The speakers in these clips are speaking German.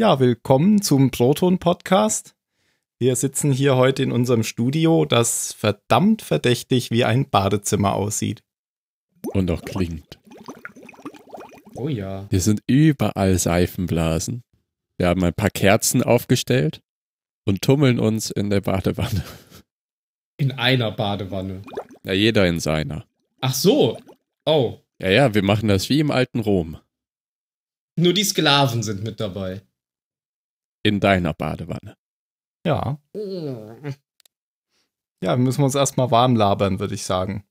Ja, willkommen zum Proton-Podcast. Wir sitzen hier heute in unserem Studio, das verdammt verdächtig wie ein Badezimmer aussieht. Und auch klingt. Oh ja. Hier sind überall Seifenblasen. Wir haben ein paar Kerzen aufgestellt und tummeln uns in der Badewanne. In einer Badewanne. Ja, jeder in seiner. Ach so. Oh. Ja, ja, wir machen das wie im alten Rom. Nur die Sklaven sind mit dabei. In deiner Badewanne. Ja. Ja, müssen wir uns erstmal warm labern, würde ich sagen.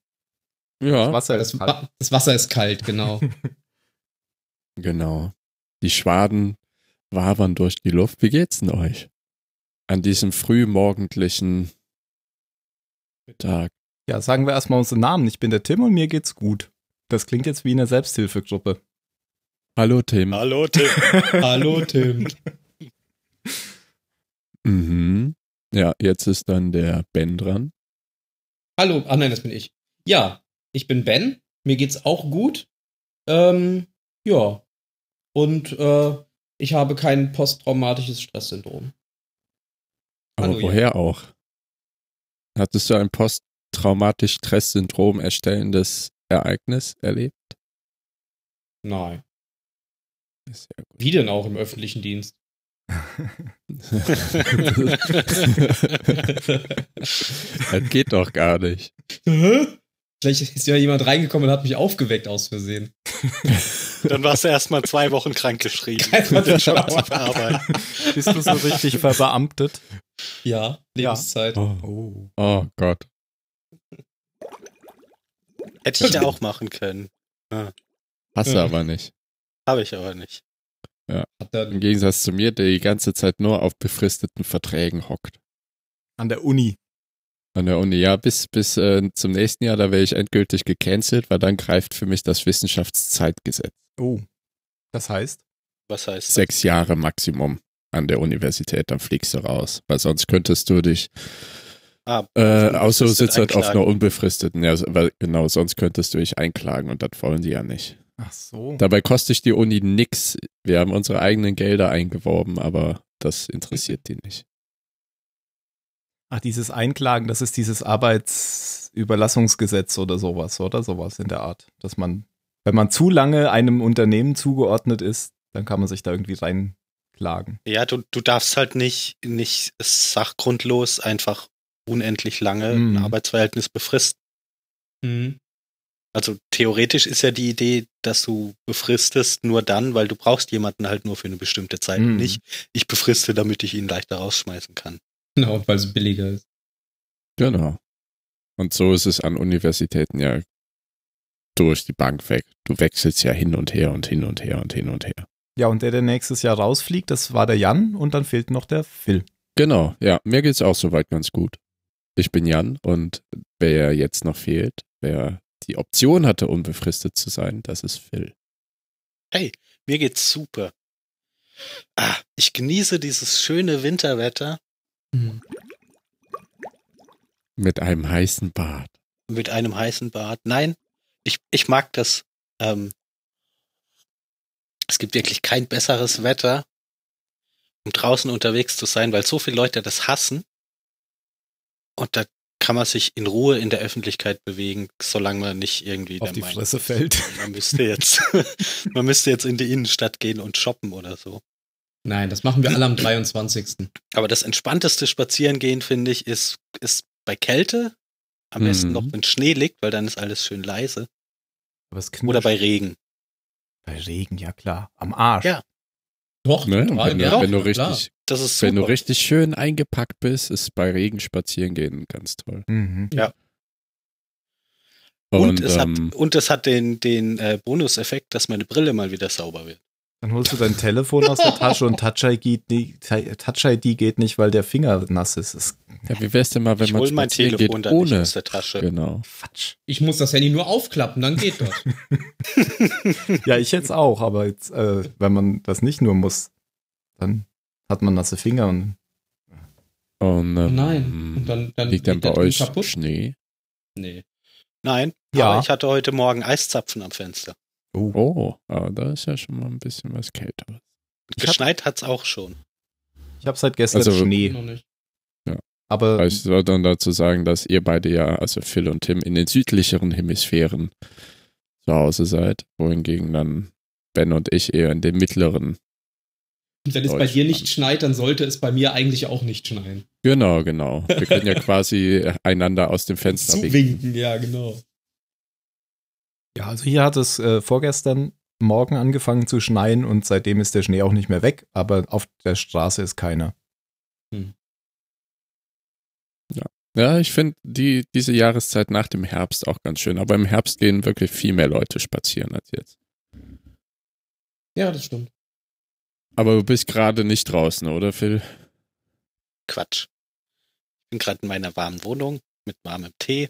Das Ja, Wasser Das, ist kalt. Wa- das Wasser ist kalt, genau. genau. Die Schwaden wabern durch die Luft. Wie geht's denn euch? An diesem frühmorgendlichen Tag. Ja, sagen wir erstmal unseren Namen. Ich bin der Tim und mir geht's gut. Das klingt jetzt wie eine Selbsthilfegruppe. Hallo Tim. Hallo Tim. Hallo, Tim. Mhm. Ja, jetzt ist dann der Ben dran. Hallo. Ah nein, das bin ich. Ja, ich bin Ben. Mir geht's auch gut. Ähm, ja. Und äh, ich habe kein posttraumatisches Stresssyndrom. Aber Hallo, ja. woher auch? Hattest du ein posttraumatisch Stresssyndrom erstellendes Ereignis erlebt? Nein. Wie denn auch im öffentlichen Dienst? Das geht doch gar nicht. Hä? Vielleicht ist ja jemand reingekommen und hat mich aufgeweckt aus Versehen. Dann warst du erstmal zwei Wochen krankgeschrieben. Den Schon Schauer. zu verarbeiten. Bist du so richtig verbeamtet? Ja, Lebenszeit. Oh, Oh. oh Gott. Hätte ich ja auch machen können. Hast du Ja. aber nicht. Habe ich aber nicht. Hat Im Gegensatz zu mir, der die ganze Zeit nur auf befristeten Verträgen hockt. An der Uni. An der Uni. Ja, bis, bis äh, zum nächsten Jahr, da wäre ich endgültig gecancelt, weil dann greift für mich das Wissenschaftszeitgesetz. Oh. Das heißt? Was heißt das? Sechs Jahre Maximum an der Universität, dann fliegst du raus. Weil sonst könntest du dich Ah, Äh, außer du sitzt halt auf einer unbefristeten, ja, weil genau, sonst könntest du dich einklagen und das wollen die ja nicht. Ach so. Dabei kostet die Uni nix. Wir haben unsere eigenen Gelder eingeworben, aber das interessiert die nicht. Ach, dieses Einklagen, das ist dieses Arbeitsüberlassungsgesetz oder sowas, oder? Sowas in der Art. Dass man, wenn man zu lange einem Unternehmen zugeordnet ist, dann kann man sich da irgendwie reinklagen. Ja, du, du darfst halt nicht, nicht sachgrundlos einfach unendlich lange Mhm. ein Arbeitsverhältnis befristen. Hm. Also theoretisch ist ja die Idee, dass du befristest nur dann, weil du brauchst jemanden halt nur für eine bestimmte Zeit. Mhm. Nicht, ich befriste, damit ich ihn leichter rausschmeißen kann. Genau, weil es billiger ist. Genau. Und so ist es an Universitäten ja durch die Bank weg. Du wechselst ja hin und her und hin und her und hin und her. Ja, und der, der nächstes Jahr rausfliegt, das war der Jan und dann fehlt noch der Phil. Genau, ja, mir geht's auch soweit ganz gut. Ich bin Jan und wer jetzt noch fehlt, wer die Option hatte, unbefristet zu sein, das ist Phil. Hey, mir geht's super. Ah, ich genieße dieses schöne Winterwetter Hm. Mit einem heißen Bart. mit einem heißen Bad. Nein, ich, ich mag das. Ähm, es gibt wirklich kein besseres Wetter, um draußen unterwegs zu sein, weil so viele Leute das hassen. Und da kann man sich in Ruhe in der Öffentlichkeit bewegen, solange man nicht irgendwie Auf der die Meinung Fresse ist, fällt. Man müsste jetzt, man müsste jetzt in die Innenstadt gehen und shoppen oder so. Nein, das machen wir alle am 23. Aber das entspannteste Spazierengehen, finde ich, ist, ist bei Kälte. Am Mhm. besten noch, wenn Schnee liegt, weil dann ist alles schön leise. Aber es Oder bei Regen. bei Regen, ja klar. Am Arsch. Ja. Doch, Ne? total, Wenn, du, ja, wenn du richtig, Das ist super. wenn du richtig schön eingepackt bist, ist bei Regen spazieren gehen ganz toll. Mhm. Und, es ähm, hat, und es hat den, den äh, Bonuseffekt, dass meine Brille mal wieder sauber wird. Dann holst du dein Telefon aus der Tasche und Touch ID, geht- Touch ID geht nicht, weil der Finger nass ist. Das ist ja, wie wär's denn mal, wenn ich man hole mein Telefon geht dann nicht ohne? aus der Tasche. Genau. Quatsch. Ich muss das Handy nur aufklappen, dann geht das. Ja, ich jetzt auch, aber jetzt, äh, wenn man das nicht nur muss, dann hat man nasse Finger und Und, ähm, Nein. Und dann, dann liegt dann bei euch kaputt. Schnee? Nee. Nein, Ja. aber ich hatte heute Morgen Eiszapfen am Fenster. Oh, Oh, aber da ist ja schon mal ein bisschen was kälteres. Geschneit hat's auch schon. Ich habe seit gestern Also- Schnee, Noch nicht. aber Ich soll dann dazu sagen, dass ihr beide ja, also Phil und Tim, in den südlicheren Hemisphären zu Hause seid, wohingegen dann Ben und ich eher in den mittleren. Und wenn es bei dir nicht schneit, dann sollte es bei mir eigentlich auch nicht schneien. Genau, genau. Wir können ja quasi einander aus dem Fenster winken. Zuwinken, ja, genau. Ja, also hier hat es äh, vorgestern Morgen angefangen zu schneien und seitdem ist der Schnee auch nicht mehr weg, aber auf der Straße ist keiner. Ja, ich finde die, diese Jahreszeit nach dem Herbst auch ganz schön. Aber im Herbst gehen wirklich viel mehr Leute spazieren als jetzt. Ja, das stimmt. Aber du bist gerade nicht draußen, oder Phil? Quatsch. Ich bin gerade in meiner warmen Wohnung mit warmem Tee.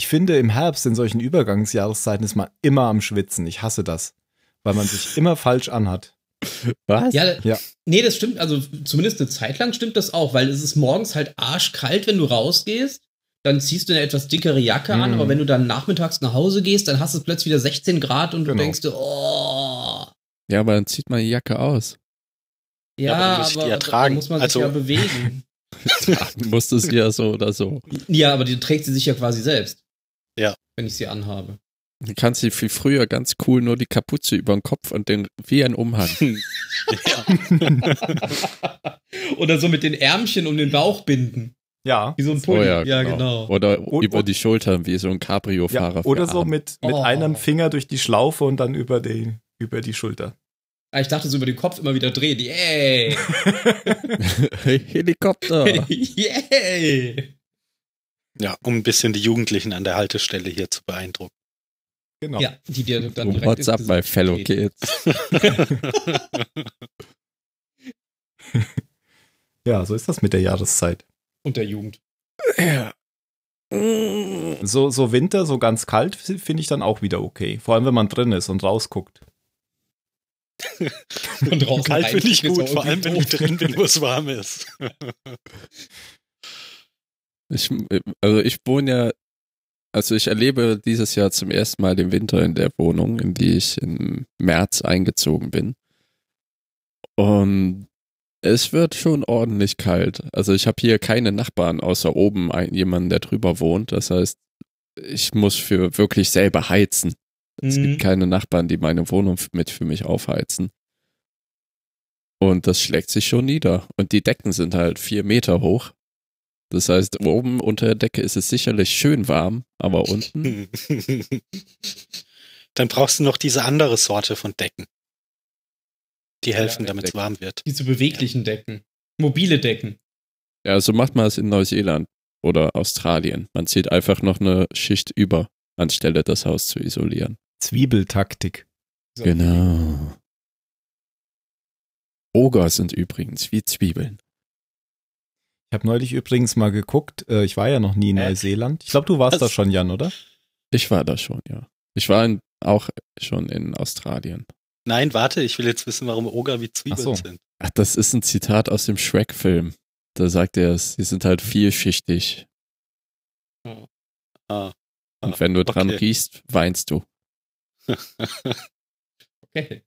Ich finde, im Herbst in solchen Übergangsjahreszeiten ist man immer am Schwitzen. Ich hasse das, weil man sich immer falsch anhat. Was? Ja, Ja. nee, das stimmt. Also zumindest eine Zeit lang stimmt das auch, weil es ist morgens halt arschkalt, wenn du rausgehst. Dann ziehst du eine etwas dickere Jacke an, Mhm. aber wenn du dann nachmittags nach Hause gehst, dann hast du plötzlich wieder 16 Grad und du Genau. denkst dir, oh. Ja, aber dann zieht man die Jacke aus. Ja, Ja, aber dann aber, muss ich die aber muss man sich Also- ja bewegen. Tragen musst du es ja so oder so. ja, aber die trägt sie sich ja quasi selbst. Ja. Wenn ich sie anhabe. Du kannst dir viel früher ganz cool nur die Kapuze über den Kopf und den wie ein Umhang. ja. Oder so mit den Ärmchen um den Bauch binden. Ja. Wie so ein Oh Pulli. ja, ja, genau. genau. Oder Und- über und- die Schultern wie so ein ja Cabrio-Fahrer. oder für so Arme. mit, mit Oh. einem Finger durch die Schlaufe und dann über die, über die Schulter. Ah, ich dachte so über den Kopf immer wieder drehen. Yay! Helikopter. Yay! Ja, um ein bisschen die Jugendlichen an der Haltestelle hier zu beeindrucken. Genau. Ja, die dir dann Oh, direkt What's up, my fellow kids? Ja, so ist das mit der Jahreszeit. Und der Jugend. Ja. So, so Winter, so ganz kalt finde ich dann auch wieder okay. Vor allem, wenn man drin ist und rausguckt. Und draußen Kalt finde ich gut, vor allem wenn ich drin bin, wo es warm ist. Ich, also ich wohne ja, also ich erlebe dieses Jahr zum ersten Mal den Winter in der Wohnung, in die ich im März eingezogen bin. Und es wird schon ordentlich kalt. Also ich habe hier keine Nachbarn, außer oben ein, jemanden, der drüber wohnt. Das heißt, ich muss für wirklich selber heizen. Es Mhm. gibt keine Nachbarn, die meine Wohnung mit für mich aufheizen. Und das schlägt sich schon nieder. Und die Decken sind halt vier Meter hoch. Das heißt, oben unter der Decke ist es sicherlich schön warm, aber unten, Dann brauchst du noch diese andere Sorte von Decken. Die helfen, Ja, damit es warm wird. Diese beweglichen Decken. Mobile Decken. ja, so macht man es in Neuseeland oder Australien. Man zieht einfach noch eine Schicht über, anstelle das Haus zu isolieren. Zwiebeltaktik. So. Genau. Oger sind übrigens wie Zwiebeln. Ich habe neulich übrigens mal geguckt, äh, ich war ja noch nie in Äh? Neuseeland. Ich glaube, du warst Was? da schon, Jan, oder? Ich war da schon, ja. Ich war in, auch schon in Australien. Nein, warte, ich will jetzt wissen, warum Oger wie Zwiebeln Ach so. sind. Ach, das ist ein Zitat aus dem Shrek-Film. Da sagt er es, sie sind halt vielschichtig. Ah. Und wenn du dran okay. riechst, weinst du. Okay.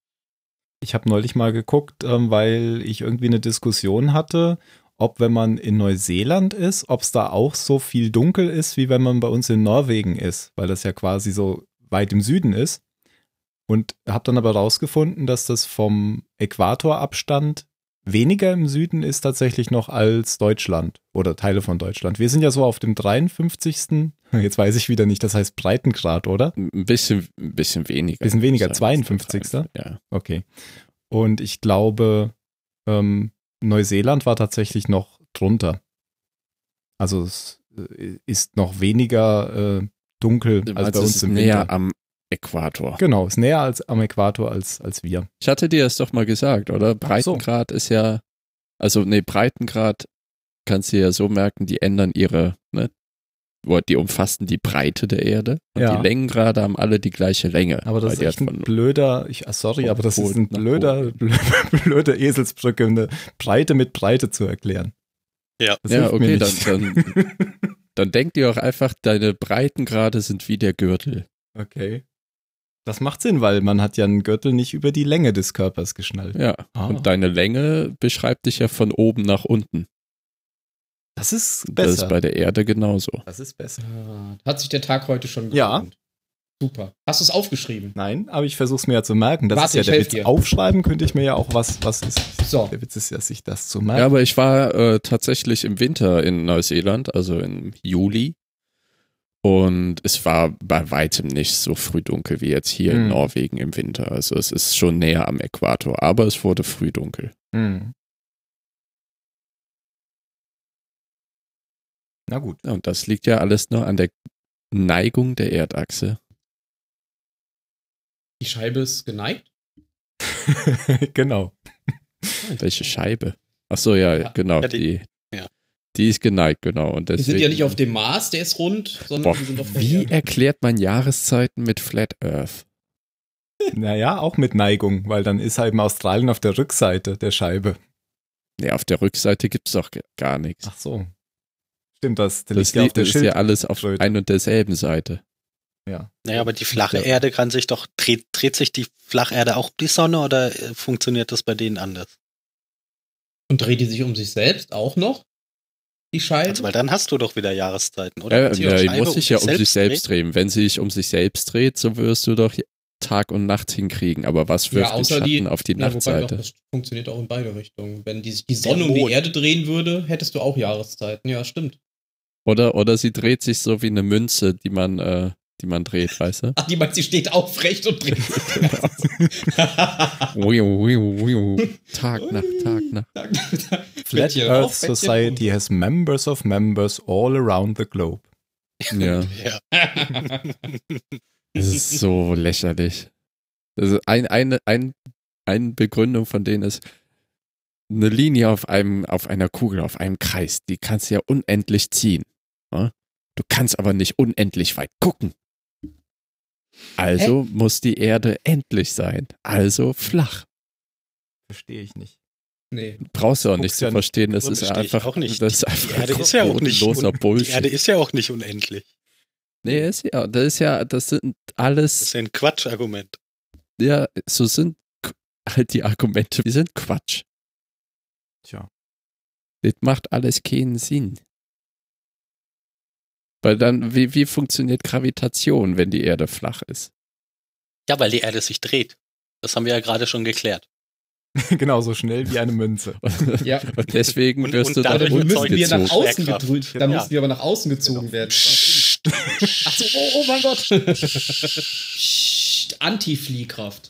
Ich habe neulich mal geguckt, ähm, weil ich irgendwie eine Diskussion hatte, ob wenn man in Neuseeland ist, ob es da auch so viel dunkel ist, wie wenn man bei uns in Norwegen ist, weil das ja quasi so weit im Süden ist. Und habe dann aber rausgefunden, dass das vom Äquatorabstand weniger im Süden ist tatsächlich noch als Deutschland oder Teile von Deutschland. Wir sind ja so auf dem 53. Jetzt weiß ich wieder nicht, das heißt Breitengrad, oder? Ein bisschen, ein bisschen weniger. Bisschen weniger, würde ich sagen, 52.. Ja. Okay. Und ich glaube, ähm, Neuseeland war tatsächlich noch drunter. Also es äh, ist noch weniger äh, dunkel Du als meinst, bei es uns ist im näher Winter. am Äquator. Genau, ist näher als am Äquator als, als wir. Ich hatte dir das doch mal gesagt, oder? so. Breitengrad ist ja, also nee, Breitengrad kannst du ja so merken, die ändern ihre, Die umfassen die Breite der Erde und Ja. die Längengrade haben alle die gleiche Länge. Aber das ist echt ein blöder, ich, ah, sorry, aber das ist ein blöder, blöde Eselsbrücke, eine Breite mit Breite zu erklären. Ja. Das Ja, hilft mir okay, nicht. dann, dann denk dir auch einfach, deine Breitengrade sind wie der Gürtel. okay. Das macht Sinn, weil man hat ja einen Gürtel nicht über die Länge des Körpers geschnallt. Ja. Ah. Und deine Länge beschreibt dich ja von oben nach unten. Das ist Das ist besser. bei der Erde genauso. Das ist besser. Ah, Hat sich der Tag heute schon Ja. gelohnt. Super. Hast du es aufgeschrieben? Nein, aber ich versuche es mir ja zu merken. Das Warte, ist ja ich der Witz. dir. Aufschreiben könnte ich mir ja auch was, was ist. So. Der Witz ist ja, sich das zu Ja, merken. aber ich war äh, tatsächlich im Winter in Neuseeland, also im Juli. Und es war bei weitem nicht so früh dunkel wie jetzt hier in Hm. Norwegen im Winter. Also es ist schon näher am Äquator, aber es wurde früh dunkel. Hm. Na gut. Ja, Und das liegt ja alles nur an der Neigung der Erdachse. Die Scheibe ist geneigt. genau. Welche Scheibe? Ach so, ja, Ja. genau. Ja, die- die, ja. die ist geneigt, genau. Und Wir deswegen, sind ja nicht auf dem Mars, der ist rund, sondern Boah, wir sind auf der wie Erde. erklärt man Jahreszeiten mit Flat Earth? Naja, auch mit Neigung, weil dann ist halt Australien auf der Rückseite der Scheibe. Nee, auf der Rückseite gibt's doch ge- gar nichts. Ach so. Stimmt, das, der Das liegt ja auf liegt der ist ja alles auf Schuld. ein und derselben Seite. ja. Naja, aber die flache Ja. Erde kann sich doch, dreht, dreht sich die Flacherde auch um die Sonne oder äh, funktioniert das bei denen anders? Und dreht die sich um sich selbst auch noch? Die Scheibe? Also, weil dann hast du doch wieder Jahreszeiten, oder? Sich ja, die Scheibe muss sich ja um sich selbst dreht? drehen. Wenn sie sich um sich selbst dreht, so wirst du doch Tag und Nacht hinkriegen. Aber was wirft Ja, den Schatten die- auf die ja, wobei doch, Nachtseite? das funktioniert auch in beide Richtungen. Wenn die, die Sonne um die. Erde drehen würde, hättest du auch Jahreszeiten. Ja, stimmt. Oder, oder sie dreht sich so wie eine Münze, die man, äh, die man dreht, weißt du? Ach, die meint, sie steht aufrecht und dreht sich. Wiu, wiu, wiu. Tag, Nacht, Tag, Nacht. Flat Bettchen Earth auf, Society has members of members all around the globe. Ja, Ja. das ist so lächerlich. Also ein, eine, ein, eine Begründung von denen ist, eine Linie auf einem, auf einer Kugel, auf einem Kreis, die kannst du ja unendlich ziehen. Du kannst aber nicht unendlich weit gucken. Also muss die Erde endlich sein. Also flach. Verstehe ich nicht. nee. Brauchst du auch nicht zu ja nicht verstehen. Das ist einfach, auch nicht. das ist Die einfach Erde ist ja auch nicht bodenloser un- Die Bullshit. Erde ist ja auch nicht unendlich. nee, ist ja, das ist ja, das sind Das alles, ist ja ein Quatschargument. ja, so sind halt die Argumente, die sind Quatsch. Tja. Das macht alles keinen Sinn. Weil dann, wie, wie funktioniert Gravitation, wenn die Erde flach ist? Ja, weil die Erde sich dreht. Das haben wir ja gerade schon geklärt. genau, so schnell wie eine Münze. Ja. Und deswegen Und- wirst und du Aber dadurch dann müssen wir nach außen gedrückt. Dann Ja. müssen wir aber nach außen gezogen werden. Psst. Ach so, oh, oh mein Gott. Anti-Fliehkraft.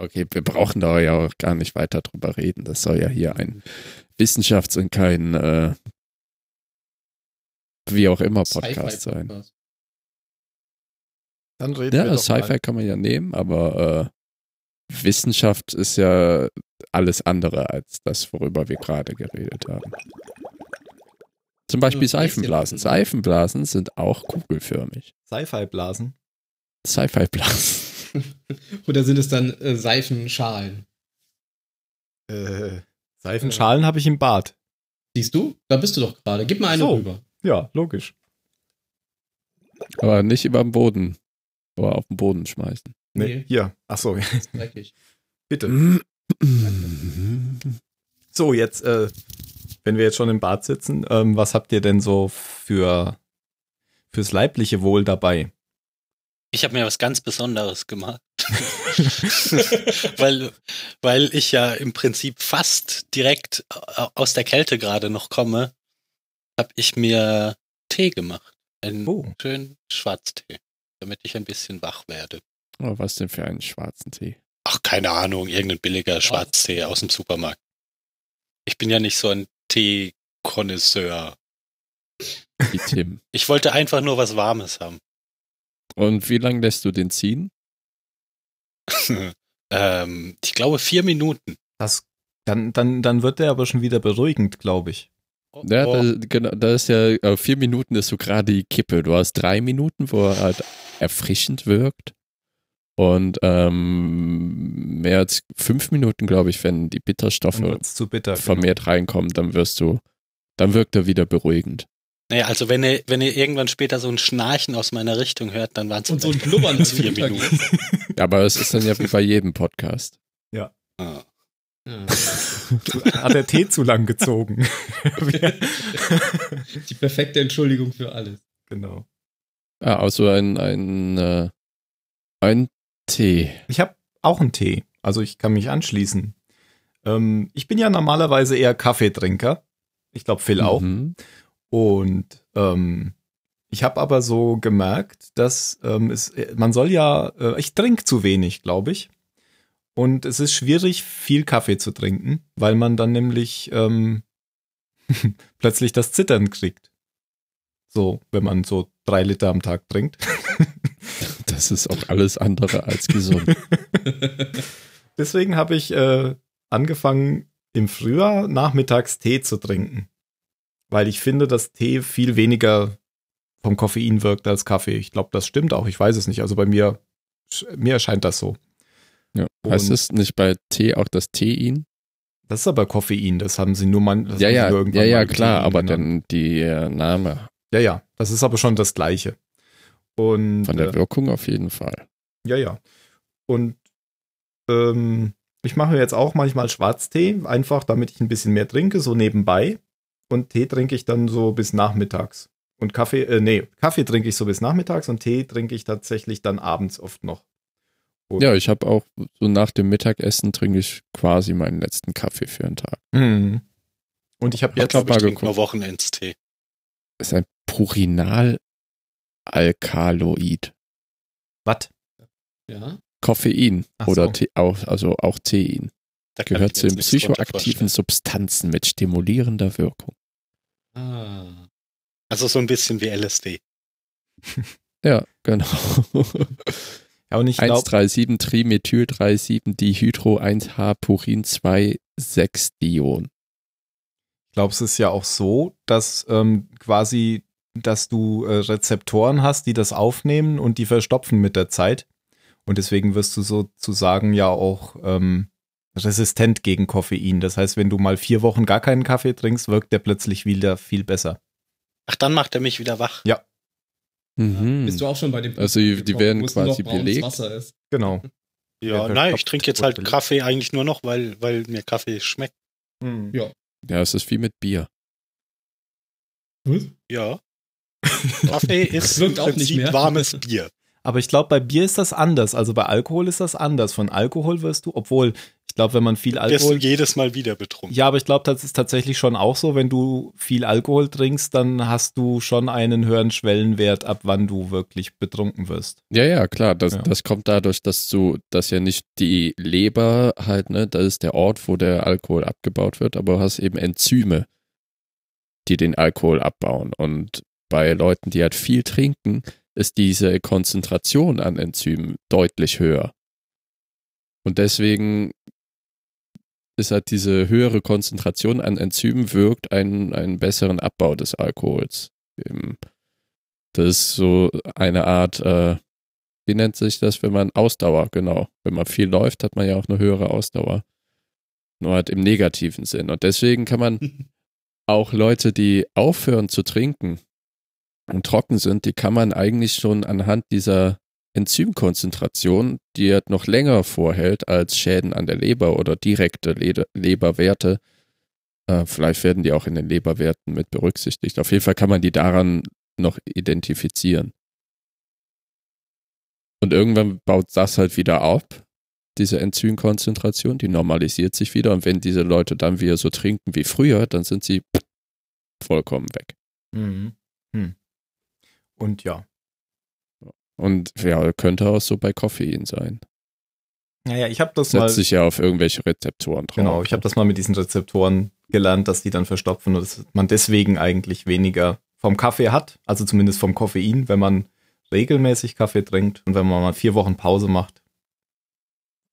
Okay, wir brauchen da ja auch gar nicht weiter drüber reden. Das soll ja hier ein Wissenschafts- und kein äh, wie auch immer Podcast sein. Dann reden wir Ja, doch Sci-Fi kann man ja nehmen, aber äh, Wissenschaft ist ja alles andere als das, worüber wir gerade geredet haben. Zum Beispiel Ja, Seifenblasen. Seifenblasen sind auch kugelförmig. Sci-Fi-Blasen. Sci-Fi-Blasen. Oder sind es dann äh, Seifenschalen? Äh, Seifenschalen habe ich im Bad. Siehst du? Da bist du doch gerade. Gib mal eine So. rüber. Ja, logisch. Aber nicht über den Boden. Aber auf den Boden schmeißen. Nee, Nee. hier. Ach so, Ist dreckig. bitte. So, jetzt, äh, wenn wir jetzt schon im Bad sitzen, ähm, was habt ihr denn so für fürs leibliche Wohl dabei? Ich habe mir was ganz Besonderes gemacht. weil, weil ich ja im Prinzip fast direkt au- aus der Kälte gerade noch komme, habe ich mir Tee gemacht. Einen Oh. schönen Schwarztee, damit ich ein bisschen wach werde. Oh, was denn für einen schwarzen Tee? Ach, keine Ahnung, irgendein billiger Schwarztee aus dem Supermarkt. Ich bin ja nicht so ein Tee-Konnoisseur. Wie Tim. Ich wollte einfach nur was Warmes haben. Und wie lange lässt du den ziehen? ähm, ich glaube vier Minuten. Das, dann, dann, dann wird der aber schon wieder beruhigend, glaube ich. Ja, Oh, da, genau, da ist ja, äh, vier Minuten ist so gerade die Kippe. Du hast drei Minuten, wo er halt erfrischend wirkt. Und ähm, mehr als fünf Minuten, glaube ich, wenn die Bitterstoffe bitter. genau. vermehrt reinkommen, dann wirst du, dann wirkt er wieder beruhigend. Naja, also wenn ihr, wenn ihr irgendwann später so ein Schnarchen aus meiner Richtung hört, dann waren es Und so ein Blubbern im vier. Minuten. Ja, aber es ist dann ja wie bei jedem Podcast. Ah. Ja. Hat der Tee zu lang gezogen. Die perfekte Entschuldigung für alles. genau. Ah, also ein, ein, äh, ein Tee. Ich habe auch einen Tee, also ich kann mich anschließen. Ähm, ich bin ja normalerweise eher Kaffeetrinker. Ich glaube, Phil auch. Mhm. Und ähm, ich habe aber so gemerkt, dass ähm, es, äh, man soll ja, äh, ich trinke zu wenig, glaube ich. Und es ist schwierig, viel Kaffee zu trinken, weil man dann nämlich ähm, plötzlich das Zittern kriegt. So, wenn man so drei Liter am Tag trinkt. Das ist auch alles andere als gesund. Deswegen habe ich äh, angefangen, im Frühjahr nachmittags Tee zu trinken. Weil ich finde, dass Tee viel weniger vom Koffein wirkt als Kaffee. Ich glaube, das stimmt auch. Ich weiß es nicht. Also bei mir, mir erscheint das so. Heißt es nicht bei Tee auch das Tein? Das ist aber Koffein. Das haben sie nur mal. Ja, ja, ja, ja, klar, aber genannt. dann die äh, Name Ja, ja. Das ist aber schon das Gleiche. Und von äh, der Wirkung auf jeden Fall. Ja, ja. Und ähm, ich mache jetzt auch manchmal Schwarztee, einfach damit ich ein bisschen mehr trinke, so nebenbei. Und Tee trinke ich dann so bis nachmittags. Und Kaffee, äh, nee, Kaffee trinke ich so bis nachmittags und Tee trinke ich tatsächlich dann abends oft noch. Und- Ja, ich habe auch so nach dem Mittagessen trinke ich quasi meinen letzten Kaffee für den Tag. Mhm. Und ich habe Ich jetzt, glaube, mal ich trinke nur Wochenendstee. Das ist ein Purinal-Alkaloid. was? Ja. Koffein Ach oder so. Te auch, also auch Tein. Da Gehört ich zu den psychoaktiven. Substanzen mit stimulierender Wirkung. Ah. Also so ein bisschen wie LSD. Ja, genau. Ja, und ich glaube, 137 Trimethyl 37 Dihydro 1H Purin 2 6 Dion. ich glaube, es ist ja auch so, dass ähm, quasi, dass du äh, Rezeptoren hast, die das aufnehmen und die verstopfen mit der Zeit. Und deswegen wirst du sozusagen ja auch ähm, resistent gegen Koffein. Das heißt, wenn du mal vier Wochen gar keinen Kaffee trinkst, wirkt der plötzlich wieder viel besser. Ach, dann macht er mich wieder wach. Mhm. Bist du auch schon bei dem Also die- die werden quasi belegt. Wasser ist. Genau. Ja, Ja, nein, ich trinke jetzt halt. Kaffee eigentlich nur noch, weil, weil mir Kaffee schmeckt. Ja. Ja, es ist wie mit Bier. Ja. Kaffee ist Wirkt im auch nicht Prinzip mehr. warmes Bier. Aber ich glaube, bei Bier ist das anders. Also bei Alkohol ist das anders. Von Alkohol wirst du, obwohl, glaube, wenn man viel Wirst du Alkohol. jedes Mal wieder betrunken. Ja, aber ich glaube, das ist tatsächlich schon auch so, wenn du viel Alkohol trinkst, dann hast du schon einen höheren Schwellenwert, ab wann du wirklich betrunken wirst. Ja, ja, klar. Das, Ja. das kommt dadurch, dass du, dass ja nicht die Leber halt, ne, das ist der Ort, wo der Alkohol abgebaut wird, aber du hast eben Enzyme, die den Alkohol abbauen. Und bei Leuten, die halt viel trinken, ist diese Konzentration an Enzymen deutlich höher. Und deswegen ist halt diese höhere Konzentration an Enzymen wirkt einen, einen besseren Abbau des Alkohols. Das ist so eine Art, äh, wie nennt sich das, wenn man Ausdauer, genau. Wenn man viel läuft, hat man ja auch eine höhere Ausdauer. Nur halt im negativen Sinn. Und deswegen kann man auch Leute, die aufhören zu trinken und trocken sind, die kann man eigentlich schon anhand dieser Enzymkonzentration, die halt noch länger vorhält als Schäden an der Leber oder direkte Leberwerte. Äh, vielleicht werden die auch in den Leberwerten mit berücksichtigt. Auf jeden Fall kann man die daran noch identifizieren. Und irgendwann baut das halt wieder ab, diese Enzymkonzentration, die normalisiert sich wieder. Und wenn diese Leute dann wieder so trinken wie früher, dann sind sie vollkommen weg. Mhm. Hm. Und ja. Und ja, könnte auch so bei Koffein sein. Naja, ich habe das mal. Setzt sich ja auf irgendwelche Rezeptoren drauf. Genau, ich habe das mal mit diesen Rezeptoren gelernt, dass die dann verstopfen und dass man deswegen eigentlich weniger vom Kaffee hat, also zumindest vom Koffein, wenn man regelmäßig Kaffee trinkt und wenn man mal vier Wochen Pause macht,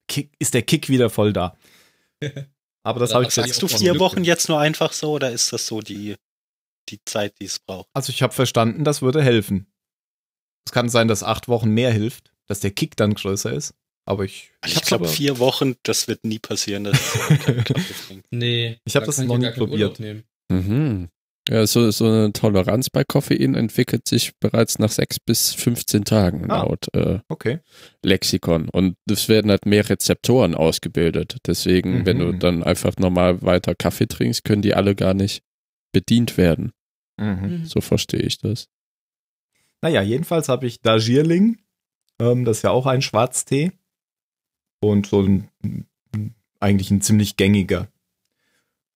kick, ist der Kick wieder voll da. Aber das Da habe ich sagst du vier Glück. Wochen jetzt nur einfach so oder ist das so die, die Zeit, die es braucht? also ich habe verstanden, das würde helfen. Es kann sein, dass acht Wochen mehr hilft, dass der Kick dann größer ist. Aber ich, Ich, hab's glaube, vier Wochen, das wird nie passieren, dass ich keinen Kaffee trinke. Nee. Ich hab da das noch nie probiert. Mhm. Ja, so, so eine Toleranz bei Koffein entwickelt sich bereits nach sechs bis 15 Tagen Ah. laut äh, Okay. Lexikon. Und es werden halt mehr Rezeptoren ausgebildet. Deswegen, Mhm. wenn du dann einfach normal weiter Kaffee trinkst, können die alle gar nicht bedient werden. Mhm. So verstehe ich das. Naja, jedenfalls habe ich Darjeeling. Ähm, das ist ja auch ein Schwarztee. Und so ein, eigentlich ein ziemlich gängiger.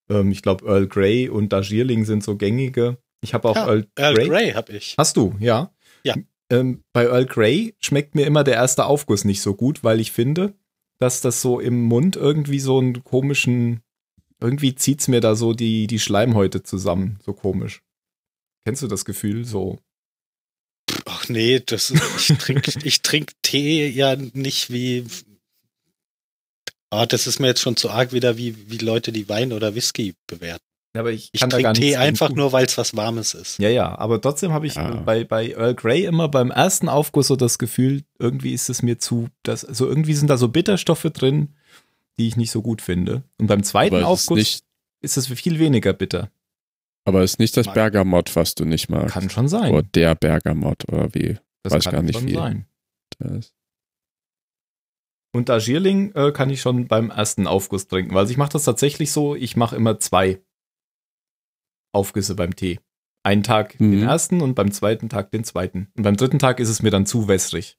Ähm, ich glaube, Earl Grey und Darjeeling sind so gängige. Ich habe auch Ja, Earl, Earl Grey. Grey habe ich. Hast du, ja? Ja. Ähm, bei Earl Grey schmeckt mir immer der erste Aufguss nicht so gut, weil ich finde, dass das so im Mund irgendwie so einen komischen, irgendwie zieht's mir da so die, die Schleimhäute zusammen, so komisch. Kennst du das Gefühl? So. Ach nee, das, ich trinke ich trink Tee ja nicht wie. Ah, das ist mir jetzt schon zu arg wieder, wie, wie Leute, die Wein oder Whisky bewerten. Aber ich, Ich trinke Tee einfach nur, weil es was Warmes ist. Ja, ja, aber trotzdem habe ich Ja. bei, bei Earl Grey immer beim ersten Aufguss so das Gefühl, irgendwie ist es mir zu, das, also irgendwie sind da so Bitterstoffe drin, die ich nicht so gut finde. Und beim zweiten Aber Aufguss ist es viel weniger bitter. Aber es ist nicht das Mag- Bergamott, was du nicht magst. Kann schon sein. Oder der Bergamott oder wie das weiß kann gar nicht, schon wie. sein. das. Und Darjeeling äh, kann ich schon beim ersten Aufguss trinken. Also ich mache das tatsächlich so, ich mache immer zwei Aufgüsse beim Tee. Einen Tag den Mhm. ersten und beim zweiten Tag den zweiten. Und beim dritten Tag ist es mir dann zu wässrig.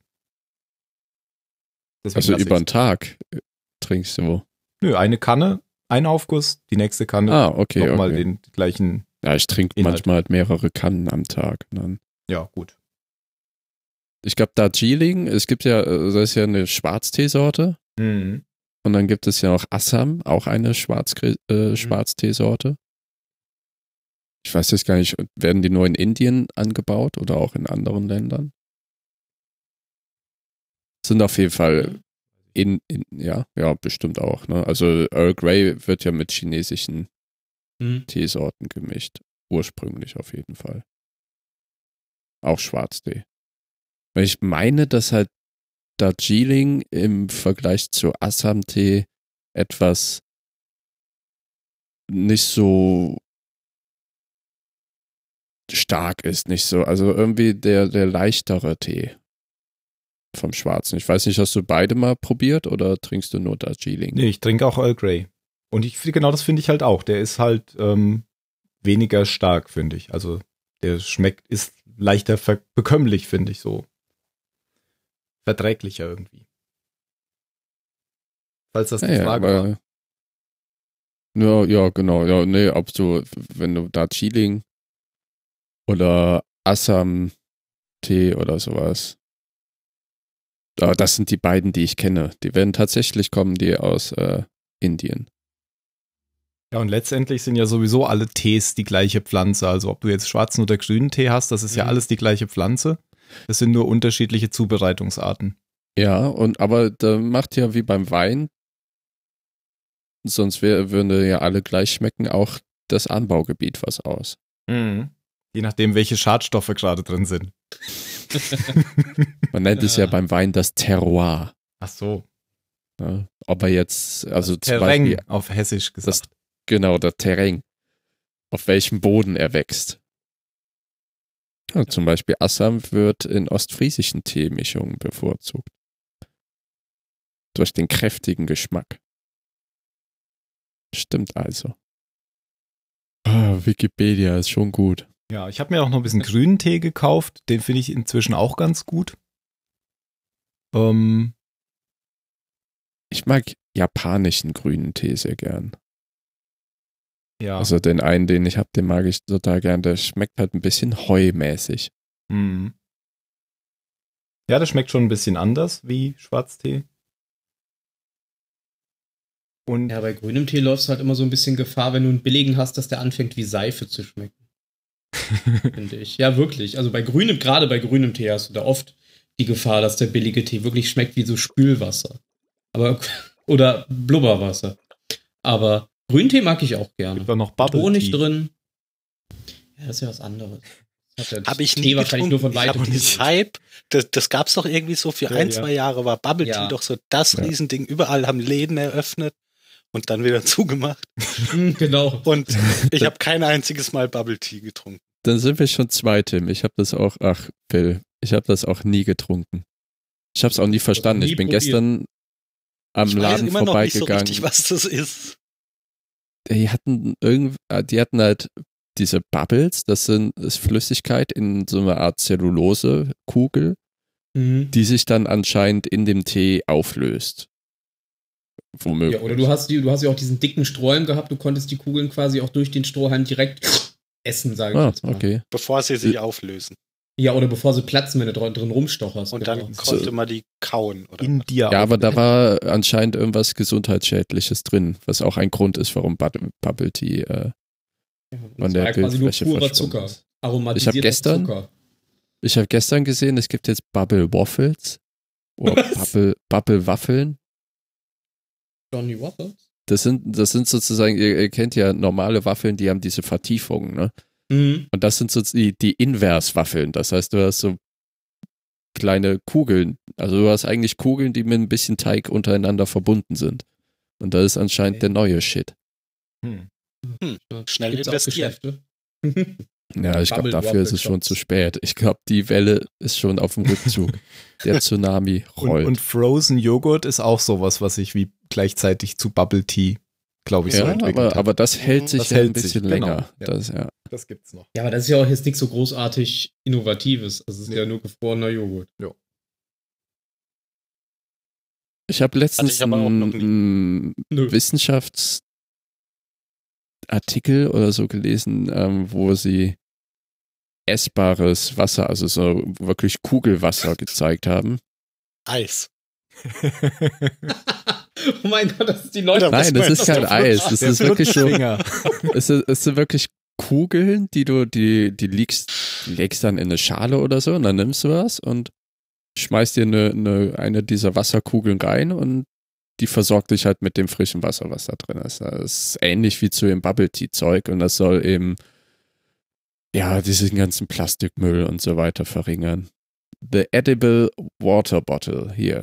Deswegen Also über den. Tag äh, trinkst du. Nö, eine Kanne, ein Aufguss, die nächste Kanne, Ah, okay, nochmal okay. den gleichen. Ja, ich trinke Inhalt. manchmal halt mehrere Kannen am Tag. Dann Ja, gut. ich glaube, Darjeeling, es gibt ja, äh, das ist ja eine Schwarzteesorte. Mhm. Und dann gibt es ja auch Assam, auch eine Schwarz Mhm. äh, Schwarzteesorte. Ich weiß jetzt gar nicht, werden die nur in Indien angebaut oder auch in anderen Ländern? Sind auf jeden Fall in, in ja, ja, bestimmt auch. Ne? Also Earl Grey wird ja mit chinesischen Hm. Teesorten gemischt. Ursprünglich auf jeden Fall. Auch Schwarztee. Weil ich meine, dass halt Darjeeling im Vergleich zu Assam-Tee etwas nicht so stark ist, nicht so. Also irgendwie der, der leichtere Tee vom Schwarzen. Ich weiß nicht, hast du beide mal probiert oder trinkst du nur Darjeeling? Nee, ich trinke auch Earl Grey. Und ich genau das finde ich halt auch. Der ist halt ähm, weniger stark, finde ich. Also der schmeckt, ist leichter bekömmlich, finde ich so. Verträglicher irgendwie. Falls das die Ja, ja, Frage war. aber, ja, ja, genau. Ja, nee, ob du, wenn du Darjeeling oder Assam-Tee oder sowas. Aber das sind die beiden, die ich kenne. Die werden tatsächlich kommen, die aus äh, Indien. Ja, und letztendlich sind ja sowieso alle Tees die gleiche Pflanze. Also ob du jetzt schwarzen oder grünen Tee hast, das ist ja Mhm. alles die gleiche Pflanze. Das sind nur unterschiedliche Zubereitungsarten. Ja, und aber da macht ja wie beim Wein, sonst wär, würden ja alle gleich schmecken, auch das Anbaugebiet was aus. Je nachdem, welche Schadstoffe gerade drin sind. Man nennt es ja Ja. beim Wein das Terroir. Ach so. Ne? Ob er jetzt, also zum Terrain Beispiel auf Hessisch gesagt. Genau, der Terrain. Auf welchem Boden er wächst. Ja, zum Beispiel Assam wird in ostfriesischen Teemischungen bevorzugt. Durch den kräftigen Geschmack. Stimmt also. Ah, Wikipedia ist schon gut. Ja, ich habe mir auch noch ein bisschen grünen Tee gekauft. Den finde ich inzwischen auch ganz gut. Ähm, Ich mag japanischen grünen Tee sehr gern. Ja. Also den einen, den ich habe, den mag ich total gern. Der schmeckt halt ein bisschen heumäßig. Mhm. Ja, das schmeckt schon ein bisschen anders wie Schwarztee. Und Ja, bei grünem Tee läufst du halt immer so ein bisschen Gefahr, wenn du einen billigen hast, dass der anfängt wie Seife zu schmecken, finde ich. Ja, wirklich. Also bei grünem, gerade bei grünem Tee hast du da oft die Gefahr, dass der billige Tee wirklich schmeckt wie so Spülwasser. Aber, oder Blubberwasser. Aber Grüntee mag ich auch gerne. gibt auch noch Bubble Honig Tea. drin. Ja, das ist ja was anderes. Habe ich nie wahrscheinlich nur von getrunken. Ich weitem. Hype, das, das gab's doch irgendwie so für Ja, ein, ja. zwei Jahre war Bubble Tea doch so das Ja. Riesending. Überall haben Läden eröffnet und dann wieder zugemacht. Hm, genau. Und ich habe kein einziges Mal Bubble Tea getrunken. Dann sind wir schon zwei, Tim. Ich habe das auch, ach, Phil, ich habe das auch nie getrunken. Ich habe es auch nie verstanden. Ich bin probiert. gestern am ich weiß Laden immer noch nicht so vorbeigegangen. richtig, was das ist. Die hatten irgend, äh, die hatten halt diese Bubbles, das sind ist Flüssigkeit in so einer Art Zellulose-Kugel, Mhm. die sich dann anscheinend in dem Tee auflöst. Womöglich. Ja, oder du hast, die, du hast ja auch diesen dicken Strohhalm gehabt, du konntest die Kugeln quasi auch durch den Strohhalm direkt essen, sage ich Ah, jetzt mal. okay. Bevor sie sich auflösen. Ja, oder bevor sie platzen, wenn du drin, rumstocherst. Und genau. dann konnte man die kauen. Oder In dir. Ja, aber da war anscheinend irgendwas Gesundheitsschädliches drin, was auch ein Grund ist, warum Bubble Tea äh, Ja, von der war ja quasi nur Bildfläche purer verschwunden Zucker. ist. Aromatisierter Ich hab gestern- Zucker. Ich habe gestern gesehen, es gibt jetzt Bubble Waffles oder Was? Bubble, Bubble Waffeln. Johnny Waffles? Das sind, das sind sozusagen, ihr, ihr kennt ja normale Waffeln, die haben diese Vertiefungen, ne? Mhm. Und das sind so die, die Inverswaffeln. Das heißt, du hast so kleine Kugeln. Also du hast eigentlich Kugeln, die mit ein bisschen Teig untereinander verbunden sind. Und das ist anscheinend Okay. der neue Shit. Hm. Schnell Gibt's investieren. Ja, ich glaube, dafür ist es schon zu spät. Ich glaube, die Welle ist schon auf dem Rückzug. der Tsunami Und, rollt. und Frozen Joghurt ist auch sowas, was sich wie gleichzeitig zu Bubble Tea, glaube ich, so ja, entwickelt aber, hat. aber das hält sich Das ja hält ein bisschen sich, genau, länger. ja. Das, ja. das gibt's noch. Ja, aber das ist ja auch jetzt nichts so großartig Innovatives. Das ist ja nur gefrorener Joghurt. Ich habe letztens nie. einen. Wissenschaftsartikel oder so gelesen, ähm, wo sie essbares Wasser, also so wirklich Kugelwasser gezeigt haben. Eis. Oh mein Gott, das ist die Leute. Nein, das ist kein Eis. Das ist wirklich so. Es, ist, es sind wirklich Kugeln, die du, die, die legst, legst dann in eine Schale oder so und dann nimmst du was und schmeißt dir eine, eine, eine dieser Wasserkugeln rein und die versorgt dich halt mit dem frischen Wasser, was da drin ist. Das ist ähnlich wie zu dem Bubble Tea Zeug und das soll eben ja diesen ganzen Plastikmüll und so weiter verringern. The Edible Water Bottle hier,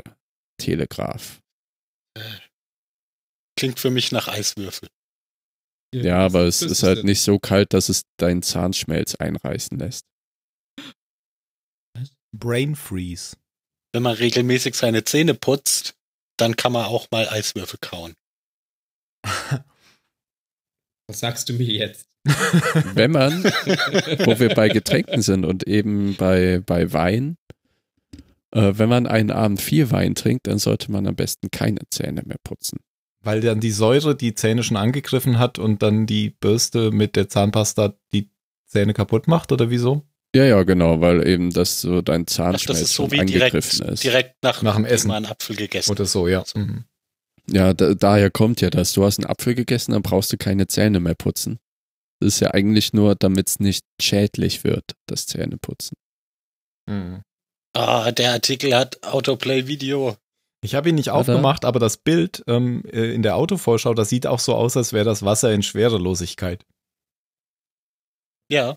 Telegraph. Klingt für mich nach Eiswürfel. Ja, aber es das ist halt nicht so kalt, dass es deinen Zahnschmelz einreißen lässt. Brain Freeze. Wenn man regelmäßig seine Zähne putzt, dann kann man auch mal Eiswürfel kauen. Was sagst du mir jetzt? Wenn man, wo wir bei Getränken sind und eben bei, bei Wein, äh, wenn man einen Abend viel Wein trinkt, dann sollte man am besten keine Zähne mehr putzen. Weil dann die Säure die Zähne schon angegriffen hat und dann die Bürste mit der Zahnpasta die Zähne kaputt macht oder wieso? Ja, ja, genau, weil eben das so dein Ach, Zahnschmelz das ist so wie angegriffen direkt, ist. direkt nach, Nach dem Essen. einen Apfel gegessen Oder so, ja. Mhm. Ja, da, daher kommt ja das. Du hast einen Apfel gegessen, dann brauchst du keine Zähne mehr putzen. Das ist ja eigentlich nur, damit es nicht schädlich wird, das Zähneputzen. Mhm. Ah, der Artikel hat Autoplay-Video. Ich habe ihn nicht Oder? aufgemacht, aber das Bild ähm, äh, in der Autovorschau, das sieht auch so aus, als wäre das Wasser in Schwerelosigkeit. Ja,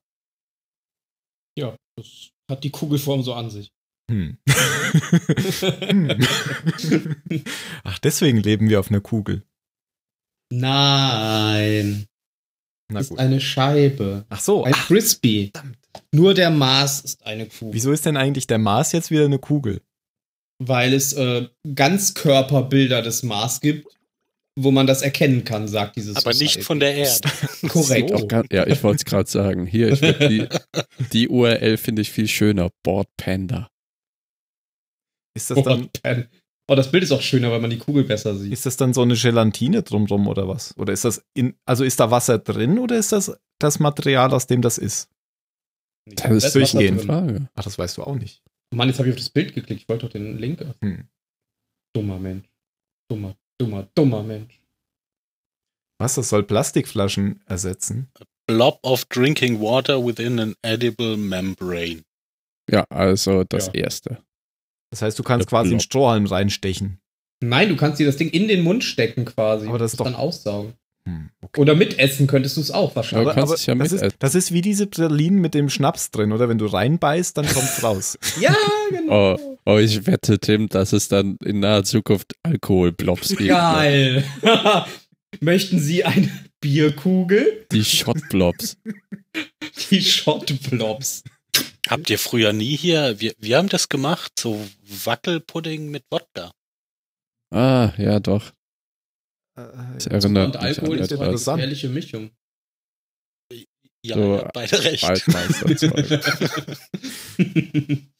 Ja, das hat die Kugelform so an sich. Hm. Ach, deswegen leben wir auf einer Kugel. Nein. Na Das ist gut. eine Scheibe. Ach so, Ein ach, Frisbee. verdammt. Nur der Mars ist eine Kugel. Wieso ist denn eigentlich der Mars jetzt wieder eine Kugel? Weil es äh, Ganzkörperbilder des Mars gibt, wo man das erkennen kann, sagt dieses aber nicht Society. von der Erde. Korrekt. Gar, ja, ich wollte es gerade sagen. Hier, die, die URL finde ich viel schöner. Board Panda. Ist das Oh, dann, Pen. oh, das Bild ist auch schöner, weil man die Kugel besser sieht. ist das dann so eine Gelatine drumrum oder was? Oder ist das in, also ist da Wasser drin oder ist das das Material, aus dem das ist? Das ist durchgehend. drin. Frage. Ach, das weißt du auch nicht. Mann, jetzt habe ich auf das Bild geklickt. Ich wollte doch den Link. öffnen. Hm. Dummer Mensch. Dummer, dummer, dummer Mensch. Was, das soll Plastikflaschen ersetzen? Blob of drinking water within an edible membrane. Ja, also das Ja. erste. Das heißt, du kannst Der quasi einen Blob. Strohhalm reinstechen. Nein, du kannst dir das Ding in den Mund stecken quasi. Aber das ist und doch- dann aussaugen. Hm, okay. Oder mitessen könntest du es auch Aber wahrscheinlich. kannst es ja das, ist, das ist wie diese Pralinen mit dem Schnaps drin, oder? Wenn du reinbeißt, dann kommt's raus. Ja, genau. Oh, oh, ich wette, Tim, dass es dann in naher Zukunft Alkoholblobs gibt. Geil. Möchten Sie eine Bierkugel? Die Shotblobs. Die Shotblobs. Habt ihr früher nie hier, wir, wir haben das gemacht, so Wackelpudding mit Wodka. Ah, ja, doch. Das erinnert Und mich Alkohol an ist eine gefährliche Mischung. Ja, So, beide recht.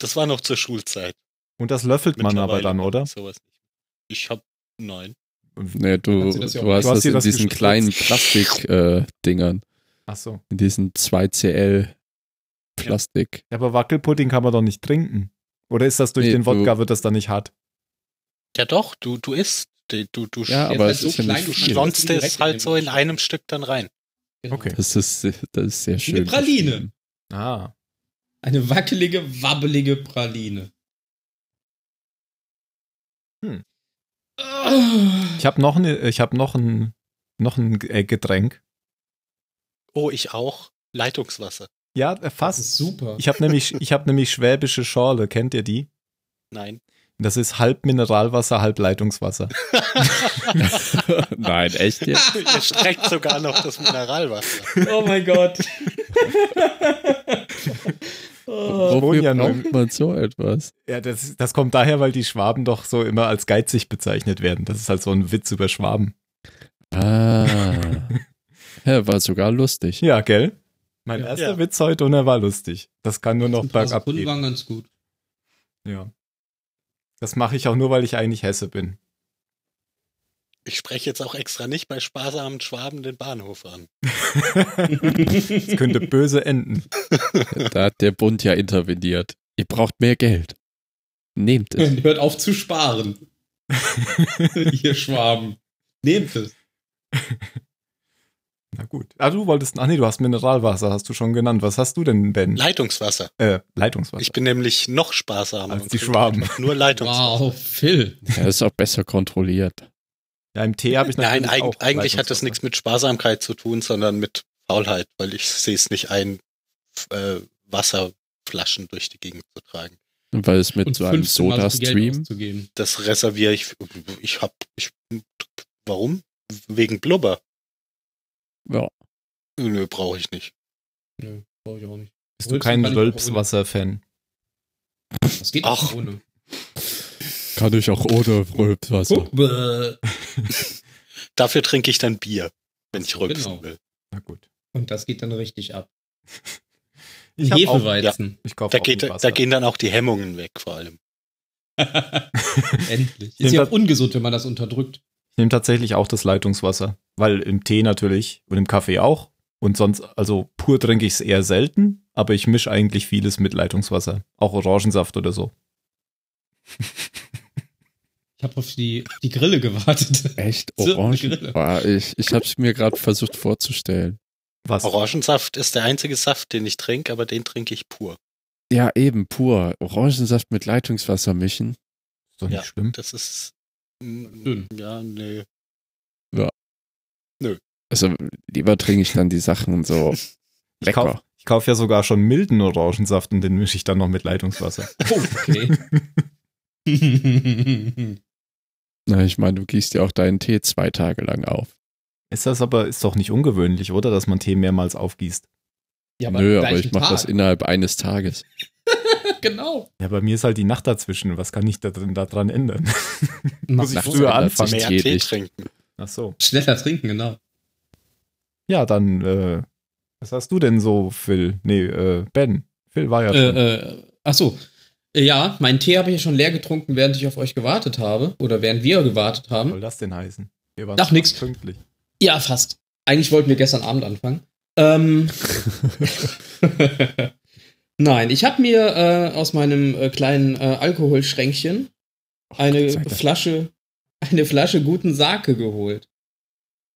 Das war noch zur Schulzeit. Und das löffelt man aber dann, oder? ich Sowas nicht. Ich hab, nein. Nee, du, das ja du hast Du hast das in das diesen gespritzt. kleinen Plastik-Dingern. Ach so. in diesen 2CL Plastik. Ja, aber Wackelpudding kann man doch nicht trinken. Oder ist das durch Nee, den Wodka, du- wird das dann nicht hart? Ja doch, du, du isst. Du, du Ja, aber ist es halt ist ja so nicht klein, du schlonzt es in halt so in einem Stück dann rein. Genau. Okay. Das ist, das ist sehr schön. Praline. beschrieben. Ah. Eine wackelige, wabbelige Praline. Hm. Ah. Ich habe noch, ne, ich hab noch ein, noch ein äh, Getränk. Oh, ich auch. Leitungswasser. Ja, äh, Das fast. ist super. Ich habe nämlich, ich hab nämlich schwäbische Schorle. Kennt ihr die? Nein. Das ist halb Mineralwasser, halb Leitungswasser. Nein, echt jetzt? Ihr streckt sogar noch das Mineralwasser. Oh mein Gott. oh. ja Wofür nur- braucht man so etwas? Ja, das, das kommt daher, weil die Schwaben doch so immer als geizig bezeichnet werden. Das ist halt so ein Witz über Schwaben. Ah. Ja, war sogar lustig. Ja, gell? Mein Ja. erster Ja. Witz heute und er war lustig. Das kann nur noch bergab gehen. waren ganz gut. Ja. Das mache ich auch nur, weil ich eigentlich Hesse bin. Ich spreche jetzt auch extra nicht bei sparsamen Schwaben den Bahnhof an. Das könnte böse enden. Da hat der Bund ja interveniert. Ihr braucht mehr Geld. Nehmt es. Hört auf zu sparen. Ihr Schwaben. Nehmt es. Na gut. Ah, du wolltest. Ach nee, du hast Mineralwasser, hast du schon genannt. Was hast du denn, Ben? Leitungswasser. äh, Leitungswasser. Ich bin nämlich noch sparsamer. Als und die Schwaben. Nur Leitungswasser. Wow, Phil. Ja, ist auch besser kontrolliert. ja, im Tee habe ich Nein, natürlich eig auch eigentlich hat das nichts mit Sparsamkeit zu tun, sondern mit Faulheit, weil ich sehe es nicht ein, äh, Wasserflaschen durch die Gegend zu tragen. Weil es mit Und so einem 15 Mal so viel Geld Soda-Stream. Das reserviere ich. Ich hab, ich, warum? Wegen Blubber. Ja. Nö, brauche ich nicht. Nö, brauche ich auch nicht. Bist du Rülpsen kein auch ohne. Rülpswasser-Fan? Das geht Ach. auch ohne. Kann ich auch ohne Rülpswasser. Dafür trinke ich dann Bier, wenn ich rülpsen genau. will. Na gut. Und das geht dann richtig ab. Ich Hefeweizen. ich kaufe Da, geht, da gehen dann auch die Hemmungen weg, vor allem. Endlich. Ist ja auch ungesund, wenn man das unterdrückt. Ich nehme tatsächlich auch das Leitungswasser, weil im Tee natürlich und im Kaffee auch. Und sonst, also pur trinke ich es eher selten, aber ich mische eigentlich vieles mit Leitungswasser. Auch Orangensaft oder so. Ich habe auf die, die Grille gewartet. Echt? Orangen? Grille. Boah, ich ich habe es mir gerade versucht vorzustellen. Was? Orangensaft ist der einzige Saft, den ich trinke, aber den trinke ich pur. Ja, eben, pur. Orangensaft mit Leitungswasser mischen. Ist doch nicht Ja. schlimm. Das ist. Dünn. Ja, nee. Also lieber trinke ich dann die Sachen so Ich kaufe lecker. ich kauf ja sogar schon milden Orangensaft und den mische ich dann noch mit Leitungswasser. Oh, okay. Na, ich meine, du gießt ja auch deinen Tee zwei Tage lang auf. Ist das aber, ist doch nicht ungewöhnlich, oder? Dass man Tee mehrmals aufgießt. ja, Nö, am aber ich mache das innerhalb eines Tages. Genau. Ja, bei mir ist halt die Nacht dazwischen. Was kann ich da drin daran ändern? Muss ich früher anfangen? Mehr Tee trinken. Ach so. Schneller trinken, genau. Ja, dann, äh, was hast du denn so, Phil? Nee, äh, Ben. Phil war ja schon. Äh, äh, ach so. Äh, Ja, meinen Tee habe ich ja schon leer getrunken, während ich auf euch gewartet habe. Oder während wir gewartet Was haben. soll das denn heißen? Wir waren Ach, nix. Pünktlich. Ja, fast. Eigentlich wollten wir gestern Abend anfangen. Ähm. Nein, ich habe mir äh, aus meinem äh, kleinen äh, Alkoholschränkchen eine sei Dank. Flasche, eine Flasche guten Sake geholt.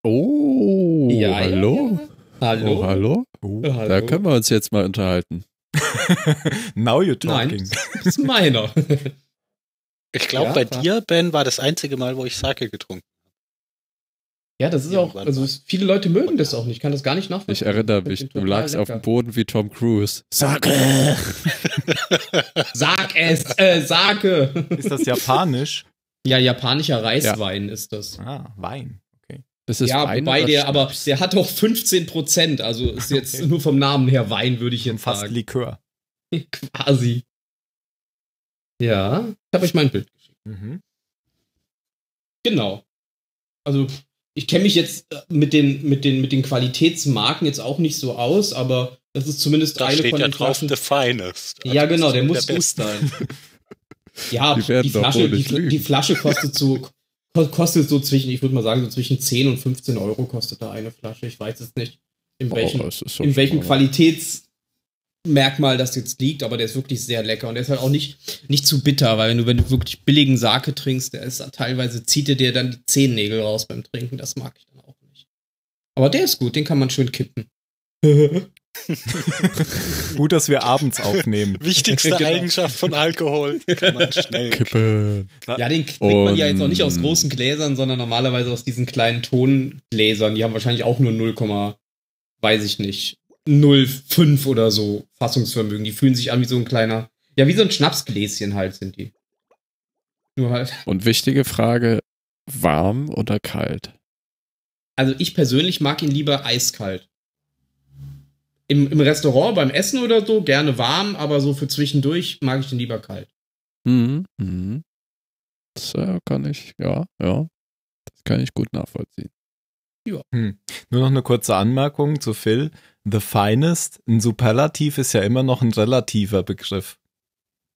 Oh, hallo? Ja, ja. Hallo. Oh, hallo? Oh. Hallo. Da können wir uns jetzt mal unterhalten. Now you're Nein, talking. das ist meiner. Ich glaube, Ja, bei dir, Ben, war das einzige Mal, wo ich Sake getrunken Ja, das ist auch, Irgendwann also mal. es- viele Leute mögen das auch nicht. Ich kann das gar nicht nachvollziehen. Ich erinnere Ich mich, du lagst auf dem lecker. Boden wie Tom Cruise. Sag Sag es, äh, Sake. Ist das japanisch? Ja, japanischer Reiswein ist das. Ah, Wein. Das ist ja, Wein wobei oder der, aber der hat doch 15 Prozent. Also ist jetzt Okay. nur vom Namen her Wein, würde ich jetzt Fast sagen. Likör. Quasi. Ja, ich habe euch mein Bild geschickt. Mhm. Genau. Also, ich kenne mich jetzt äh, mit den, mit, den, mit den Qualitätsmarken jetzt auch nicht so aus, aber das ist zumindest Da eine steht von ja den drauf Flaschen. The Finest. Ja, Also genau, das der muss gut sein. Ja, Die Flasche, die, die Flasche kostet so, kostet so zwischen, ich würde mal sagen, so zwischen 10 und 15 Euro kostet da eine Flasche. Ich weiß es nicht, in welchem, Oh, schon in welchem. Qualitätsmerkmal das jetzt liegt, aber der ist wirklich sehr lecker und der ist halt auch nicht, nicht zu bitter, weil wenn du, wenn du wirklich billigen Sake trinkst, der ist teilweise zieht er dir dann die Zehennägel raus beim Trinken. Das mag ich dann auch nicht. Aber der ist gut, den kann man schön kippen. Gut, dass wir abends aufnehmen. Wichtigste Genau. Eigenschaft von Alkohol. Kann man schnell. Kippe. Ja, den kriegt man ja jetzt auch nicht aus großen Gläsern, sondern normalerweise aus diesen kleinen Tongläsern. Die haben wahrscheinlich auch nur 0, weiß ich nicht, 0,5 oder so Fassungsvermögen. Die fühlen sich an wie so ein kleiner, ja, wie so ein Schnapsgläschen halt sind die. Nur halt. Und wichtige Frage: warm oder kalt? Also ich persönlich mag ihn lieber eiskalt. Im, Im Restaurant beim Essen oder so gerne warm, aber so für zwischendurch mag ich den lieber kalt. Mhm. Mhm. Das äh, kann ich, ja, ja. Das kann ich gut nachvollziehen. Nur noch eine kurze Anmerkung zu Phil. The finest, ein Superlativ ist ja immer noch ein relativer Begriff.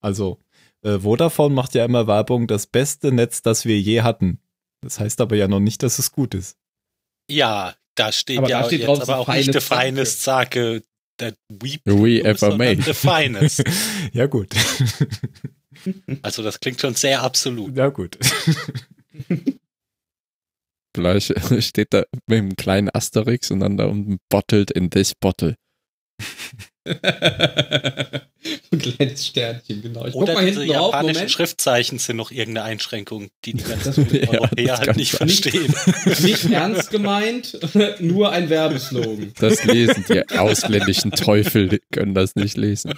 Also, äh, Vodafone macht ja immer Werbung, das beste Netz, das wir je hatten. Das heißt aber ja noch nicht, dass es gut ist. Ja, da steht Aber ja da steht jetzt drauf, aber auch nicht the finest Sake. that we, We ever made. The finest. ja, gut. Also das klingt schon sehr absolut. ja, gut. Vielleicht steht da mit einem kleinen Asterix und dann da unten bottled in this bottle. Ein kleines Sternchen, genau. Ich guck Oder mal diese hinten drauf, japanischen Moment. Schriftzeichen sind noch irgendeine Einschränkung, die die Das- ganzen Ja, Europäer halt kann nicht sein. verstehen. Nicht ernst gemeint, nur ein Werbeslogan. Das lesen die ausländischen Teufel, die können das nicht lesen.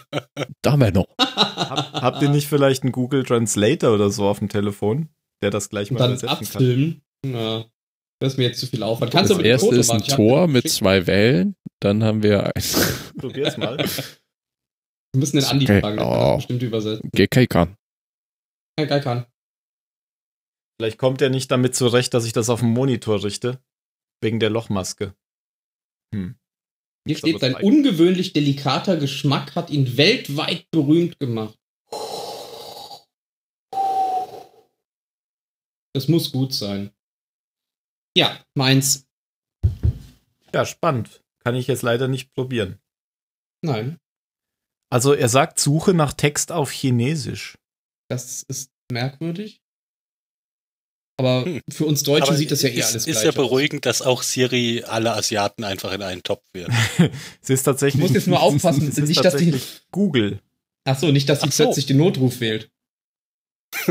Domino. Hab, habt ihr nicht vielleicht einen Google Translator oder so auf dem Telefon, der das gleich Und mal dann übersetzen kann? abfilmen. Ja, das ist mir jetzt zu viel Aufwand. Kannst Das du mit dem erste Foto ist ein Tor mit zwei Wellen. Dann haben wir ein Probier's mal. Wir müssen den Andi Okay. fragen, Oh. das bestimmt übersetzen. Geil kann. Vielleicht kommt er nicht damit zurecht, dass ich das auf dem Monitor richte. Wegen der Lochmaske. Hm. Hier steht, sein ungewöhnlich delikater Geschmack hat ihn weltweit berühmt gemacht. Das muss gut sein. Ja, meins. Ja, spannend. Kann ich jetzt leider nicht probieren. Nein, Also er sagt, suche nach Text auf Chinesisch. das ist merkwürdig. Aber Hm. für uns Deutsche Aber sieht das ja eh ist, alles ist gleich ja aus. beruhigend, dass auch Siri alle Asiaten einfach in einen Topf wirft. es ist tatsächlich. Du musst jetzt nur aufpassen, es ist nicht, dass die- Google. Ach so, nicht, dass sie so. plötzlich den Notruf wählt.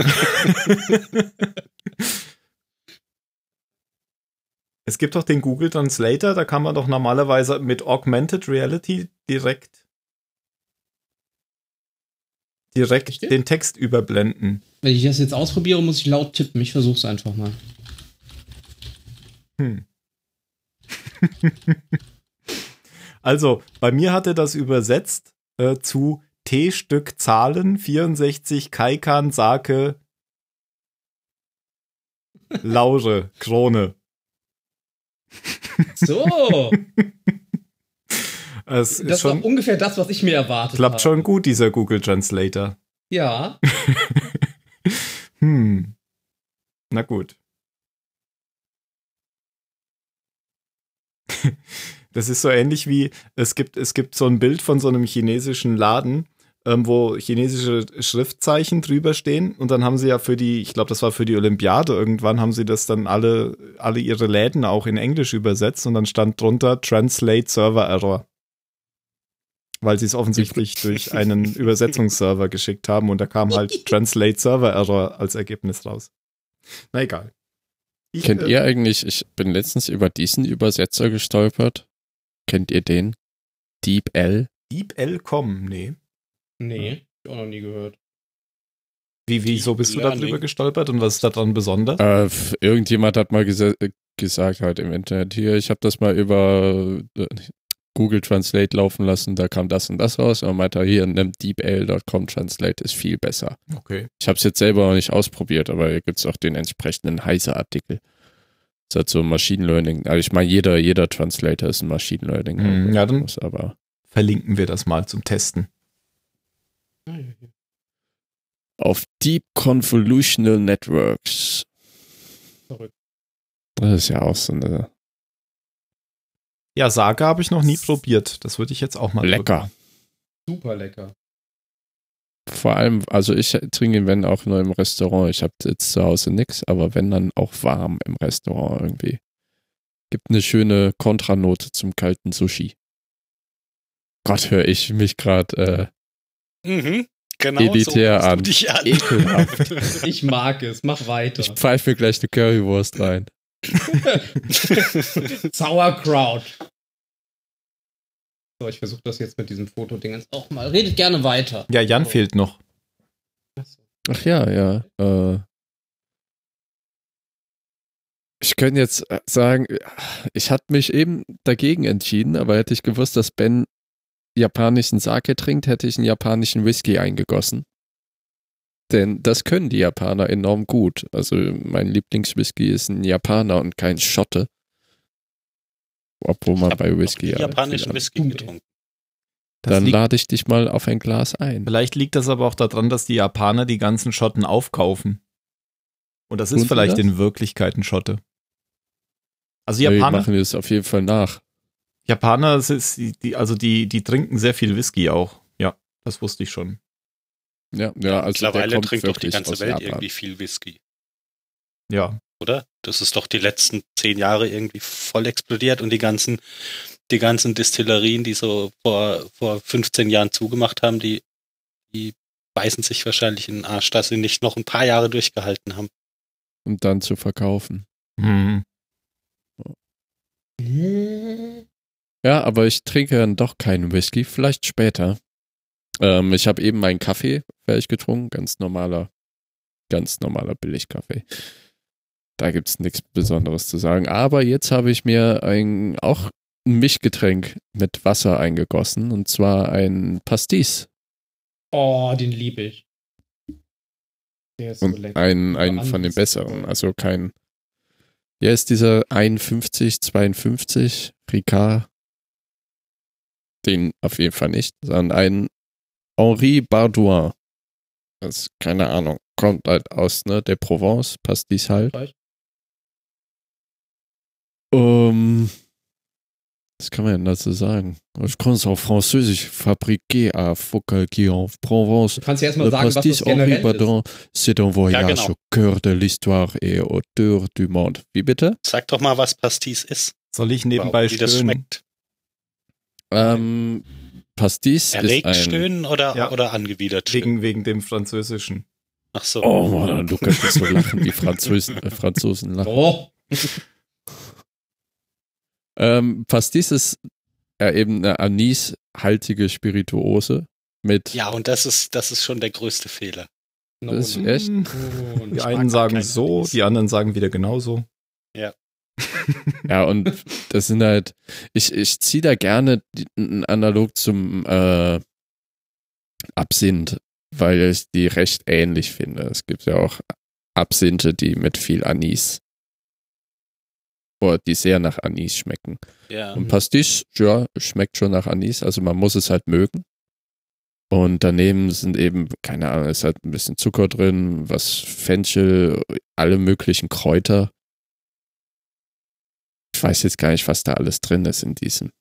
es gibt doch den Google Translator, da kann man doch normalerweise mit Augmented Reality direkt direkt Richtig? den Text überblenden. Wenn ich das jetzt ausprobiere, muss ich laut tippen. Ich versuch's einfach mal. Hm. also, bei mir hat er das übersetzt äh, zu T-Stück Zahlen 64 Kaikan Sake Laure Krone. So, das ist war schon, ungefähr das, was ich mir erwartet klappt habe. schon gut, dieser Google Translator. Ja, Hm. Na gut. Das ist so ähnlich wie, es gibt, es gibt so ein Bild von so einem chinesischen Laden, ähm, wo chinesische Schriftzeichen drüber stehen und dann haben sie ja für die, ich glaube, das war für die Olympiade irgendwann, haben sie das dann alle, alle ihre Läden auch in Englisch übersetzt und dann stand drunter Translate Server Error. Weil sie es offensichtlich durch einen Übersetzungsserver geschickt haben und da kam halt Translate Server Error als Ergebnis raus. Na egal. Ich, Kennt äh, ihr eigentlich, ich bin letztens über diesen Übersetzer gestolpert. Kennt ihr den? Deep L? DeepL.com? Nee. Nee, hab ich auch noch nie gehört. Wie, wieso bist du da drüber gestolpert und was ist daran besonders? Äh, irgendjemand hat mal gesa äh, gesagt halt im Internet, hier, ich habe das mal über äh, Google Translate laufen lassen, da kam das und das raus und meinte er, hier, nimm DeepL.com Translate ist viel besser. Okay. Ich habe es jetzt selber noch nicht ausprobiert, aber hier gibt es auch den entsprechenden Heise-Artikel. Das hat so Machine Learning. Also ich meine, jeder, jeder Translator ist ein Machine Learning. Hm, ja, dann- aber Verlinken wir das mal zum Testen. Auf Deep Convolutional Networks. Verrückt. Das ist ja auch so eine Ja, Saga habe ich noch nie probiert. Das würde ich jetzt auch mal lecker. Super lecker. Vor allem, also ich trinke ihn, wenn auch nur im Restaurant. Ich habe jetzt zu Hause nichts, aber wenn dann auch warm im Restaurant irgendwie. Gibt eine schöne Kontranote zum kalten Sushi. Gott, höre ich mich gerade Mhm. Genau Elitär so an. dich an. ekelhaft. Ich mag es. Mach weiter. Ich pfeife mir gleich eine Currywurst rein. Sauerkraut. So, ich versuche das jetzt mit diesem Fotodingens auch mal. Redet gerne weiter. Ja, Jan fehlt noch. Ach ja, ja. Äh, ich könnte jetzt äh, sagen, ich hatte mich eben dagegen entschieden, aber hätte ich gewusst, dass Ben japanischen Sake trinkt, hätte ich einen japanischen Whisky eingegossen. Denn das können die Japaner enorm gut. Also mein Lieblingswhisky ist ein Japaner und kein Schotte. Obwohl man bei Whisky ja. japanischen Whisky getrunken. Das Dann liegt, lade ich dich mal auf ein Glas ein. vielleicht liegt das aber auch daran, dass die Japaner die ganzen Schotten aufkaufen. Und das ist sie vielleicht das? in Wirklichkeit ein Schotte. Also Japaner, machen das auf jeden Fall nach. Japaner ist, die, also die, die trinken sehr viel Whisky auch. Ja, das wusste ich schon. Ja, ja, also der Mittlerweile kommt trinkt doch die ganze Welt Japan. irgendwie viel Whisky, Ja. oder? Das ist doch die letzten zehn Jahre irgendwie voll explodiert und die ganzen, die ganzen Distillerien, die so vor, vor 15 Jahren zugemacht haben, die, die beißen sich wahrscheinlich in den Arsch, dass sie nicht noch ein paar Jahre durchgehalten haben. Und dann zu verkaufen. Hm. Ja, aber ich trinke dann doch keinen Whisky, vielleicht später. Ähm, ich habe eben meinen Kaffee fertig getrunken, ganz normaler, ganz normaler Billigkaffee. Da gibt's nichts Besonderes zu sagen. Aber jetzt habe ich mir ein auch ein Mischgetränk mit Wasser eingegossen und zwar ein Pastis Oh, den liebe ich. Der ist so und lecker. ein, ein Aber von den besseren. Also kein. Ja, ist dieser 51, 52 Ricard. Den auf jeden Fall nicht, sondern ein Henri Bardouin. Das ist keine Ahnung. Kommt halt aus ne, der Provence, Pastis halt. Frankreich. Ähm, was kann man denn dazu sagen? Ich kann es auf Französisch. Fabriqué à Focalquier en Provence. Du kannst ja erstmal sagen, was das Henri. Bardin, c'est un voyage genau. au cœur de l'histoire et au cœur du monde. Wie bitte? Sag doch mal, was Pastis ist. Soll ich nebenbei Wow, wie das schmeckt. Ähm, Pastis Erregt ist ein... stöhnen oder, Ja. oder angewidert stöhnen? Wegen, wegen dem Französischen. Ach so. Oh Mann, du könntest so lachen, wie Franzosen, äh, Franzosen lachen. Oh, Ähm, Pastis ist ja eben eine anishaltige Spirituose mit... Ja, und das ist, das ist schon der größte Fehler. no, Das ist no. echt- Oh, Die no. einen sagen so, Anis. die anderen sagen wieder genauso. Ja, und das sind halt, ich, ich ziehe da gerne einen Analog zum äh, Absinth, weil ich die recht ähnlich finde. Es gibt ja auch Absinthe, die mit viel Anis oder die sehr nach Anis schmecken. Ja. Und Pastis, ja, schmeckt schon nach Anis, also man muss es halt mögen. Und daneben sind eben, keine Ahnung, ist halt ein bisschen Zucker drin, was Fenchel, alle möglichen Kräuter. Ich weiß jetzt gar nicht, was da alles drin ist in diesem.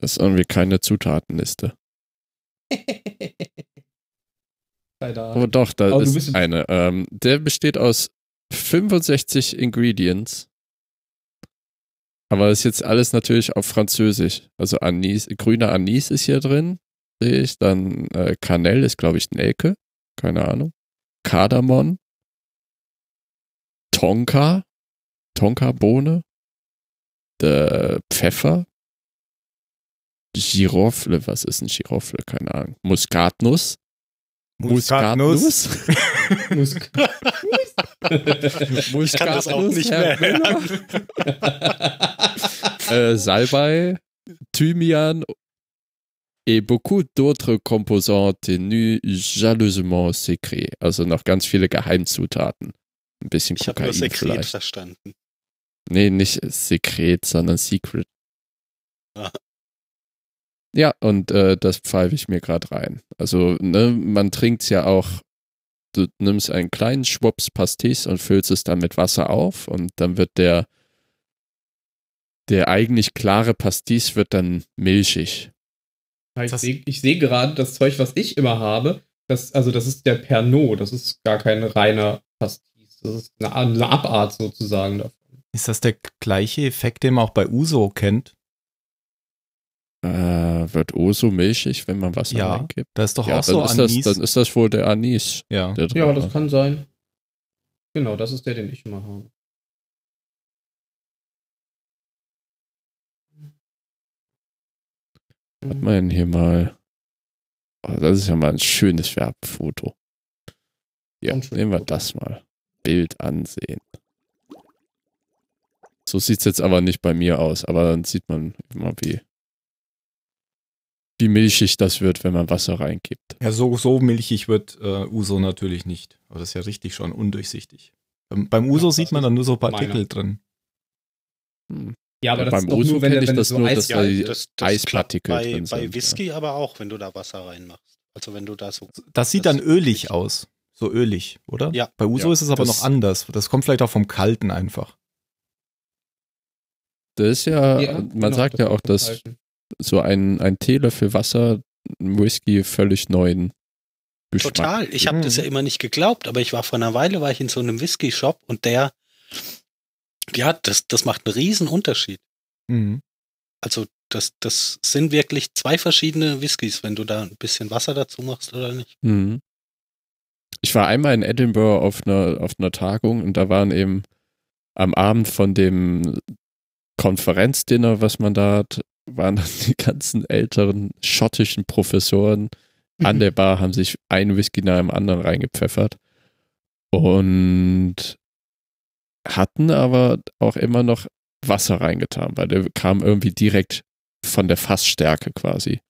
Das ist irgendwie keine Zutatenliste. Keine Oh Ahnung. doch, da Aber ist eine. Ähm, der besteht aus 65 Ingredients. Aber das ist jetzt alles natürlich auf Französisch. Also Anis, grüner Anis ist hier drin, sehe ich. Dann äh, Canelle ist, glaube ich, Nelke. Keine Ahnung. Kardamom. Tonka. Tonka-Bohne. Der Pfeffer. Girofle, was ist ein Girofle? Keine Ahnung. Muskatnuss. Muskatnuss. Musk Ich kann das auch nicht mehr hören. äh, Salbei, Thymian et beaucoup d'autres composants tenus jalousement secret. Also noch ganz viele Geheimzutaten. Ein bisschen Ich Kokain Sekret vielleicht. verstanden. Nee, nicht Sekret, sondern Secret. Ah. Ja, und äh, das pfeife ich mir gerade rein. Also, ne, man trinkt's ja auch, du nimmst einen kleinen Schwupps Pastis und füllst es dann mit Wasser auf und dann wird der, der eigentlich klare Pastis wird dann milchig. Ich sehe seh gerade das Zeug, was ich immer habe. Das, also, das ist der Pernod. Das ist gar kein reiner Pastis. Das ist eine, eine Abart sozusagen davon. Ist das der gleiche Effekt, den man auch bei Uso kennt? Äh, wird Oso milchig, wenn man Wasser Ja. reingibt? Da ist doch Ja, auch so dann, ist das, Anis. dann ist das wohl der Anis. ja. Der Ja, das kann sein. Genau, das ist der, den ich immer habe. Hat man denn hier mal. Oh, das ist ja mal ein schönes Werbefoto. Ja, nehmen wir das mal. Bild ansehen. So sieht es jetzt aber nicht bei mir aus, aber dann sieht man immer, wie, wie milchig das wird, wenn man Wasser reingibt. Ja, so, so milchig wird äh, Uso natürlich nicht. Aber das ist ja richtig schon undurchsichtig. Beim, beim Uso Ja, sieht das man dann nur so meiner. Partikel drin. Hm. Ja, aber Ja, das beim ist doch Uso nur, wenn, ich wenn das so nur, Eis dass da die- das, Eispartikel bei, drin sind, Bei Whisky aber auch, wenn du da Wasser reinmachst. Also wenn du da so. Das sieht Das dann ölig aus. So ölig, oder? Ja. Bei Uso Ja, ist es aber das- noch anders. Das kommt vielleicht auch vom Kalten einfach. Das ist ja, Ja, man genau, sagt ja auch, dass so ein, ein Teelöffel Wasser Whisky völlig neuen Geschmack. Total. Ich habe das ja immer nicht geglaubt, aber ich war vor einer Weile war ich in so einem Whisky-Shop und der, ja, das, das macht einen riesen Unterschied. Mhm. Also das, das sind wirklich zwei verschiedene Whiskys, wenn du da ein bisschen Wasser dazu machst oder nicht. Mhm. Ich war einmal in Edinburgh auf einer, auf einer Tagung und da waren eben am Abend von dem Konferenzdinner, was man da hat, waren dann die ganzen älteren schottischen Professoren an der Bar, haben sich einen Whisky nach dem anderen reingepfeffert und hatten aber auch immer noch Wasser reingetan, weil der kam irgendwie direkt von der Fassstärke quasi.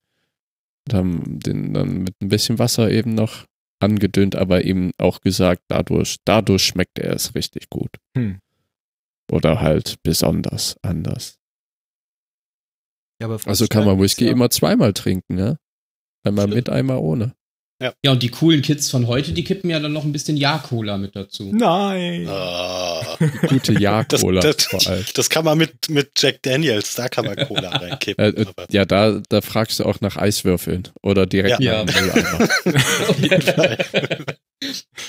Und haben den dann mit ein bisschen Wasser eben noch angedünnt, aber eben auch gesagt, dadurch, dadurch schmeckt er es richtig gut. Hm. Oder halt besonders anders. Ja, aber Also kann man Whisky ja. immer zweimal trinken, ja? Einmal Stimmt. mit, einmal ohne. Ja, und die coolen Kids von heute, die kippen ja dann noch ein bisschen Ja-Cola mit dazu. Nein. Ah. Gute Das, Ja-Cola das, vor allem. das kann man mit, mit Jack Daniels, da kann man Cola reinkippen. Äh, äh, ja, da, da fragst du auch nach Eiswürfeln oder direkt Ja. nach Fall.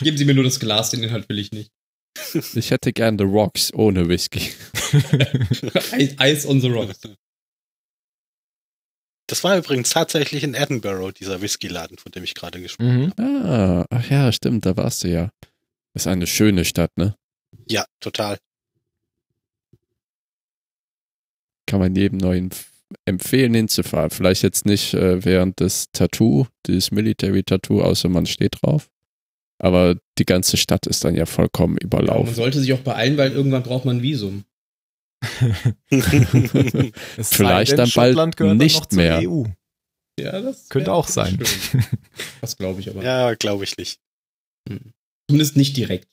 Geben Sie mir nur das Glas, den Inhalt will ich nicht. Ich hätte gern The Rocks ohne Whisky. Eis, on the Rocks. Das war übrigens tatsächlich in Edinburgh, dieser Whisky-Laden, von dem ich gerade gesprochen Mhm. Ah, ach ja, stimmt, da warst du ja. Ist eine schöne Stadt, ne? habe. Ja, total. Kann man jedem neuen empfehlen hinzufahren. Vielleicht jetzt nicht äh, während des Tattoo, dieses Military Tattoo, außer man steht drauf. Aber die ganze Stadt ist dann ja vollkommen Aber man überlaufen. sollte sich auch beeilen, weil irgendwann braucht man ein Visum. Vielleicht dann bald Schottland gehört dann nicht mehr. EU. Ja, das Könnte auch sein. schön. Das glaube ich aber. ja, glaube ich nicht. Zumindest nicht direkt.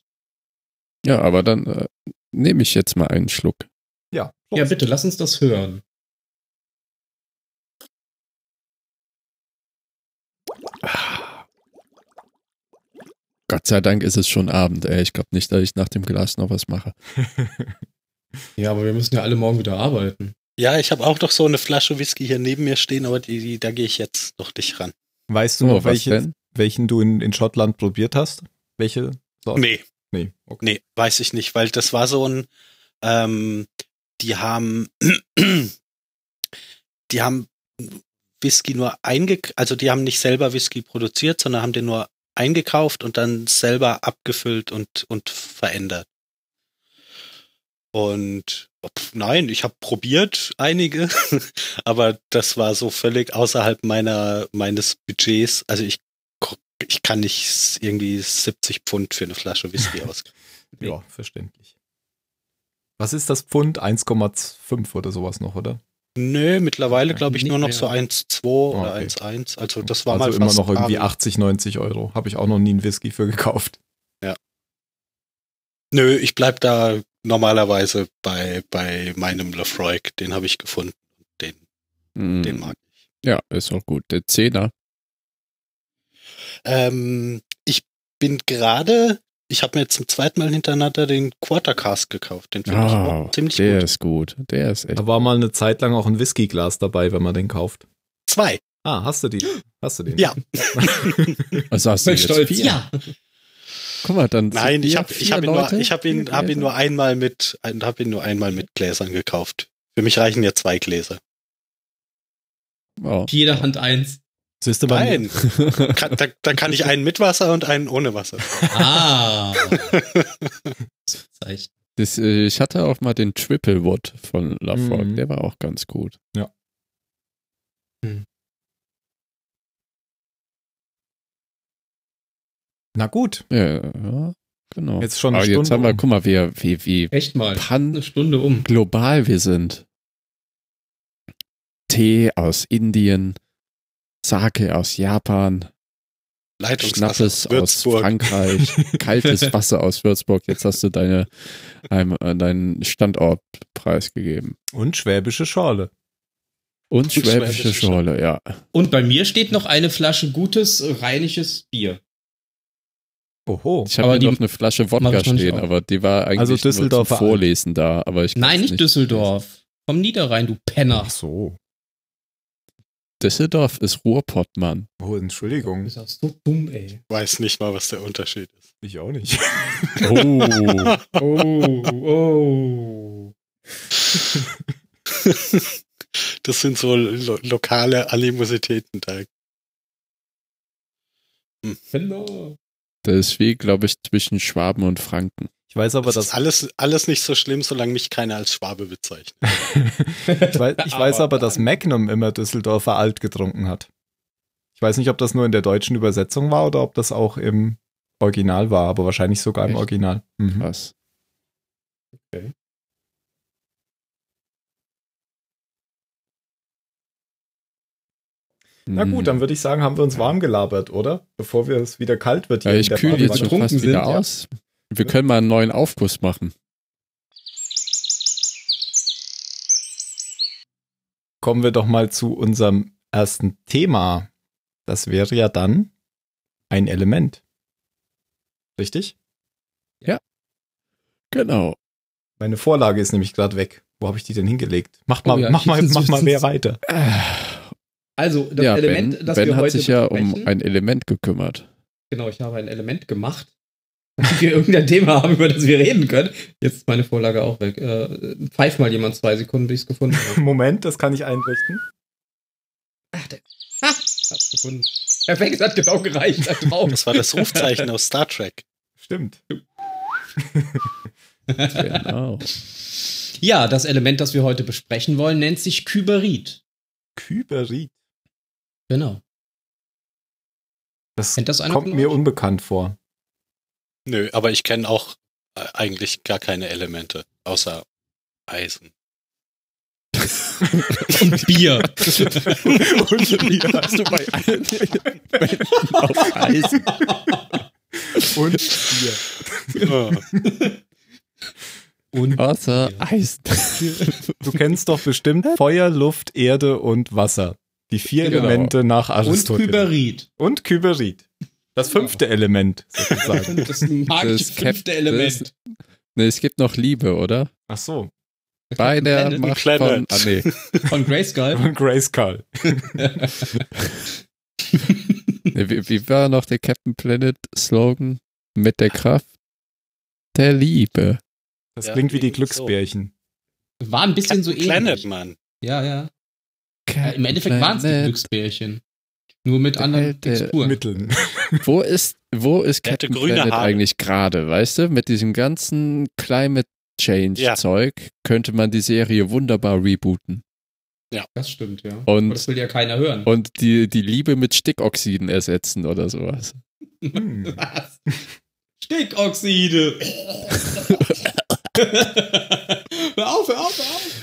Ja, aber dann äh, nehme ich jetzt mal einen Schluck. Ja, Ja, bitte, lass uns das hören. Gott sei Dank ist es schon Abend, ey. Ich glaube nicht, dass ich nach dem Glas noch was mache. Ja, aber wir müssen ja alle morgen wieder arbeiten. Ja, ich habe auch noch so eine Flasche Whisky hier neben mir stehen, aber die, die da gehe ich jetzt noch nicht ran. Weißt du Oh, noch, welche, welchen du in, in Schottland probiert hast? Welche Sorte? Nee, Nee. Okay. nee, weiß ich nicht, weil das war so ein, ähm, die haben, die haben Whisky nur eingekauft, also die haben nicht selber Whisky produziert, sondern haben den nur eingekauft und dann selber abgefüllt und, und verändert. Und pf, nein, ich habe probiert einige, aber das war so völlig außerhalb meiner meines Budgets. Also ich ich kann nicht irgendwie 70 Pfund für eine Flasche Whisky ausgeben. Ja, verständlich. Was ist das Pfund? 1,5 oder sowas noch, oder? Nö, mittlerweile glaube ich nur noch mehr. so 1,2 oder Okay. 1,1. Also das war also mal immer fast noch irgendwie Abend. 80, 90 Euro. Habe ich auch noch nie einen Whisky für gekauft. Nö, ich bleib da normalerweise bei, bei meinem Lefroy. Den habe ich gefunden. Den, Mm, den mag ich. Ja, ist auch gut. Der Zehner. Ähm, ich bin gerade, ich habe mir jetzt zum zweiten Mal hintereinander den Quartercast gekauft. Den finde ich Ah, auch ziemlich der gut. ist gut. Der ist echt. Da war mal eine Zeit lang auch ein Whiskyglas dabei, wenn man den kauft. Zwei. Ah, hast du die? Hast du den? Ja. Also hast du jetzt stolz. vier? Ja. Guck mal, dann Nein, ich habe ich vier hab ihn, nur, Leute. ich hab ihn, hab ihn nur einmal mit, hab ihn nur einmal mit Gläsern gekauft. Für mich reichen ja zwei Gläser. Wow. Jeder Hand eins. Siehst du? Nein, kann, da, da kann ich einen mit Wasser und einen ohne Wasser. Ah. Das, äh, ich hatte auch mal den Triple Wood von Lafroig. Mhm. Der war auch ganz gut. Na gut, Ja, ja genau. jetzt schon eine Aber Stunde. jetzt haben wir, um. guck mal, wie, wie, wie Echt mal. pan Eine Stunde um. global wir sind. Tee aus Indien, Sake aus Japan, Schnappes aus. Frankreich, kaltes Wasser aus Würzburg. Jetzt hast du deine, äh, deinen Standort preisgegeben. Und schwäbische Schorle. Und schwäbische schwäbische Schorle, ja. Und bei mir steht noch eine Flasche gutes, äh, rheinisches Bier. Oho. Ich habe noch eine Flasche Wodka stehen, aber die war eigentlich Also nur zum Vorlesen da. Aber ich Nein, nicht Düsseldorf. Vom Niederrhein, du Penner. Ach so. Düsseldorf ist Ruhrpott, Mann. Oh, Du Entschuldigung. bist auch so dumm, ey. Weiß nicht mal, was der Unterschied ist. Ich auch nicht. Oh. Oh, oh. Das sind so lo lokale Animositäten da. Hello. Das ist wie, glaube ich, zwischen Schwaben und Franken. Ich weiß aber, Das dass ist alles, alles nicht so schlimm, solange mich keiner als Schwabe bezeichnet. ich weiß, ich weiß aber, dass Magnum immer Düsseldorfer alt getrunken hat. Ich weiß nicht, ob das nur in der deutschen Übersetzung war oder ob das auch im Original war, aber wahrscheinlich sogar im Echt? Original. Mhm. Was? Na gut, dann würde ich sagen, haben wir uns warm gelabert, oder? Bevor wir es wieder kalt wird Ja, in ich der kühle jetzt schon fast wieder sind, ja. Wir können mal einen neuen Aufguss machen. Kommen wir doch mal zu unserem ersten Thema. Das wäre ja dann ein Element. Richtig? Genau. Meine Vorlage ist nämlich gerade weg. Wo habe ich die denn hingelegt? Mach Oh mal, ja, mach mal, mach mal wer weiter. Also, das ja, Element, Ben, das ben wir hat heute sich ja um ein Element gekümmert. Genau, ich habe ein Element gemacht. Wir irgendein Thema haben, über das wir reden können. Jetzt ist meine Vorlage auch weg. Äh, pfeif mal jemand zwei Sekunden, bis ich es gefunden habe. Moment, das kann ich einrichten. Ach, der. Ah, hab's gefunden. Perfekt, hat genau gereicht. Da drauf. Das war das Rufzeichen aus Star Trek. Stimmt. Genau. Ja, das Element, das wir heute besprechen wollen, nennt sich Kyberit. Kyberit. Genau. Das, das kommt mir unbekannt vor. Nö, aber ich kenne auch äh, eigentlich gar keine Elemente, außer Eisen. Und Bier. Und Bier. Hast du bei allen auf Eisen? Und Bier. Ah, Und Außer Bier. Eisen. Du kennst doch bestimmt Feuer, Luft, Erde und Wasser. Die vier Genau. Elemente nach Und Aristoteles. Kyberit. Und Kyberit. Das fünfte Element, sozusagen. Das magische Das fünfte Element. das- Ne, es gibt noch Liebe, oder? Ach so. Bei der Planet Macht von. Ah, nee. Von Grayskull. Und Grayskull. nee wie, wie war noch der Captain Planet Slogan? Mit der Kraft der Liebe. Das Ja, klingt wie die irgendwie so. Glücksbärchen. War ein bisschen so ähnlich. Planet, Mann. Ja, ja. ja Im Endeffekt waren es die. Glücksbärchen. Nur mit Der anderen Texturen. Mitteln. Wo ist, wo ist Captain Planet Haare. eigentlich gerade, weißt du? Mit diesem ganzen Climate Change Ja. Zeug könnte man die Serie wunderbar rebooten. Das stimmt, ja. Und- Aber das will ja keiner hören. Und die, die Liebe mit Stickoxiden ersetzen oder sowas. Hm. Was? Stickoxide. hör auf, hör auf, hör auf.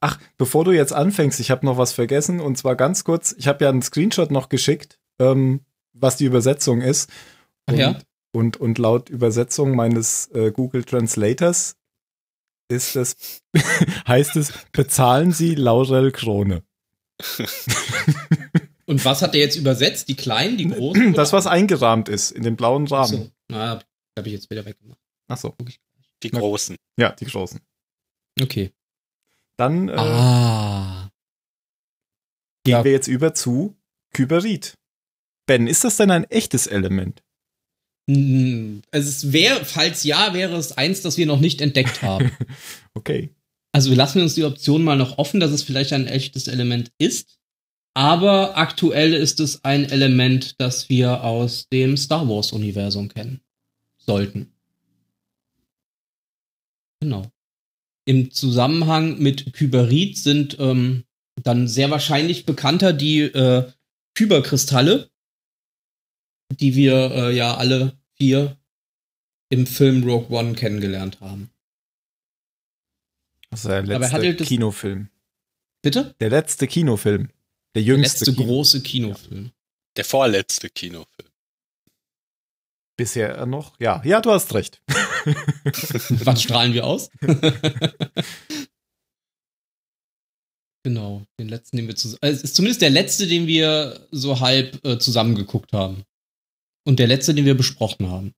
Ach, bevor du jetzt anfängst, ich habe noch was vergessen und zwar ganz kurz, ich habe ja einen Screenshot noch geschickt, ähm, was die Übersetzung ist. Und, ja? Und, und laut Übersetzung meines äh, Google Translators ist es, heißt es, bezahlen Sie Laurel Krone. Und was hat der jetzt übersetzt? Die kleinen, die großen? Das, was eingerahmt ist in den blauen Rahmen. So. Na, habe ich jetzt wieder weggemacht. Ach so, Die großen. ja, die großen. Okay. Dann äh, ah. gehen Ja. wir jetzt über zu Kyberit. Ben, ist das denn ein echtes Element? Also es wäre, falls ja, wäre es eins, das wir noch nicht entdeckt haben. Okay. Also wir lassen uns die Option mal noch offen, dass es vielleicht ein echtes Element ist. Aber aktuell ist es ein Element, das wir aus dem Star Wars-Universum kennen sollten. Genau. Im Zusammenhang mit Kyberit sind ähm, dann sehr wahrscheinlich bekannter die äh, Kyberkristalle, die wir äh, ja alle vier im Film Rogue One kennengelernt haben. Das ist der Dabei letzte Kinofilm. Bitte? Der letzte Kinofilm. Der Der jüngste letzte Kino- große Kinofilm. Der vorletzte Kinofilm. Bisher noch. Ja, ja, du hast recht. Was strahlen wir aus? genau, den letzten, den wir zusammen. Es ist zumindest der letzte, den wir so halb äh, zusammengeguckt haben. Und der letzte, den wir besprochen haben.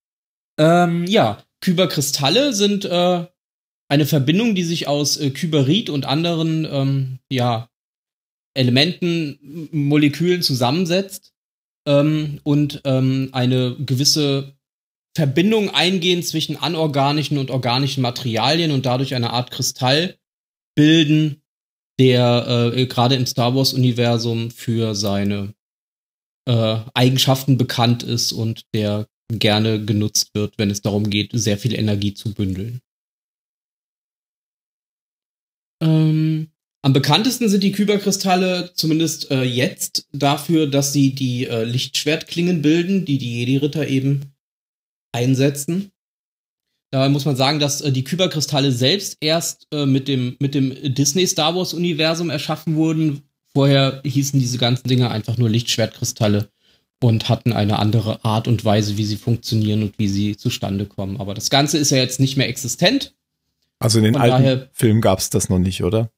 Ähm, ja, Kyberkristalle sind äh, eine Verbindung, die sich aus äh, Kyberit und anderen ähm, ja, Elementen, Molekülen zusammensetzt ähm, und ähm, eine gewisse Verbindung eingehen zwischen anorganischen und organischen Materialien und dadurch eine Art Kristall bilden, der äh, gerade im Star Wars-Universum für seine äh, Eigenschaften bekannt ist und der gerne genutzt wird, wenn es darum geht, sehr viel Energie zu bündeln. Ähm, am bekanntesten sind die Kyberkristalle zumindest äh, jetzt dafür, dass sie die äh, Lichtschwertklingen bilden, die die Jedi-Ritter eben einsetzen. Da muss man sagen, dass äh, die Kyberkristalle selbst erst äh, mit dem, mit dem Disney Star Wars Universum erschaffen wurden. Vorher hießen diese ganzen Dinge einfach nur Lichtschwertkristalle und hatten eine andere Art und Weise, wie sie funktionieren und wie sie zustande kommen. Aber das Ganze ist ja jetzt nicht mehr existent. Also in den Von alten Filmen gab es das noch nicht, oder?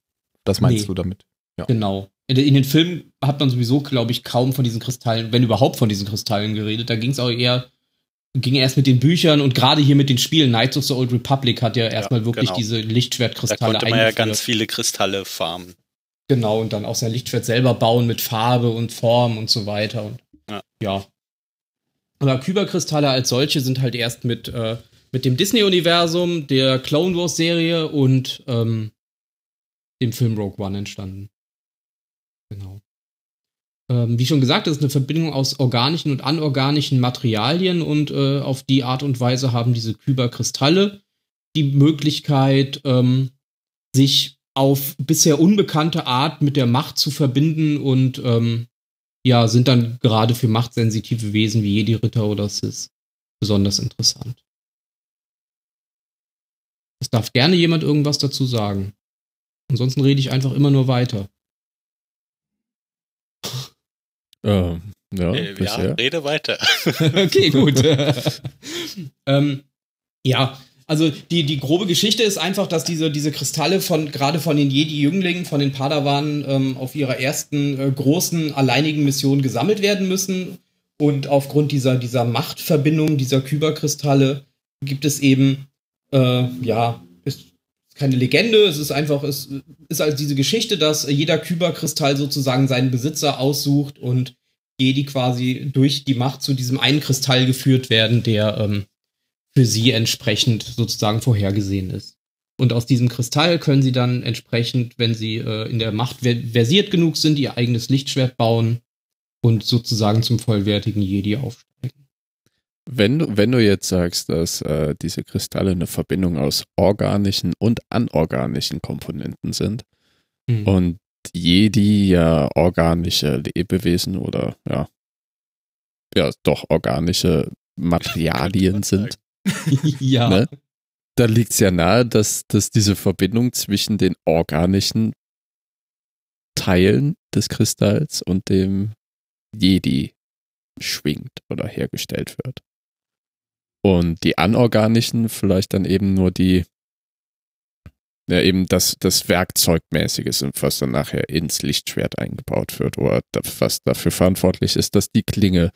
Das meinst Nee. du damit? Ja. Genau. In, in den Filmen hat man sowieso, glaube ich, kaum von diesen Kristallen, wenn überhaupt von diesen Kristallen geredet. Da ging es auch eher, ging erst mit den Büchern und gerade hier mit den Spielen. Knights of the Old Republic hat ja erstmal wirklich genau. diese Da Lichtschwertkristalle konnte man ja ganz viele Kristalle farmen. Genau, und dann auch sein Lichtschwert selber bauen mit Farbe und Form und so weiter. Und Ja. ja. Aber Kyberkristalle als solche sind halt erst mit, äh, mit dem Disney-Universum, der Clone Wars-Serie und ähm, dem Film Rogue One entstanden. Genau. Ähm, wie schon gesagt, das ist eine Verbindung aus organischen und anorganischen Materialien und äh, auf die Art und Weise haben diese Kyberkristalle die Möglichkeit, ähm, sich auf bisher unbekannte Art mit der Macht zu verbinden und ähm, ja, sind dann gerade für machtsensitive Wesen wie Jedi-Ritter oder Sith besonders interessant. Es darf gerne jemand irgendwas dazu sagen. Ansonsten rede ich einfach immer nur weiter. Ähm, ja, Äh, ja, rede weiter. okay, gut. ähm, ja, also die, die grobe Geschichte ist einfach, dass diese, diese Kristalle von gerade von den Jedi-Jünglingen, von den Padawanen ähm, auf ihrer ersten äh, großen alleinigen Mission gesammelt werden müssen. Und aufgrund dieser, dieser Machtverbindung dieser Kyberkristalle gibt es eben, äh, ja, keine Legende, es ist einfach, es ist also diese Geschichte, dass jeder Kyberkristall sozusagen seinen Besitzer aussucht und Jedi quasi durch die Macht zu diesem einen Kristall geführt werden, der ähm, für sie entsprechend sozusagen vorhergesehen ist. Und aus diesem Kristall können sie dann entsprechend, wenn sie äh, in der Macht ver versiert genug sind, ihr eigenes Lichtschwert bauen und sozusagen zum vollwertigen Jedi aufsteigen. Wenn du, wenn du jetzt sagst, dass äh, diese Kristalle eine Verbindung aus organischen und anorganischen Komponenten sind Mhm. und Jedi ja organische Lebewesen oder ja ja doch organische Materialien sind, ja. Ne? da liegt es ja nahe, dass, dass diese Verbindung zwischen den organischen Teilen des Kristalls und dem Jedi schwingt oder hergestellt wird. Und die anorganischen vielleicht dann eben nur die, ja eben das, das Werkzeugmäßige sind, was dann nachher ins Lichtschwert eingebaut wird oder was dafür verantwortlich ist, dass die Klinge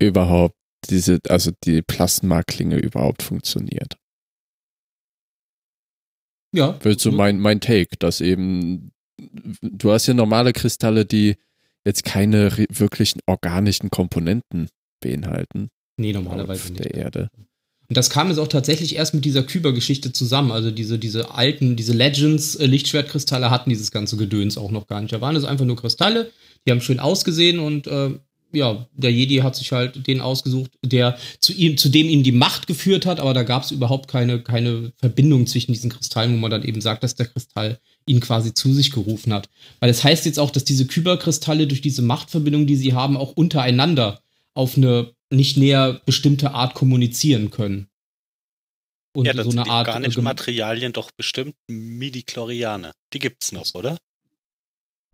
überhaupt diese, also die Plasmaklinge überhaupt funktioniert. Ja. Wird so mein, mein Take, dass eben, du hast ja normale Kristalle, die jetzt keine wirklichen organischen Komponenten beinhalten Nee, normalerweise auf nicht. der Erde. Und das kam jetzt auch tatsächlich erst mit dieser Kyber-Geschichte zusammen. Also diese, diese alten, diese Legends-Lichtschwertkristalle hatten dieses ganze Gedöns auch noch gar nicht. Da waren es einfach nur Kristalle, die haben schön ausgesehen und äh, ja, der Jedi hat sich halt den ausgesucht, der zu ihm, zu dem ihm die Macht geführt hat, aber da gab es überhaupt keine, keine Verbindung zwischen diesen Kristallen, wo man dann eben sagt, dass der Kristall ihn quasi zu sich gerufen hat. Weil es das heißt jetzt auch, dass diese Kyberkristalle durch diese Machtverbindung, die sie haben, auch untereinander auf eine nicht näher bestimmte Art kommunizieren können. Und ja, so sind eine die Art. organischen äh, Materialien doch bestimmt Midi-Chlorianer. Die gibt's noch, oder?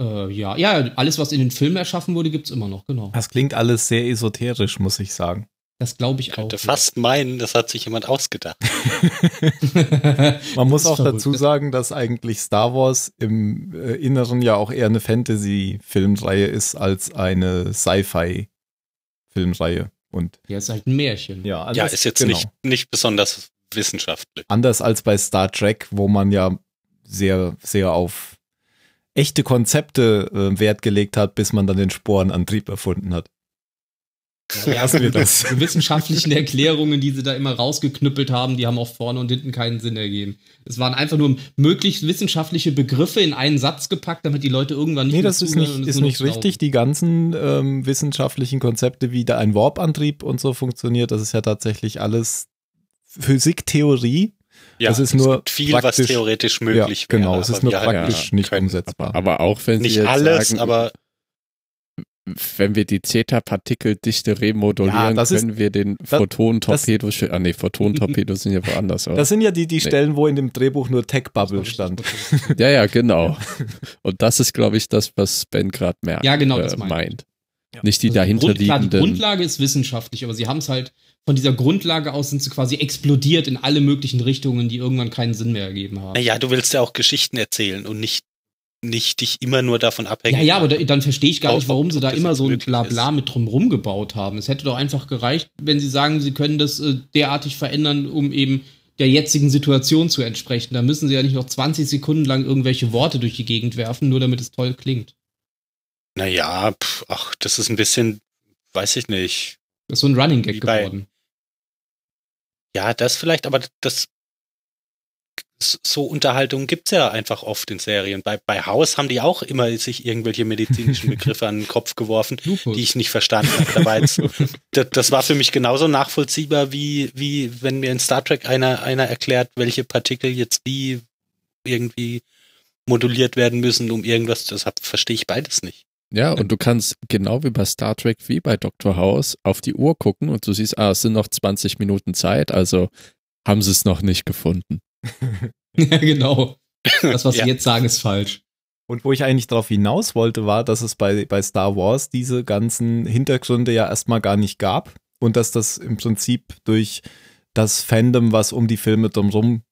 äh, ja, ja, alles, was in den Filmen erschaffen wurde, gibt's immer noch, genau. Das klingt alles sehr esoterisch, muss ich sagen. Das glaube ich auch. Könnte fast meinen, das hat sich jemand ausgedacht. Man muss auch verrückt. dazu sagen, dass eigentlich Star Wars im äh, Inneren ja auch eher eine Fantasy-Filmreihe ist als eine Sci-Fi-Filmreihe. Und Ja, ist halt ein Märchen. ja, ja, anders- ist jetzt genau. nicht, nicht besonders wissenschaftlich. Anders als bei Star Trek, wo man ja sehr, sehr auf echte Konzepte äh, Wert gelegt hat, bis man dann den Sporenantrieb erfunden hat. Ja, Lassen wir das. Die wissenschaftlichen Erklärungen, die sie da immer rausgeknüppelt haben, die haben auch vorne und hinten keinen Sinn ergeben. Es waren einfach nur möglichst wissenschaftliche Begriffe in einen Satz gepackt, damit die Leute irgendwann nicht Nee, mehr das ist nicht, ist nicht richtig. Die ganzen ähm, wissenschaftlichen Konzepte, wie da ein Warp-Antrieb und so funktioniert, das ist ja tatsächlich alles Physiktheorie. Ja, Das ist es nur gibt viel, praktisch- was theoretisch möglich ja, genau, wäre. es ist nur praktisch nicht können- umsetzbar. Aber auch wenn sie Nicht jetzt alles, sagen, aber wenn wir die Zeta-Partikeldichte Ja, remodulieren, ist- können wir den Photon-Torpedo, ah nee, Photon-Torpedos sind ja woanders. Oder? Das sind ja die, die Nee. Stellen, wo in dem Drehbuch nur Tech Bubble Das stand. ja, ja, genau. Und das ist, glaube ich, das, was Ben gerade merkt, Ja, genau, äh, das meinte ich. meint. Ja. Nicht die Also klar, die dahinterliegenden. Grundlage ist wissenschaftlich, aber sie haben es halt von dieser Grundlage aus sind sie quasi explodiert in alle möglichen Richtungen, die irgendwann keinen Sinn mehr ergeben haben. naja, du willst ja auch Geschichten erzählen und nicht, nicht dich immer nur davon abhängen. Ja, ja, aber da, dann verstehe ich gar nicht, warum sie da immer so ein Blabla ist. mit drumrum gebaut haben. Es hätte doch einfach gereicht, wenn sie sagen, sie können das äh, derartig verändern, um eben der jetzigen Situation zu entsprechen. Da müssen sie ja nicht noch 20 Sekunden lang irgendwelche Worte durch die Gegend werfen, nur damit es toll klingt. Naja, pf, ach, das ist ein bisschen, weiß ich nicht. Das ist so ein Running Gag bei- geworden. Ja, das vielleicht, aber das so Unterhaltung gibt's ja einfach oft in Serien. Bei, bei House haben die auch immer sich irgendwelche medizinischen Begriffe an den Kopf geworfen, Lupus. die ich nicht verstanden habe. Das, das war für mich genauso nachvollziehbar, wie, wie wenn mir in Star Trek einer, einer erklärt, welche Partikel jetzt wie irgendwie moduliert werden müssen, um irgendwas. Deshalb verstehe ich beides nicht. Ja, und du kannst genau wie bei Star Trek wie bei Dr. House auf die Uhr gucken und du siehst, ah, es sind noch 20 Minuten Zeit, also haben sie es noch nicht gefunden. ja, genau. Das, was Ja. sie jetzt sagen, ist falsch. Und wo ich eigentlich darauf hinaus wollte, war, dass es bei, bei Star Wars diese ganzen Hintergründe ja erstmal gar nicht gab und dass das im Prinzip durch das Fandom, was um die Filme drumherum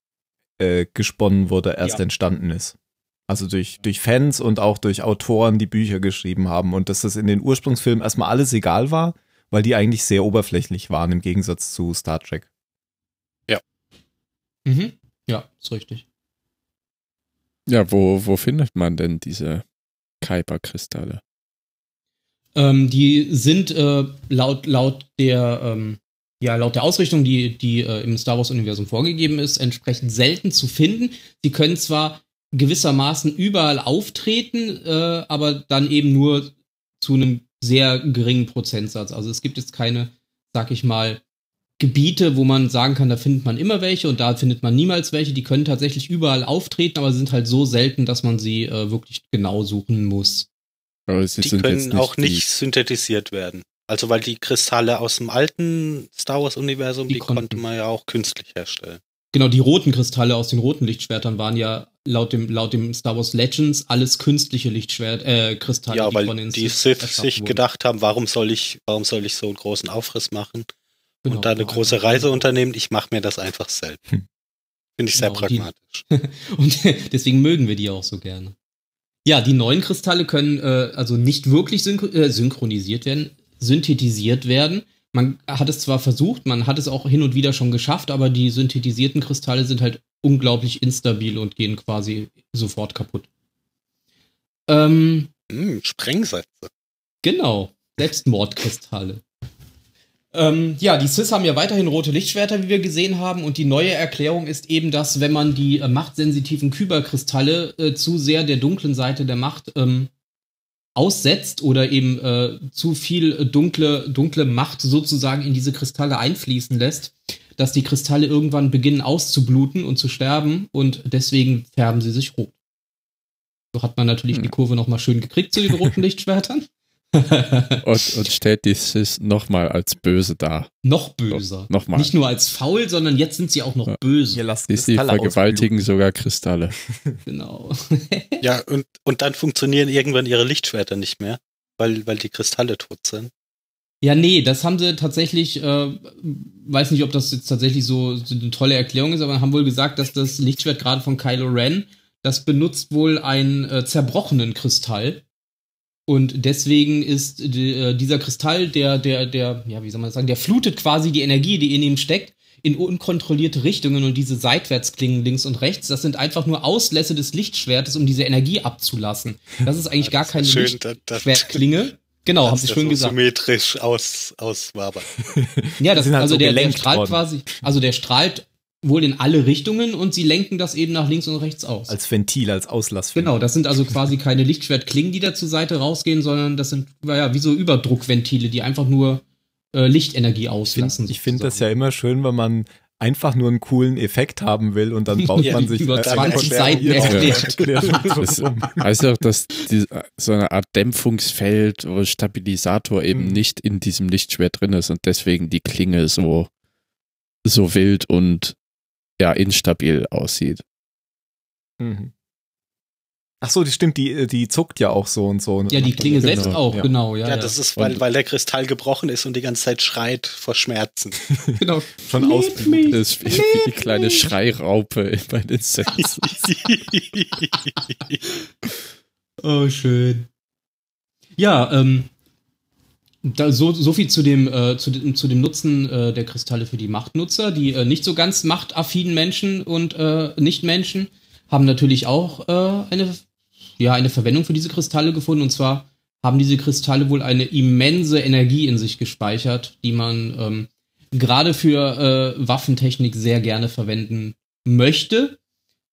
äh, gesponnen wurde, erst Ja. entstanden ist. Also durch, durch Fans und auch durch Autoren, die Bücher geschrieben haben und dass das in den Ursprungsfilmen erstmal alles egal war, weil die eigentlich sehr oberflächlich waren im Gegensatz zu Star Trek. Mhm. Ja, ist richtig. Ja, wo, wo findet man denn diese Kuiper-Kristalle? Ähm, die sind äh, laut, laut der ähm, ja, laut der Ausrichtung, die, die äh, im Star Wars-Universum vorgegeben ist, entsprechend selten zu finden. Sie können zwar gewissermaßen überall auftreten, äh, aber dann eben nur zu einem sehr geringen Prozentsatz. Also es gibt jetzt keine, sag ich mal, Gebiete, wo man sagen kann, da findet man immer welche und da findet man niemals welche. Die können tatsächlich überall auftreten, aber sie sind halt so selten, dass man sie äh, wirklich genau suchen muss. Aber sie Die sind können jetzt auch die- nicht synthetisiert werden. Also weil die Kristalle aus dem alten Star Wars Universum, Die die, konnten. konnte man ja auch künstlich herstellen. Genau, die roten Kristalle aus den roten Lichtschwertern waren ja laut dem, laut dem Star Wars Legends alles künstliche Lichtschwert, äh, Kristalle, ja, weil von den die Sith sich wurden. gedacht haben, warum soll ich, warum soll ich so einen großen Aufriss machen Genau, und da eine war große Reise unternehmen? Ich mache mir das einfach selbst. Hm. Finde ich sehr Genau, pragmatisch. Und deswegen mögen wir die auch so gerne. Ja, die neuen Kristalle können äh, also nicht wirklich synchro äh, synchronisiert werden, synthetisiert werden. Man hat es zwar versucht, man hat es auch hin und wieder schon geschafft, aber die synthetisierten Kristalle sind halt unglaublich instabil und gehen quasi sofort kaputt. Ähm, Hm, Sprengsätze. Genau, Selbstmordkristalle. Ähm, ja, die Sis haben ja weiterhin rote Lichtschwerter, wie wir gesehen haben, und die neue Erklärung ist eben, dass wenn man die äh, machtsensitiven Kyberkristalle äh, zu sehr der dunklen Seite der Macht ähm, aussetzt oder eben äh, zu viel äh, dunkle, dunkle Macht sozusagen in diese Kristalle einfließen lässt, dass die Kristalle irgendwann beginnen auszubluten und zu sterben und deswegen färben sie sich rot. So hat man natürlich Hm. die Kurve nochmal schön gekriegt zu den roten Lichtschwertern. Und, und stellt die Sis nochmal als böse dar. noch böser. Nochmal. Nicht nur als faul, sondern jetzt sind sie auch noch Ja. böse. Ihr lasst Die, vergewaltigen sogar Kristalle. Genau. Ja, und, und dann funktionieren irgendwann ihre Lichtschwerter nicht mehr, weil, weil die Kristalle tot sind. Ja, nee, das haben sie tatsächlich, äh, weiß nicht, ob das jetzt tatsächlich so, so eine tolle Erklärung ist, aber haben wohl gesagt, dass das Lichtschwert gerade von Kylo Ren, das benutzt wohl einen äh, zerbrochenen Kristall. Und deswegen ist die, äh, dieser Kristall, der, der, der, ja, wie soll man das sagen, der flutet quasi die Energie, die in ihm steckt, in unkontrollierte Richtungen und diese Seitwärtsklingen links und rechts, das sind einfach nur Auslässe des Lichtschwertes, um diese Energie abzulassen. Das ist eigentlich gar Das ist keine schön, Lichtschwertklinge. Genau, haben sie der schön so gesagt. Symmetrisch aus, auswabert. Ja, das, sind halt also so der, der strahlt worden. quasi, also der strahlt wohl in alle Richtungen und sie lenken das eben nach links und rechts aus. Als Ventil, als Auslass. genau, das sind also quasi keine Lichtschwertklingen, die da zur Seite rausgehen, sondern das sind ja wie so Überdruckventile, die einfach nur äh, Lichtenergie Ich auslassen. finde ich find das ja immer schön, wenn man einfach nur einen coolen Effekt haben will und dann baut Ja, man sich über äh, 20 erklärt- Seiten erklärt- Das rum. heißt auch, dass die, so eine Art Dämpfungsfeld oder Stabilisator eben Mhm. nicht in diesem Lichtschwert drin ist und deswegen die Klinge so, so wild und ja, instabil aussieht. Mhm. Ach so, die stimmt, die, die zuckt ja auch so und so. Ja, die Klinge Genau, selbst auch, ja. genau, ja. Ja, das ist, weil, weil der Kristall gebrochen ist und die ganze Zeit schreit vor Schmerzen. genau. Schon Lead aus. Das ist wie, wie die kleine Schreiraupe bei den Sets. Oh, schön. Ja, ähm, da, so, so viel zu dem, äh, zu, dem, zu dem Nutzen äh, der Kristalle für die Machtnutzer. Die äh, nicht so ganz machtaffinen Menschen und äh, Nichtmenschen haben natürlich auch äh, eine, ja, eine Verwendung für diese Kristalle gefunden. Und zwar haben diese Kristalle wohl eine immense Energie in sich gespeichert, die man ähm, gerade für äh, Waffentechnik sehr gerne verwenden möchte.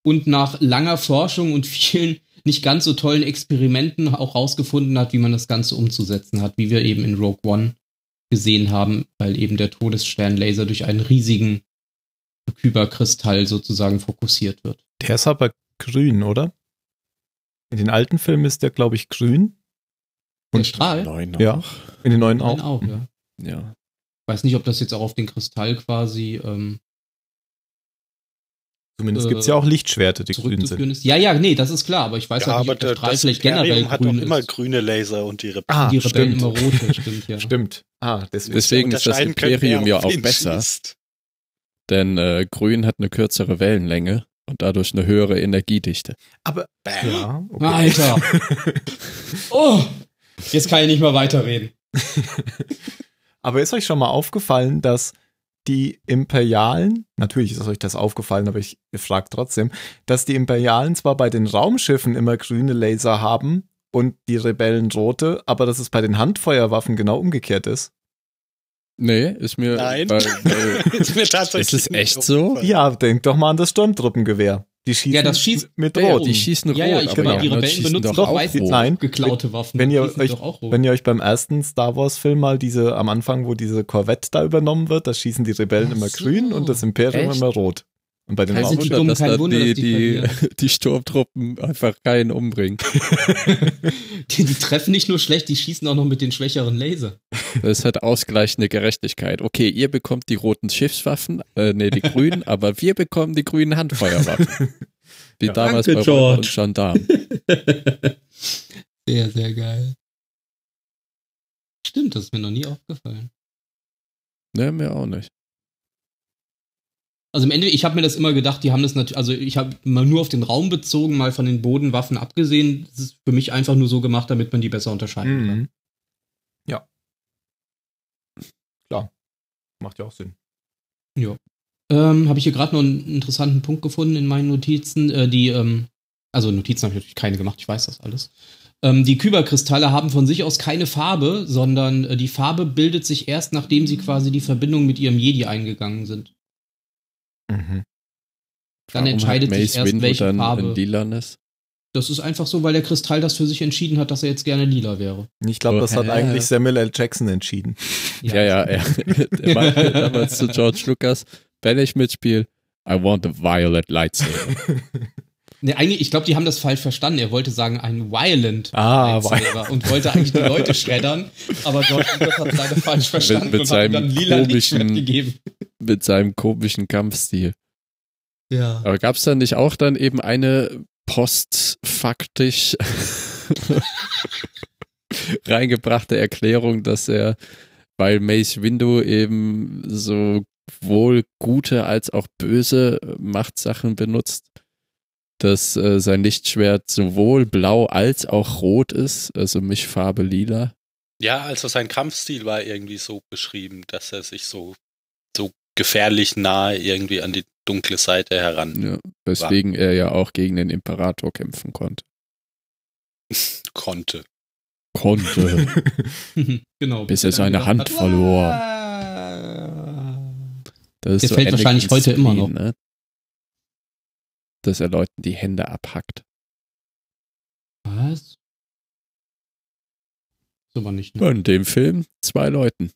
Und nach langer Forschung und vielen nicht ganz so tollen Experimenten auch rausgefunden hat, wie man das Ganze umzusetzen hat, wie wir eben in Rogue One gesehen haben, weil eben der Todessternlaser durch einen riesigen Kyberkristall sozusagen fokussiert wird. Der ist aber grün, oder? In den alten Filmen ist der, glaube ich, grün. Der Und- Strahl? Neun Ja. In den neuen Nein, auch. auch, ja. Ja. Weiß nicht, ob das jetzt auch auf den Kristall quasi ähm, Zumindest Äh, gibt es ja auch Lichtschwerte, die grün sind. ist. Ja, ja, nee, das ist klar, aber ich weiß ja, halt nicht, ob der der, Strahl das vielleicht generell Imperium hat grün auch immer ist. grüne Laser und die Rebellen. Ah, die Rebellen stimmt. immer rote, stimmt, ja. Stimmt. Ah, deswegen. Deswegen ist das Imperium ja auch besser, schießt. denn äh, Grün hat eine kürzere Wellenlänge und dadurch eine höhere Energiedichte. Aber, Bam. ja, okay. Alter. Oh, jetzt kann ich nicht mehr weiterreden. Aber ist euch schon mal aufgefallen, dass die Imperialen, natürlich ist euch das aufgefallen, aber ich frage trotzdem, dass die Imperialen zwar bei den Raumschiffen immer grüne Laser haben und die Rebellen rote, aber dass es bei den Handfeuerwaffen genau umgekehrt ist? Nee, ist mir. Nein. Weil, weil, ist mir tatsächlich Ist es echt so? Ja, denkt doch mal an das Sturmtruppengewehr. Die schießen Ja, das schießt- mit ja, Rot. die schießen rot, Ja, ja, ich aber meine, die Rebellen schießen benutzen doch doch auch rot. Nein. geklaute Waffen. Wenn Die ihr euch- doch auch rot. Wenn ihr euch beim ersten Star Wars Film mal diese am Anfang, wo diese Corvette da übernommen wird, da schießen die Rebellen Ach immer so. grün und das Imperium Echt? immer rot. Und bei den Kein Raum Sinn. Wunder, dumm, dass kein da Wunder, die, dass die die, die Sturmtruppen einfach keinen umbringen. Die, die treffen nicht nur schlecht, die schießen auch noch mit den schwächeren Laser. Das hat ausgleichende Gerechtigkeit. Okay, ihr bekommt die roten Schiffswaffen, äh, nee, die grünen, aber wir bekommen die grünen Handfeuerwaffen. Wie Ja. damals Danke, bei George. und Gendarmen. sehr, sehr geil. Stimmt, das ist mir noch nie aufgefallen. Ne, mir auch nicht. Also im Ende, ich habe mir das immer gedacht, die haben das natürlich, also ich habe mal nur auf den Raum bezogen, mal von den Bodenwaffen abgesehen. Das ist für mich einfach nur so gemacht, damit man die besser unterscheiden kann. Mhm. Ja. Klar. Macht ja auch Sinn. Ähm, habe ich hier gerade noch einen interessanten Punkt gefunden in meinen Notizen. Äh, die, ähm, also Notizen habe ich natürlich keine gemacht, ich weiß das alles. Ähm, die Kyberkristalle haben von sich aus keine Farbe, sondern äh, die Farbe bildet sich erst, nachdem sie quasi die Verbindung mit ihrem Jedi eingegangen sind. Mhm. Dann Warum entscheidet hat sich Mace erst, Windu welche dann Farbe. lilanes? Das ist einfach so, weil der Kristall das für sich entschieden hat, dass er jetzt gerne lila wäre. Ich glaube, das hat eigentlich Samuel L. Jackson entschieden. Ja, ja, er, er meinte damals zu George Lucas, wenn ich mitspiele, I want a violet lightsaber. Nee, eigentlich, ich glaube, die haben das falsch verstanden. Er wollte sagen, ein Violent Ah, Lightsaber und wollte eigentlich die Leute schreddern, aber George Lucas hat leider falsch verstanden mit und hat ihm dann lila komischen- gegeben. Mit seinem komischen Kampfstil. Ja. Aber gab es dann nicht auch dann eben eine postfaktisch reingebrachte Erklärung, dass er, weil Mace Windu eben sowohl gute als auch böse Machtsachen benutzt, dass äh, sein Lichtschwert sowohl blau als auch rot ist, also Mischfarbe lila. Ja, also sein Kampfstil war irgendwie so beschrieben, dass er sich so, so gefährlich nahe irgendwie an die dunkle Seite heran Ja, weswegen er ja auch gegen den Imperator kämpfen konnte. konnte. Konnte. genau. Bis er seine Hand hat, verlor. Das ist Der so fällt wahrscheinlich Anakin's heute immer Spleen, noch. Ne? Dass er Leuten die Hände abhackt. Was? Ist aber nicht, ne? In dem Film zwei Leuten.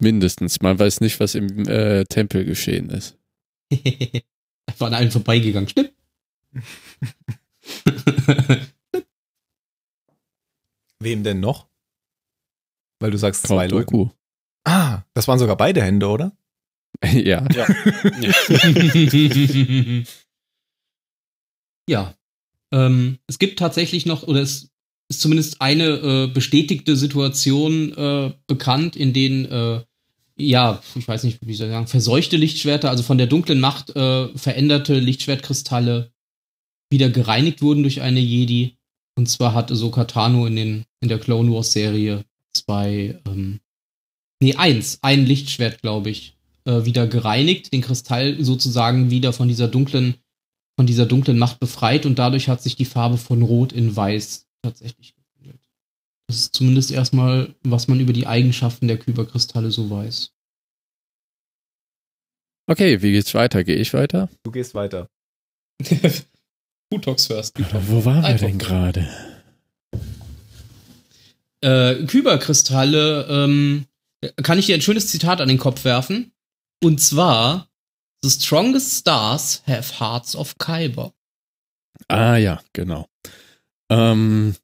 Mindestens. Man weiß nicht, was im äh, Tempel geschehen ist. An allen vorbeigegangen. Schnipp. Wem denn noch? Weil du sagst zwei Count Leute. Ah, das waren sogar beide Hände, oder? ja. Ja. Ja. Ähm, es gibt tatsächlich noch, oder es ist zumindest eine äh, bestätigte Situation äh, bekannt, in denen, äh, ja, ich weiß nicht, wie soll ich sagen, verseuchte Lichtschwerter, also von der dunklen Macht äh, veränderte Lichtschwertkristalle wieder gereinigt wurden durch eine Jedi. Und zwar hat Ahsoka Tano in, den, in der Clone Wars Serie zwei, ähm, nee, eins, ein Lichtschwert, glaube ich, äh, wieder gereinigt, den Kristall sozusagen wieder von dieser dunklen von dieser dunklen Macht befreit und dadurch hat sich die Farbe von Rot in Weiß tatsächlich gewandelt. Das ist zumindest erstmal, was man über die Eigenschaften der Kyberkristalle so weiß. Okay, wie geht's weiter? Gehe ich weiter? Du gehst weiter. Who talks first? Wo waren wir denn gerade? Äh, Kyberkristalle, ähm, kann ich dir ein schönes Zitat an den Kopf werfen? Und zwar, The strongest stars have hearts of Kyber. Ah ja, genau. Ähm,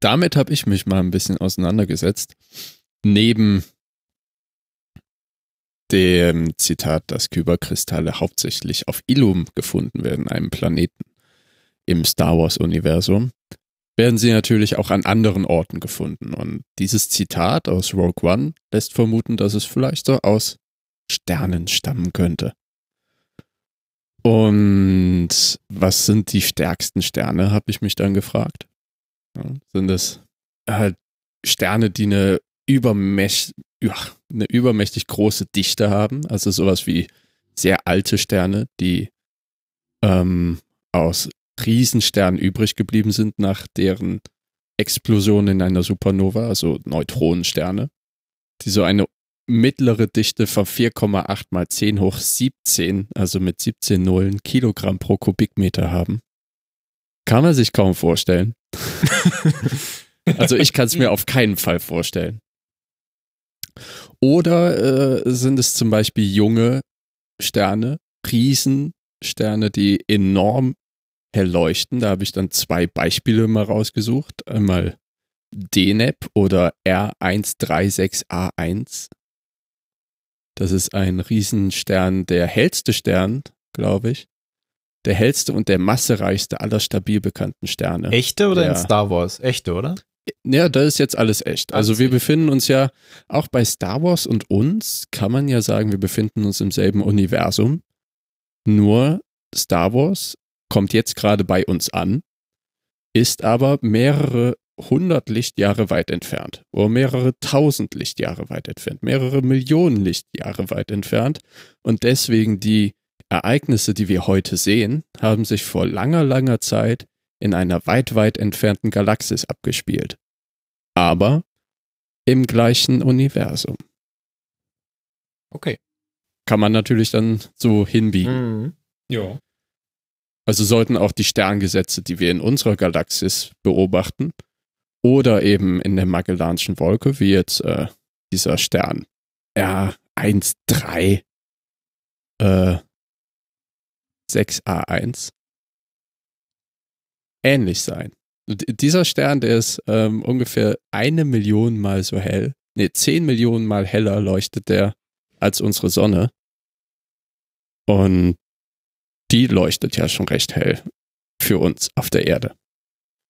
damit habe ich mich mal ein bisschen auseinandergesetzt. Neben dem Zitat, dass Kyberkristalle hauptsächlich auf Illum gefunden werden, einem Planeten im Star Wars-Universum, werden sie natürlich auch an anderen Orten gefunden. Und dieses Zitat aus Rogue One lässt vermuten, dass es vielleicht so aus Sternen stammen könnte. Und was sind die stärksten Sterne, habe ich mich dann gefragt. Ja, sind es halt Sterne, die eine, übermächt, ja, eine übermächtig große Dichte haben, also sowas wie sehr alte Sterne, die ähm, aus Riesensternen übrig geblieben sind nach deren Explosion in einer Supernova, also Neutronensterne, die so eine mittlere Dichte von 4,8 mal 10 hoch 17, also mit 17 Nullen Kilogramm pro Kubikmeter haben. Kann man sich kaum vorstellen. also ich kann es mir auf keinen Fall vorstellen. Oder äh, sind es zum Beispiel junge Sterne, Riesensterne, die enorm hell leuchten. Da habe ich dann zwei Beispiele mal rausgesucht. Einmal DNEP oder R136A1. Das ist ein Riesenstern, der hellste Stern, glaube ich. Der hellste und der massereichste aller stabil bekannten Sterne. Echte oder Der- in Star Wars? Echte, oder? Ja, das ist jetzt alles echt. Also wir befinden uns ja auch bei Star Wars und uns, kann man ja sagen, wir befinden uns im selben Universum. Nur Star Wars kommt jetzt gerade bei uns an, ist aber mehrere hundert Lichtjahre weit entfernt oder mehrere tausend Lichtjahre weit entfernt, mehrere Millionen Lichtjahre weit entfernt. Und deswegen die Ereignisse, die wir heute sehen, haben sich vor langer, langer Zeit in einer weit, weit entfernten Galaxis abgespielt. Aber im gleichen Universum. Okay. Kann man natürlich dann so hinbiegen. Mhm. Ja. Also sollten auch die Sterngesetze, die wir in unserer Galaxis beobachten, oder eben in der Magellanischen Wolke, wie jetzt äh, dieser Stern R13 äh, 6A1, ähnlich sein. Und dieser Stern, der ist ähm, ungefähr eine Million Mal so hell, nee, zehn Millionen Mal heller leuchtet der als unsere Sonne. Und die leuchtet ja schon recht hell für uns auf der Erde.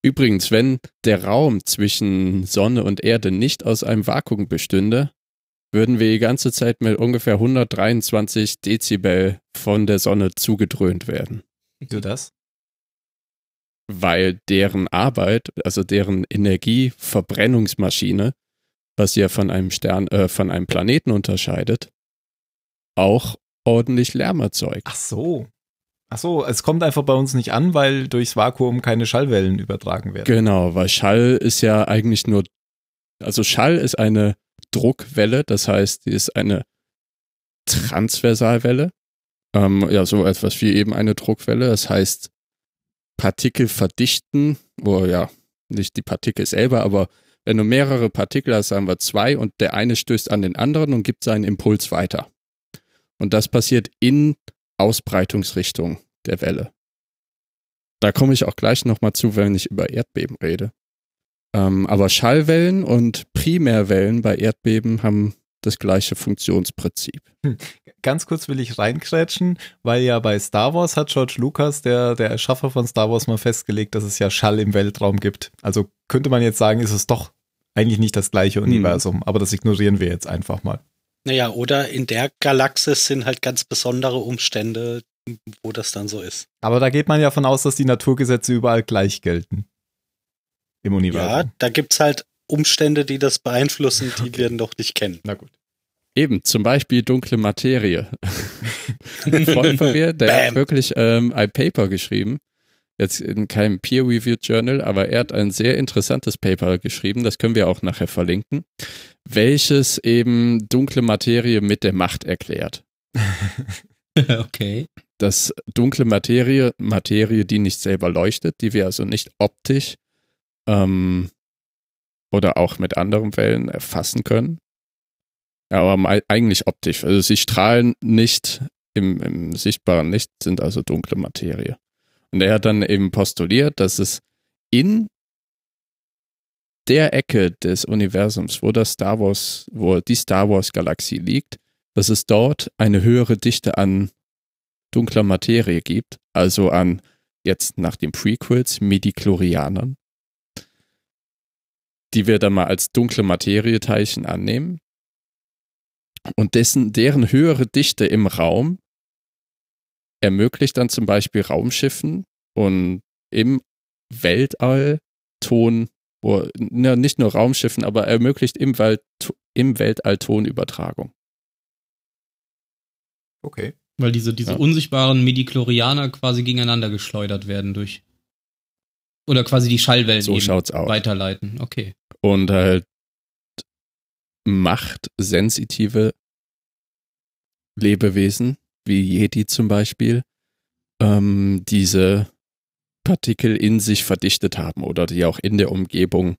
Übrigens, wenn der Raum zwischen Sonne und Erde nicht aus einem Vakuum bestünde, würden wir die ganze Zeit mit ungefähr 123 Dezibel von der Sonne zugedröhnt werden. Du das? Weil deren Arbeit, also deren Energieverbrennungsmaschine, was ja von einem Stern, äh, von einem Planeten unterscheidet, auch ordentlich Lärm erzeugt. Ach so. Ach so, es kommt einfach bei uns nicht an, weil durchs Vakuum keine Schallwellen übertragen werden. Genau, weil Schall ist ja eigentlich nur, also Schall ist eine Druckwelle, das heißt, die ist eine Transversalwelle. Ähm, ja, so etwas wie eben eine Druckwelle. Das heißt, Partikel verdichten, wo ja nicht die Partikel selber, aber wenn du mehrere Partikel hast, sagen wir zwei, und der eine stößt an den anderen und gibt seinen Impuls weiter. Und das passiert in Ausbreitungsrichtung der Welle. Da komme ich auch gleich nochmal zu, wenn ich über Erdbeben rede. Ähm, aber Schallwellen und Primärwellen bei Erdbeben haben das gleiche Funktionsprinzip. Ganz kurz will ich reinkrätschen, weil ja bei Star Wars hat George Lucas, der, der Erschaffer von Star Wars, mal festgelegt, dass es ja Schall im Weltraum gibt. Also könnte man jetzt sagen, ist es doch eigentlich nicht das gleiche Universum, aber das ignorieren wir jetzt einfach mal. Naja, oder in der Galaxis sind halt ganz besondere Umstände, wo das dann so ist. Aber da geht man ja von aus, dass die Naturgesetze überall gleich gelten. Im Ja, Universum. da gibt's halt Umstände, die das beeinflussen, die Okay. wir noch nicht kennen. Na gut. Eben, zum Beispiel dunkle Materie. Ein Freund von mir, der Bam. hat wirklich ähm, ein Paper geschrieben, jetzt in keinem Peer-Reviewed Journal, aber er hat ein sehr interessantes Paper geschrieben, das können wir auch nachher verlinken, welches eben dunkle Materie mit der Macht erklärt. okay. dass dunkle Materie, Materie, die nicht selber leuchtet, die wir also nicht optisch ähm, oder auch mit anderen Wellen erfassen können. Ja, aber eigentlich optisch. Also sie strahlen nicht im, im sichtbaren Licht, sind also dunkle Materie. Und er hat dann eben postuliert, dass es in der Ecke des Universums, wo das Star Wars, wo die Star Wars Galaxie liegt, dass es dort eine höhere Dichte an dunkler Materie gibt, also an jetzt nach den Prequels Midichlorianern, die wir dann mal als dunkle Materieteilchen annehmen. Und dessen, deren höhere Dichte im Raum ermöglicht dann zum Beispiel Raumschiffen und im Weltall Ton, wo, na, nicht nur Raumschiffen, aber ermöglicht im, Welt, im Weltall Tonübertragung. Okay. Weil diese, diese Ja. unsichtbaren Midichlorianer quasi gegeneinander geschleudert werden durch. Oder quasi die Schallwellen So schaut's aus. weiterleiten. Okay. und halt machtsensitive Lebewesen, wie Jedi zum Beispiel, ähm, diese Partikel in sich verdichtet haben oder die auch in der Umgebung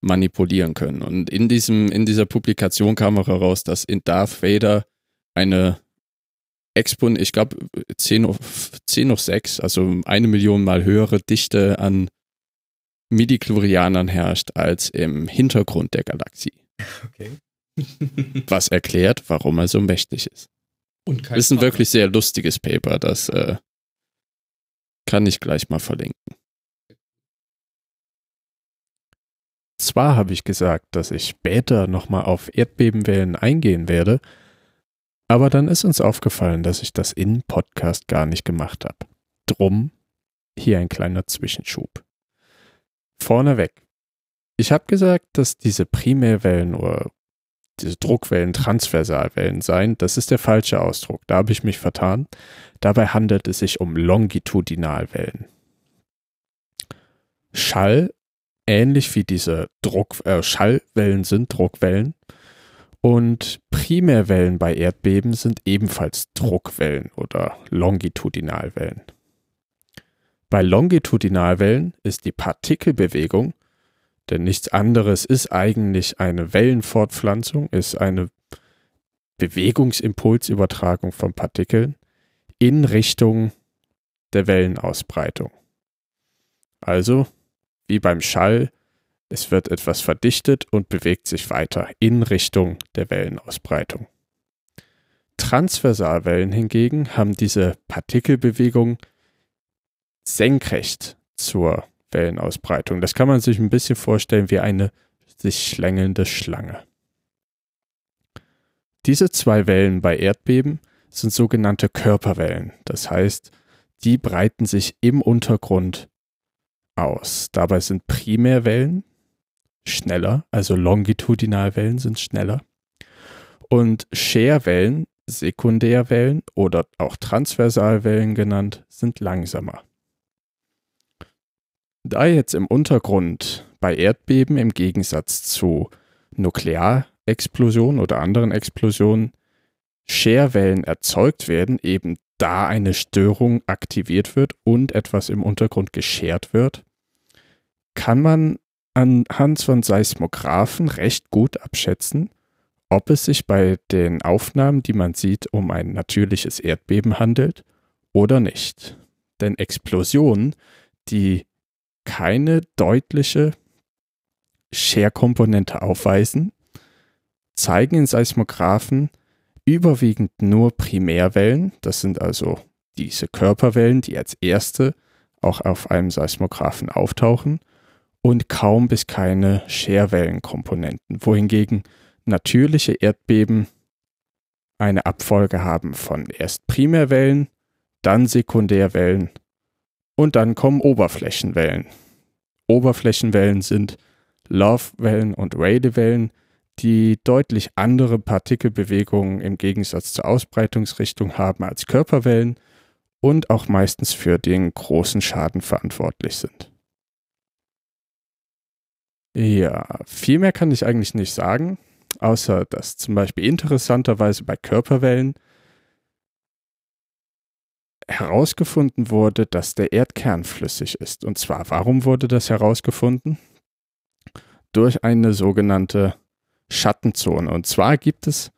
manipulieren können. Und in, diesem, in dieser Publikation kam auch heraus, dass in Darth Vader eine Expon, ich glaube 10 auf, 10 auf 6, also eine Million mal höhere Dichte an Midichlorianern herrscht als im Hintergrund der Galaxie. Okay. Was erklärt, warum er so mächtig ist. Und kein Ist ein wirklich sehr lustiges Paper, das äh, kann ich gleich mal verlinken. Zwar habe ich gesagt, dass ich später nochmal auf Erdbebenwellen eingehen werde, aber dann ist uns aufgefallen, dass ich das in Podcast gar nicht gemacht habe. Drum hier ein kleiner Zwischenschub. Vorneweg. Ich habe gesagt, dass diese Primärwellen oder diese Druckwellen Transversalwellen seien. Das ist der falsche Ausdruck. Da habe ich mich vertan. Dabei handelt es sich um Longitudinalwellen. Schall ähnlich wie diese Druck, äh, Schallwellen sind Druckwellen. Und Primärwellen bei Erdbeben sind ebenfalls Druckwellen oder Longitudinalwellen. Bei Longitudinalwellen ist die Partikelbewegung, denn nichts anderes ist eigentlich eine Wellenfortpflanzung, ist eine Bewegungsimpulsübertragung von Partikeln in Richtung der Wellenausbreitung. Also wie beim Schall, es wird etwas verdichtet und bewegt sich weiter in Richtung der Wellenausbreitung. Transversalwellen hingegen haben diese Partikelbewegung senkrecht zur Wellenausbreitung. Das kann man sich ein bisschen vorstellen wie eine sich schlängelnde Schlange. Diese zwei Wellen bei Erdbeben sind sogenannte Körperwellen. Das heißt, die breiten sich im Untergrund aus. Dabei sind Primärwellen schneller, also Longitudinalwellen sind schneller. Und Scherwellen, Sekundärwellen oder auch Transversalwellen genannt, sind langsamer. Da jetzt im Untergrund bei Erdbeben im Gegensatz zu Nuklearexplosionen oder anderen Explosionen Scherwellen erzeugt werden, eben da eine Störung aktiviert wird und etwas im Untergrund geschert wird, kann man anhand von Seismographen recht gut abschätzen, ob es sich bei den Aufnahmen, die man sieht, um ein natürliches Erdbeben handelt oder nicht. Denn Explosionen, die keine deutliche Scherkomponente aufweisen, zeigen in Seismographen überwiegend nur Primärwellen, das sind also diese Körperwellen, die als erste auch auf einem Seismographen auftauchen, und kaum bis keine Scherwellenkomponenten, wohingegen natürliche Erdbeben eine Abfolge haben von erst Primärwellen, dann Sekundärwellen und dann kommen Oberflächenwellen. Oberflächenwellen sind Love-Wellen und Rayleigh-Wellen, die deutlich andere Partikelbewegungen im Gegensatz zur Ausbreitungsrichtung haben als Körperwellen und auch meistens für den großen Schaden verantwortlich sind. Ja, viel mehr kann ich eigentlich nicht sagen, außer dass zum Beispiel interessanterweise bei Körperwellen herausgefunden wurde, dass der Erdkern flüssig ist. Und zwar, warum wurde das herausgefunden? Durch eine sogenannte Schattenzone. Und zwar gibt es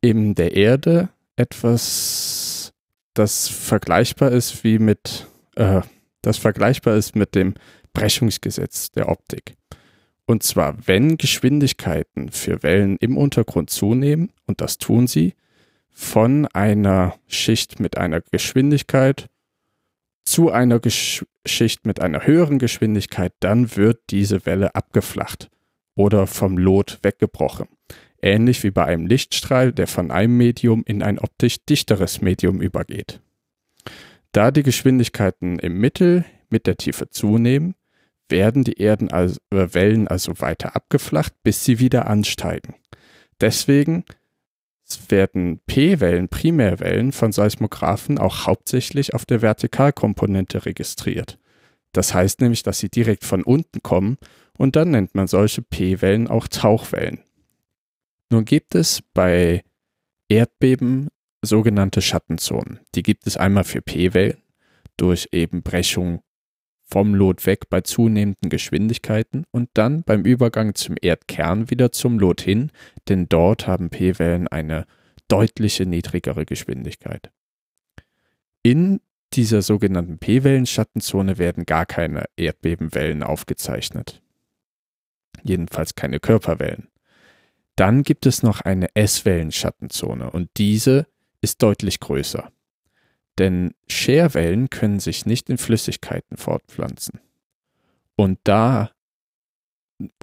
in der Erde etwas, das vergleichbar ist wie mit, äh, das vergleichbar ist mit dem Brechungsgesetz der Optik. Und zwar, wenn Geschwindigkeiten für Wellen im Untergrund zunehmen, und das tun sie, von einer Schicht mit einer Geschwindigkeit zu einer Gesch Schicht mit einer höheren Geschwindigkeit, dann wird diese Welle abgeflacht oder vom Lot weggebrochen. Ähnlich wie bei einem Lichtstrahl, der von einem Medium in ein optisch dichteres Medium übergeht. Da die Geschwindigkeiten im Mittel mit der Tiefe zunehmen, werden die Erden also, Wellen also weiter abgeflacht, bis sie wieder ansteigen. Deswegen werden P-Wellen, Primärwellen von Seismographen auch hauptsächlich auf der Vertikalkomponente registriert. Das heißt nämlich, dass sie direkt von unten kommen und dann nennt man solche P-Wellen auch Tauchwellen. Nun gibt es bei Erdbeben sogenannte Schattenzonen. Die gibt es einmal für P-Wellen durch eben Brechung vom Lot weg bei zunehmenden Geschwindigkeiten und dann beim Übergang zum Erdkern wieder zum Lot hin, denn dort haben P-Wellen eine deutliche niedrigere Geschwindigkeit. In dieser sogenannten P-Wellen-Schattenzone werden gar keine Erdbebenwellen aufgezeichnet. Jedenfalls keine Körperwellen. Dann gibt es noch eine S-Wellen-Schattenzone und diese ist deutlich größer. Denn Scherwellen können sich nicht in Flüssigkeiten fortpflanzen. Und da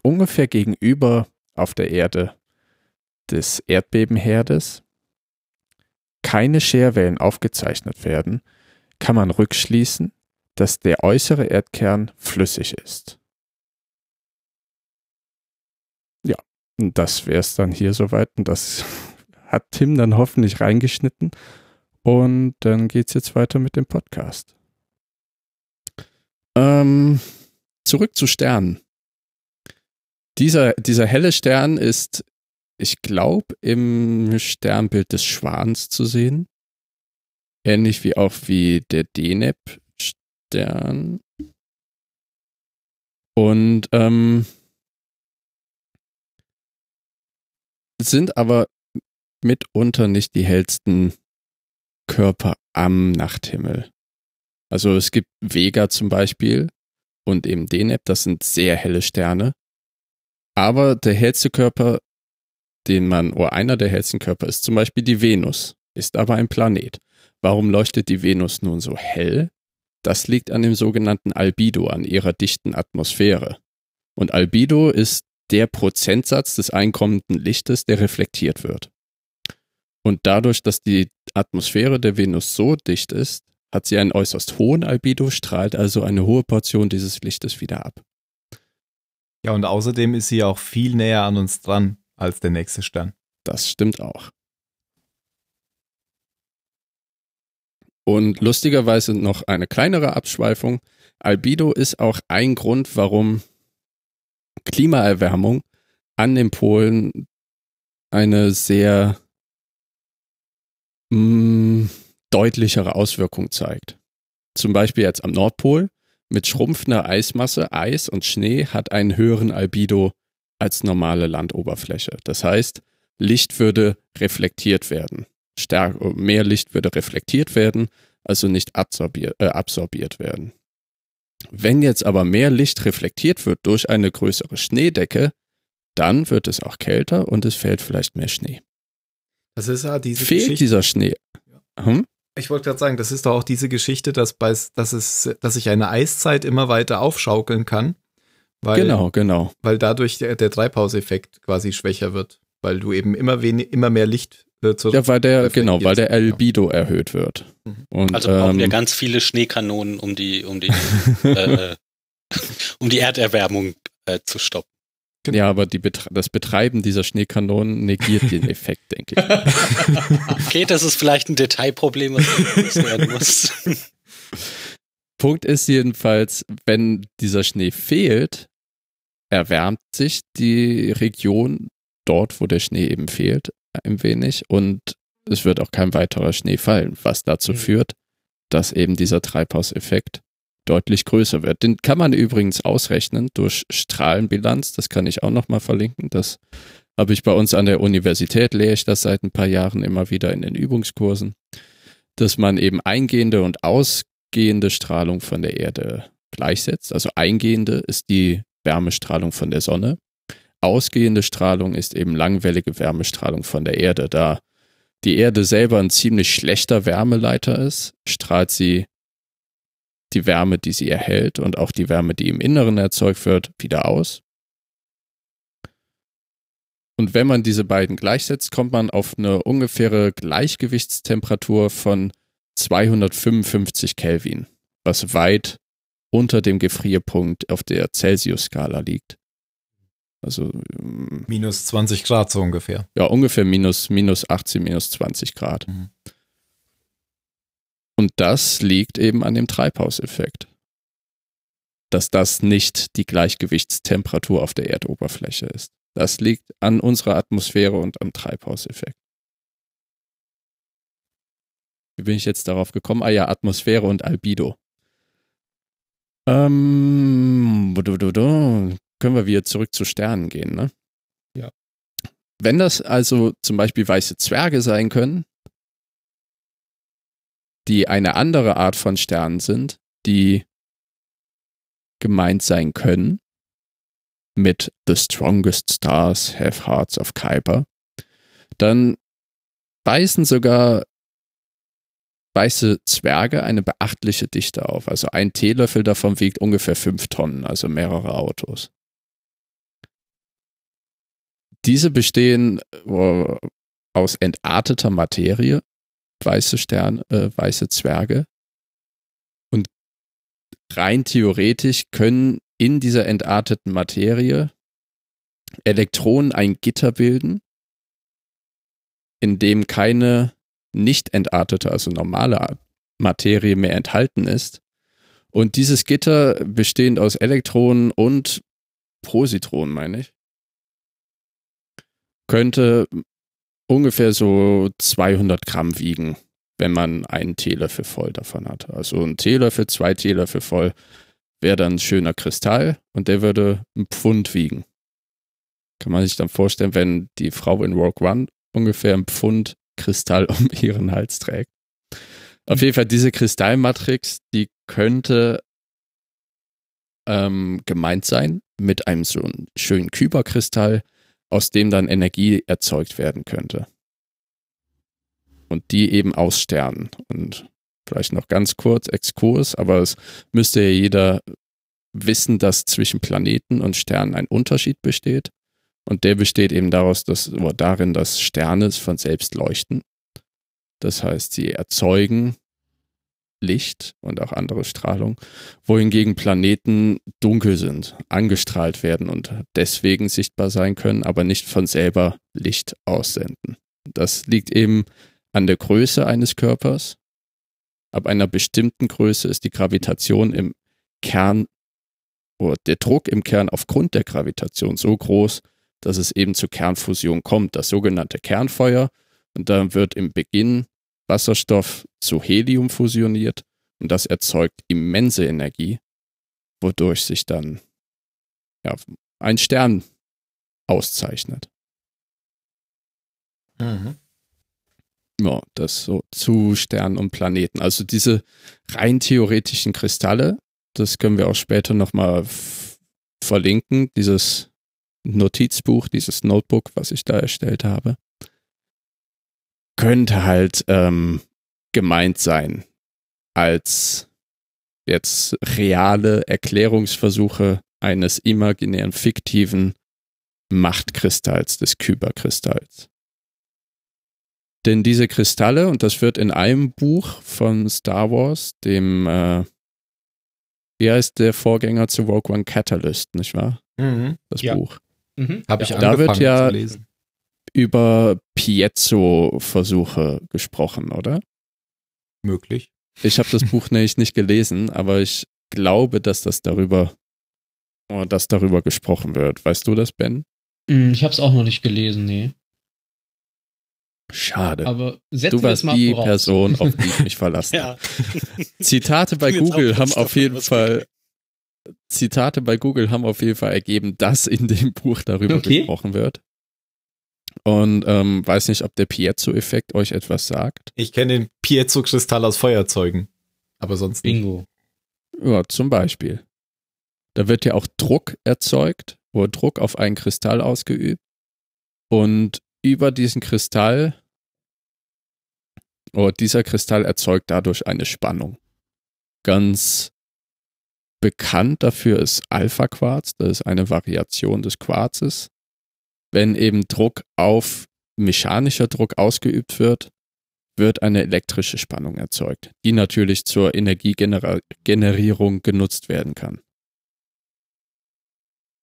ungefähr gegenüber auf der Erde des Erdbebenherdes keine Scherwellen aufgezeichnet werden, kann man rückschließen, dass der äußere Erdkern flüssig ist. Ja, das wäre es dann hier soweit. Und das hat Tim dann hoffentlich reingeschnitten. Und dann geht es jetzt weiter mit dem Podcast. Ähm, zurück zu Sternen. Dieser, dieser helle Stern ist, ich glaube, im Sternbild des Schwans zu sehen. Ähnlich wie auch wie der Deneb-Stern. Und ähm, sind aber mitunter nicht die hellsten Körper am Nachthimmel. Also es gibt Vega zum Beispiel und eben Deneb, das sind sehr helle Sterne. Aber der hellste Körper, den man, oder einer der hellsten Körper ist zum Beispiel die Venus, ist aber ein Planet. Warum leuchtet die Venus nun so hell? Das liegt an dem sogenannten Albedo, an ihrer dichten Atmosphäre. Und Albedo ist der Prozentsatz des einkommenden Lichtes, der reflektiert wird. Und dadurch, dass die Atmosphäre der Venus so dicht ist, hat sie einen äußerst hohen Albedo, strahlt also eine hohe Portion dieses Lichtes wieder ab. Ja, und außerdem ist sie auch viel näher an uns dran als der nächste Stern. Das stimmt auch. Und lustigerweise noch eine kleinere Abschweifung. Albedo ist auch ein Grund, warum Klimaerwärmung an den Polen eine sehr mh, mm, deutlichere Auswirkung zeigt. Zum Beispiel jetzt am Nordpol mit schrumpfender Eismasse, Eis und Schnee hat einen höheren Albedo als normale Landoberfläche. Das heißt, Licht würde reflektiert werden. Stärk mehr Licht würde reflektiert werden, also nicht absorbiert, äh, absorbiert werden. Wenn jetzt aber mehr Licht reflektiert wird durch eine größere Schneedecke, dann wird es auch kälter und es fällt vielleicht mehr Schnee. Das ist ja diese Fehlt Geschichte. dieser Schnee. Hm? Ich wollte gerade sagen, das ist doch auch diese Geschichte, dass, bei, dass, es, dass sich eine Eiszeit immer weiter aufschaukeln kann. Weil, genau, genau. Weil dadurch der, der Treibhauseffekt quasi schwächer wird. Weil du eben immer, wenig, immer mehr Licht äh, zur Ja, weil der, genau, weil der Albedo erhöht wird. Mhm. Und, Also brauchen wir ähm, ganz viele Schneekanonen, um die, um die, äh, um die Erderwärmung äh, zu stoppen. Ja, aber Betre das Betreiben dieser Schneekanonen negiert den Effekt, denke ich. Okay, das ist vielleicht ein Detailproblem, was gelöst werden muss. Punkt ist jedenfalls, wenn dieser Schnee fehlt, erwärmt sich die Region dort, wo der Schnee eben fehlt, ein wenig und es wird auch kein weiterer Schnee fallen, was dazu Mhm. führt, dass eben dieser Treibhauseffekt deutlich größer wird. Den kann man übrigens ausrechnen durch Strahlenbilanz, das kann ich auch nochmal verlinken, das habe ich bei uns an der Universität, lehre ich das seit ein paar Jahren immer wieder in den Übungskursen, dass man eben eingehende und ausgehende Strahlung von der Erde gleichsetzt. Also eingehende ist die Wärmestrahlung von der Sonne. Ausgehende Strahlung ist eben langwellige Wärmestrahlung von der Erde. Da die Erde selber ein ziemlich schlechter Wärmeleiter ist, strahlt sie die Wärme, die sie erhält und auch die Wärme, die im Inneren erzeugt wird, wieder aus. Und wenn man diese beiden gleichsetzt, kommt man auf eine ungefähre Gleichgewichtstemperatur von 255 Kelvin, was weit unter dem Gefrierpunkt auf der Celsius-Skala liegt. Also ähm, Minus 20 Grad so ungefähr. ja, ungefähr minus, minus 18, minus 20 Grad. Mhm. Und das liegt eben an dem Treibhauseffekt. Dass das nicht die Gleichgewichtstemperatur auf der Erdoberfläche ist. Das liegt an unserer Atmosphäre und am Treibhauseffekt. Wie bin ich jetzt darauf gekommen? Ah ja, Atmosphäre und Albedo. Ähm, du, du, du, können wir wieder zurück zu Sternen gehen, ne? Ja. wenn das also zum Beispiel weiße Zwerge sein können, die eine andere Art von Sternen sind, die gemeint sein können, mit The Strongest Stars Have Hearts of Kuiper, dann weisen sogar weiße Zwerge eine beachtliche Dichte auf. Also ein Teelöffel davon wiegt ungefähr fünf Tonnen, also mehrere Autos. Diese bestehen äh, aus entarteter Materie, weiße Sterne, äh, weiße Zwerge. Und rein theoretisch können in dieser entarteten Materie Elektronen ein Gitter bilden, in dem keine nicht entartete, also normale Materie mehr enthalten ist. Und dieses Gitter bestehend aus Elektronen und Positronen, meine ich, könnte ungefähr so 200 Gramm wiegen, wenn man einen Teelöffel voll davon hat. Also ein Teelöffel, zwei Teelöffel voll wäre dann ein schöner Kristall und der würde ein Pfund wiegen. Kann man sich dann vorstellen, wenn die Frau in Rogue One ungefähr ein Pfund Kristall um ihren Hals trägt. Auf jeden Fall diese Kristallmatrix, die könnte ähm, gemeint sein mit einem so einen schönen Kyberkristall, aus dem dann Energie erzeugt werden könnte. Und die eben aus Sternen. Und vielleicht noch ganz kurz Exkurs, aber es müsste ja jeder wissen, dass zwischen Planeten und Sternen ein Unterschied besteht. Und der besteht eben daraus, dass, darin, dass Sterne von selbst leuchten. Das heißt, sie erzeugen Licht und auch andere Strahlung, wohingegen Planeten dunkel sind, angestrahlt werden und deswegen sichtbar sein können, aber nicht von selber Licht aussenden. Das liegt eben an der Größe eines Körpers. Ab einer bestimmten Größe ist die Gravitation im Kern oder der Druck im Kern aufgrund der Gravitation so groß, dass es eben zur Kernfusion kommt, das sogenannte Kernfeuer. Und dann wird im Beginn Wasserstoff zu Helium fusioniert und das erzeugt immense Energie, wodurch sich dann ja, ein Stern auszeichnet. Mhm. Ja, das so zu Sternen und Planeten. Also diese rein theoretischen Kristalle, das können wir auch später nochmal verlinken, dieses Notizbuch, dieses Notebook, was ich da erstellt habe, könnte halt ähm, gemeint sein als jetzt reale Erklärungsversuche eines imaginären, fiktiven Machtkristalls, des Kyberkristalls. Denn diese Kristalle, und das wird in einem Buch von Star Wars, dem, äh, wie heißt der Vorgänger zu Rogue One Catalyst, nicht wahr? Mhm. Das Ja. Buch. Mhm. Habe ich Ja, angefangen da wird ja- zu lesen. Über Piezo-Versuche gesprochen, oder? Möglich. Ich habe das Buch nämlich nicht gelesen, aber ich glaube, dass das darüber, oh, dass darüber gesprochen wird. Weißt du das, Ben? Mm, Ich habe es auch noch nicht gelesen, nee. Schade. Aber setzen du wir warst es mal die voraus. Person, auf die ich mich verlassen Ja. Zitate bei Google haben auf jeden Fall. Zitate bei Google haben auf jeden Fall ergeben, dass in dem Buch darüber Okay. gesprochen wird. Und ähm, weiß nicht, ob der Piezo-Effekt euch etwas sagt. Ich kenne den Piezo-Kristall aus Feuerzeugen. Aber sonst nicht. Bingo. Ja, zum Beispiel. Da wird ja auch Druck erzeugt, oder Druck auf einen Kristall ausgeübt. Und über diesen Kristall, oder dieser Kristall erzeugt dadurch eine Spannung. Ganz bekannt dafür ist Alpha-Quarz, das ist eine Variation des Quarzes. Wenn eben Druck auf mechanischer Druck ausgeübt wird, wird eine elektrische Spannung erzeugt, die natürlich zur Energiegenerierung genutzt werden kann.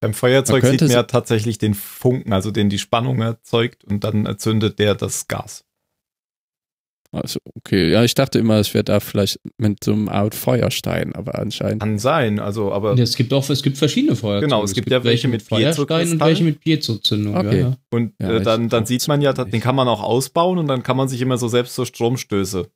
Beim Feuerzeug Man sieht man ja tatsächlich den Funken, also den die Spannung erzeugt und dann erzündet der das Gas. Also, okay, ja, ich dachte immer, es wäre da vielleicht mit so einem Art Feuerstein, aber anscheinend. Kann sein, also aber Ja, es gibt auch es gibt verschiedene Feuerzeuge. Genau, es gibt ja welche mit Feuerstein und welche mit Piezozündung. Okay. Ja, ja. und Ja, äh, dann, dann sieht man ja, den kann man auch ausbauen und dann kann man sich immer so selbst so Stromstöße.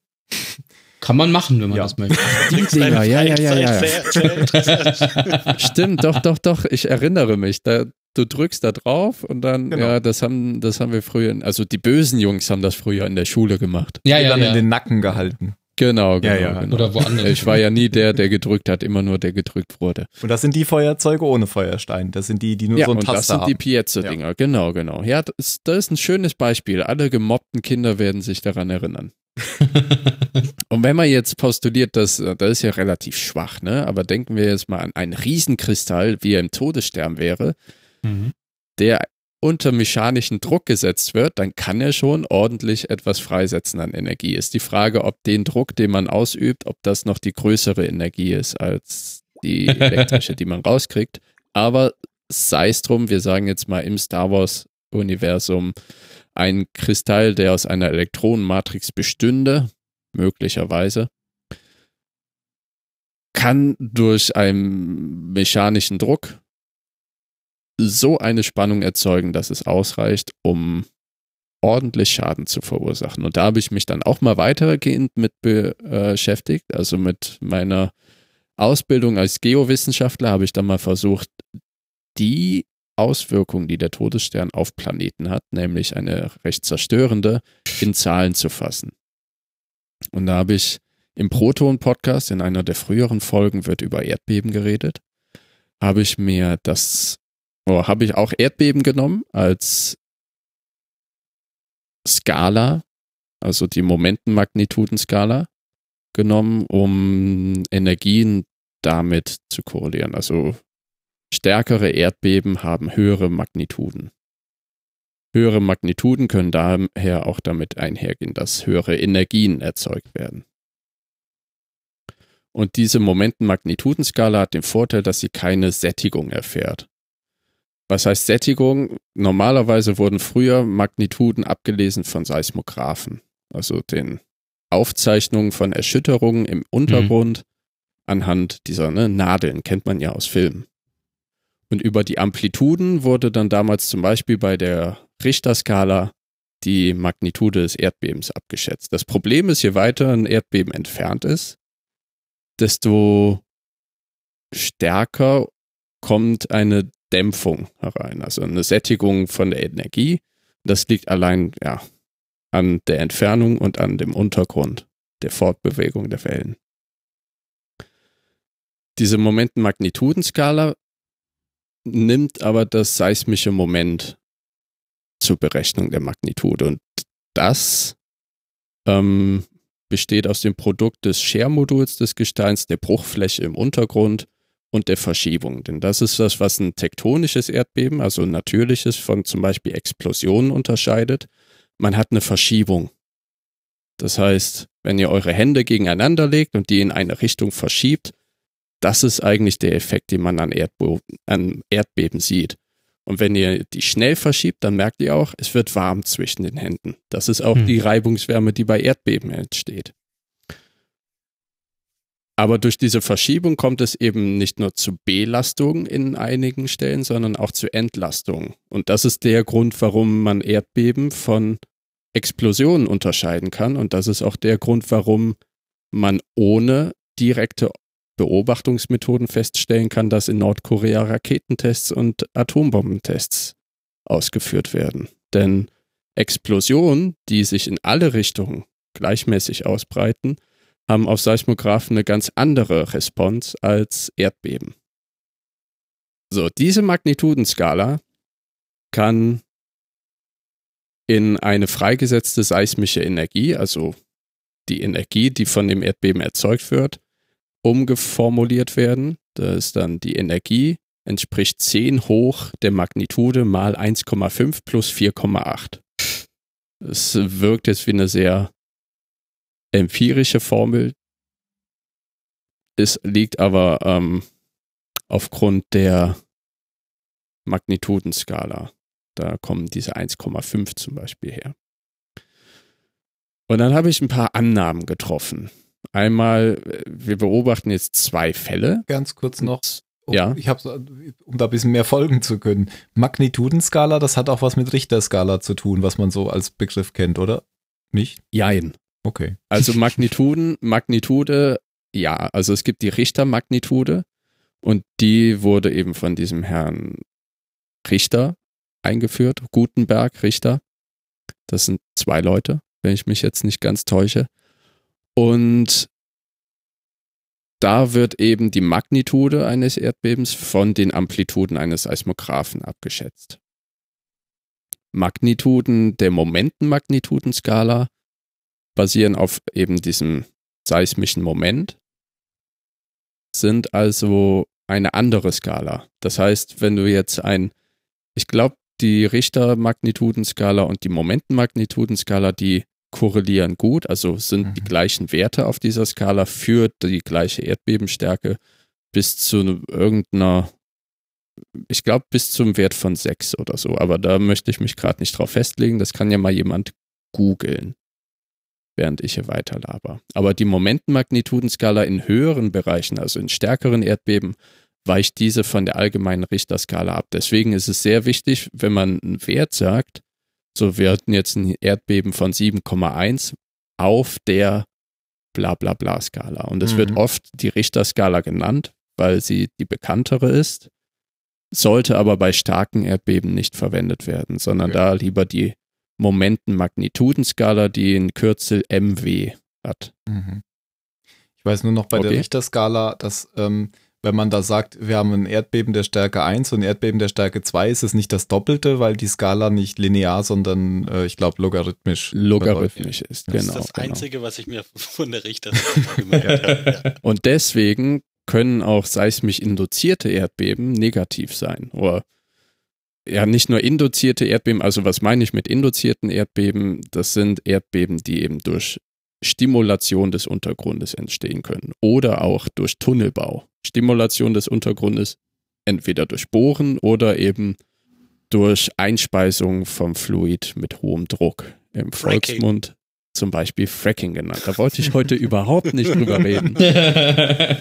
Kann man machen, wenn man Ja. das möchte. Dinger, ja, ja, ja, ja. Stimmt, doch, doch, doch, ich erinnere mich. Da, du drückst da drauf und dann, Genau. ja, das haben, das haben wir früher, also die bösen Jungs haben das früher in der Schule gemacht. Ja, ja, dann in ja. den Nacken gehalten. Genau, genau. Ja, ja. genau. Oder woanders. Ich war ja nie der, der gedrückt hat, immer nur der gedrückt wurde. Und das sind die Feuerzeuge ohne Feuerstein. Das sind die, die nur ja, so ein und das Taster sind die haben. Piezo-Dinger, genau, genau. Ja, das ist, das ist ein schönes Beispiel. Alle gemobbten Kinder werden sich daran erinnern. Und wenn man jetzt postuliert, dass das ist ja relativ schwach, ne? Aber denken wir jetzt mal an einen Riesenkristall, wie er im Todesstern wäre, Mhm. der unter mechanischen Druck gesetzt wird, dann kann er schon ordentlich etwas freisetzen an Energie. Ist die Frage, ob den Druck, den man ausübt, ob das noch die größere Energie ist als die elektrische, die man rauskriegt. Aber sei es drum, wir sagen jetzt mal im Star Wars Universum ein Kristall, der aus einer Elektronenmatrix bestünde, möglicherweise, kann durch einen mechanischen Druck so eine Spannung erzeugen, dass es ausreicht, um ordentlich Schaden zu verursachen. Und da habe ich mich dann auch mal weitergehend mit äh, beschäftigt. Also mit meiner Ausbildung als Geowissenschaftler habe ich dann mal versucht, die Auswirkungen, die der Todesstern auf Planeten hat, nämlich eine recht zerstörende, in Zahlen zu fassen. Und da habe ich im Proton-Podcast, in einer der früheren Folgen wird über Erdbeben geredet, habe ich mir das, oh, habe ich auch Erdbeben genommen als Skala, also die Momentenmagnitudenskala genommen, um Energien damit zu korrelieren. Also stärkere Erdbeben haben höhere Magnituden. Höhere Magnituden können daher auch damit einhergehen, dass höhere Energien erzeugt werden. Und diese Momentenmagnitudenskala hat den Vorteil, dass sie keine Sättigung erfährt. Was heißt Sättigung? Normalerweise wurden früher Magnituden abgelesen von Seismographen, also den Aufzeichnungen von Erschütterungen im Untergrund anhand dieser ne, Nadeln, kennt man ja aus Filmen. Und über die Amplituden wurde dann damals zum Beispiel bei der Richterskala die Magnitude des Erdbebens abgeschätzt. Das Problem ist, je weiter ein Erdbeben entfernt ist, desto stärker kommt eine Dämpfung herein, also eine Sättigung von der Energie. Das liegt allein ja, an der Entfernung und an dem Untergrund der Fortbewegung der Wellen. Diese Momentenmagnitudenskala nimmt aber das seismische Moment zur Berechnung der Magnitude und das ähm, besteht aus dem Produkt des Schermoduls des Gesteins, der Bruchfläche im Untergrund und der Verschiebung. Denn das ist das, was ein tektonisches Erdbeben, also ein natürliches, von zum Beispiel Explosionen unterscheidet. Man hat eine Verschiebung. Das heißt, wenn ihr eure Hände gegeneinander legt und die in eine Richtung verschiebt, das ist eigentlich der Effekt, den man an, Erdbo an Erdbeben sieht. Und wenn ihr die schnell verschiebt, dann merkt ihr auch, es wird warm zwischen den Händen. Das ist auch Hm. die Reibungswärme, die bei Erdbeben entsteht. Aber durch diese Verschiebung kommt es eben nicht nur zu Belastungen in einigen Stellen, sondern auch zu Entlastungen. Und das ist der Grund, warum man Erdbeben von Explosionen unterscheiden kann. Und das ist auch der Grund, warum man ohne direkte Beobachtungsmethoden feststellen kann, dass in Nordkorea Raketentests und Atombombentests ausgeführt werden. Denn Explosionen, die sich in alle Richtungen gleichmäßig ausbreiten, haben auf Seismographen eine ganz andere Response als Erdbeben. So, diese Magnitudenskala kann in eine freigesetzte seismische Energie, also die Energie, die von dem Erdbeben erzeugt wird, umgeformuliert werden. Da ist dann die Energie, entspricht 10 hoch der Magnitude mal 1,5 plus 4,8. Es wirkt jetzt wie eine sehr empirische Formel. Es liegt aber ähm, aufgrund der Magnitudenskala. Da kommen diese 1,5 zum Beispiel her. Und dann habe ich ein paar Annahmen getroffen. Einmal, äh, wir beobachten jetzt zwei Fälle. Ganz kurz noch. Oh, Ja. Ich hab's, um da ein bisschen mehr folgen zu können. Magnitudenskala, das hat auch was mit Richterskala zu tun, was man so als Begriff kennt, oder? Nicht? Jein. Okay. Also Magnituden, Magnitude, ja, also es gibt die Richtermagnitude und die wurde eben von diesem Herrn Richter eingeführt, Gutenberg, Richter. Das sind zwei Leute, wenn ich mich jetzt nicht ganz täusche. Und da wird eben die Magnitude eines Erdbebens von den Amplituden eines Seismographen abgeschätzt. Magnituden der Momentenmagnitudenskala basieren auf eben diesem seismischen Moment, sind also eine andere Skala. Das heißt, wenn du jetzt ein, ich glaube, die Richter-Magnitudenskala und die Momentenmagnitudenskala, die korrelieren gut, also sind mhm. die gleichen Werte auf dieser Skala für die gleiche Erdbebenstärke bis zu irgendeiner, ich glaube, bis zum Wert von 6 oder so. Aber da möchte ich mich gerade nicht drauf festlegen. Das kann ja mal jemand googeln, während ich hier weiterlaber. Aber die Momentenmagnitudenskala in höheren Bereichen, also in stärkeren Erdbeben, weicht diese von der allgemeinen Richterskala ab. Deswegen ist es sehr wichtig, wenn man einen Wert sagt, so wir hatten jetzt ein Erdbeben von 7,1 auf der bla bla bla Skala. Und es mhm. wird oft die Richterskala genannt, weil sie die bekanntere ist, sollte aber bei starken Erdbeben nicht verwendet werden, sondern okay. da lieber die Momenten-Magnitudenskala, die ein Kürzel MW hat. Mhm. Ich weiß nur noch bei okay. der Richterskala, dass ähm, wenn man da sagt, wir haben ein Erdbeben der Stärke 1 und ein Erdbeben der Stärke 2, ist es nicht das Doppelte, weil die Skala nicht linear, sondern äh, ich glaube logarithmisch. Logarithmisch ist, genau. Das ist das genau. Einzige, was ich mir von der Richter gemerkt habe. Ja. Und deswegen können auch seismisch induzierte Erdbeben negativ sein. Oder ja, nicht nur induzierte Erdbeben, also was meine ich mit induzierten Erdbeben? Das sind Erdbeben, die eben durch Stimulation des Untergrundes entstehen können oder auch durch Tunnelbau. Stimulation des Untergrundes entweder durch Bohren oder eben durch Einspeisung vom Fluid mit hohem Druck. Im Volksmund zum Beispiel Fracking genannt. Da wollte ich heute überhaupt nicht drüber reden.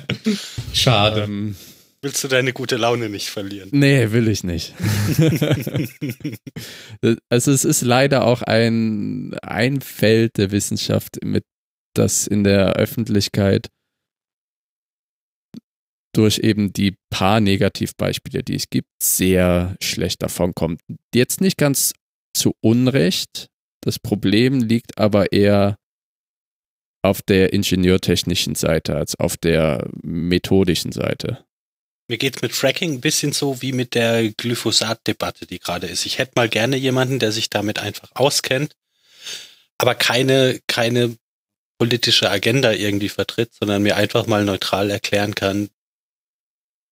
Schade. Ähm, Willst du deine gute Laune nicht verlieren? Nee, will ich nicht. also es ist leider auch ein, ein Feld der Wissenschaft, mit das in der Öffentlichkeit durch eben die paar Negativbeispiele, die es gibt, sehr schlecht davon kommt. Jetzt nicht ganz zu Unrecht. Das Problem liegt aber eher auf der ingenieurtechnischen Seite als auf der methodischen Seite. Mir geht es mit Fracking ein bisschen so wie mit der Glyphosat-Debatte, die gerade ist. Ich hätte mal gerne jemanden, der sich damit einfach auskennt, aber keine, keine politische Agenda irgendwie vertritt, sondern mir einfach mal neutral erklären kann,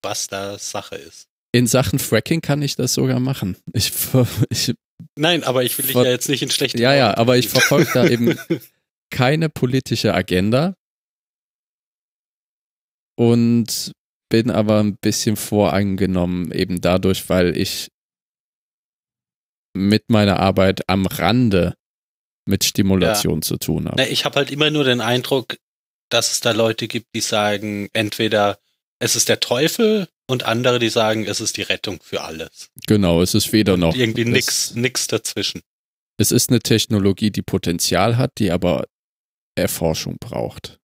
was da Sache ist. In Sachen Fracking kann ich das sogar machen. Ich, ich Nein, aber ich will dich ja jetzt nicht in schlechte Ja, ja, aber ich verfolge da eben keine politische Agenda und bin aber ein bisschen voreingenommen, eben dadurch, weil ich mit meiner Arbeit am Rande mit Stimulation ja. zu tun habe. Ich habe halt immer nur den Eindruck, dass es da Leute gibt, die sagen, entweder es ist der Teufel und andere, die sagen, es ist die Rettung für alles. Genau, es ist weder und noch. Irgendwie nix, nix dazwischen. Es ist eine Technologie, die Potenzial hat, die aber Erforschung braucht.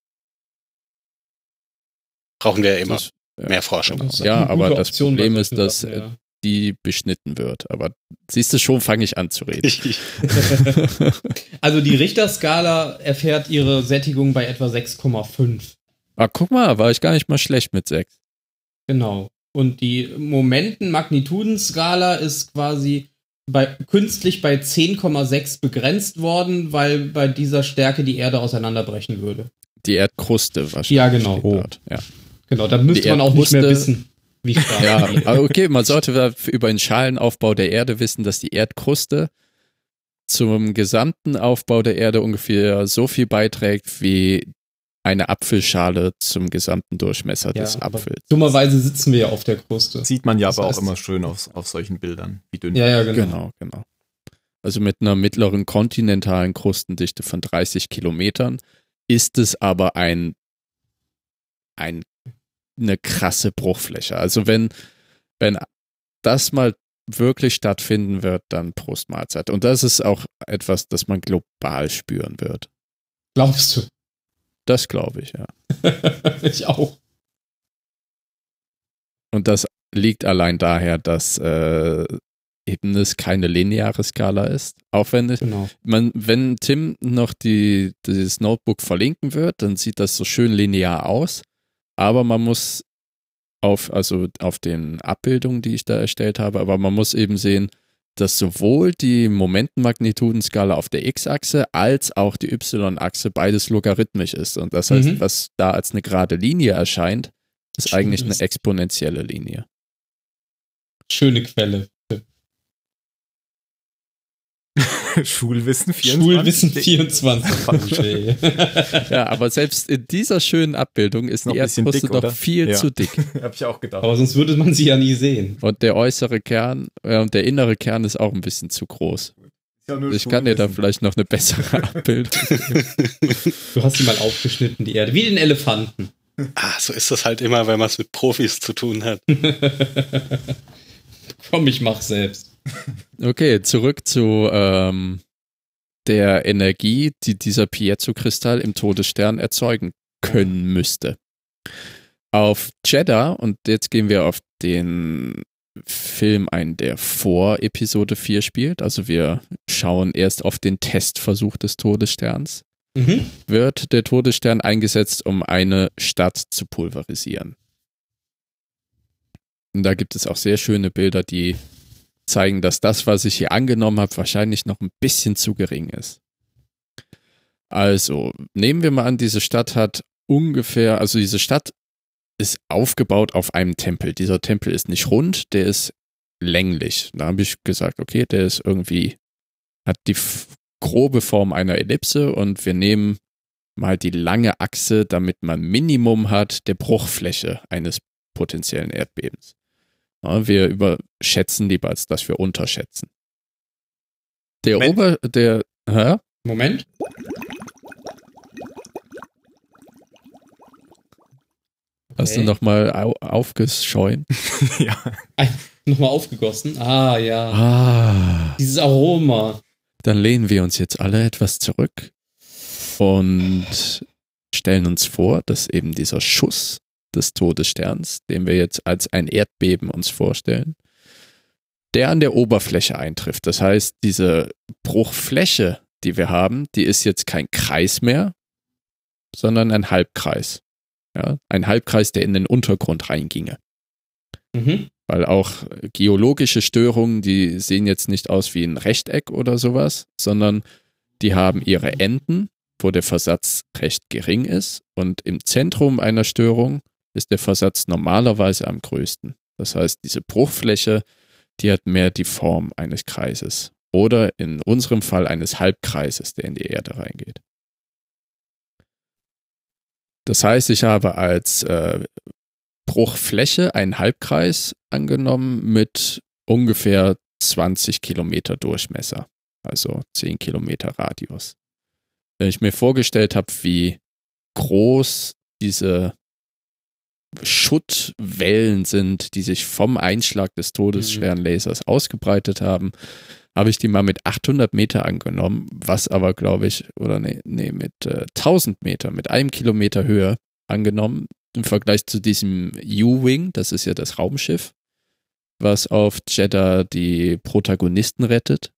Brauchen wir ja immer. Das. Mehr Forschung. Ja, aber das Problem ist, dass ja. die beschnitten wird. Aber siehst du schon, fange ich an zu reden. also die Richterskala erfährt ihre Sättigung bei etwa 6,5. Ah, guck mal, war ich gar nicht mal schlecht mit 6. Genau. Und die Momenten-Magnitudenskala ist quasi bei, künstlich bei 10,6 begrenzt worden, weil bei dieser Stärke die Erde auseinanderbrechen würde. Die Erdkruste wahrscheinlich. Ja, genau. Oh. Ja. Genau, da müsste man auch nicht mehr wissen, wie stark. ja, okay, man sollte über den Schalenaufbau der Erde wissen, dass die Erdkruste zum gesamten Aufbau der Erde ungefähr so viel beiträgt wie eine Apfelschale zum gesamten Durchmesser ja, des Apfels. Dummerweise sitzen wir ja auf der Kruste. Sieht man ja das aber heißt, auch immer schön auf, auf solchen Bildern, wie dünn. Ja, ja, genau. genau, genau. Also mit einer mittleren kontinentalen Krustendichte von 30 Kilometern ist es aber ein, ein eine krasse Bruchfläche. Also wenn, wenn das mal wirklich stattfinden wird, dann Prostmahlzeit. Und das ist auch etwas, das man global spüren wird. Glaubst du? Das glaube ich, ja. ich auch. Und das liegt allein daher, dass äh, eben es keine lineare Skala ist. Auch wenn es, Genau. man, wenn Tim noch die, dieses Notebook verlinken wird, dann sieht das so schön linear aus. Aber man muss auf, also auf den Abbildungen, die ich da erstellt habe, aber man muss eben sehen, dass sowohl die Momentenmagnitudenskala auf der X-Achse als auch die Y-Achse beides logarithmisch ist. Und das heißt, Mhm. was da als eine gerade Linie erscheint, ist Schön eigentlich eine exponentielle Linie. Schöne Quelle. Schulwissen 24. Schulwissen 24. Falsch. Ja, aber selbst in dieser schönen Abbildung ist Noch die ein bisschen Erdkruste doch viel Ja. zu dick. Hab ich auch gedacht. Aber sonst würde man sie ja nie sehen. Und der äußere Kern äh, und der innere Kern ist auch ein bisschen zu groß. Ja, Ich kann dir da vielleicht noch eine bessere Abbildung. Du hast sie mal aufgeschnitten, die Erde. Wie den Elefanten. Ah, so ist das halt immer, wenn man es mit Profis zu tun hat. Komm, ich mach selbst. Okay, zurück zu ähm, der Energie, die dieser Piezo-Kristall im Todesstern erzeugen können müsste. Auf Jeddah, und jetzt gehen wir auf den Film ein, der vor Episode 4 spielt, also wir schauen erst auf den Testversuch des Todessterns, Mhm. wird der Todesstern eingesetzt, um eine Stadt zu pulverisieren. Und da gibt es auch sehr schöne Bilder, die zeigen, dass das, was ich hier angenommen habe, wahrscheinlich noch ein bisschen zu gering ist. Also, nehmen wir mal an, diese Stadt hat ungefähr, also diese Stadt ist aufgebaut auf einem Tempel. Dieser Tempel ist nicht rund, der ist länglich. Da habe ich gesagt, okay, der ist irgendwie, hat die grobe Form einer Ellipse und wir nehmen mal die lange Achse, damit man Minimum hat der Bruchfläche eines potenziellen Erdbebens. Ja, wir überschätzen lieber, als dass wir unterschätzen. Der Moment. Ober, der, hä? Moment. Hast du nochmal au aufgeschäumt? ja. Nochmal aufgegossen. Ah, ja. Ah. Dieses Aroma. Dann lehnen wir uns jetzt alle etwas zurück und stellen uns vor, dass eben dieser Schuss des Todessterns, den wir jetzt als ein Erdbeben uns vorstellen, der an der Oberfläche eintrifft. Das heißt, diese Bruchfläche, die wir haben, die ist jetzt kein Kreis mehr, sondern ein Halbkreis. Ja, ein Halbkreis, der in den Untergrund reinginge. Mhm. Weil auch geologische Störungen, die sehen jetzt nicht aus wie ein Rechteck oder sowas, sondern die haben ihre Enden, wo der Versatz recht gering ist. Und im Zentrum einer Störung ist der Versatz normalerweise am größten. Das heißt, diese Bruchfläche, die hat mehr die Form eines Kreises. Oder in unserem Fall eines Halbkreises, der in die Erde reingeht. Das heißt, ich habe als äh, Bruchfläche einen Halbkreis angenommen mit ungefähr 20 Kilometer Durchmesser, also 10 Kilometer Radius. Wenn ich mir vorgestellt habe, wie groß diese Schuttwellen sind, die sich vom Einschlag des todesschweren Lasers ausgebreitet haben, habe ich die mal mit 800 Meter angenommen, was aber, glaube ich, oder nee, nee mit äh, 1000 Meter, mit einem Kilometer Höhe angenommen, im Vergleich zu diesem U-Wing, das ist ja das Raumschiff, was auf Jeddah die Protagonisten rettet.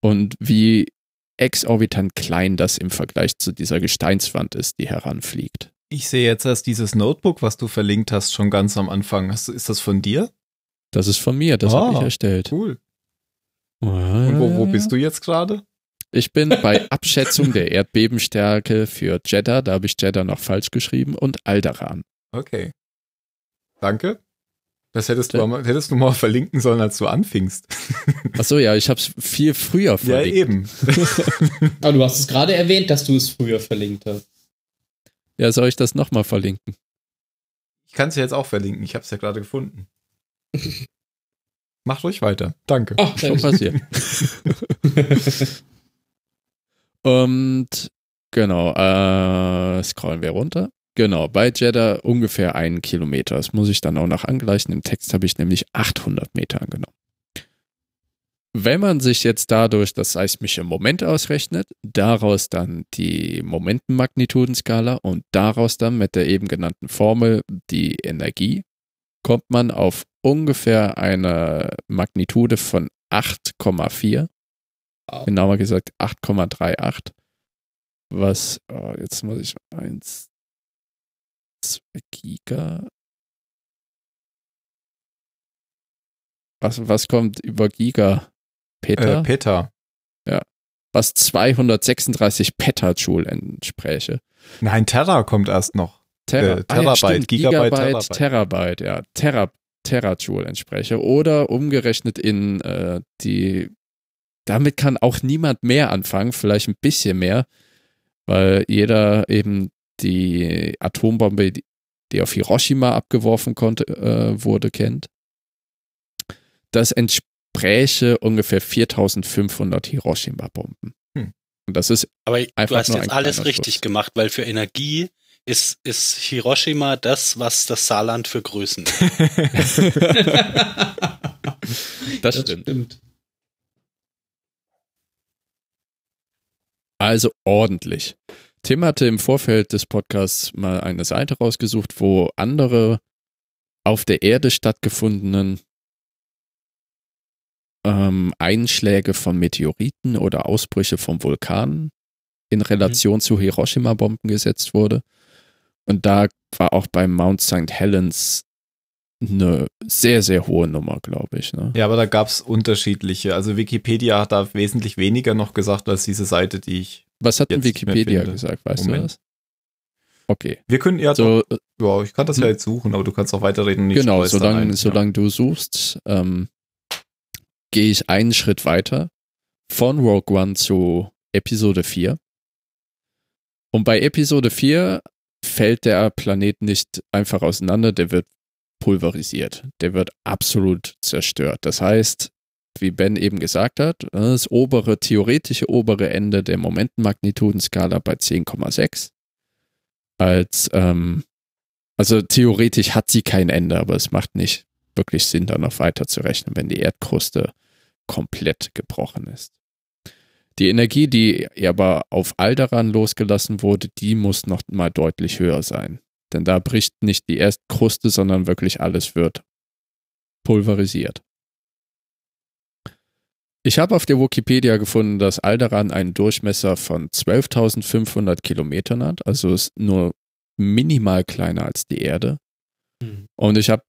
Und wie exorbitant klein das im Vergleich zu dieser Gesteinswand ist, die heranfliegt. Ich sehe jetzt erst dieses Notebook, was du verlinkt hast, schon ganz am Anfang. Hast, ist das von dir? Das ist von mir, das Ah, habe ich erstellt. Cool. Und wo, wo bist du jetzt gerade? Ich bin bei Abschätzung der Erdbebenstärke für Jeddah, da habe ich Jeddah noch falsch geschrieben, und Alderan. Okay. Danke. Das hättest du, Ja. mal, hättest du mal verlinken sollen, als du anfingst. Achso, ja, ich habe es viel früher Ja, verlinkt. eben. Aber du hast es gerade erwähnt, dass du es früher verlinkt hast. Ja, soll ich das nochmal verlinken? Ich kann es ja jetzt auch verlinken. Ich habe es ja gerade gefunden. Macht ruhig weiter. Danke. Ach, Schon passiert. Und genau, äh, scrollen wir runter. Genau, bei Jeddah ungefähr einen Kilometer. Das muss ich dann auch noch angleichen. Im Text habe ich nämlich 800 Meter angenommen. Wenn man sich jetzt dadurch das seismische Moment ausrechnet, daraus dann die Momentenmagnitudenskala und daraus dann mit der eben genannten Formel die Energie, kommt man auf ungefähr eine Magnitude von 8,4. Wow. Genauer gesagt 8,38. Was, oh, jetzt muss ich 1, 2 Giga. Was, was kommt über Giga? Peter? Äh, Peter. was 236 Petajoule entspräche. Nein, Terra kommt erst noch. Terra, Äh, Terabyte, stimmt, Gigabyte, Gigabyte, Terabyte. Terabyte, ja, Terra, Terajoule entspräche. Oder umgerechnet in äh, die, damit kann auch niemand mehr anfangen, vielleicht ein bisschen mehr, weil jeder eben die Atombombe, die, auf Hiroshima abgeworfen konnte, äh, wurde, kennt. Das entspräche ungefähr 4500 Hiroshima-Bomben. Hm. Und das ist Aber du Einfach hast nur jetzt alles richtig Schluss. gemacht, weil für Energie ist, ist Hiroshima das, was das Saarland für Größen ist. Das stimmt. Also ordentlich. Tim hatte im Vorfeld des Podcasts mal eine Seite rausgesucht, wo andere auf der Erde stattgefundenen ähm, Einschläge von Meteoriten oder Ausbrüche von Vulkanen in Relation zu Hiroshima-Bomben gesetzt wurde. Und da war auch beim Mount St. Helens eine sehr, sehr hohe Nummer, glaube ich. Ne? Ja, aber da gab es unterschiedliche. Also Wikipedia hat da wesentlich weniger noch gesagt als diese Seite, die ich. Was hat denn Wikipedia gesagt? Weißt Moment. du das? Okay. Wir können ja, So, äh, ja, ich kann das ja Hm. jetzt suchen, aber du kannst auch weiterreden. genau, solange, rein. solange du suchst, ähm, gehe ich einen Schritt weiter von Rogue One zu Episode 4. Und bei Episode 4 fällt der Planet nicht einfach auseinander, der wird pulverisiert. Der wird absolut zerstört. Das heißt, wie Ben eben gesagt hat, das obere, theoretische obere Ende der Momentenmagnitudenskala bei 10,6. Als, ähm, also theoretisch hat sie kein Ende, aber es macht nicht wirklich Sinn, da noch weiter zu rechnen, wenn die Erdkruste komplett gebrochen ist. Die Energie, die aber auf Alderan losgelassen wurde, die muss noch mal deutlich höher sein. Denn da bricht nicht die Erdkruste, sondern wirklich alles wird pulverisiert. Ich habe auf der Wikipedia gefunden, dass Alderan einen Durchmesser von 12.500 Kilometern hat, also ist nur minimal kleiner als die Erde. Hm. Und ich habe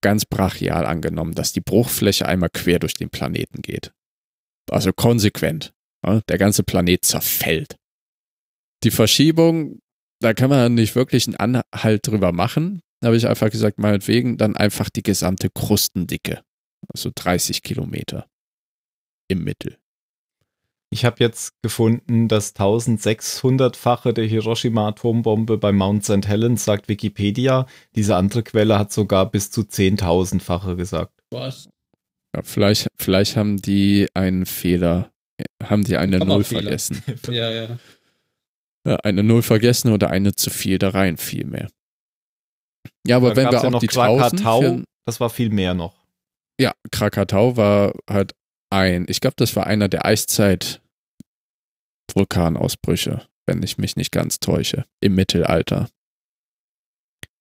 ganz brachial angenommen, dass die Bruchfläche einmal quer durch den Planeten geht. Also konsequent. Der ganze Planet zerfällt. Die Verschiebung, da kann man nicht wirklich einen Anhalt drüber machen. Da habe ich einfach gesagt, meinetwegen dann einfach die gesamte Krustendicke. Also 30 Kilometer im Mittel. Ich habe jetzt gefunden, das 1600-fache der Hiroshima-Atombombe bei Mount St. Helens, sagt Wikipedia. Diese andere Quelle hat sogar bis zu 10.000-fache gesagt. Was? Ja, vielleicht, vielleicht haben die einen Fehler, haben die eine Null vergessen. Ja, ja. Eine Null vergessen oder eine zu viel da rein, viel mehr. Ja, aber Dann wenn wir ja auch noch die 1000 Krakatau, für, das war viel mehr noch. Ja, Krakatau war halt ein, ich glaube, das war einer der Eiszeit-Vulkanausbrüche, wenn ich mich nicht ganz täusche, im Mittelalter.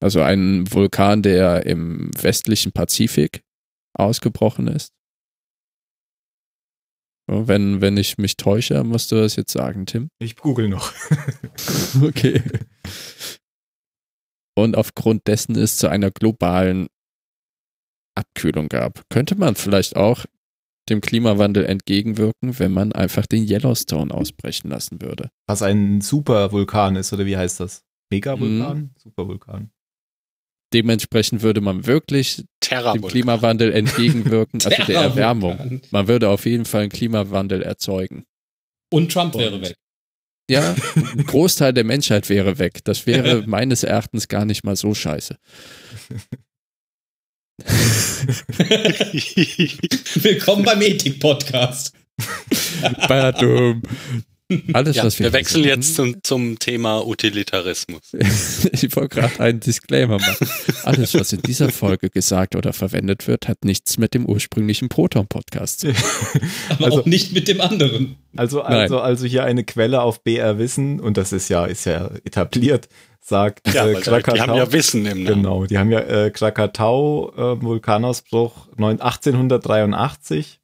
Also ein Vulkan, der im westlichen Pazifik ausgebrochen ist. Wenn, wenn ich mich täusche, musst du das jetzt sagen, Tim. Ich google noch. Okay. Und aufgrund dessen es zu einer globalen Abkühlung gab. Könnte man vielleicht auch dem Klimawandel entgegenwirken, wenn man einfach den Yellowstone ausbrechen lassen würde. Was ein Supervulkan ist, oder wie heißt das? Megavulkan? Mhm. Supervulkan. Dementsprechend würde man wirklich dem Klimawandel entgegenwirken, also der. Erwärmung. Man würde auf jeden Fall einen Klimawandel erzeugen. Und Trump wäre Und- weg. Ja, ein Großteil der Menschheit wäre weg. Das wäre meines Erachtens gar nicht mal so scheiße. Willkommen beim Ethik-Podcast. Badum. Alles, Ja, was wir, wir wechseln hier jetzt zum, zum Thema Utilitarismus. ich wollte gerade einen Disclaimer machen. Alles, was in dieser Folge gesagt oder verwendet wird, hat nichts mit dem ursprünglichen Proton-Podcast zu tun. Aber Also- auch nicht mit dem anderen. Also, Nein. also, also hier eine Quelle auf BR Wissen, und das ist ja, ist ja etabliert, sagt Ja, äh, weil die haben Krakatau. ja Wissen im Namen. Genau, die haben ja äh, Krakatau, äh, Vulkanausbruch neun- 1883,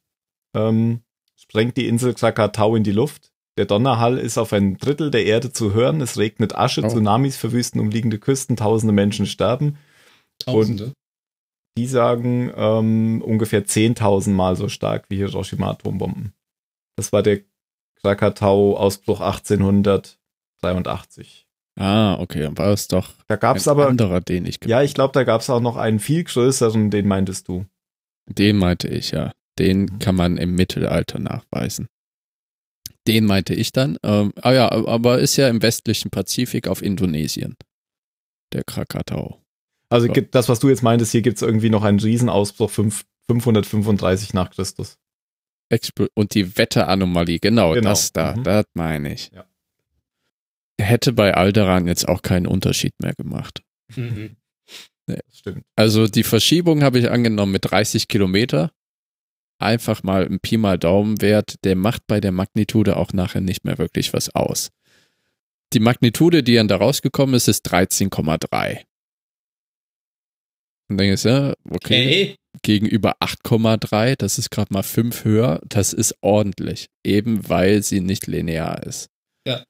ähm, sprengt die Insel Krakatau in die Luft. Der Donnerhall ist auf ein Drittel der Erde zu hören. Es regnet Asche, Oh. Tsunamis verwüsten umliegende Küsten, tausende Menschen sterben. Tausende. Die sagen ähm, ungefähr 10.000 Mal so stark wie Hiroshima-Atombomben. Das war der Krakatau-Ausbruch 1883. Ah, okay, dann war es doch Da gab es ein aber, anderer, den ich ja, ich glaube, da gab es auch noch einen viel größeren, den meintest du. Den meinte ich, ja. Den Mhm. kann man im Mittelalter nachweisen. Den meinte ich dann. Ähm, ah ja, aber ist ja im westlichen Pazifik auf Indonesien. Der Krakatau. Also So. das, was du jetzt meintest, hier gibt es irgendwie noch einen Riesenausbruch fünf- 535 nach Christus. Und die Wetteranomalie, genau, Genau. das da, Mhm. das meine ich. Ja. Hätte bei Alderan jetzt auch keinen Unterschied mehr gemacht. Mhm. Das stimmt. Also die Verschiebung habe ich angenommen mit 30 Kilometer. Einfach mal ein Pi mal Daumenwert, der macht bei der Magnitude auch nachher nicht mehr wirklich was aus. Die Magnitude, die dann da rausgekommen ist, ist 13,3. Und dann ist ja, okay, Okay. gegenüber 8,3, das ist gerade mal 5 höher, das ist ordentlich, eben weil sie nicht linear ist. Ja.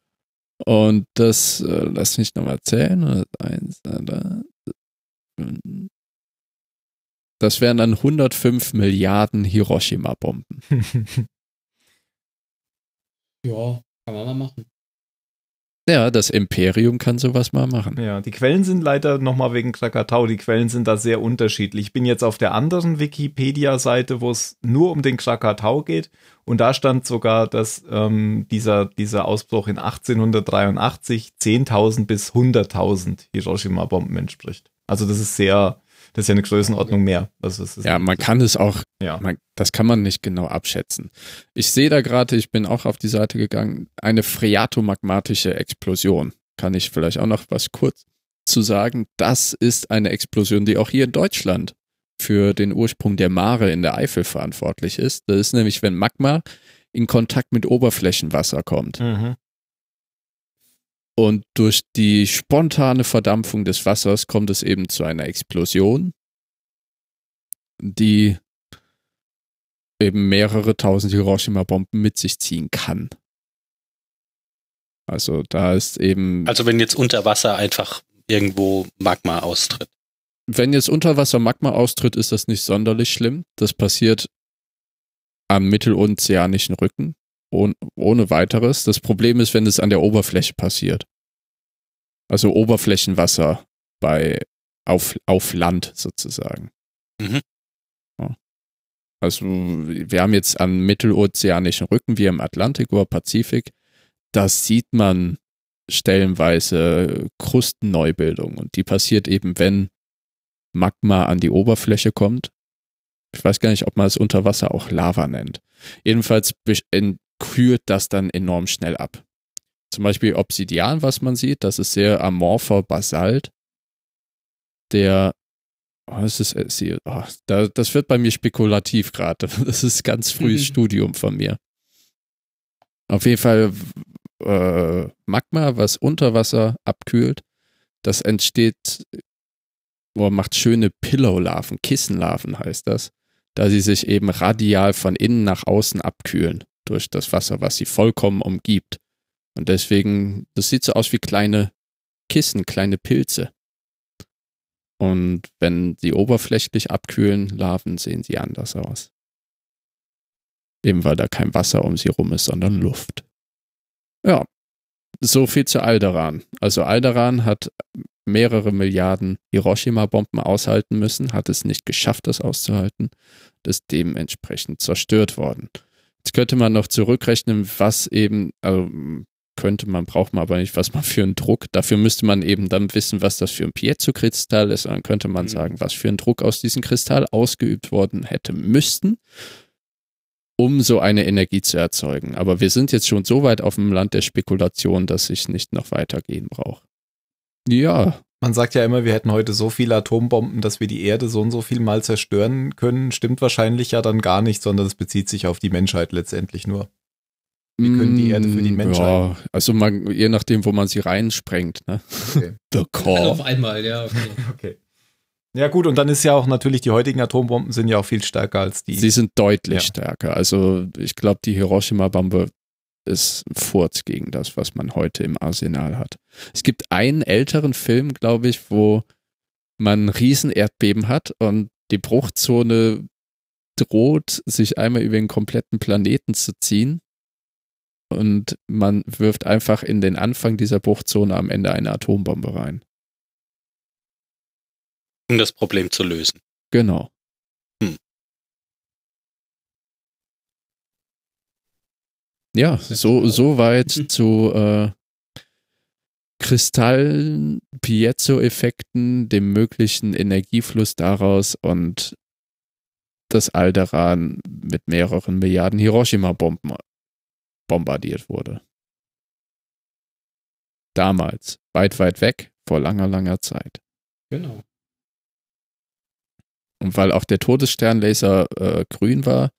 Und das, äh, lass mich nochmal zählen, eins, zwei, fünf. Das wären dann 105 Milliarden Hiroshima-Bomben. Ja, kann man mal machen. Ja, das Imperium kann sowas mal machen. Ja, die Quellen sind leider nochmal wegen Krakatau, die Quellen sind da sehr unterschiedlich. Ich bin jetzt auf der anderen Wikipedia-Seite, wo es nur um den Krakatau geht und da stand sogar, dass ähm, dieser, dieser Ausbruch in 1883 10.000 bis 100.000 Hiroshima-Bomben entspricht. Also das ist sehr, das ist ja eine Größenordnung mehr. Also Ja, man kann es auch ja. Man, das kann man nicht genau abschätzen. Ich sehe da gerade, ich bin auch auf die Seite gegangen, eine phreatomagmatische Explosion. Kann ich vielleicht auch noch was kurz zu sagen? Das ist eine Explosion, die auch hier in Deutschland für den Ursprung der Mare in der Eifel verantwortlich ist. Das ist nämlich, wenn Magma in Kontakt mit Oberflächenwasser kommt. Mhm. Und durch die spontane Verdampfung des Wassers kommt es eben zu einer Explosion, die eben mehrere tausend Hiroshima-Bomben mit sich ziehen kann. Also da ist eben, Also wenn jetzt unter Wasser einfach irgendwo Magma austritt. wenn jetzt Unterwasser Magma austritt, ist das nicht sonderlich schlimm. Das passiert am mittelozeanischen Rücken ohne, ohne weiteres. Das Problem ist, wenn es an der Oberfläche passiert. Also Oberflächenwasser bei auf, auf Land sozusagen. Mhm. Ja. Also wir haben jetzt am mittelozeanischen Rücken wie im Atlantik oder Pazifik, da sieht man stellenweise Krustenneubildung und die passiert eben, wenn Magma an die Oberfläche kommt. Ich weiß gar nicht, ob man es unter Wasser auch Lava nennt. Jedenfalls en- kühlt das dann enorm schnell ab. Zum Beispiel Obsidian, was man sieht, das ist sehr amorpher Basalt, der Oh, das ist, äh, oh, da, das wird bei mir spekulativ gerade. Das ist ganz frühes Mhm. Studium von mir. Auf jeden Fall äh, Magma, was unter Wasser abkühlt, das entsteht, oder macht schöne Pillow-Larven, Kissenlarven heißt das, da sie sich eben radial von innen nach außen abkühlen durch das Wasser, was sie vollkommen umgibt. Und deswegen, das sieht so aus wie kleine Kissen, kleine Pilze. Und wenn sie oberflächlich abkühlen, Larven sehen sie anders aus. Eben weil da kein Wasser um sie rum ist, sondern Luft. Ja, so viel zu Alderan. Also Alderan hat mehrere Milliarden Hiroshima-Bomben aushalten müssen, hat es nicht geschafft, das auszuhalten, ist dementsprechend zerstört worden. Jetzt könnte man noch zurückrechnen, was eben, also könnte man, braucht man aber nicht, was man für einen Druck, dafür müsste man eben dann wissen, was das für ein Piezo-Kristall ist, und dann könnte man Mhm. sagen, was für ein Druck aus diesem Kristall ausgeübt worden hätte müssten. um so eine Energie zu erzeugen. Aber wir sind jetzt schon so weit auf dem Land der Spekulation, dass ich nicht noch weitergehen brauche. Ja, Man sagt ja immer, wir hätten heute so viele Atombomben, dass wir die Erde so und so viel mal zerstören können. Stimmt wahrscheinlich ja dann gar nicht, sondern es bezieht sich auf die Menschheit letztendlich nur. Wir können die Erde für die Mm, Menschheit. Ja, also man, je nachdem, wo man sie reinsprengt, ne? Okay. The Core. auf einmal, ja. Okay. okay. Ja gut, und dann ist ja auch natürlich, die heutigen Atombomben sind ja auch viel stärker als die. Sie sind deutlich Ja. stärker. Also ich glaube, die Hiroshima-Bombe ist ein Furz gegen das, was man heute im Arsenal hat. Es gibt einen älteren Film, glaube ich, wo man ein Riesenerdbeben hat und die Bruchzone droht, sich einmal über den kompletten Planeten zu ziehen. Und man wirft einfach in den Anfang dieser Bruchzone am Ende eine Atombombe rein. um das Problem zu lösen. Genau. Ja, so, so weit zu äh, Kristallen, Piezo-Effekten, dem möglichen Energiefluss daraus und dass Alderan mit mehreren Milliarden Hiroshima-Bomben bombardiert wurde. Damals, weit, weit weg, vor langer, langer Zeit. Genau. Und weil auch der Todessternlaser äh, grün war,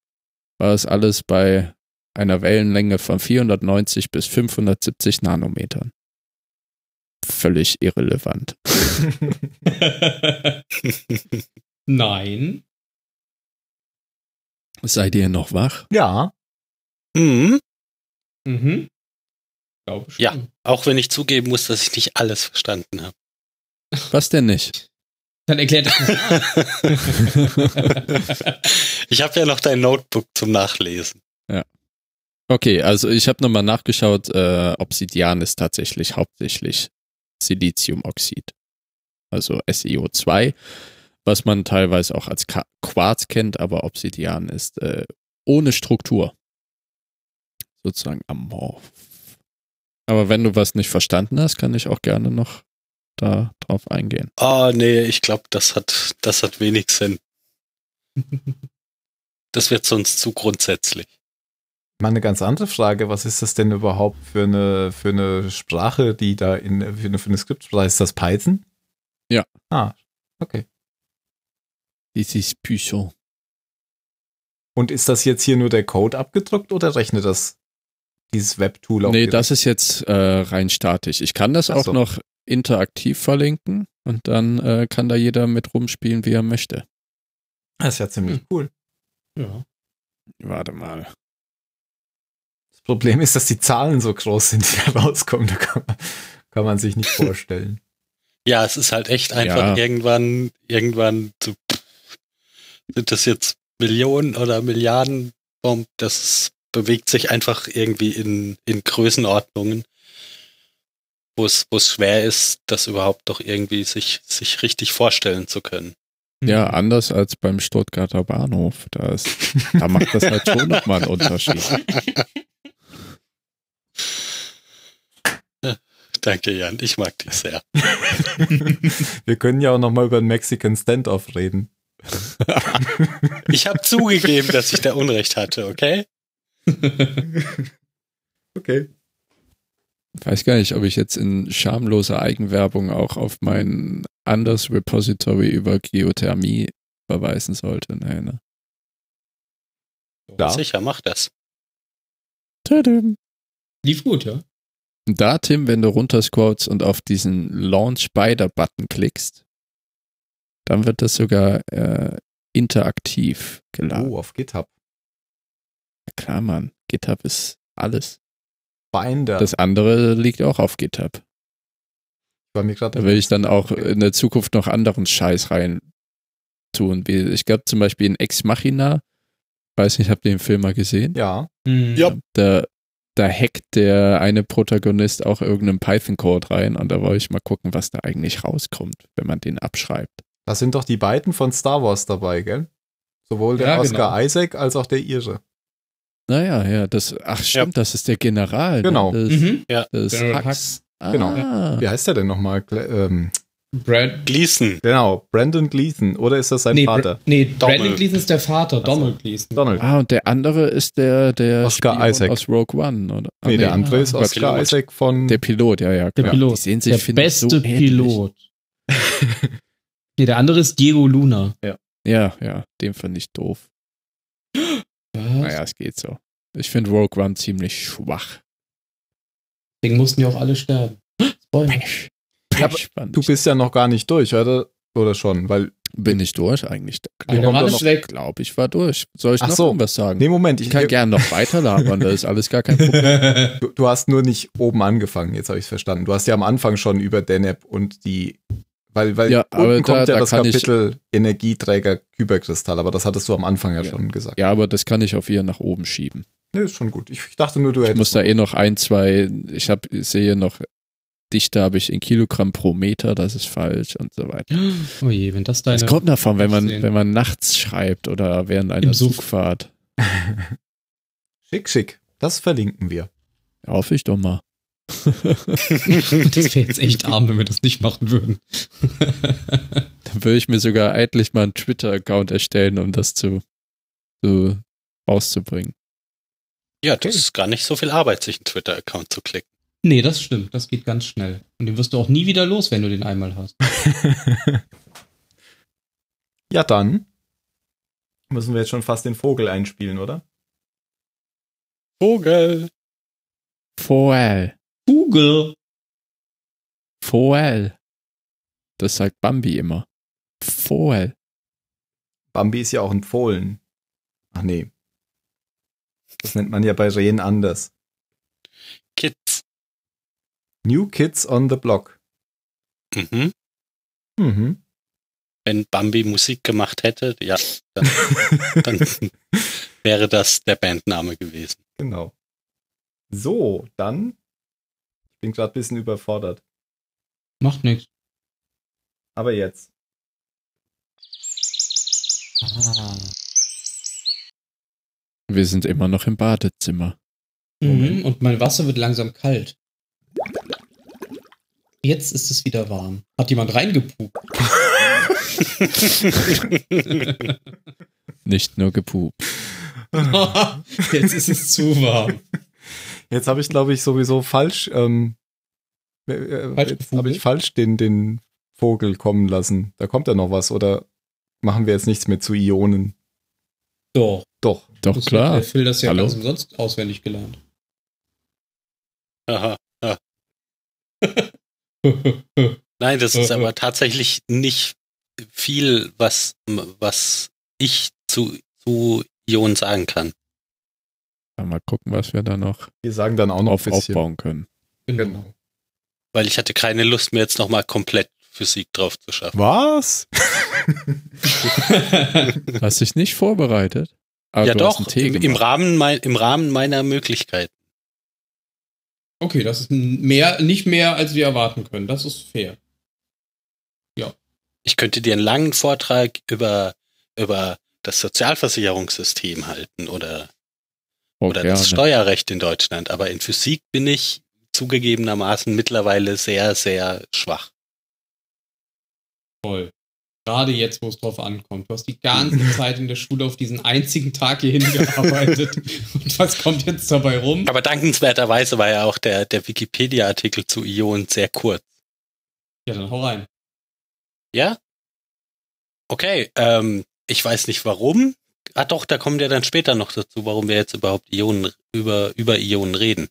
war es alles bei einer Wellenlänge von 490 bis 570 Nanometern. Völlig irrelevant. Nein. Seid ihr noch wach? ja, Mhm. Mhm. Glaube schon. Ja. Auch wenn ich zugeben muss, dass ich nicht alles verstanden habe. Was denn nicht? Dann erklärt ich habe ja noch dein Notebook zum Nachlesen. Okay, also ich habe nochmal nachgeschaut, äh, Obsidian ist tatsächlich hauptsächlich Siliziumoxid. Also SiO2, was man teilweise auch als Quarz kennt, aber Obsidian ist äh, ohne Struktur. Sozusagen amorph. Aber wenn du was nicht verstanden hast, kann ich auch gerne noch da drauf eingehen. Oh, nee, ich glaube, das hat, das hat wenig Sinn. Das wird sonst zu grundsätzlich. Mal eine ganz andere Frage. Was ist das denn überhaupt für eine, für eine Sprache, die da in, für eine, für eine Skriptsprache? Ist das Python? Ja. Ah, okay. Das ist Python. Und ist das jetzt hier nur der Code abgedruckt oder rechnet das dieses Webtool auch Nee, direkt? das ist jetzt äh, rein statisch. Ich kann das Ach auch so. noch interaktiv verlinken und dann äh, kann da jeder mit rumspielen, wie er möchte. Das ist ja ziemlich cool. ja. Warte mal. Das Problem ist, dass die Zahlen so groß sind, die da rauskommen. Da kann man, kann man sich nicht vorstellen. Ja, es ist halt echt einfach Ja. irgendwann, irgendwann so, sind das jetzt Millionen oder Milliarden Bomben? Das bewegt sich einfach irgendwie in, in Größenordnungen, wo es, wo es schwer ist, das überhaupt doch irgendwie sich, sich richtig vorstellen zu können. Ja, anders als beim Stuttgarter Bahnhof. Da, ist, da macht das halt schon nochmal einen Unterschied. Danke, Jan. Ich mag dich sehr. Wir können ja auch noch mal über den Mexican Standoff reden. Ich habe zugegeben, dass ich da Unrecht hatte, okay? Okay. Weiß gar nicht, ob ich jetzt in schamloser Eigenwerbung auch auf mein anderes Repository über Geothermie verweisen sollte. Nee, ne? Ja. Sicher, mach das. Tadam. Lief gut, ja. Da, Tim, wenn du runterscrollst und auf diesen Launch Spider Button klickst, dann wird das sogar äh, interaktiv geladen. Oh, auf GitHub. Klar, Mann. GitHub ist alles. Binder. Das andere liegt auch auf GitHub. war mir gerade Da will ich dann auch in der Zukunft noch anderen Scheiß rein tun. Wie, ich glaube zum Beispiel in Ex Machina, weiß nicht, habt ihr den Film mal gesehen? Ja. Mhm. Ja. Da, da hackt der eine Protagonist auch irgendeinen Python-Code rein und da wollte ich mal gucken, was da eigentlich rauskommt, wenn man den abschreibt. Da sind doch die beiden von Star Wars dabei, gell? Sowohl der Ja, Oscar genau. Isaac als auch der Ire. Naja, ja, das, ach stimmt, das ist der General. Genau. Ne? Das, Mhm. das General Hux. Ah, Genau. Wie heißt der denn nochmal? Ähm, Brad, Gleason. Genau, Brandon Gleason. Oder ist das sein nee, Vater? Bra nee, Donald. Brandon Gleason ist der Vater, Donald Gleason. Donald. Ah, und der andere ist der, der Oscar Spion Isaac. aus Rogue One, oder? Ah, nee, der andere Ah, ist Oscar Pilot. Isaac von. Der Pilot, ja, ja. Der. Pilot. Die sehen sich, der finde beste so. Pilot. nee, der andere ist Diego Luna. Ja, ja, den fand ich doof. Was? Naja, es geht so. Ich finde Rogue One ziemlich schwach. Deswegen mussten ja auch alle sterben. Spoiler. Ja, fand Du ich. bist ja noch gar nicht durch, oder? Oder schon? Weil. Bin ich durch eigentlich? Der Mann ist weg. glaube ich war durch. Soll ich Ach noch so. irgendwas sagen? Nee, Moment. ich Ich, kann gerne noch weiter labern, das ist alles gar kein Problem. du, du hast nur nicht oben angefangen, jetzt habe ich es verstanden. Du hast ja am Anfang schon über Deneb und die. Weil, weil Ja, aber unten da- kommt ja da das kann ich- Kapitel Energieträger Kyberkristall, aber das hattest du am Anfang ja, Ja. schon gesagt. Ja, aber das kann ich auf ihr nach oben schieben. Nee, ist schon gut. Ich, ich dachte nur, du Ich hättest. muss da eh noch ein, zwei, ich hab, sehe noch, Dichte habe ich in Kilogramm pro Meter, das ist falsch und so weiter. Oh je, wenn das deine. Das kommt davon, wenn man, sehen. wenn man nachts schreibt oder während einer Im. Zugfahrt. Schick, schick. Das verlinken wir. Hoffe ich doch mal. das wäre jetzt echt arm, wenn wir das nicht machen würden. Dann würde ich mir sogar eigentlich mal einen Twitter-Account erstellen, um das zu, zu rauszubringen. Ja, das ist gar nicht so viel Arbeit, sich einen Twitter-Account zu klicken. Nee, das stimmt. Das geht ganz schnell. Und den wirst du auch nie wieder los, wenn du den einmal hast. ja, dann müssen wir jetzt schon fast den Vogel einspielen, oder? Vogel. Foel. Google. Foel. Das sagt Bambi immer. Foel. Bambi ist ja auch ein Fohlen. Ach nee. Das nennt man ja bei Rehen anders. New Kids on the Block. Mhm. Mhm. Wenn Bambi Musik gemacht hätte, ja, dann, dann wäre das der Bandname gewesen. Genau. So, dann. Ich bin gerade ein bisschen überfordert. Macht nichts. Aber jetzt. Ah. Wir sind immer noch im Badezimmer. Mhm. Und mein Wasser wird langsam kalt. Jetzt ist es wieder warm. Hat jemand reingepupt? Nicht nur gepupt. Jetzt ist es zu warm. Jetzt habe ich, glaube ich, sowieso falsch. Ähm, äh, äh, Falsch jetzt habe ich falsch den, den Vogel kommen lassen. Da kommt ja noch was. Oder machen wir jetzt nichts mehr zu Ionen? Doch. Doch. Doch Das klar. Der Phil das ja Hallo? ganz umsonst auswendig gelernt. Aha. Nein, das ist aber tatsächlich nicht viel, was, was ich zu, zu Ionen sagen kann. Mal gucken, was wir da noch Wir sagen dann auch noch auf ein bisschen. aufbauen können. genau. Weil ich hatte keine Lust mir jetzt nochmal komplett Physik drauf zu schaffen. Was? Hast dich nicht vorbereitet? Aber ja du hast doch, im. Rahmen mein, im Rahmen meiner Möglichkeiten. Okay, das ist mehr, nicht mehr, als wir erwarten können. Das ist fair. Ich könnte dir einen langen Vortrag über, über das Sozialversicherungssystem halten oder, Oh, oder gerne. das Steuerrecht in Deutschland. Aber in Physik bin ich zugegebenermaßen mittlerweile sehr, sehr schwach. Toll. Gerade jetzt, wo es drauf ankommt. Du hast die ganze Zeit in der Schule auf diesen einzigen Tag hier hingearbeitet. Und was kommt jetzt dabei rum? Aber dankenswerterweise war ja auch der, der Wikipedia-Artikel zu Ionen sehr kurz. Ja, dann hau rein. Ja? Okay, ähm, ich weiß nicht warum. Ah doch, da kommen wir dann später noch dazu, warum wir jetzt überhaupt Ionen, über, über Ionen reden.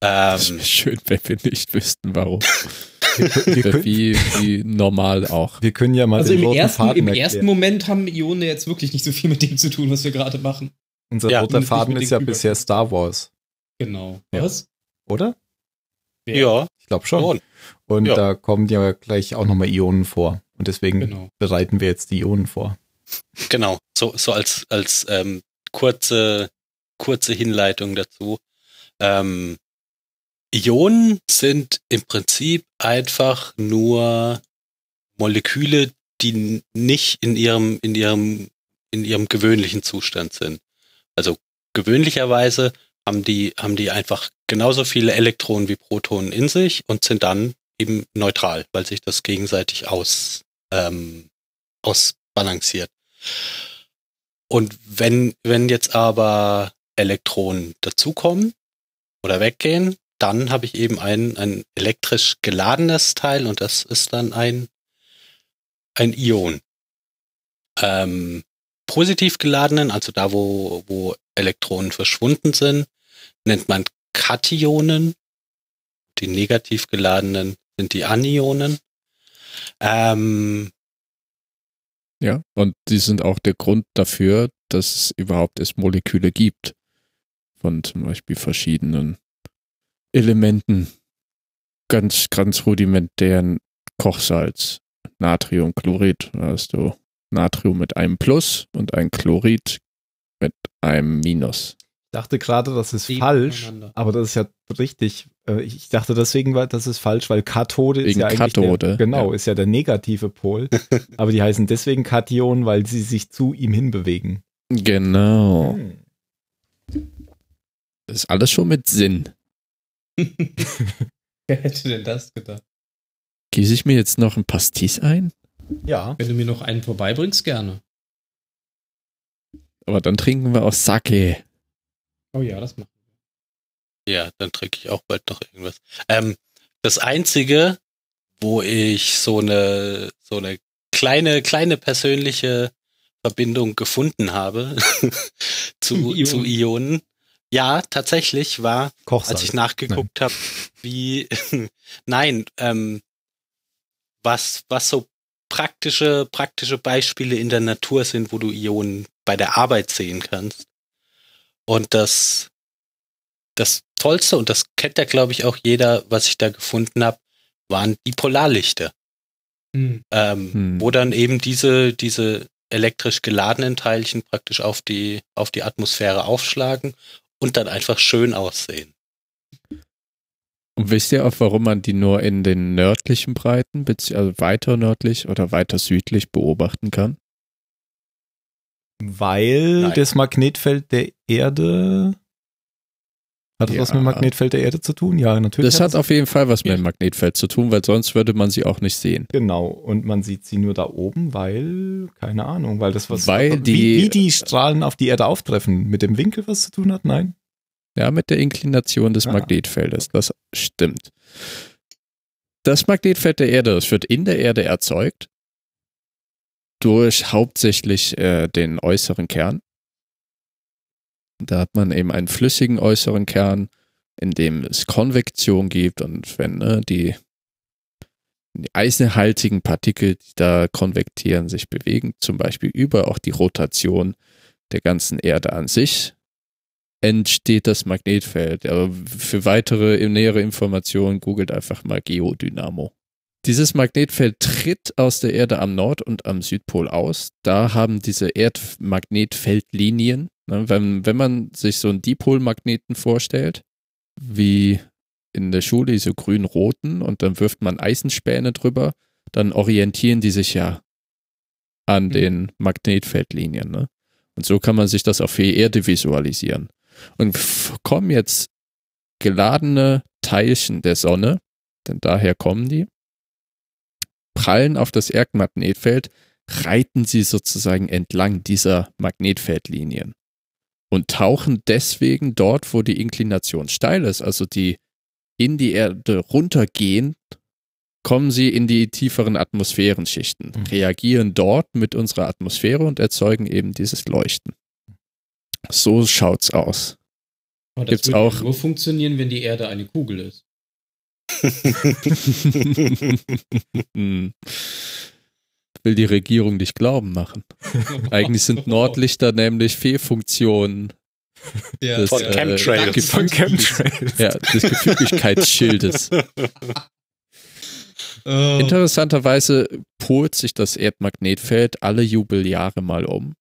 Das Ähm, wäre schön, wenn wir nicht wüssten, warum. Wir, können, wie, wie normal auch. wir können ja mal Also den im roten ersten, Faden im erklären. ersten Moment haben Ionen jetzt wirklich nicht so viel mit dem zu tun, was wir gerade machen. Unser Ja, roter Faden ist ja Kübeln. bisher Star Wars, Genau. Ja. Was? oder? Wer? ja, Ich glaube schon. schon. Und Ja. da kommen ja gleich auch nochmal Ionen vor. Und deswegen Genau. bereiten wir jetzt die Ionen vor. Genau, so, so als, als ähm, kurze, kurze Hinleitung dazu. Ähm, Ionen sind im Prinzip einfach nur Moleküle, die nicht in ihrem, in ihrem, in ihrem gewöhnlichen Zustand sind. Also gewöhnlicherweise haben die, haben die einfach genauso viele Elektronen wie Protonen in sich und sind dann eben neutral, weil sich das gegenseitig aus, ähm, ausbalanciert. Und wenn, wenn jetzt aber Elektronen dazukommen oder weggehen, dann habe ich eben ein, ein elektrisch geladenes Teil und das ist dann ein, ein Ion. Ähm, positiv geladenen, also da, wo, wo Elektronen verschwunden sind, nennt man Kationen. Die negativ geladenen sind die Anionen. Ähm, ja, und die sind auch der Grund dafür, dass es überhaupt erst Moleküle gibt. Von zum Beispiel verschiedenen Elementen. Ganz, ganz rudimentären Kochsalz. Natriumchlorid. Da hast du Natrium mit einem Plus und ein Chlorid mit einem Minus. Ich dachte gerade, das ist falsch, aber das ist ja richtig. Äh, ich dachte deswegen, das ist falsch, weil Kathode Wegen ist ja eigentlich Kathode, der, genau, ja. ist ja der negative Pol. aber die heißen deswegen Kation, weil sie sich zu ihm hinbewegen. Genau. Hm. Das ist alles schon mit Sinn. Wer hätte denn das gedacht? Gieße ich mir jetzt noch ein Pastis ein? Ja. Wenn du mir noch einen vorbeibringst, gerne. Aber dann trinken wir auch Sake. Oh ja, das machen wir. Ja, dann trinke ich auch bald noch irgendwas. Ähm, das einzige, wo ich so eine, so eine kleine, kleine persönliche Verbindung gefunden habe zu, Ionen. zu Ionen. Ja, tatsächlich war, Kochsalz. als ich nachgeguckt habe, wie, nein, ähm, was, was so praktische, praktische Beispiele in der Natur sind, wo du Ionen bei der Arbeit sehen kannst. Und das, das Tollste, und das kennt ja, glaube ich, auch jeder, was ich da gefunden habe, waren die Polarlichter. Hm. Ähm, hm. Wo dann eben diese, diese elektrisch geladenen Teilchen praktisch auf die, auf die Atmosphäre aufschlagen und dann einfach schön aussehen. Und wisst ihr auch, warum man die nur in den nördlichen Breiten, also weiter nördlich oder weiter südlich beobachten kann? Weil Nein. das Magnetfeld der Erde. Hat das ja. was mit dem Magnetfeld der Erde zu tun? Ja, natürlich. Das hat, hat auf jeden Fall was mit dem Magnetfeld zu tun, weil sonst würde man sie auch nicht sehen. Genau, und man sieht sie nur da oben, weil, keine Ahnung, weil das was. Weil die, wie, wie die Strahlen auf die Erde auftreffen, mit dem Winkel was zu tun hat? Nein? Ja, mit der Inklination des ah. Magnetfeldes. Das stimmt. Das Magnetfeld der Erde, das wird in der Erde erzeugt durch hauptsächlich äh, den äußeren Kern. Da hat man eben einen flüssigen äußeren Kern, in dem es Konvektion gibt und wenn ne, die, die eisenhaltigen Partikel, die da konvektieren, sich bewegen, zum Beispiel über auch die Rotation der ganzen Erde an sich, entsteht das Magnetfeld. Aber für weitere nähere Informationen googelt einfach mal Geodynamo. Dieses Magnetfeld tritt aus der Erde am Nord- und am Südpol aus. Da haben diese Erdmagnetfeldlinien, ne, wenn, wenn man sich so einen Dipolmagneten vorstellt, wie in der Schule diese grün-roten und dann wirft man Eisenspäne drüber, dann orientieren die sich ja an mhm. den Magnetfeldlinien. Ne? Und so kann man sich das auf die Erde visualisieren. Und kommen jetzt geladene Teilchen der Sonne, denn daher kommen die, prallen auf das Erdmagnetfeld, reiten sie sozusagen entlang dieser Magnetfeldlinien und tauchen deswegen dort, wo die Inklination steil ist, also die in die Erde runtergehen, kommen sie in die tieferen Atmosphärenschichten, mhm. reagieren dort mit unserer Atmosphäre und erzeugen eben dieses Leuchten. So schaut's aus. Aber das Gibt's auch nur funktionieren, wenn die Erde eine Kugel ist. Will die Regierung nicht glauben machen. Eigentlich sind Nordlichter nämlich Fehlfunktionen ja, des, von, äh, Chemtrails. von Chemtrails. Ja, des Gefügigkeitsschildes. Oh. Interessanterweise polt sich das Erdmagnetfeld alle Jubeljahre mal um.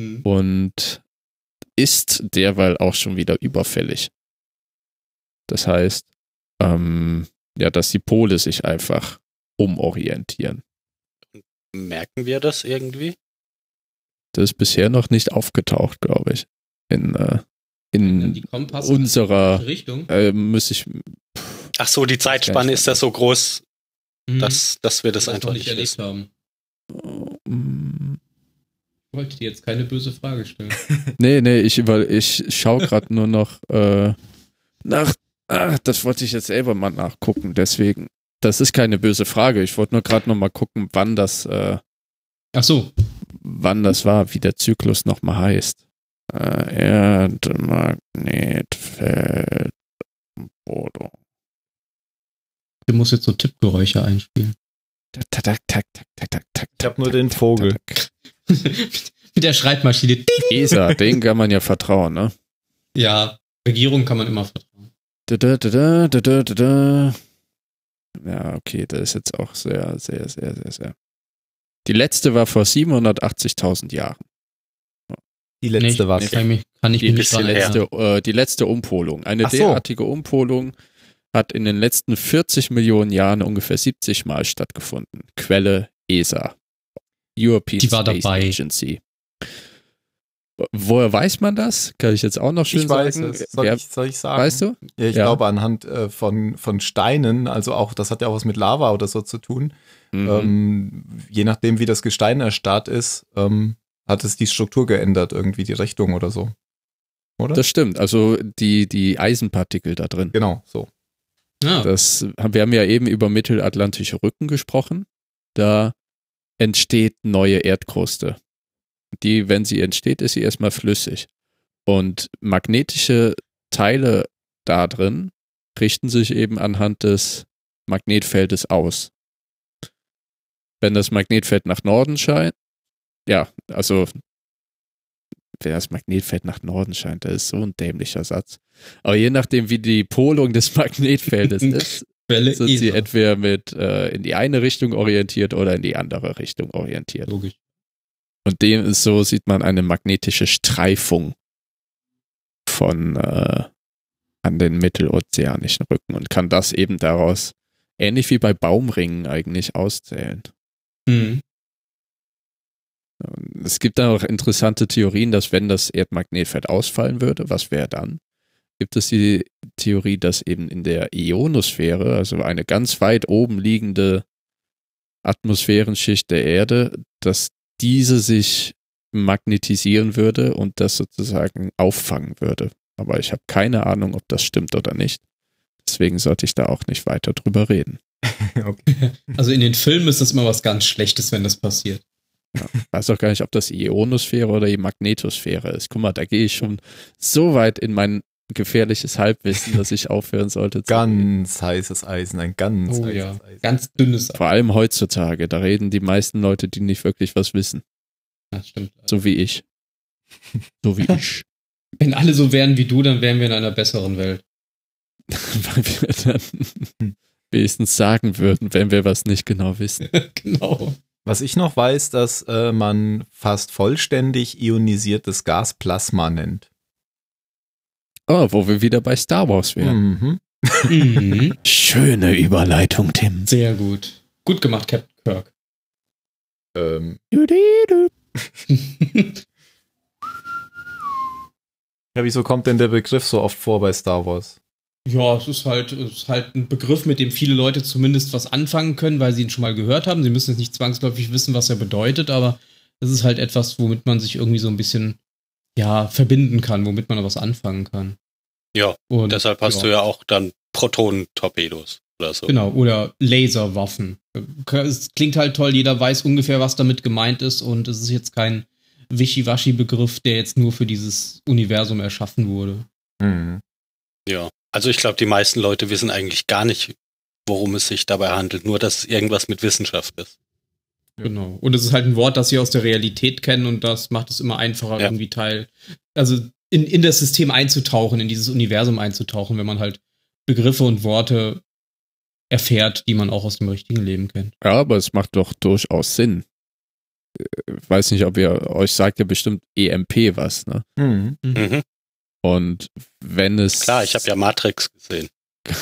Hm. Und ist derweil auch schon wieder überfällig. Das heißt, ähm, ja, dass die Pole sich einfach umorientieren. Merken wir das irgendwie? Das ist bisher noch nicht aufgetaucht, glaube ich. In, äh, in unserer Richtung. Äh, muss ich. Ach so, die Zeitspanne ist das so groß, Mhm. dass, dass wir das noch einfach nicht erlebt wissen. haben. Mm, Ich wollte dir jetzt keine böse Frage stellen. Nee, nee, ich, ich schaue gerade nur noch äh, nach. Ach, das wollte ich jetzt selber mal nachgucken, deswegen. Das ist keine böse Frage. Ich wollte nur gerade noch mal gucken, wann das, äh, Ach so, wann das war, wie der Zyklus noch mal heißt. Äh, Erdmagnetfeld. Bodo. du musst jetzt so Tippgeräusche einspielen. Tak, tak, tak, tak, tak, tak, tak, Ich hab nur den Vogel. Mit der Schreibmaschine. Ding! ESA, den kann man ja vertrauen, ne? Ja, Regierung kann man immer vertrauen. Da, da, da, da, da, da, da. Ja, okay, das ist jetzt auch sehr, sehr, sehr, sehr, sehr. Die letzte war vor 780.000 Jahren. Die letzte Nee, war nee, kann ich mich, kann ich Die mich nicht erinnern. letzte, äh, die letzte Umpolung. Eine Ach so. derartige Umpolung hat in den letzten 40 Millionen Jahren ungefähr 70 Mal stattgefunden. Quelle ESA. European Die war Space dabei. Agency. Woher weiß man das? Kann ich jetzt auch noch schön Ich weiß sagen. es. Soll, Wer, ich, soll ich sagen? weißt du? Ja, ich Ja. glaube anhand äh, von, von Steinen, also auch, das hat ja auch was mit Lava oder so zu tun. Mhm. Ähm, je nachdem, wie das Gestein erstarrt ist, ähm, hat es die Struktur geändert, irgendwie die Richtung oder so. Oder? Das stimmt. Also die, die Eisenpartikel da drin. genau, so. Ja, Das, wir haben ja eben über mittelatlantische Rücken gesprochen. Da entsteht neue Erdkruste. Die, wenn sie entsteht, ist sie erstmal flüssig. Und magnetische Teile da drin richten sich eben anhand des Magnetfeldes aus. Wenn das Magnetfeld nach Norden scheint, ja, also wenn das Magnetfeld nach Norden scheint, das ist so ein dämlicher Satz. Aber je nachdem, wie die Polung des Magnetfeldes ist, Quelle sind sie ESA. entweder mit äh, in die eine Richtung orientiert oder in die andere Richtung orientiert. Logisch. Und dem ist so, sieht man eine magnetische Streifung von äh, an den mittelozeanischen Rücken und kann das eben daraus, ähnlich wie bei Baumringen eigentlich, auszählen. Mhm. Es gibt da auch interessante Theorien, dass wenn das Erdmagnetfeld ausfallen würde, was wäre dann? Gibt es die Theorie, dass eben in der Ionosphäre, also eine ganz weit oben liegende Atmosphärenschicht der Erde, dass diese sich magnetisieren würde und das sozusagen auffangen würde. Aber ich habe keine Ahnung, ob das stimmt oder nicht. Deswegen sollte ich da auch nicht weiter drüber reden. okay. Also in den Filmen ist das immer was ganz Schlechtes, wenn das passiert. weiß auch gar nicht, ob das die Ionosphäre oder die Magnetosphäre ist. Guck mal, da gehe ich schon so weit in mein gefährliches Halbwissen, dass ich aufhören sollte. zu reden. Ganz heißes Eisen, ein ganz Oh heißes ja, Eisen. ganz dünnes. Vor allem heutzutage, da reden die meisten Leute, die nicht wirklich was wissen. Das stimmt. So wie ich. So wie ich. Wenn alle so wären wie du, dann wären wir in einer besseren Welt. Weil wir dann wenigstens sagen würden, wenn wir was nicht genau wissen. genau. Was ich noch weiß, dass äh, man fast vollständig ionisiertes Gas Plasma nennt. Oh, wo wir wieder bei Star Wars wären. Mhm. Mhm. Schöne Überleitung, Tim. Sehr gut. Gut gemacht, Captain Kirk. Ähm, ja, wieso kommt denn der Begriff so oft vor bei Star Wars? Ja, es ist halt, es ist halt ein Begriff, mit dem viele Leute zumindest was anfangen können, weil sie ihn schon mal gehört haben. Sie müssen jetzt nicht zwangsläufig wissen, was er bedeutet, aber es ist halt etwas, womit man sich irgendwie so ein bisschen ja, verbinden kann, womit man was anfangen kann. Ja, Und deshalb hast du ja auch dann Protonentorpedos oder so. Genau, oder Laserwaffen. Es klingt halt toll, jeder weiß ungefähr, was damit gemeint ist und es ist jetzt kein Wischiwaschi-Begriff, der jetzt nur für dieses Universum erschaffen wurde. Mhm. Ja. Also ich glaube, die meisten Leute wissen eigentlich gar nicht, worum es sich dabei handelt, nur dass es irgendwas mit Wissenschaft ist. Genau. Und es ist halt ein Wort, das sie aus der Realität kennen und das macht es immer einfacher, Ja. irgendwie Teil, also in, in das System einzutauchen, in dieses Universum einzutauchen, wenn man halt Begriffe und Worte erfährt, die man auch aus dem richtigen Leben kennt. Ja, aber es macht doch durchaus Sinn. Ich weiß nicht, ob ihr, euch sagt ja bestimmt EMP was, ne? Mhm. Mhm. Und wenn es. Klar, ich habe ja Matrix gesehen.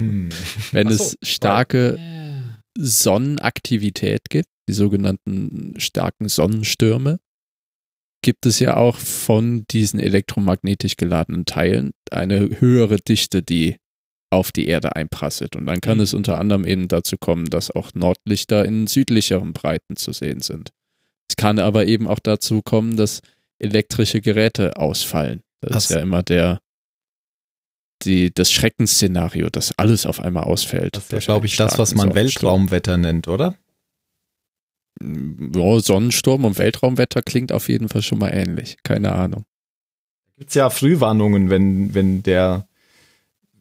Mhm. Wenn so, es starke Sonnenaktivität gibt, die sogenannten starken Sonnenstürme, gibt es ja auch von diesen elektromagnetisch geladenen Teilen eine höhere Dichte, die auf die Erde einprasselt. Und dann kann es unter anderem eben dazu kommen, dass auch Nordlichter in südlicheren Breiten zu sehen sind. Es kann aber eben auch dazu kommen, dass elektrische Geräte ausfallen. Das Was? ist ja immer der, die, das Schreckensszenario, dass alles auf einmal ausfällt. Das ist, glaube ich, das, was man. Weltraumwetter nennt, oder? Ja, Sonnensturm und Weltraumwetter klingt auf jeden Fall schon mal ähnlich. Keine Ahnung. Gibt es ja Frühwarnungen, wenn, wenn der,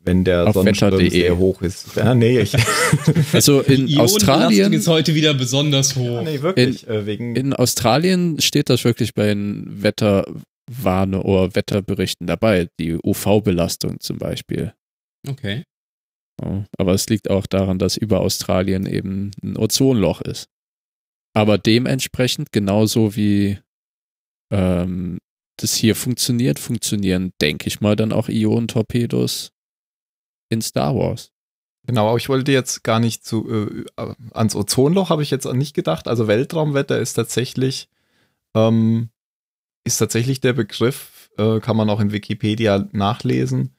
wenn der Auf Sonnensturm wetter.de. sehr hoch ist. Ja, nee, ich, Also in Die Ionenbelastung Australien, ist heute wieder besonders hoch. nee, wirklich, äh, wegen, in Australien steht das wirklich bei den Wetterwarne oder Wetterberichten dabei, die UV-Belastung zum Beispiel. Okay. Ja, aber es liegt auch daran, dass über Australien eben ein Ozonloch ist. Aber dementsprechend, genauso wie ähm, das hier funktioniert, funktionieren, denke ich mal, dann auch Ionentorpedos in Star Wars. Genau, aber ich wollte jetzt gar nicht zu, äh, ans Ozonloch habe ich jetzt nicht gedacht. Also Weltraumwetter ist tatsächlich, ähm, ist tatsächlich der Begriff, äh, kann man auch in Wikipedia nachlesen,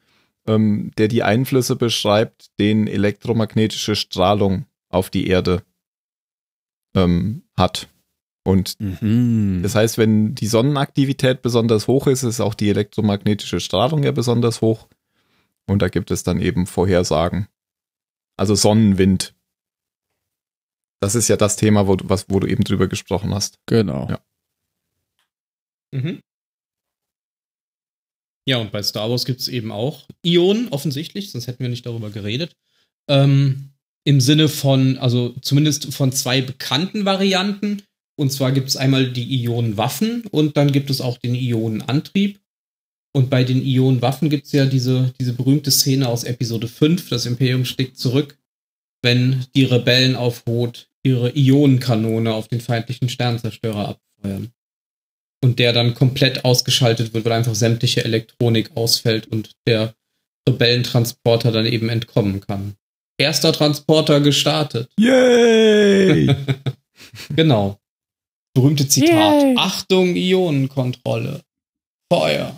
ähm, der die Einflüsse beschreibt, den elektromagnetische Strahlung auf die Erde ähm, hat. Und Mhm. das heißt, wenn die Sonnenaktivität besonders hoch ist, ist auch die elektromagnetische Strahlung ja besonders hoch. Und da gibt es dann eben Vorhersagen. Also Sonnenwind. Das ist ja das Thema, wo du, was, wo du eben drüber gesprochen hast. Genau. Ja. Mhm. Ja, und bei Star Wars gibt es eben auch Ionen, offensichtlich, sonst hätten wir nicht darüber geredet. Ähm, Im Sinne von, also zumindest von zwei bekannten Varianten. Und zwar gibt es einmal die Ionenwaffen und dann gibt es auch den Ionenantrieb. Und bei den Ionenwaffen gibt es ja diese, diese berühmte Szene aus Episode 5, das Imperium schlägt zurück, wenn die Rebellen auf Hoth ihre Ionenkanone auf den feindlichen Sternzerstörer abfeuern und der dann komplett ausgeschaltet wird, weil einfach sämtliche Elektronik ausfällt und der Rebellentransporter dann eben entkommen kann. Erster Transporter gestartet. Yay! Genau. Berühmte Zitat. Yay. Achtung, Ionenkontrolle. Feuer.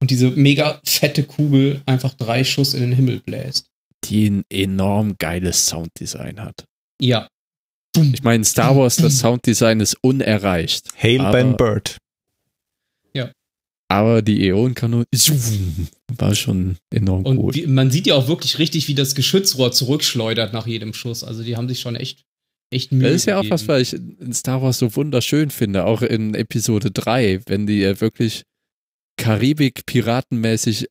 Und diese mega fette Kugel einfach drei Schuss in den Himmel bläst. Die ein enorm geiles Sounddesign hat. Ja. Ich meine, Star Wars, das Sounddesign ist unerreicht. Hail Ben Bird. Aber die Ionenkanone war schon enorm Und gut. wie, man sieht ja auch wirklich richtig, wie das Geschützrohr zurückschleudert nach jedem Schuss. Also die haben sich schon echt, echt Mühe Das ist ja auch was, gegeben. was ich in Star Wars so wunderschön finde, auch in Episode 3, wenn die ja wirklich Karibik-Piratenmäßig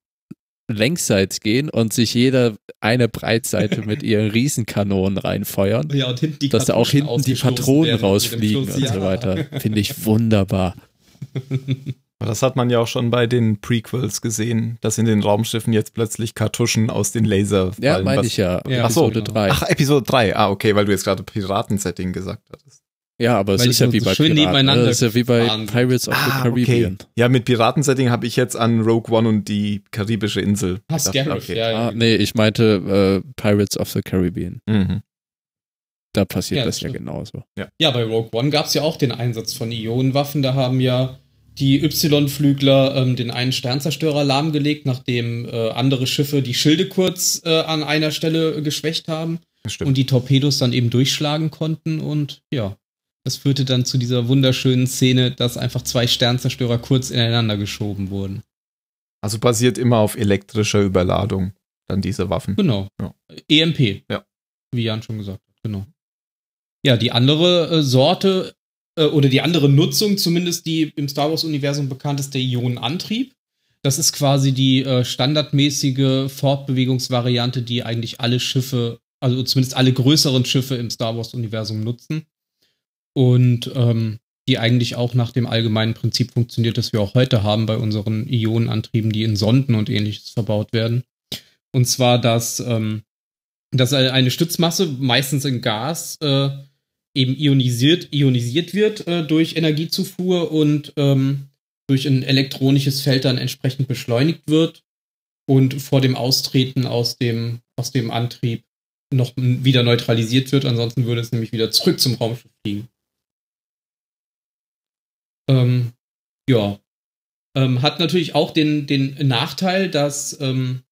längsseits gehen und sich jeder eine Breitseite mit ihren Riesenkanonen reinfeuern, Ja, und hinten die dass da auch hinten die Patronen rausfliegen Schuss. und Ja. so weiter. Finde ich wunderbar. Aber Das hat man ja auch schon bei den Prequels gesehen, dass in den Raumschiffen jetzt plötzlich Kartuschen aus den Laser fallen. Ja, meine ich ja. Ja, Ach so. Episode 3. Ach, Episode 3. Ah, okay, weil du jetzt gerade Piratensetting gesagt hattest. Ja, aber es ist ja wie so bei schön Piraten. nebeneinander Das ist ja wie bei. Pirates of the Ah, okay. Caribbean. Ja, mit Piratensetting habe ich jetzt an Rogue One und die karibische Insel. Gedacht. Okay. ja, ja. Ah, nee, ich meinte äh, Pirates of the Caribbean. Mhm. Da passiert Ja, das das ja genauso. Ja, bei Rogue One gab es ja auch den Einsatz von Ionenwaffen. Da haben ja die Y-Flügler ähm, den einen Sternzerstörer lahmgelegt, nachdem äh, andere Schiffe die Schilde kurz äh, an einer Stelle geschwächt haben und die Torpedos dann eben durchschlagen konnten. Und ja, das führte dann zu dieser wunderschönen Szene, dass einfach zwei Sternzerstörer kurz ineinander geschoben wurden. also basiert immer auf elektrischer Überladung, dann diese Waffen. Genau. Ja. EMP. Ja. Wie Jan schon gesagt hat, genau. Ja, die andere äh, Sorte äh, oder die andere Nutzung, zumindest die im Star Wars-Universum bekannt ist, der Ionenantrieb. Das ist quasi die äh, standardmäßige Fortbewegungsvariante, die eigentlich alle Schiffe, also zumindest alle größeren Schiffe im Star Wars-Universum nutzen. Und ähm, die eigentlich auch nach dem allgemeinen Prinzip funktioniert, das wir auch heute haben bei unseren Ionenantrieben, die in Sonden und ähnliches verbaut werden. Und zwar, dass, ähm, dass eine Stützmasse, meistens in Gas, äh, eben ionisiert, ionisiert wird äh, durch Energiezufuhr und ähm, durch ein elektronisches Feld dann entsprechend beschleunigt wird und vor dem Austreten aus dem, aus dem Antrieb noch wieder neutralisiert wird. Ansonsten würde es nämlich wieder zurück zum Raumschiff fliegen. Ähm, ja. Ähm, hat natürlich auch den, den Nachteil, dass ähm,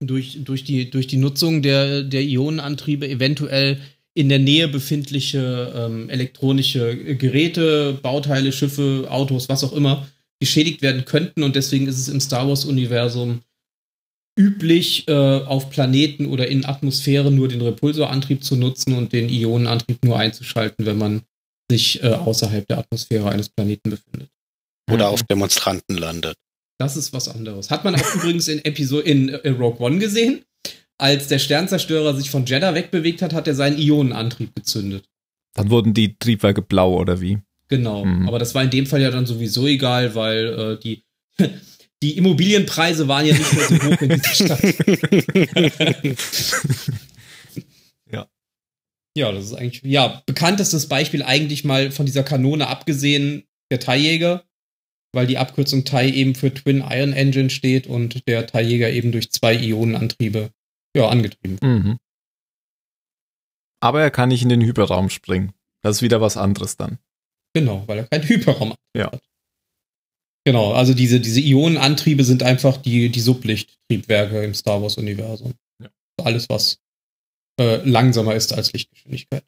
durch, durch, die, durch die Nutzung der, der Ionenantriebe eventuell in der Nähe befindliche ähm, elektronische Geräte, Bauteile, Schiffe, Autos, was auch immer, geschädigt werden könnten. Und deswegen ist es im Star Wars-Universum üblich, äh, auf Planeten oder in Atmosphäre nur den Repulsorantrieb zu nutzen und den Ionenantrieb nur einzuschalten, wenn man sich äh, außerhalb der Atmosphäre eines Planeten befindet. Oder auf Demonstranten landet. Das ist was anderes. Hat man auch übrigens in Episode in, in Rogue One gesehen. Als der Sternzerstörer sich von Jeddah wegbewegt hat, hat er seinen Ionenantrieb gezündet. Dann wurden die Triebwerke blau oder wie? Genau. Mhm. Aber das war in dem Fall ja dann sowieso egal, weil äh, die, die Immobilienpreise waren ja nicht mehr so hoch in dieser Stadt. Ja. Ja, das ist eigentlich, ja, bekanntestes Beispiel eigentlich mal von dieser Kanone abgesehen, der Teiljäger, weil die Abkürzung Tai eben für Twin Iron Engine steht und der Teiljäger eben durch zwei Ionenantriebe ja, angetrieben. Mhm. Aber er kann nicht in den Hyperraum springen. Das ist wieder was anderes dann. Genau, weil er keinen Hyperraum Ja. hat. Genau, also diese, diese Ionenantriebe sind einfach die, die Sublichttriebwerke im Star Wars-Universum. Ja. Alles, was äh, langsamer ist als Lichtgeschwindigkeit.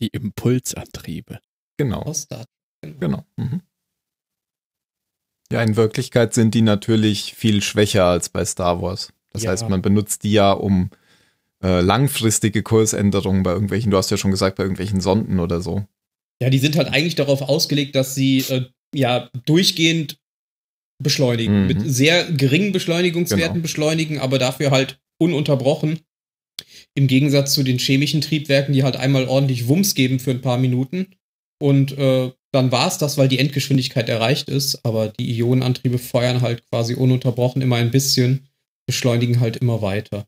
Die Impulsantriebe. Genau. Aus Star Trek. Genau. Mhm. Ja, in Wirklichkeit sind die natürlich viel schwächer als bei Star Wars. Das Ja. heißt, man benutzt die ja, um äh, langfristige Kursänderungen bei irgendwelchen, du hast ja schon gesagt, bei irgendwelchen Sonden oder so. Ja, die sind halt eigentlich darauf ausgelegt, dass sie äh, ja durchgehend beschleunigen. Mhm. Mit sehr geringen Beschleunigungswerten Genau. beschleunigen, aber dafür halt ununterbrochen. Im Gegensatz zu den chemischen Triebwerken, die halt einmal ordentlich Wumms geben für ein paar Minuten. Und äh, dann war es das, weil die Endgeschwindigkeit erreicht ist. Aber die Ionenantriebe feuern halt quasi ununterbrochen immer ein bisschen, beschleunigen halt immer weiter.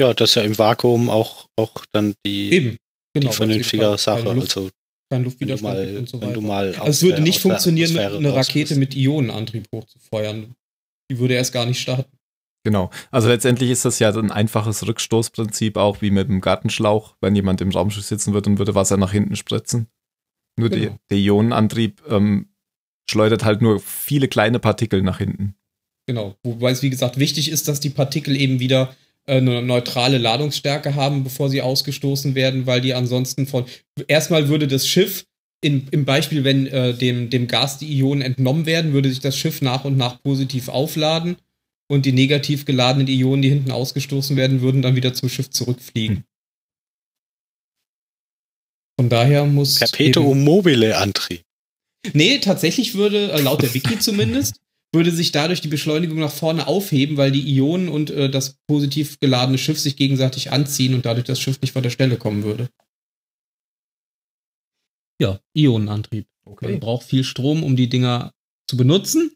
Ja, das ist ja im Vakuum auch, auch dann die, Eben. die Genau, es vernünftige eben Sache. Keine Luft, also, du Luftwiderstand mal, und so weiter. mal Also es würde nicht der- der funktionieren, eine Rakete mit Ionenantrieb hochzufeuern. Die würde erst gar nicht starten. Genau. Also letztendlich ist das ja ein einfaches Rückstoßprinzip, auch wie mit dem Gartenschlauch, wenn jemand im Raumschiff sitzen würde und würde Wasser nach hinten spritzen. Nur die, Genau. der Ionenantrieb ähm, schleudert halt nur viele kleine Partikel nach hinten. Genau. Wobei es, wie gesagt, wichtig ist, dass die Partikel eben wieder äh, eine neutrale Ladungsstärke haben, bevor sie ausgestoßen werden, weil die ansonsten von. Erstmal würde das Schiff, in, im Beispiel, wenn äh, dem, dem Gas die Ionen entnommen werden, würde sich das Schiff nach und nach positiv aufladen und die negativ geladenen Ionen, die hinten ausgestoßen werden, würden dann wieder zum Schiff zurückfliegen. Von daher muss. Perpetuum mobile Antrieb. Nee, tatsächlich würde, äh, laut der Wiki zumindest, würde sich dadurch die Beschleunigung nach vorne aufheben, weil die Ionen und äh, das positiv geladene Schiff sich gegenseitig anziehen und dadurch das Schiff nicht von der Stelle kommen würde. Ja, Ionenantrieb. Man braucht viel Strom, um die Dinger zu benutzen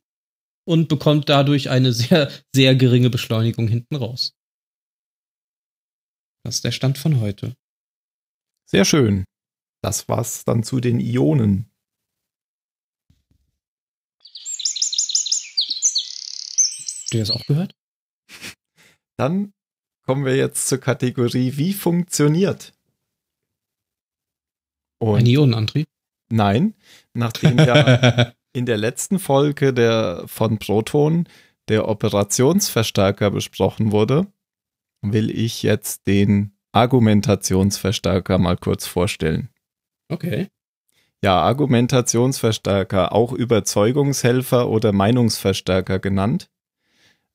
und bekommt dadurch eine sehr, sehr geringe Beschleunigung hinten raus. Das ist der Stand von heute. Sehr schön. Das war's dann zu den Ionen. Habt ihr das auch gehört? Dann kommen wir jetzt zur Kategorie, wie funktioniert. Ein Und Ionenantrieb? nein, nachdem ja in der letzten Folge der, von Proton der Operationsverstärker besprochen wurde, will ich jetzt den Argumentationsverstärker mal kurz vorstellen. Okay. Ja, Argumentationsverstärker, auch Überzeugungshelfer oder Meinungsverstärker genannt,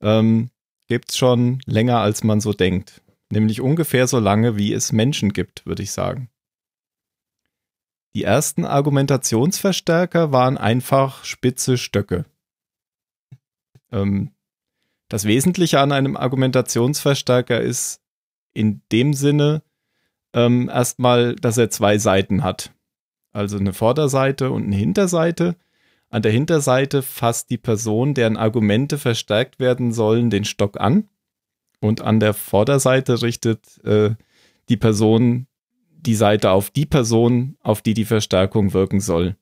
ähm, gibt's schon länger, als man so denkt. Nämlich ungefähr so lange, wie es Menschen gibt, würde ich sagen. Die ersten Argumentationsverstärker waren einfach spitze Stöcke. Ähm, das Wesentliche an einem Argumentationsverstärker ist in dem Sinne ähm, erstmal, dass er zwei Seiten hat. Also eine Vorderseite und eine Hinterseite. An der Hinterseite fasst die Person, deren Argumente verstärkt werden sollen, den Stock an. Und an der Vorderseite richtet äh, die Person die Seite auf die Person, auf die die Verstärkung wirken soll.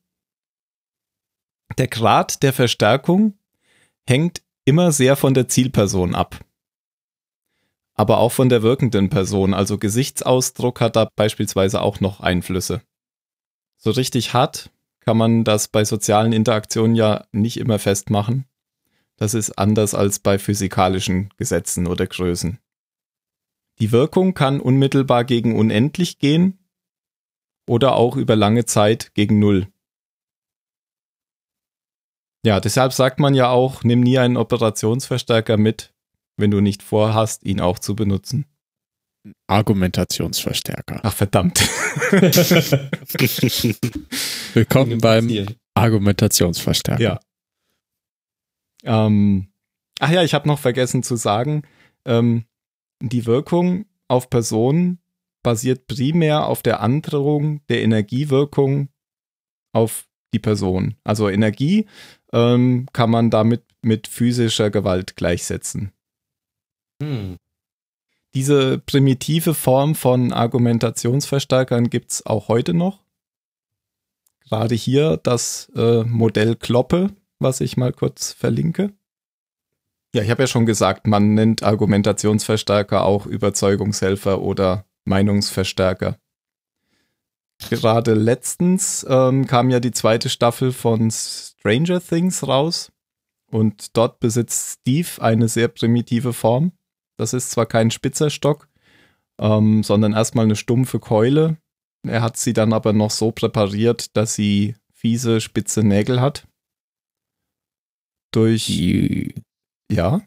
Der Grad der Verstärkung hängt immer sehr von der Zielperson ab. Aber auch von der wirkenden Person, also Gesichtsausdruck hat da beispielsweise auch noch Einflüsse. So richtig hart kann man das bei sozialen Interaktionen ja nicht immer festmachen. Das ist anders als bei physikalischen Gesetzen oder Größen. Die Wirkung kann unmittelbar gegen unendlich gehen oder auch über lange Zeit gegen Null. Ja, deshalb sagt man ja auch, nimm nie einen Operationsverstärker mit, wenn du nicht vorhast, ihn auch zu benutzen. Argumentationsverstärker. Ach verdammt. Willkommen beim Argumentationsverstärker. Ja. Ähm, ach ja, ich habe noch vergessen zu sagen, ähm, die Wirkung auf Personen basiert primär auf der Androhung der Energiewirkung auf die Person. Also Energie ähm, kann man damit mit physischer Gewalt gleichsetzen. Hm. Diese primitive Form von Argumentationsverstärkern gibt es auch heute noch. Gerade hier das äh, Modell Kloppe, was ich mal kurz verlinke. Ja, ich habe ja schon gesagt, man nennt Argumentationsverstärker auch Überzeugungshelfer oder Meinungsverstärker. Gerade letztens ähm, kam ja die zweite Staffel von Stranger Things raus und dort besitzt Steve eine sehr primitive Form. Das ist zwar kein spitzer Stock, ähm, sondern erstmal eine stumpfe Keule. Er hat sie dann aber noch so präpariert, dass sie fiese, spitze Nägel hat. Durch. Ja.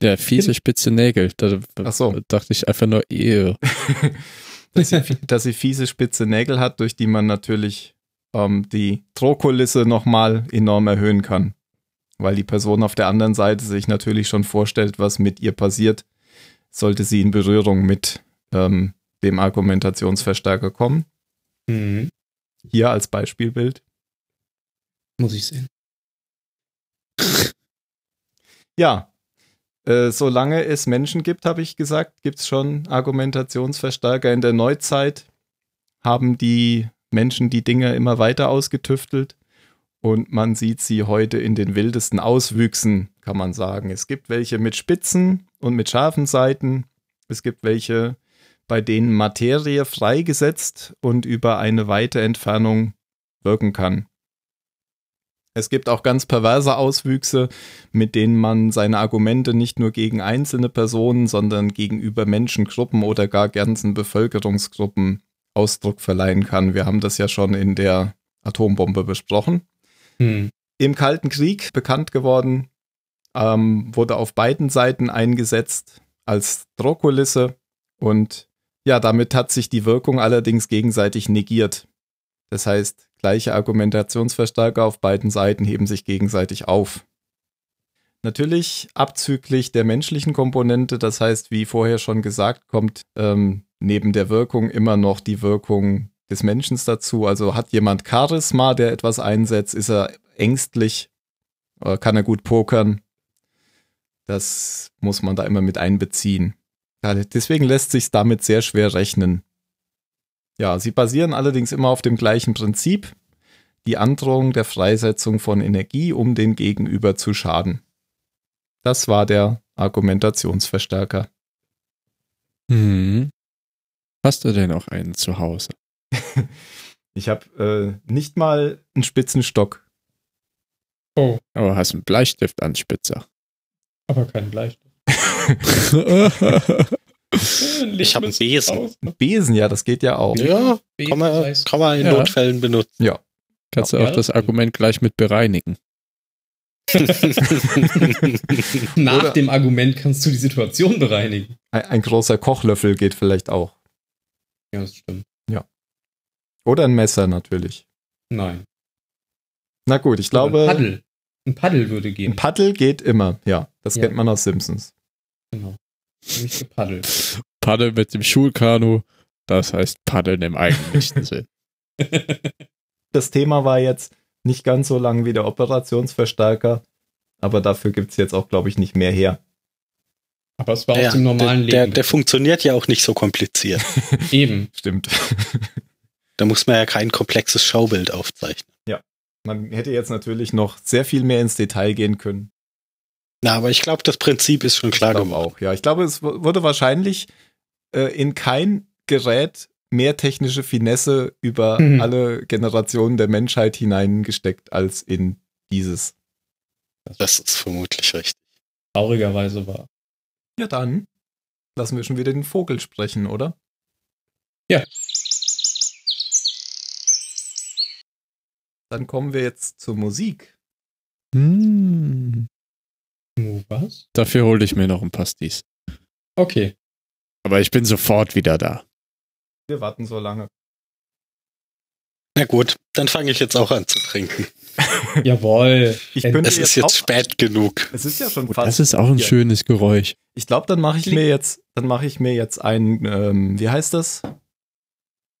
Der fiese spitze Nägel. Da Ach so. dachte ich einfach nur, ew. dass, sie, dass sie fiese, spitze Nägel hat, durch die man natürlich ähm, die Drohkulisse nochmal enorm erhöhen kann. Weil die Person auf der anderen Seite sich natürlich schon vorstellt, was mit ihr passiert, sollte sie in Berührung mit ähm, dem Argumentationsverstärker kommen. Mhm. Hier als Beispielbild. Muss ich sehen. Ja, äh, solange es Menschen gibt, habe ich gesagt, gibt es schon Argumentationsverstärker. In der Neuzeit haben die Menschen die Dinge immer weiter ausgetüftelt und man sieht sie heute in den wildesten Auswüchsen, kann man sagen. Es gibt welche mit spitzen und mit scharfen Seiten. Es gibt welche, bei denen Materie freigesetzt und über eine weite Entfernung wirken kann. Es gibt auch ganz perverse Auswüchse, mit denen man seine Argumente nicht nur gegen einzelne Personen, sondern gegenüber Menschengruppen oder gar ganzen Bevölkerungsgruppen Ausdruck verleihen kann. Wir haben das ja schon in der Atombombe besprochen. Hm. Im Kalten Krieg bekannt geworden, ähm, wurde auf beiden Seiten eingesetzt als Drohkulisse und ja, damit hat sich die Wirkung allerdings gegenseitig negiert. Das heißt, gleiche Argumentationsverstärker auf beiden Seiten heben sich gegenseitig auf. Natürlich abzüglich der menschlichen Komponente, das heißt, wie vorher schon gesagt, kommt ähm, neben der Wirkung immer noch die Wirkung des Menschen dazu. Also hat jemand Charisma, der etwas einsetzt, ist er ängstlich, kann er gut pokern. Das muss man da immer mit einbeziehen. Deswegen lässt sich damit sehr schwer rechnen. Ja, sie basieren allerdings immer auf dem gleichen Prinzip, die Androhung der Freisetzung von Energie, um den Gegenüber zu schaden. Das war der Argumentationsverstärker. Hm. Hast du denn auch einen zu Hause? Ich habe äh, nicht mal einen spitzen Stock. Oh, Aber hast einen Bleistiftanspitzer. aber kein Bleistift. Ich hab einen Besen. Besen, ja, das geht ja auch. Ja, Besen kann man, kann man in Ja. Notfällen benutzen. Ja. Kannst du Ja, auch das das- Argument gleich mit bereinigen. Nach Oder- dem Argument kannst du die Situation bereinigen. Ein, ein großer Kochlöffel geht vielleicht auch. Ja, das stimmt. Oder ein Messer natürlich. Nein. Na gut, ich ein glaube, Paddel. Ein Paddel würde ein gehen. Paddel geht immer. Ja, das Ja. kennt man aus Simpsons. Genau. Nämlich gepaddelt. Paddeln mit dem Schulkanu, das heißt Paddeln im eigentlichen Sinn. Das Thema war jetzt nicht ganz so lang wie der Operationsverstärker, aber dafür gibt es jetzt auch, glaube ich, nicht mehr her. Aber es war Ja, aus dem normalen der, der, Leben. der funktioniert ja auch nicht so kompliziert. Eben. Stimmt. Da muss man ja kein komplexes Schaubild aufzeichnen. Man hätte jetzt natürlich noch sehr viel mehr ins Detail gehen können. Na, aber ich glaube, das Prinzip ist schon klar ich glaube geworden. auch, ja. Ich glaube, es wurde wahrscheinlich äh, in kein Gerät mehr technische Finesse über Mhm. alle Generationen der Menschheit hineingesteckt als in dieses. Das ist vermutlich richtig. Traurigerweise war. Ja, dann lassen wir schon wieder den Vogel sprechen, oder? Ja. Dann kommen wir jetzt zur Musik. Hm. Was? Dafür hole ich mir noch ein Pastis. Okay. Aber ich bin sofort wieder da. Wir warten so lange. Na gut, dann fange ich jetzt auch an zu trinken. Jawohl. Ich könnte Es ist jetzt spät genug. Es ist ja schon Oh, fast. das ist auch ein schönes Geräusch. Ich glaube, dann mache ich mir jetzt, dann mache ich mir jetzt ein, ähm, wie heißt das?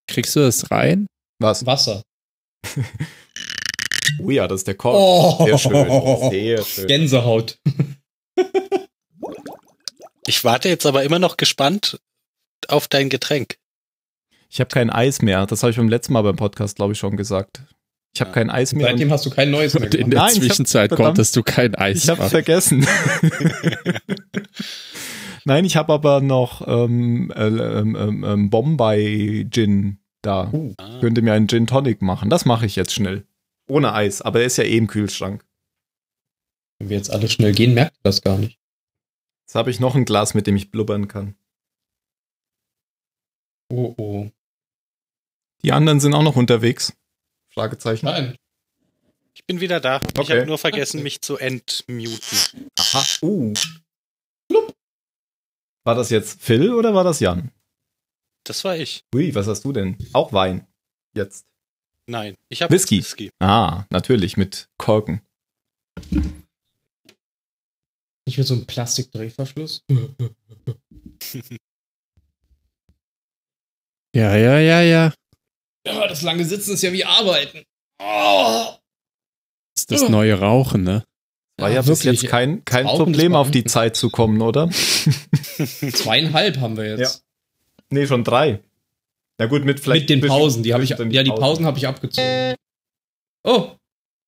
Kriegst du das rein? Was? Wasser. Oh ja, das ist der Korb. Oh. Sehr schön. Sehr schön. Gänsehaut. Ich warte jetzt aber immer noch gespannt auf dein Getränk. Ich habe kein Eis mehr. Das habe ich beim letzten Mal beim Podcast, glaube ich, schon gesagt. Ich habe Ja. kein Eis mehr. Seitdem hast du kein neues mehr in der Nein, ich hab- Zwischenzeit verdammt. konntest du kein Eis Ich habe vergessen. Nein, ich habe aber noch ähm, äh, ähm, ähm, ähm, Bombay Gin da. Uh, Könnte mir einen Gin Tonic machen. Das mache ich jetzt schnell. Ohne Eis, aber er ist ja eh im Kühlschrank. wenn wir jetzt alle schnell gehen, merkt ihr das gar nicht. Jetzt habe ich noch ein Glas, mit dem ich blubbern kann. Oh, oh. Die anderen sind auch noch unterwegs. Fragezeichen. Nein. ich bin wieder da. Ich Okay. habe nur vergessen, mich zu entmuten. Aha. Uh. War das jetzt Phil oder war das Jan? Das war ich. Ui, was hast du denn? Auch Wein. Jetzt. Nein, ich habe Whisky. Whisky. Ah, natürlich, mit Korken. Ich will so einen Plastikdrehverschluss. Ja, ja, ja, ja. Ja, das lange Sitzen ist ja wie Arbeiten. Oh. Das ist das neue Rauchen, ne? War ja, bis jetzt kein, kein Rauchen Problem, auf die. Zeit zu kommen, oder? Zweieinhalb haben wir jetzt. Nee, schon drei. Na gut, mit vielleicht. Mit den Pausen, die habe ich, zwischendrin ja, die Pausen habe ich abgezogen. Oh,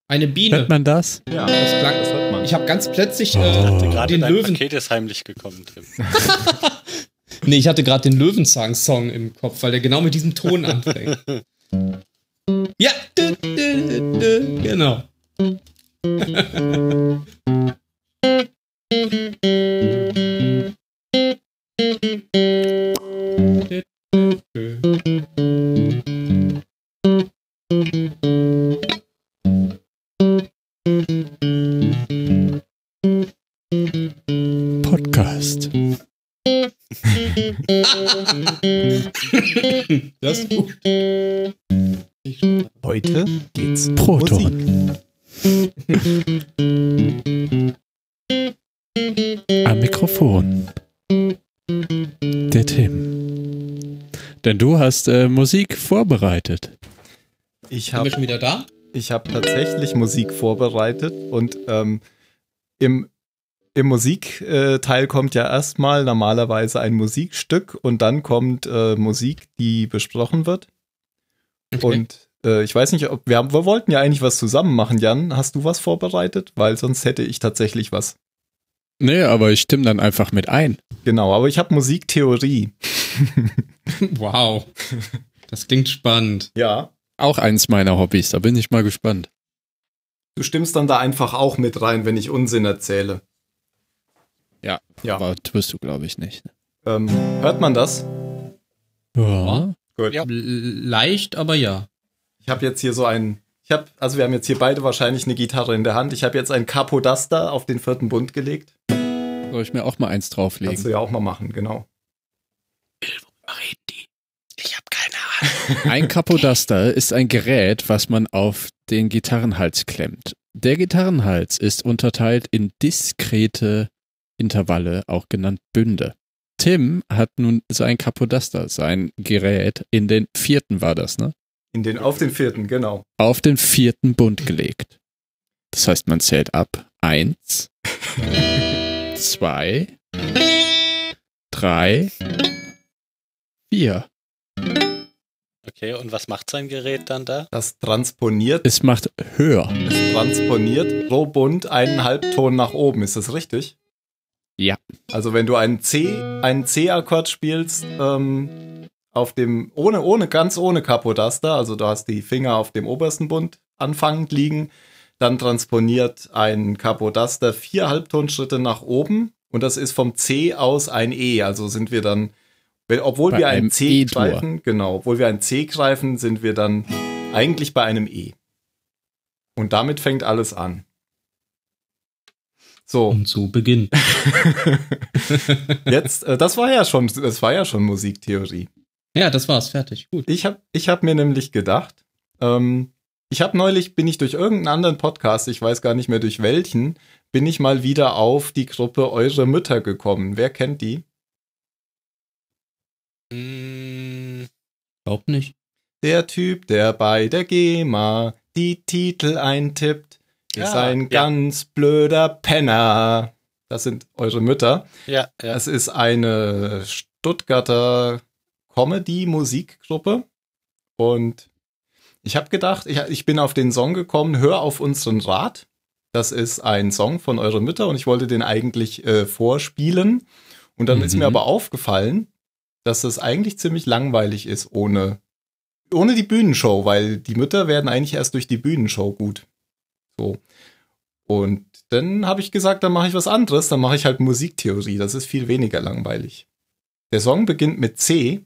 eine Biene. Hört man das? Ja, Das klang- das hört man. Ich habe ganz plötzlich Oh. äh, Gerade den dein Löwen. Paket ist heimlich gekommen, Tim. Nee, ich hatte gerade den Löwenzahn-Song im Kopf, weil der genau mit diesem Ton anfängt. ja, dü, dü, dü, dü, genau. Podcast. Das ist gut. Heute geht's Proton. Am Mikrofon. Der Tim. Denn du hast äh, Musik vorbereitet. Ich habe schon wieder da? ich hab tatsächlich Musik vorbereitet und ähm, im, im Musikteil kommt ja erstmal normalerweise ein Musikstück und dann kommt äh, Musik, die besprochen wird. Okay. Und äh, ich weiß nicht, ob wir, haben, wir wollten ja eigentlich was zusammen machen, Jan. Hast du was vorbereitet? Weil sonst hätte ich tatsächlich was. Nee, aber ich stimme dann einfach mit ein. Genau, aber ich habe Musiktheorie. Wow. Das klingt spannend. Ja. Auch eins meiner Hobbys, da bin ich mal gespannt. Du stimmst dann da einfach auch mit rein, wenn ich Unsinn erzähle. Ja, Ja. aber tust du, glaube ich, nicht. Ähm, hört man das? Ja. Gut. Ja. Leicht, aber ja. Ich habe jetzt hier so ein, ich habe, also wir haben jetzt hier beide wahrscheinlich eine Gitarre in der Hand. Ich habe jetzt ein Capodaster auf den vierten Bund gelegt. Soll ich mir auch mal eins Kannst drauflegen? du ja auch mal machen, genau. Ich habe keine Ahnung. Ein Capodaster ist ein Gerät, was man auf den Gitarrenhals klemmt. Der Gitarrenhals ist unterteilt in diskrete Intervalle, auch genannt Bünde. Tim hat nun sein Capodaster, sein Gerät, in den vierten war das, ne? In den, auf den vierten, genau. Auf den vierten Bund gelegt. Das heißt, man zählt ab. Eins, zwei, drei, vier. Okay, und was macht sein Gerät dann da? Das transponiert, Es macht höher. es transponiert pro Bund einen Halbton nach oben. Ist das richtig? Ja. Also wenn du einen C, einen C-Akkord spielst, ähm, auf dem, ohne, ohne, ganz ohne Capodaster, also du hast die Finger auf dem obersten Bund anfangend liegen, dann transponiert ein Capodaster vier Halbtonschritte nach oben und das ist vom C aus ein E. Also sind wir dann, wenn, obwohl Bei wir ein C E-Dur. greifen, genau, obwohl wir ein C greifen, sind wir dann eigentlich bei einem E. Und damit fängt alles an. So, Und so beginnt. jetzt, äh, das war ja schon, das war ja schon Musiktheorie. Ja, das war's, fertig. Gut. Ich habe ich hab mir nämlich gedacht, ähm, ich habe neulich, bin ich durch irgendeinen anderen Podcast, ich weiß gar nicht mehr durch welchen, bin ich mal wieder auf die Gruppe Eure Mütter gekommen. Wer kennt die? Glaub nicht. Der Typ, der bei der GEMA die Titel eintippt, ist Ja, ein ja. ganz blöder Penner. Das sind Eure Mütter. ja, ja. Es ist eine Stuttgarter Comedy-Musikgruppe. Und ich habe gedacht, ich, ich bin auf den Song gekommen, Hör auf unseren Rat. Das ist ein Song von Eure Mütter und ich wollte den eigentlich äh, vorspielen. Und dann ist Mhm. mir aber aufgefallen, dass es eigentlich ziemlich langweilig ist ohne, ohne die Bühnenshow, weil die Mütter werden eigentlich erst durch die Bühnenshow gut. So. Und dann habe ich gesagt, dann mache ich was anderes, dann mache ich halt Musiktheorie. Das ist viel weniger langweilig. Der Song beginnt mit C.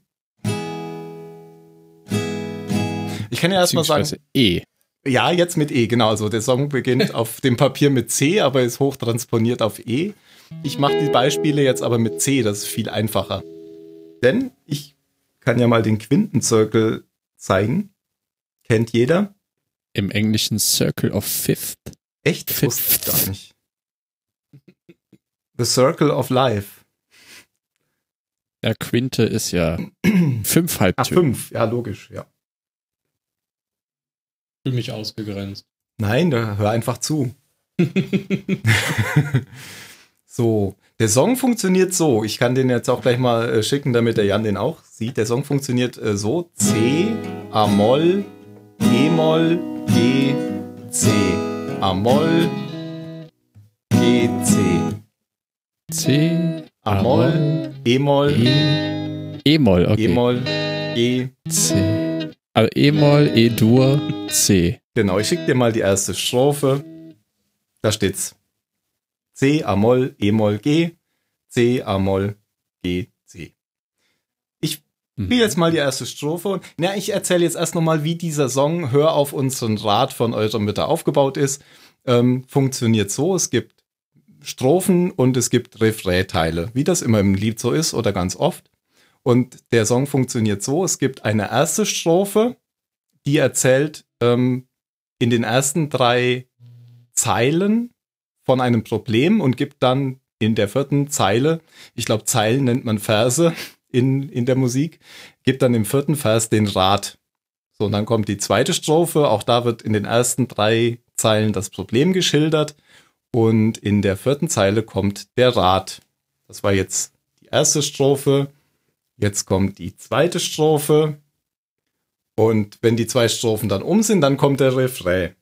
Ich kann ja erstmal sagen, E. ja, jetzt mit E, genau. Also der Song beginnt auf dem Papier mit C, aber ist hochtransponiert auf E. Ich mache die Beispiele jetzt aber mit C, das ist viel einfacher. Denn ich kann ja mal den Quintenzirkel zeigen. Kennt jeder? Im Englischen Circle of Fifth. Echt? Fifth. Wusste ich gar nicht. The Circle of Life. Ja, Quinte ist ja fünf Ach, Halbtöne. fünf. Ja, logisch, ja. Fühl mich ausgegrenzt. Nein, da hör einfach zu. so, der Song funktioniert so. Ich kann den jetzt auch gleich mal äh, schicken, damit der Jan den auch sieht. Der Song funktioniert äh, so: C, A-Moll, E-Moll, G, C. A-Moll, G, C. C, A-Moll, E-Moll, E, E-Moll, okay. E-Moll, G. C. Also E-Moll, E-Dur, C. Genau, ich schicke dir mal die erste Strophe. Da steht's. C, A-Moll, E-Moll, G, C, A-Moll, G, C. Ich Mhm. spiele jetzt mal die erste Strophe. Und, na, ich erzähle jetzt erst nochmal, wie dieser Song Hör auf unseren Rat von eurer Mütter aufgebaut ist. Ähm, funktioniert so, es gibt Strophen und es gibt Refrain-Teile, wie das immer im Lied so ist oder ganz oft. Und der Song funktioniert so, es gibt eine erste Strophe, die erzählt ähm, in den ersten drei Zeilen von einem Problem und gibt dann in der vierten Zeile, ich glaube Zeilen nennt man Verse in, in der Musik, gibt dann im vierten Vers den Rat. So, und dann kommt die zweite Strophe, auch da wird in den ersten drei Zeilen das Problem geschildert und in der vierten Zeile kommt der Rat. Das war jetzt die erste Strophe, jetzt kommt die zweite Strophe und wenn die zwei Strophen dann um sind, dann kommt der Refrain.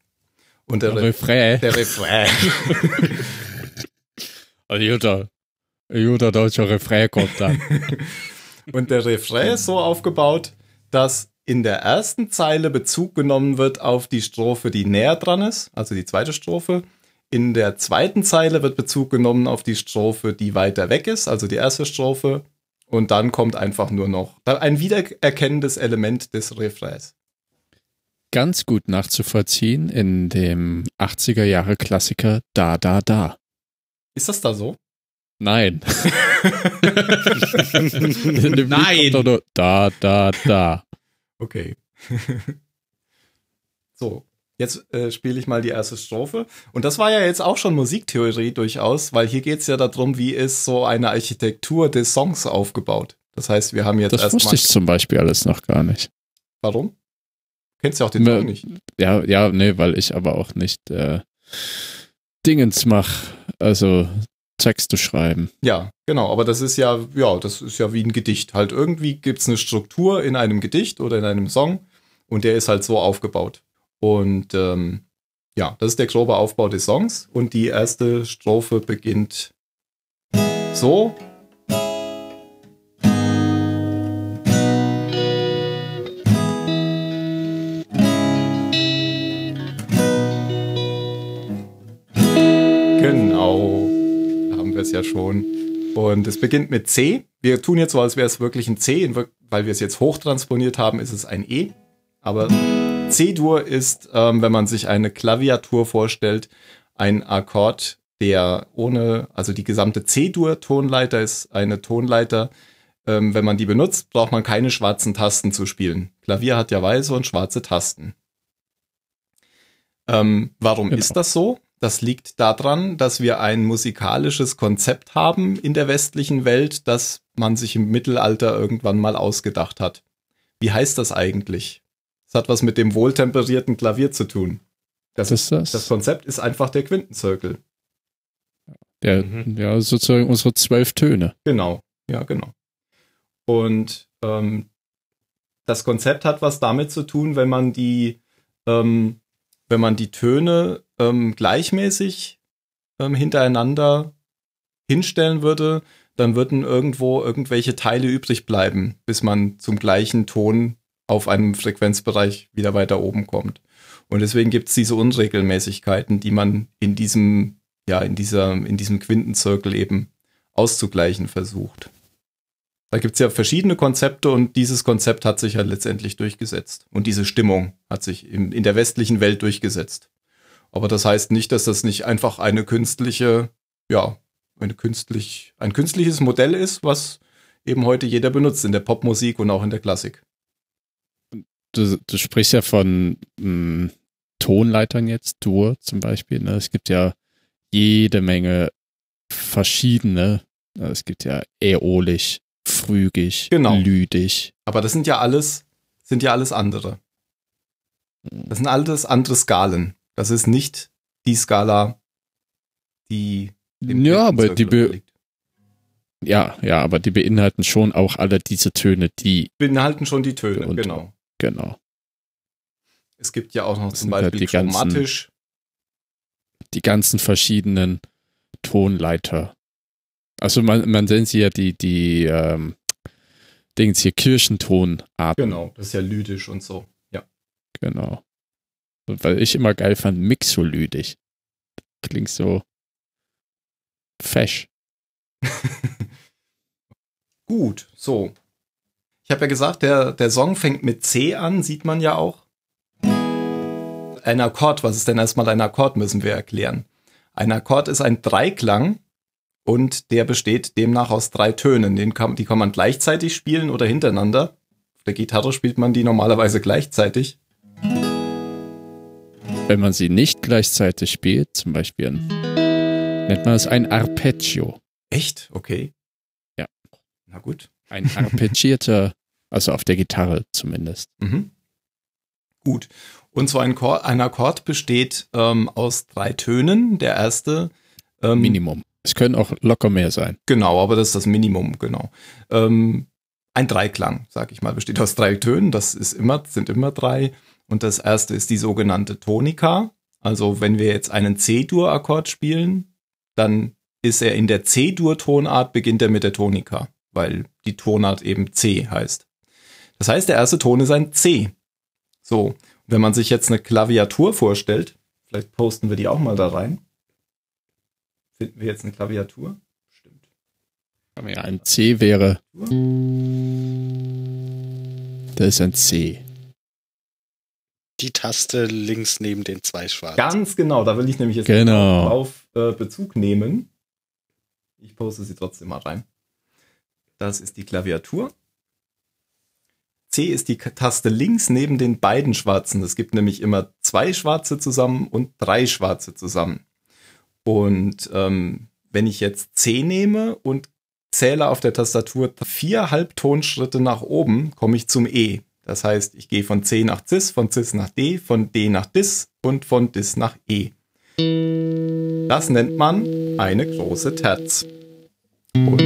Und der, Re Refrain. der Refrain. Ein guter, ein guter deutscher Refrain kommt dann. Und der Refrain ist so aufgebaut, dass in der ersten Zeile Bezug genommen wird auf die Strophe, die näher dran ist, also die zweite Strophe. In der zweiten Zeile wird Bezug genommen auf die Strophe, die weiter weg ist, also die erste Strophe. Und dann kommt einfach nur noch ein wiedererkennendes Element des Refrains. Ganz gut nachzuvollziehen in dem 80er Jahre Klassiker Da, Da, Da. Ist das da so? Nein. In dem Lied Nein. kommt doch nur Da, Da, Da. Okay. so, jetzt äh, spiele ich mal die erste Strophe. Und das war ja jetzt auch schon Musiktheorie durchaus, weil hier geht es ja darum, wie ist so eine Architektur des Songs aufgebaut. Das heißt, wir haben jetzt Das wusste erstmal. ich zum Beispiel alles noch gar nicht. Warum? Kennst du auch den Song nicht? Ja, ja, nee, weil ich aber auch nicht äh, Dingens mach, also Texte schreiben. Ja, genau, aber das ist ja, ja, das ist ja wie ein Gedicht. Halt irgendwie gibt es eine Struktur in einem Gedicht oder in einem Song und der ist halt so aufgebaut. Und ähm, ja, das ist der grobe Aufbau des Songs und die erste Strophe beginnt so. Es ja schon. Und es beginnt mit C. Wir tun jetzt so, als wäre es wirklich ein C, weil wir es jetzt hochtransponiert haben, ist es ein E. Aber C-Dur ist, ähm, wenn man sich eine Klaviatur vorstellt, ein Akkord, der ohne, also die gesamte C-Dur-Tonleiter ist eine Tonleiter. Ähm, wenn man die benutzt, braucht man keine schwarzen Tasten zu spielen. Klavier hat ja weiße und schwarze Tasten. Ähm, warum genau. ist das so? Das liegt daran, dass wir ein musikalisches Konzept haben in der westlichen Welt, das man sich im Mittelalter irgendwann mal ausgedacht hat. Wie heißt das eigentlich? Das hat was mit dem wohltemperierten Klavier zu tun. Das, ist das? das Konzept ist einfach der Quintenzirkel. Der, mhm. Ja, sozusagen unsere zwölf Töne. Genau, ja, genau. Und ähm, das Konzept hat was damit zu tun, wenn man die, ähm, wenn man die Töne ähm, gleichmäßig ähm, hintereinander hinstellen würde, dann würden irgendwo irgendwelche Teile übrig bleiben, bis man zum gleichen Ton auf einem Frequenzbereich wieder weiter oben kommt. Und deswegen gibt es diese Unregelmäßigkeiten, die man in diesem, ja, in dieser, in diesem Quintenzirkel eben auszugleichen versucht. Da gibt es ja verschiedene Konzepte und dieses Konzept hat sich ja letztendlich durchgesetzt. Und diese Stimmung hat sich in, in der westlichen Welt durchgesetzt. Aber das heißt nicht, dass das nicht einfach eine künstliche, ja, eine künstlich, ein künstliches Modell ist, was eben heute jeder benutzt in der Popmusik und auch in der Klassik. Du, du sprichst ja von mh, hm, Tonleitern jetzt, Dur zum Beispiel. Ne? Es gibt ja jede Menge verschiedene. Ne? Es gibt ja äolisch, frügig, genau. lydisch. Aber das sind ja alles, sind ja alles andere. Das sind alles andere Skalen. Das ist nicht die Skala, die ja, aber die be ja, ja, aber die beinhalten schon auch alle diese Töne, die beinhalten schon die Töne, genau. Genau. Es gibt ja auch noch das zum Beispiel halt die chromatisch. Ganzen, die ganzen verschiedenen Tonleiter. Also man, man nennt sie ja die, die ähm, Dings hier Kirchentonarten. Genau, das ist ja lydisch und so, ja. Genau. Weil ich immer geil fand, mixolydisch. Klingt so fesch. Gut, so. Ich habe ja gesagt, der, der Song fängt mit C an, sieht man ja auch. Ein Akkord, was ist denn erstmal ein Akkord, müssen wir erklären. Ein Akkord ist ein Dreiklang und der besteht demnach aus drei Tönen. Den kann, die kann man gleichzeitig spielen oder hintereinander. Auf der Gitarre spielt man die normalerweise gleichzeitig. Wenn man sie nicht gleichzeitig spielt, zum Beispiel, nennt man es ein Arpeggio. Echt? Okay. Ja. Na gut. Ein arpeggierter, also auf der Gitarre zumindest. Mhm. Gut. Und so ein, Chord, ein Akkord besteht ähm, aus drei Tönen. Der erste. Ähm, Minimum. Es können auch locker mehr sein. Genau, aber das ist das Minimum, genau. Ähm, ein Dreiklang, sag ich mal, besteht aus drei Tönen. Das ist immer, sind immer drei. Und das erste ist die sogenannte Tonika. Also wenn wir jetzt einen C-Dur-Akkord spielen, dann ist er in der C-Dur-Tonart, beginnt er mit der Tonika, weil die Tonart eben C heißt. Das heißt, der erste Ton ist ein C. So, wenn man sich jetzt eine Klaviatur vorstellt, vielleicht posten wir die auch mal da rein. Finden wir jetzt eine Klaviatur? Stimmt. Ja, ein C wäre. Das ist ein C die Taste links neben den zwei schwarzen. Ganz genau, da will ich nämlich jetzt genau. auf äh, Bezug nehmen. Ich poste sie trotzdem mal rein. Das ist die Klaviatur. C ist die Taste links neben den beiden schwarzen. Es gibt nämlich immer zwei schwarze zusammen und drei schwarze zusammen. Und ähm, wenn ich jetzt C nehme und zähle auf der Tastatur vier Halbtonschritte nach oben, komme ich zum E. Das heißt, ich gehe von C nach Cis, von Cis nach D, von D nach Dis und von Dis nach E. Das nennt man eine große Terz. Und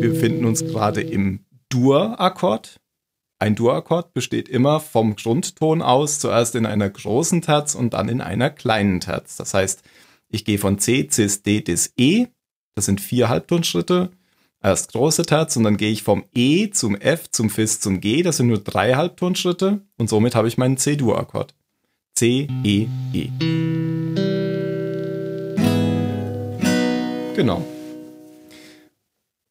wir befinden uns gerade im Dur-Akkord. Ein Dur-Akkord besteht immer vom Grundton aus, zuerst in einer großen Terz und dann in einer kleinen Terz. Das heißt, ich gehe von C, Cis, D, Dis, E. Das sind vier Halbtonschritte erst große Terz und dann gehe ich vom E zum F zum Fis zum G. Das sind nur drei Halbtonschritte und somit habe ich meinen C-Dur-Akkord. C, E, E. Genau.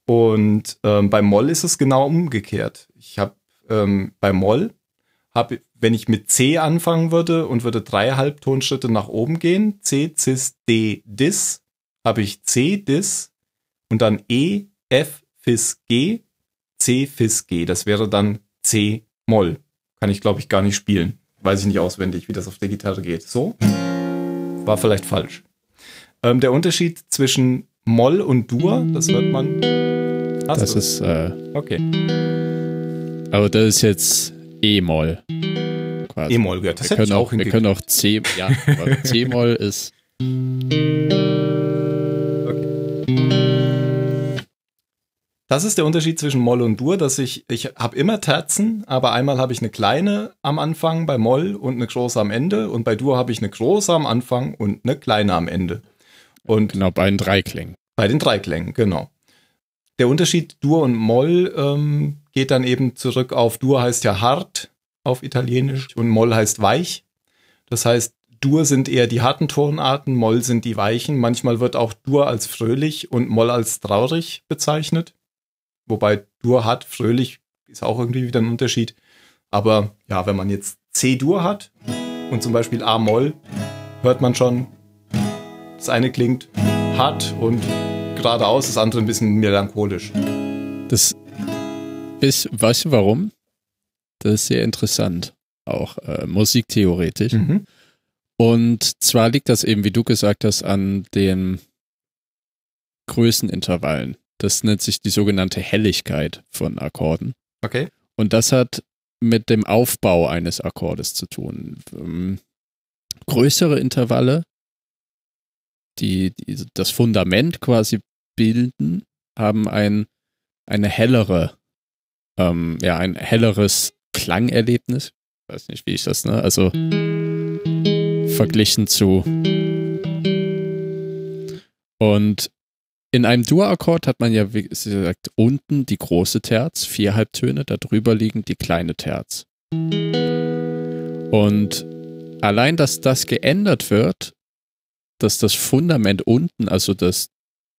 Und ähm, bei Moll ist es genau umgekehrt. Ich habe ähm, bei Moll, hab, wenn ich mit C anfangen würde und würde drei Halbtonschritte nach oben gehen, C, Cis, D, Dis, habe ich C, Dis und dann E, F, Fis, G, C, Fis, G. Das wäre dann C, Moll. Kann ich, glaube ich, gar nicht spielen. Weiß ich nicht auswendig, wie das auf der Gitarre geht. So? War vielleicht falsch. Ähm, der Unterschied zwischen Moll und Dur, das hört man. Hast Das du? ist, äh, okay. aber das ist jetzt E-Moll. E-Moll, ja, das wir können auch auch, wir können auch C, ja, C-Moll ist, Das ist der Unterschied zwischen Moll und Dur, dass ich, ich habe immer Terzen, aber einmal habe ich eine kleine am Anfang bei Moll und eine große am Ende und bei Dur habe ich eine große am Anfang und eine kleine am Ende. Und genau, bei den Dreiklängen. bei den Dreiklängen, genau. Der Unterschied Dur und Moll ähm, geht dann eben zurück auf Dur heißt ja hart auf Italienisch und Moll heißt weich. Das heißt, Dur sind eher die harten Tonarten, Moll sind die weichen. Manchmal wird auch Dur als fröhlich und Moll als traurig bezeichnet. Wobei Dur hat, fröhlich ist auch irgendwie wieder ein Unterschied. Aber ja, wenn man jetzt C-Dur hat und zum Beispiel A-Moll, hört man schon, das eine klingt hart und geradeaus, das andere ein bisschen melancholisch. Das ist, weißt du warum? Das ist sehr interessant, auch äh, musiktheoretisch. Mhm. Und zwar liegt das eben, wie du gesagt hast, an den Größenintervallen. Das nennt sich die sogenannte Helligkeit von Akkorden. Okay. Und das hat mit dem Aufbau eines Akkordes zu tun. Ähm, größere Intervalle, die, die das Fundament quasi bilden, haben ein, eine hellere, ähm, ja, ein helleres Klangerlebnis. Ich weiß nicht, wie ich das, ne? Also verglichen zu. Und in einem Dur-Akkord hat man ja, wie gesagt, unten die große Terz, vier Halbtöne, darüber liegen die kleine Terz. Und allein, dass das geändert wird, dass das Fundament unten, also das,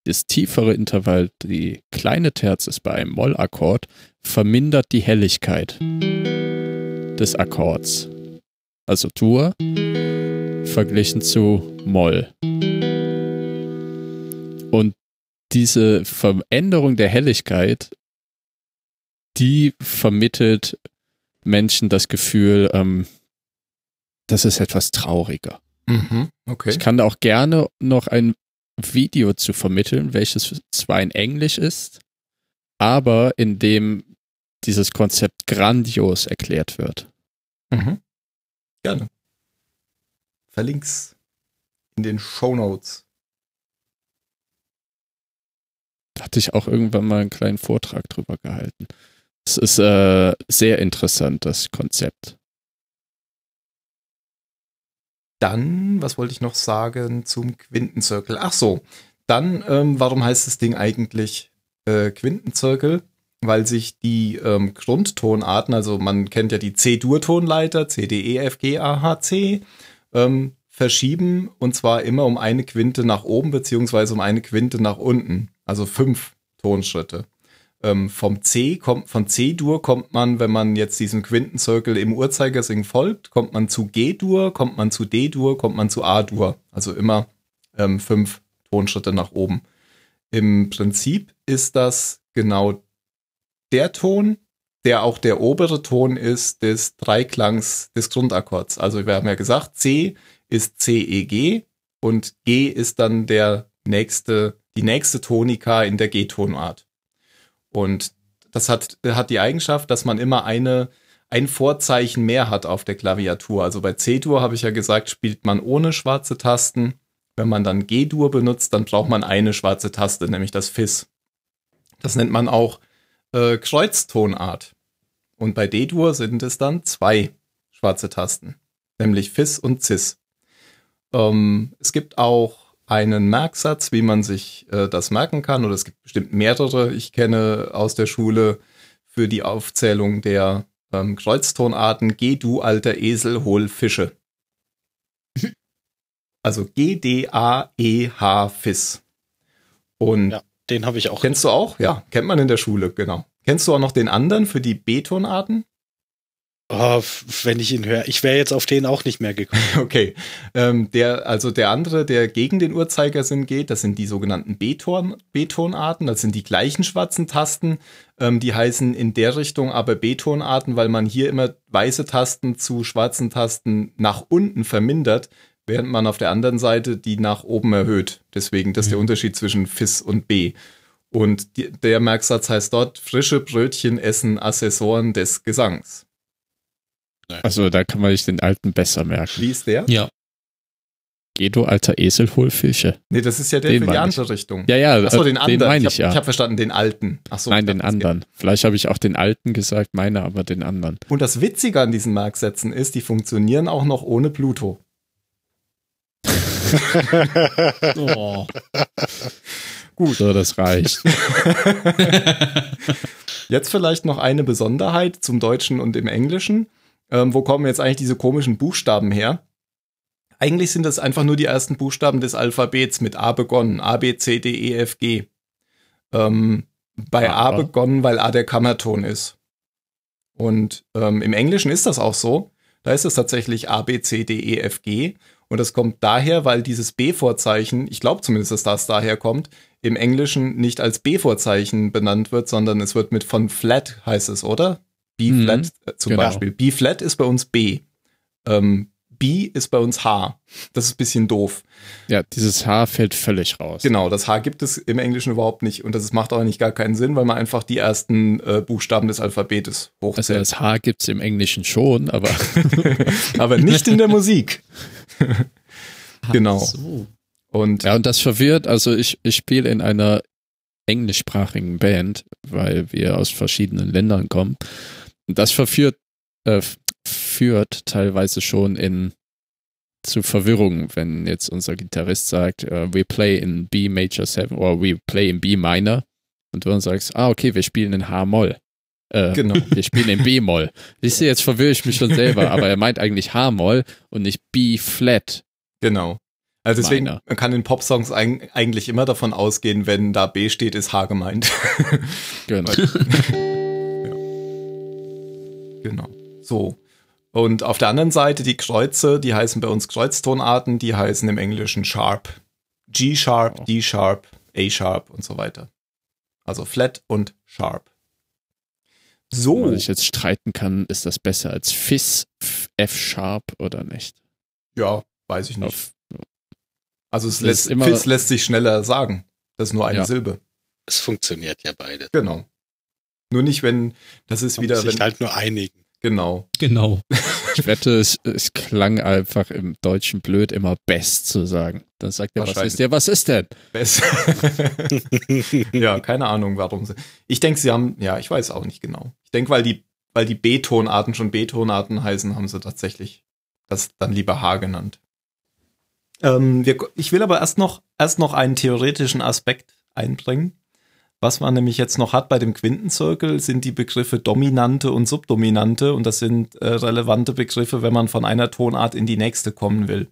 das tiefere Intervall, die kleine Terz ist bei einem Mollakkord, vermindert die Helligkeit des Akkords. Also Dur verglichen zu Moll. Und diese Veränderung der Helligkeit, die vermittelt Menschen das Gefühl, ähm, das ist etwas trauriger. Mhm. Okay. Ich kann da auch gerne noch ein Video zu vermitteln, welches zwar in Englisch ist, aber in dem dieses Konzept grandios erklärt wird. Mhm. Gerne. Verlink's in den Show Notes. Hatte ich auch irgendwann mal einen kleinen Vortrag drüber gehalten. Es ist äh, sehr interessant, das Konzept. Dann, was wollte ich noch sagen zum Quintenzirkel? Ach so, dann, ähm, warum heißt das Ding eigentlich äh, Quintenzirkel? Weil sich die ähm, Grundtonarten, also man kennt ja die C-Dur-Tonleiter, C, D, E, F, G, A, H, C, ähm, verschieben und zwar immer um eine Quinte nach oben beziehungsweise um eine Quinte nach unten, also fünf Tonschritte. Ähm, vom C kommt, von C-Dur kommt man, wenn man jetzt diesem Quintenzirkel im Uhrzeigersinn folgt, kommt man zu G-Dur, kommt man zu D-Dur, kommt man zu A-Dur. Also immer ähm, fünf Tonschritte nach oben. Im Prinzip ist das genau der Ton, der auch der obere Ton ist des Dreiklangs des Grundakkords. Also wir haben ja gesagt, C ist C, E, G und G ist dann der nächste, die nächste Tonika in der G-Tonart. Und das hat, hat die Eigenschaft, dass man immer eine, ein Vorzeichen mehr hat auf der Klaviatur. Also bei C-Dur habe ich ja gesagt, spielt man ohne schwarze Tasten. Wenn man dann G-Dur benutzt, dann braucht man eine schwarze Taste, nämlich das Fis. Das nennt man auch äh, Kreuztonart. Und bei D-Dur sind es dann zwei schwarze Tasten, nämlich Fis und Cis. Ähm, es gibt auch einen Merksatz, wie man sich äh, das merken kann, oder es gibt bestimmt mehrere, ich kenne aus der Schule für die Aufzählung der ähm, Kreuztonarten. Geh du, alter Esel, hol Fische. Also G-D-A-E-H Fis. Und Ja. Den habe ich auch. kennst du auch? Ja, kennt man in der Schule, genau. Kennst du auch noch den anderen für die B-Tonarten? Oh, wenn ich ihn höre. Ich wäre jetzt auf den auch nicht mehr gekommen. Okay. Ähm, der, also der andere, der gegen den Uhrzeigersinn geht, das sind die sogenannten B-Ton, B-Tonarten. Das sind die gleichen schwarzen Tasten. Ähm, die heißen in der Richtung aber B-Tonarten, weil man hier immer weiße Tasten zu schwarzen Tasten nach unten vermindert, während man auf der anderen Seite die nach oben erhöht. Deswegen, das ist der Unterschied zwischen FIS und B. Und die, der Merksatz heißt dort, frische Brötchen essen Assessoren des Gesangs. Also da kann man sich den alten besser merken. Wie ist der? Ja. Geh du alter Esel, hol Fische. Nee, das ist ja der Den für die meine ich. andere Richtung. Ja, ja, Achso, den äh, anderen. den meine ich ich habe ja. ich hab verstanden, den alten. Achso, Nein, den es geht- anderen. Vielleicht habe ich auch den alten gesagt, meine aber den anderen. Und das Witzige an diesen Merksätzen ist, die funktionieren auch noch ohne Pluto. Oh. Gut. So, das reicht. Jetzt vielleicht noch eine Besonderheit zum Deutschen und im Englischen. Ähm, wo kommen jetzt eigentlich diese komischen Buchstaben her? Eigentlich sind das einfach nur die ersten Buchstaben des Alphabets mit A begonnen. A, B, C, D, E, F, G. Ähm, bei A Aber- begonnen, weil A der Kammerton ist. Und ähm, im Englischen ist das auch so. Da ist es tatsächlich A, B, C, D, E, F, G. Und das kommt daher, weil dieses B-Vorzeichen, ich glaube zumindest, dass das daher kommt, im Englischen nicht als B-Vorzeichen benannt wird, sondern es wird mit von flat heißt es, oder? B-flat Mhm, äh, zum genau. Beispiel. B-flat ist bei uns B. Ähm, B ist bei uns H. Das ist ein bisschen doof. Ja, dieses Haar fällt völlig raus. Genau, das H gibt es im Englischen überhaupt nicht und das macht auch nicht gar keinen Sinn, weil man einfach die ersten äh, Buchstaben des Alphabetes Also hochzählt. das Haar gibt's im Englischen schon, aber Aber nicht in der Musik. Genau. So. Und ja, und das verwirrt, also ich, ich spiele in einer englischsprachigen Band, weil wir aus verschiedenen Ländern kommen. Und das verführt, äh, führt teilweise schon in zu Verwirrung, wenn jetzt unser Gitarrist sagt, äh, we play in B Major 7 oder we play in B Minor und du dann sagst, ah, okay, wir spielen in H-Moll. Äh, genau. wir spielen in B-Moll. Siehst du, jetzt verwirre ich mich schon selber, aber er meint eigentlich H-Moll und nicht B-Flat. Genau. Also deswegen, Meiner. man kann in Popsongs eig eigentlich immer davon ausgehen, wenn da B steht, ist H gemeint. Genau. genau. So. Und auf der anderen Seite die Kreuze, die heißen bei uns Kreuztonarten, die heißen im Englischen Sharp. G-Sharp. D-Sharp, A-Sharp und so weiter. Also Flat und Sharp. So. Wenn man sich jetzt streiten kann, ist das besser als Fis, F- F-Sharp oder nicht? Ja, weiß ich nicht. Auf, Also es lässt, immer- Fizz lässt sich schneller sagen. Das ist nur eine Ja. Silbe. Es funktioniert ja beide. Genau. Nur nicht, wenn, das ist Man wieder, muss sich wenn, halt nur einigen. genau. Genau. ich wette, es, es klang einfach im Deutschen blöd, immer best zu sagen. Dann sagt er, was ist der, was ist denn? Best. ja, keine Ahnung, warum sie. Ich denke, sie haben, ja, ich weiß auch nicht genau. Ich denke, weil die, weil die B-Tonarten schon B-Tonarten heißen, haben sie tatsächlich das dann lieber H genannt. Ähm, wir, ich will aber erst noch, erst noch einen theoretischen Aspekt einbringen. Was man nämlich jetzt noch hat bei dem Quintenzirkel, sind die Begriffe Dominante und Subdominante und das sind äh, relevante Begriffe, wenn man von einer Tonart in die nächste kommen will.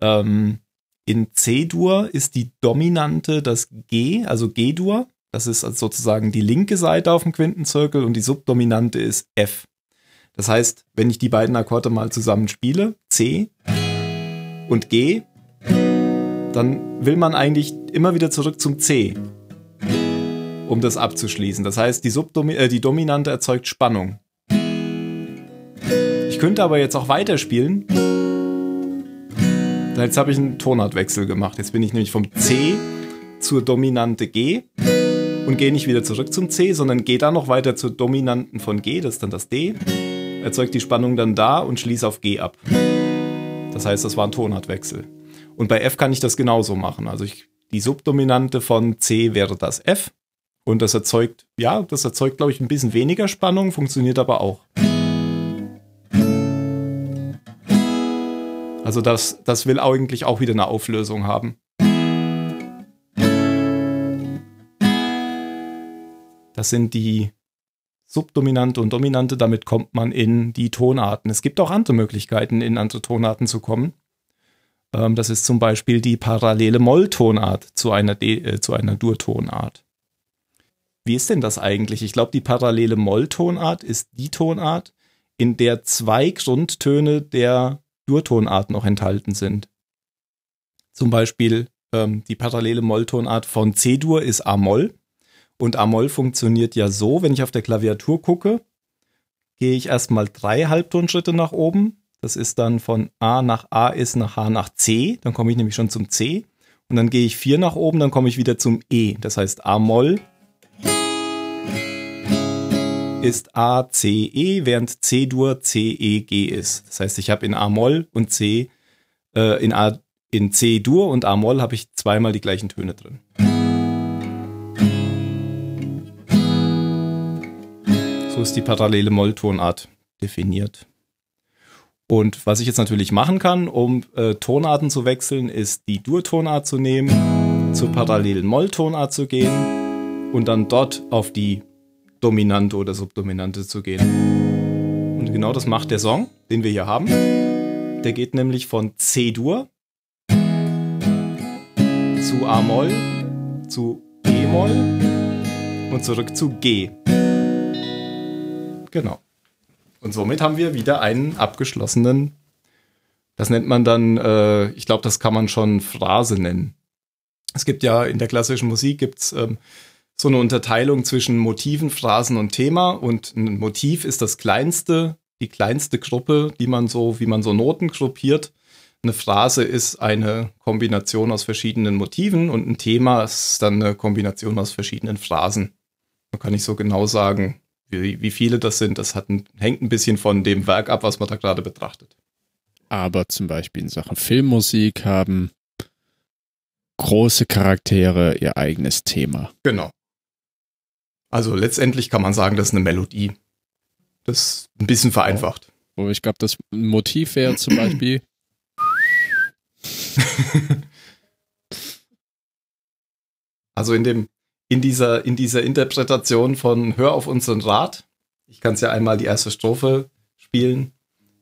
Ähm, in C-Dur ist die Dominante das G, also G-Dur. Das ist also sozusagen die linke Seite auf dem Quintenzirkel und die Subdominante ist F. Das heißt, wenn ich die beiden Akkorde mal zusammen spiele, C und G, dann will man eigentlich immer wieder zurück zum C, um das abzuschließen. Das heißt, die, Subdomi äh, die Dominante erzeugt Spannung. Ich könnte aber jetzt auch weiterspielen. Jetzt habe ich einen Tonartwechsel gemacht. Jetzt bin ich nämlich vom C zur Dominante G und gehe nicht wieder zurück zum C, sondern gehe dann noch weiter zur Dominanten von G, das ist dann das D, erzeugt die Spannung dann da und schließe auf G ab. Das heißt, das war ein Tonartwechsel. Und bei F kann ich das genauso machen. Also ich, die Subdominante von C wäre das F und das erzeugt, ja, das erzeugt, glaube ich, ein bisschen weniger Spannung, funktioniert aber auch. Also das, das will eigentlich auch wieder eine Auflösung haben. Das sind die Subdominante und Dominante, damit kommt man in die Tonarten. Es gibt auch andere Möglichkeiten, in andere Tonarten zu kommen. Ähm, das ist zum Beispiel die parallele Molltonart zu einer, äh, zu einer Durtonart. Wie ist denn das eigentlich? Ich glaube, die parallele Molltonart ist die Tonart, in der zwei Grundtöne der Durtonart noch enthalten sind. Zum Beispiel ähm, die parallele Molltonart von C-Dur ist A-Moll. Und A-Moll funktioniert ja so, wenn ich auf der Klaviatur gucke, gehe ich erstmal drei Halbtonschritte nach oben. Das ist dann von A nach A ist nach H nach C. Dann komme ich nämlich schon zum C. Und dann gehe ich vier nach oben, dann komme ich wieder zum E. Das heißt A-Moll ist A, C, E, während C-Dur C, E, G ist. Das heißt, ich habe in A-Moll und C, äh, in, A, in C-Dur und A-Moll habe ich zweimal die gleichen Töne drin. So ist die parallele Molltonart definiert. Und was ich jetzt natürlich machen kann, um äh, Tonarten zu wechseln, ist die Dur-Tonart zu nehmen, zur parallelen Molltonart zu gehen und dann dort auf die Dominante oder Subdominante zu gehen. Und genau das macht der Song, den wir hier haben. Der geht nämlich von C-Dur zu A-Moll zu E-Moll und zurück zu G. Genau. Und somit haben wir wieder einen abgeschlossenen, das nennt man dann, äh, ich glaube, das kann man schon Phrase nennen. Es gibt ja in der klassischen Musik gibt's ähm, so eine Unterteilung zwischen Motiven, Phrasen und Thema. Und ein Motiv ist das kleinste, die kleinste Gruppe, die man so, wie man so Noten gruppiert. Eine Phrase ist eine Kombination aus verschiedenen Motiven und ein Thema ist dann eine Kombination aus verschiedenen Phrasen. Man kann nicht so genau sagen, wie, wie viele das sind. Das ein, hängt ein bisschen von dem Werk ab, was man da gerade betrachtet. Aber zum Beispiel in Sachen Filmmusik haben große Charaktere ihr eigenes Thema. Genau. Also letztendlich kann man sagen, das ist eine Melodie. Das ist ein bisschen vereinfacht. Wo ich glaube, das Motiv wäre zum Beispiel. also in dem, in dieser, in dieser Interpretation von Hör auf unseren Rat. Ich kann es ja einmal die erste Strophe spielen.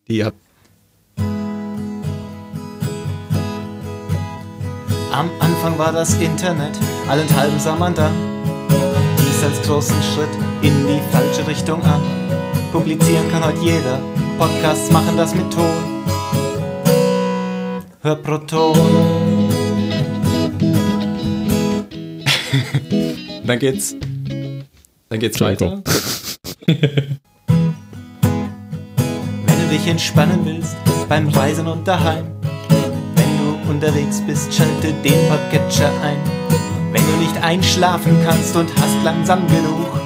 Die hat. Am Anfang war das Internet, allenthalben sah man dann dies als großen Schritt in die falsche Richtung an. Publizieren kann heute jeder, Podcasts machen das mit Ton. Hör Proton. dann geht's. Dann geht's weiter. Wenn du dich entspannen willst, beim Reisen und daheim. Wenn du unterwegs bist, schalte den Podcatcher ein wenn du nicht einschlafen kannst und hast langsam genug,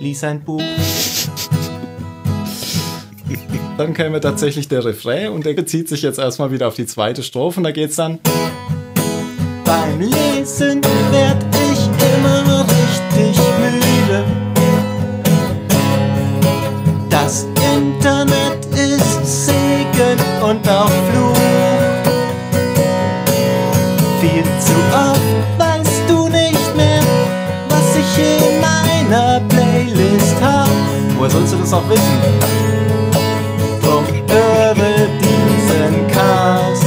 lies ein Buch. Dann käme tatsächlich der Refrain und der bezieht sich jetzt erstmal wieder auf die zweite Strophe und da geht's dann. Beim Lesen werd ich immer richtig müde. Das Internet ist Segen und auch Woher sollst du das auch wissen? Drum höre diesen Cast.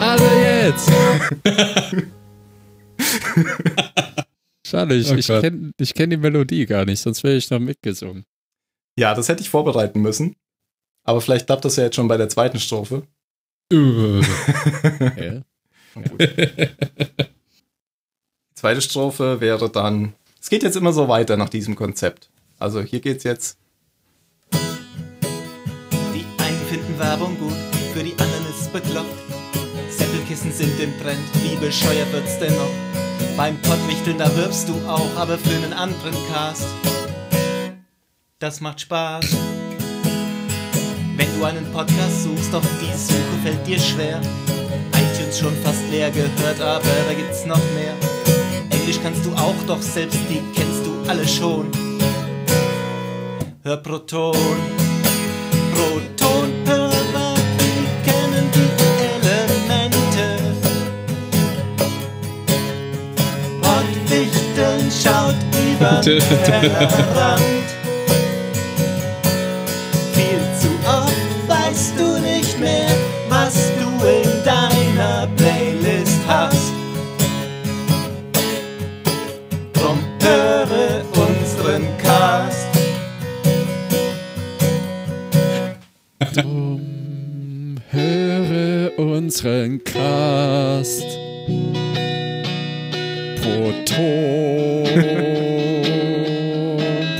Also jetzt! Schade, ich, Oh ich kenne ich kenn die Melodie gar nicht, sonst wäre ich noch mitgesungen. Ja, das hätte ich vorbereiten müssen. Aber vielleicht klappt das ja jetzt schon bei der zweiten Strophe. Ja. Die zweite Strophe wäre dann. Es geht jetzt immer so weiter nach diesem Konzept. Also hier geht's jetzt. Die einen finden Werbung gut, für die anderen ist bekloppt. Säppelkissen sind im Trend, wie bescheuert wird's denn noch? Beim Pottwichteln, da wirbst du auch, aber für einen anderen Cast. Das macht Spaß. Wenn du einen Podcast suchst, doch die Suche fällt dir schwer. iTunes schon fast leer gehört, aber da gibt's noch mehr. Englisch kannst du auch, doch selbst die kennst du alle schon. Hör Proton. Protonhörer, die kennen die Elemente. Pottwichteln schaut über den Tellerrand. Unseren Cast. Proton,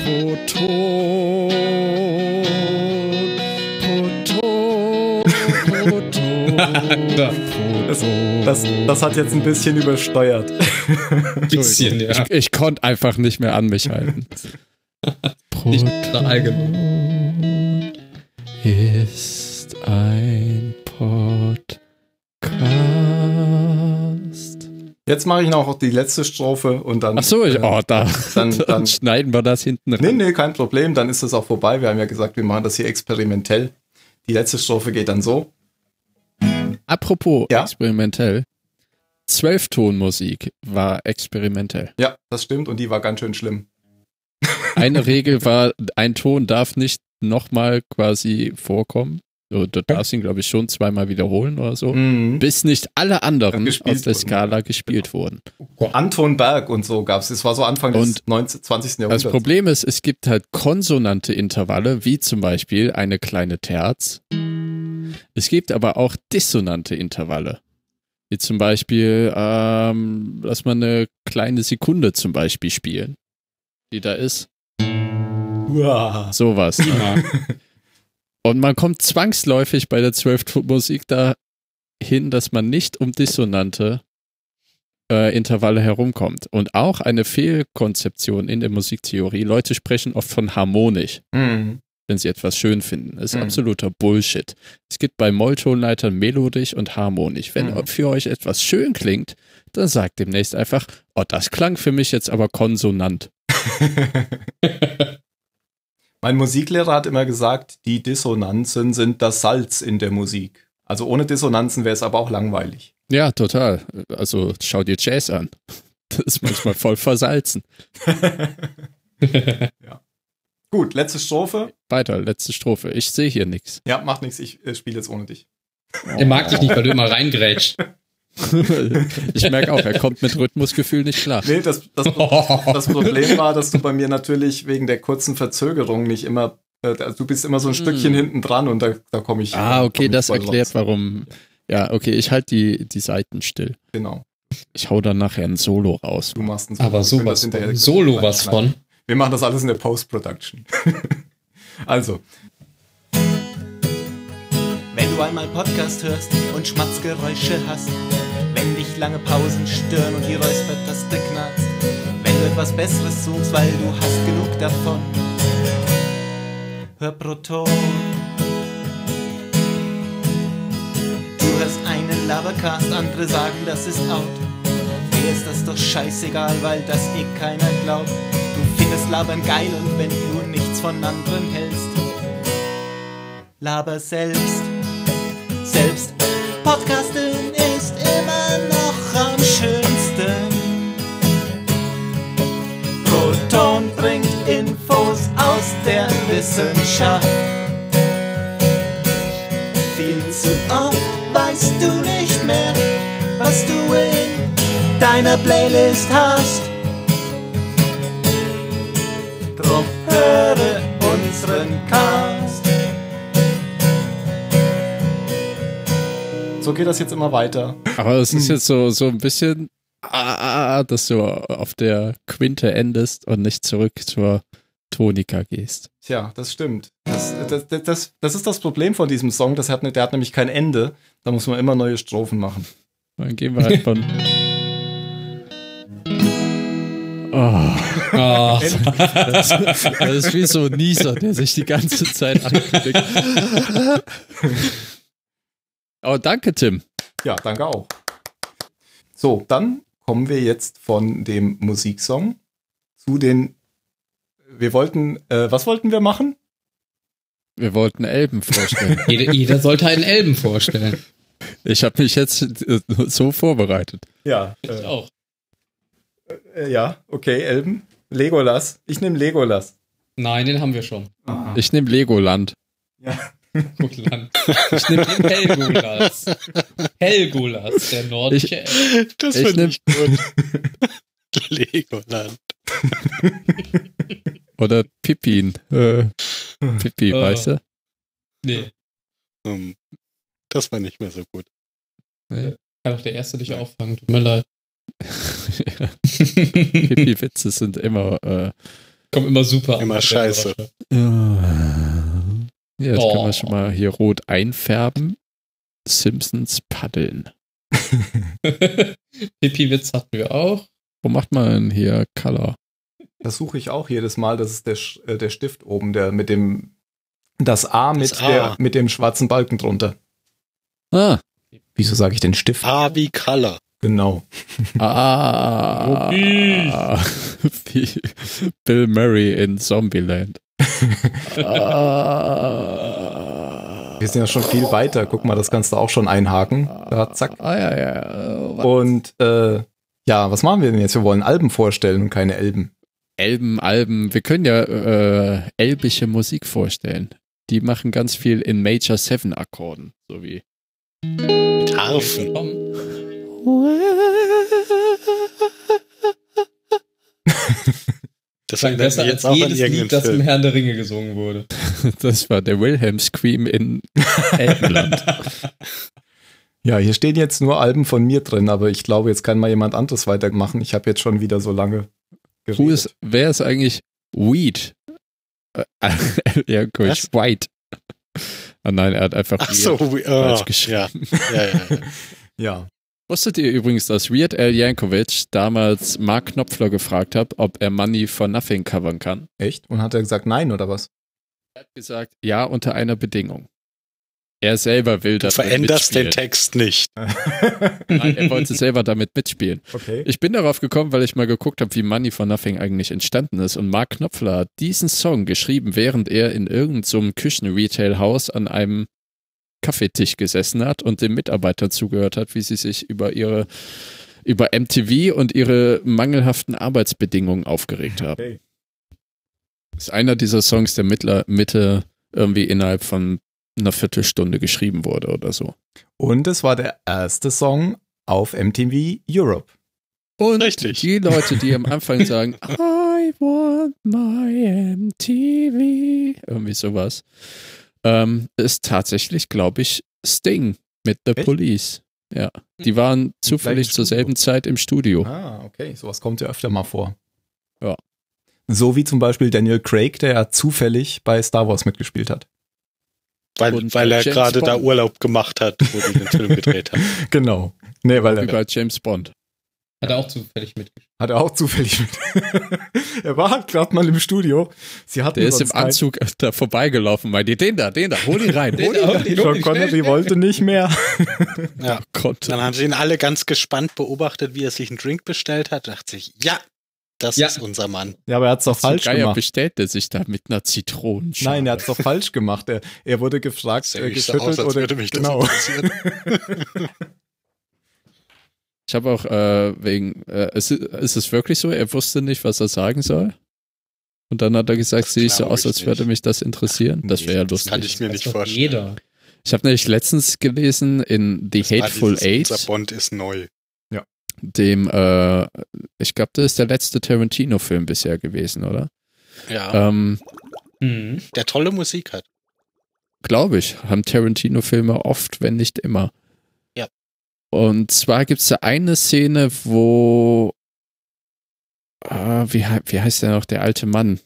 Proton, Proton, Proton, Das, das, das hat jetzt ein bisschen übersteuert. Bisschen, ja. Ich, ich konnte einfach nicht mehr an mich halten. Nicht genug. ist ein Podcast. Jetzt mache ich noch die letzte Strophe und dann. Ach so, ich, äh, oh, da, dann- dann, dann- schneiden wir das hinten Nee, rein. nee, kein Problem. Dann ist es auch vorbei. Wir haben ja gesagt, wir machen das hier experimentell. Die letzte Strophe geht dann so. Apropos Ja? experimentell. Zwölftonmusik war experimentell. Ja, das stimmt und die war ganz schön schlimm. Eine Regel war, ein Ton darf nicht nochmal quasi vorkommen. Du, du darfst ihn, glaube ich, schon zweimal wiederholen oder so. Mhm. Bis nicht alle anderen aus der wurden. Skala gespielt wurden. Anton Berg und so gab's. Das war so Anfang des Und 19, 20. Das Jahrhunderts. Problem ist, es gibt halt konsonante Intervalle, wie zum Beispiel eine kleine Terz. Es gibt aber auch dissonante Intervalle. Wie zum Beispiel, ähm, lass mal eine kleine Sekunde zum Beispiel spielen. Die da ist. Uah. Sowas. Ne? Und man kommt zwangsläufig bei der Zwölftonmusik dahin, dass man nicht um dissonante äh, Intervalle herumkommt. Und auch eine Fehlkonzeption in der Musiktheorie. Leute sprechen oft von harmonisch, Mhm. wenn sie etwas schön finden. Das ist Mhm. absoluter Bullshit. Es gibt bei Molltonleitern melodisch und harmonisch. Wenn Mhm. für euch etwas schön klingt, dann sagt demnächst einfach, oh, das klang für mich jetzt aber konsonant. Mein Musiklehrer hat immer gesagt, die Dissonanzen sind das Salz in der Musik. Also ohne Dissonanzen wäre es aber auch langweilig. Ja, total. Also schau dir Jazz an. Das ist manchmal voll versalzen. Gut, letzte Strophe. Weiter, letzte Strophe. Ich sehe hier nichts. Ja, macht nichts, ich äh, spiele jetzt ohne dich. Er mag dich nicht, weil du immer reingrätscht. ich merke auch, er kommt mit Rhythmusgefühl nicht klar. Nee, das, das, das Problem war, dass du bei mir natürlich wegen der kurzen Verzögerung nicht immer, äh, du bist immer so ein Stückchen hinten dran und da, da komme ich. Ah, okay, ich das erklärt, raus. warum. Ja, okay, ich halte die, die Seiten still. Genau, Ich hau dann nachher ein Solo raus. du machst ein Aber Wir können sowas von. Solo was von. Wir machen das alles in der Post-Production. also, Einmal Podcast hörst und Schmatzgeräusche hast, wenn dich lange Pausen stören und die Räuspertaste knarzt, wenn du etwas Besseres suchst, weil du hast genug davon, hör Proton. Du hörst einen Labercast, andere sagen, das ist out. Dir ist das doch scheißegal, weil das eh keiner glaubt. Du findest Labern geil und wenn du nichts von anderen hältst, laber selbst. Selbst Podcasten ist immer noch am schönsten. Proton bringt Infos aus der Wissenschaft. Viel zu oft weißt du nicht mehr, was du in deiner Playlist hast. Drum höre unseren Cast. So geht das jetzt immer weiter. Aber es ist jetzt so, so ein bisschen, ah, dass du auf der Quinte endest und nicht zurück zur Tonika gehst. Tja, das stimmt. Das, das, das, das, ist das Problem von diesem Song. Das hat, der hat nämlich kein Ende. Da muss man immer neue Strophen machen. Dann gehen wir halt von. Oh, Ah, das, das ist wie so ein Nieser, der sich die ganze Zeit ankündigt. Oh, danke, Tim. Ja, danke auch. So, dann kommen wir jetzt von dem Musiksong zu den. Wir wollten, äh, was wollten wir machen? Wir wollten Elben vorstellen. jeder, jeder sollte einen Elben vorstellen. Ich habe mich jetzt äh, so vorbereitet. Ja, Ich äh, auch. äh, ja, okay, Elben. Legolas. Ich nehme Legolas. Nein, den haben wir schon. Ich nehme Legoland. Ja. Helgoland. Ich nehme den Helgolas. Helgolas, der nordische Elb. Das Ich finde ich gut. Legoland. Oder Pippin. Äh, Pippi, Äh. weißt du? Nee, Hm, Das war nicht mehr so gut. kann auch der Erste dich auffangen, tut mir leid. Pippi-Witze sind immer. Äh, Kommt immer super an. Immer scheiße. ja, jetzt können Oh. wir schon mal hier rot einfärben. Simpsons paddeln. Pipi-Witz hatten wir auch. Wo macht man hier Color? Das suche ich auch jedes Mal. Das ist der, Sch- äh, der Stift oben, der mit dem das A mit, Das A. Der, mit dem schwarzen Balken drunter. Ah, Wieso sage ich den Stift? A wie Color. Genau. ah, wie Bill Murray in Zombieland. Wir sind ja schon viel weiter. Guck mal, das kannst du auch schon einhaken. Da, zack. Ah, ja, ja. Und äh, ja, was machen wir denn jetzt? Wir wollen Alben vorstellen und keine Elben. Elben, Alben. Wir können ja äh, elbische Musik vorstellen. Die machen ganz viel in Major 7 Akkorden, so wie. Mit Harfen. Das Klang besser als jetzt auch an jedes Lied, das im. Herrn der Ringe gesungen wurde. Das war der Wilhelm Scream in Elbenland. Ja, hier stehen jetzt nur Alben von mir drin, aber ich glaube, jetzt kann mal jemand anderes weitermachen. Ich habe jetzt schon wieder so lange Who geredet. ist, wer ist eigentlich Weed? Ja, gut, Was? White. Ah nein, er hat einfach Ach so, wie- falsch oh, geschrieben. ja. Ja, ja, ja. Ja. Wusstet ihr übrigens, dass Weird Al Yankovic damals Mark Knopfler gefragt hat, ob er Money for Nothing covern kann? Echt? Und hat er gesagt, nein oder was? Er hat gesagt, ja, unter einer Bedingung. Er selber will Du das veränderst den. Text nicht. Nein, er wollte selber damit mitspielen. okay. Ich bin darauf gekommen, weil ich mal geguckt habe, wie Money for Nothing eigentlich entstanden ist. Und Mark Knopfler hat diesen Song geschrieben, während er in irgendeinem so einem Küchen-Retail-Haus an einem Kaffeetisch gesessen hat und den Mitarbeitern zugehört hat, wie sie sich über ihre über MTV und ihre mangelhaften Arbeitsbedingungen aufgeregt haben. Okay. ist einer dieser Songs, der mittler, Mitte irgendwie innerhalb von einer Viertelstunde geschrieben wurde oder so. Und es war der erste Song auf MTV Europe. Und Richtig. die Leute, die am Anfang sagen, I want my MTV, irgendwie sowas, ähm, ist tatsächlich, glaube ich, Sting mit The Echt? Police. Ja, die waren zufällig zur selben Zeit im Studio. Ah, okay. Sowas kommt ja öfter mal vor. Ja. So wie zum Beispiel Daniel Craig, der ja zufällig bei Star Wars mitgespielt hat. Weil, Und weil er gerade da. Urlaub gemacht hat, wo die den Film gedreht haben. Genau. Nee, weil Wie er bei James Bond. Hat er auch zufällig mitgespielt. hat er auch zufällig mit. er war gerade mal im Studio. Sie hatten Der ist im sonst keinen- Anzug da vorbeigelaufen, meinte, den da, den da, hol ihn rein, hol ihn da, rein. hol ihn Sean Connery wollte nicht mehr. Ja. Gott. Dann haben sie ihn alle ganz gespannt beobachtet, wie er sich einen Drink bestellt hat. Dachte sich, ja, das Ja. ist unser Mann. Ja, aber er hat's doch Zum falsch Geier gemacht. bestellt er sich da mit einer Zitronenschale. Nein, er hat's doch falsch gemacht. Er, er wurde gefragt, Das äh, geschüttelt aus, als oder würde mich das genau. interessieren. Ich habe auch äh, wegen, äh, ist, ist es wirklich so, er wusste nicht, was er sagen soll? Und dann hat er gesagt, sehe ich so aus, als würde mich das interessieren. Das wäre ja Das kann lustig. ich mir nicht vorstellen. Jeder. Ich habe nämlich letztens gelesen in The Das Hateful Eight, Unser Bond ist neu. dem, äh, ich glaube, das ist der letzte Tarantino-Film bisher gewesen, oder? Ja, Ähm, Mhm. der tolle Musik hat. Glaube ich, haben Tarantino-Filme oft, wenn nicht immer. Und zwar gibt es da eine Szene, wo, ah, wie, wie heißt der noch, der alte Mann?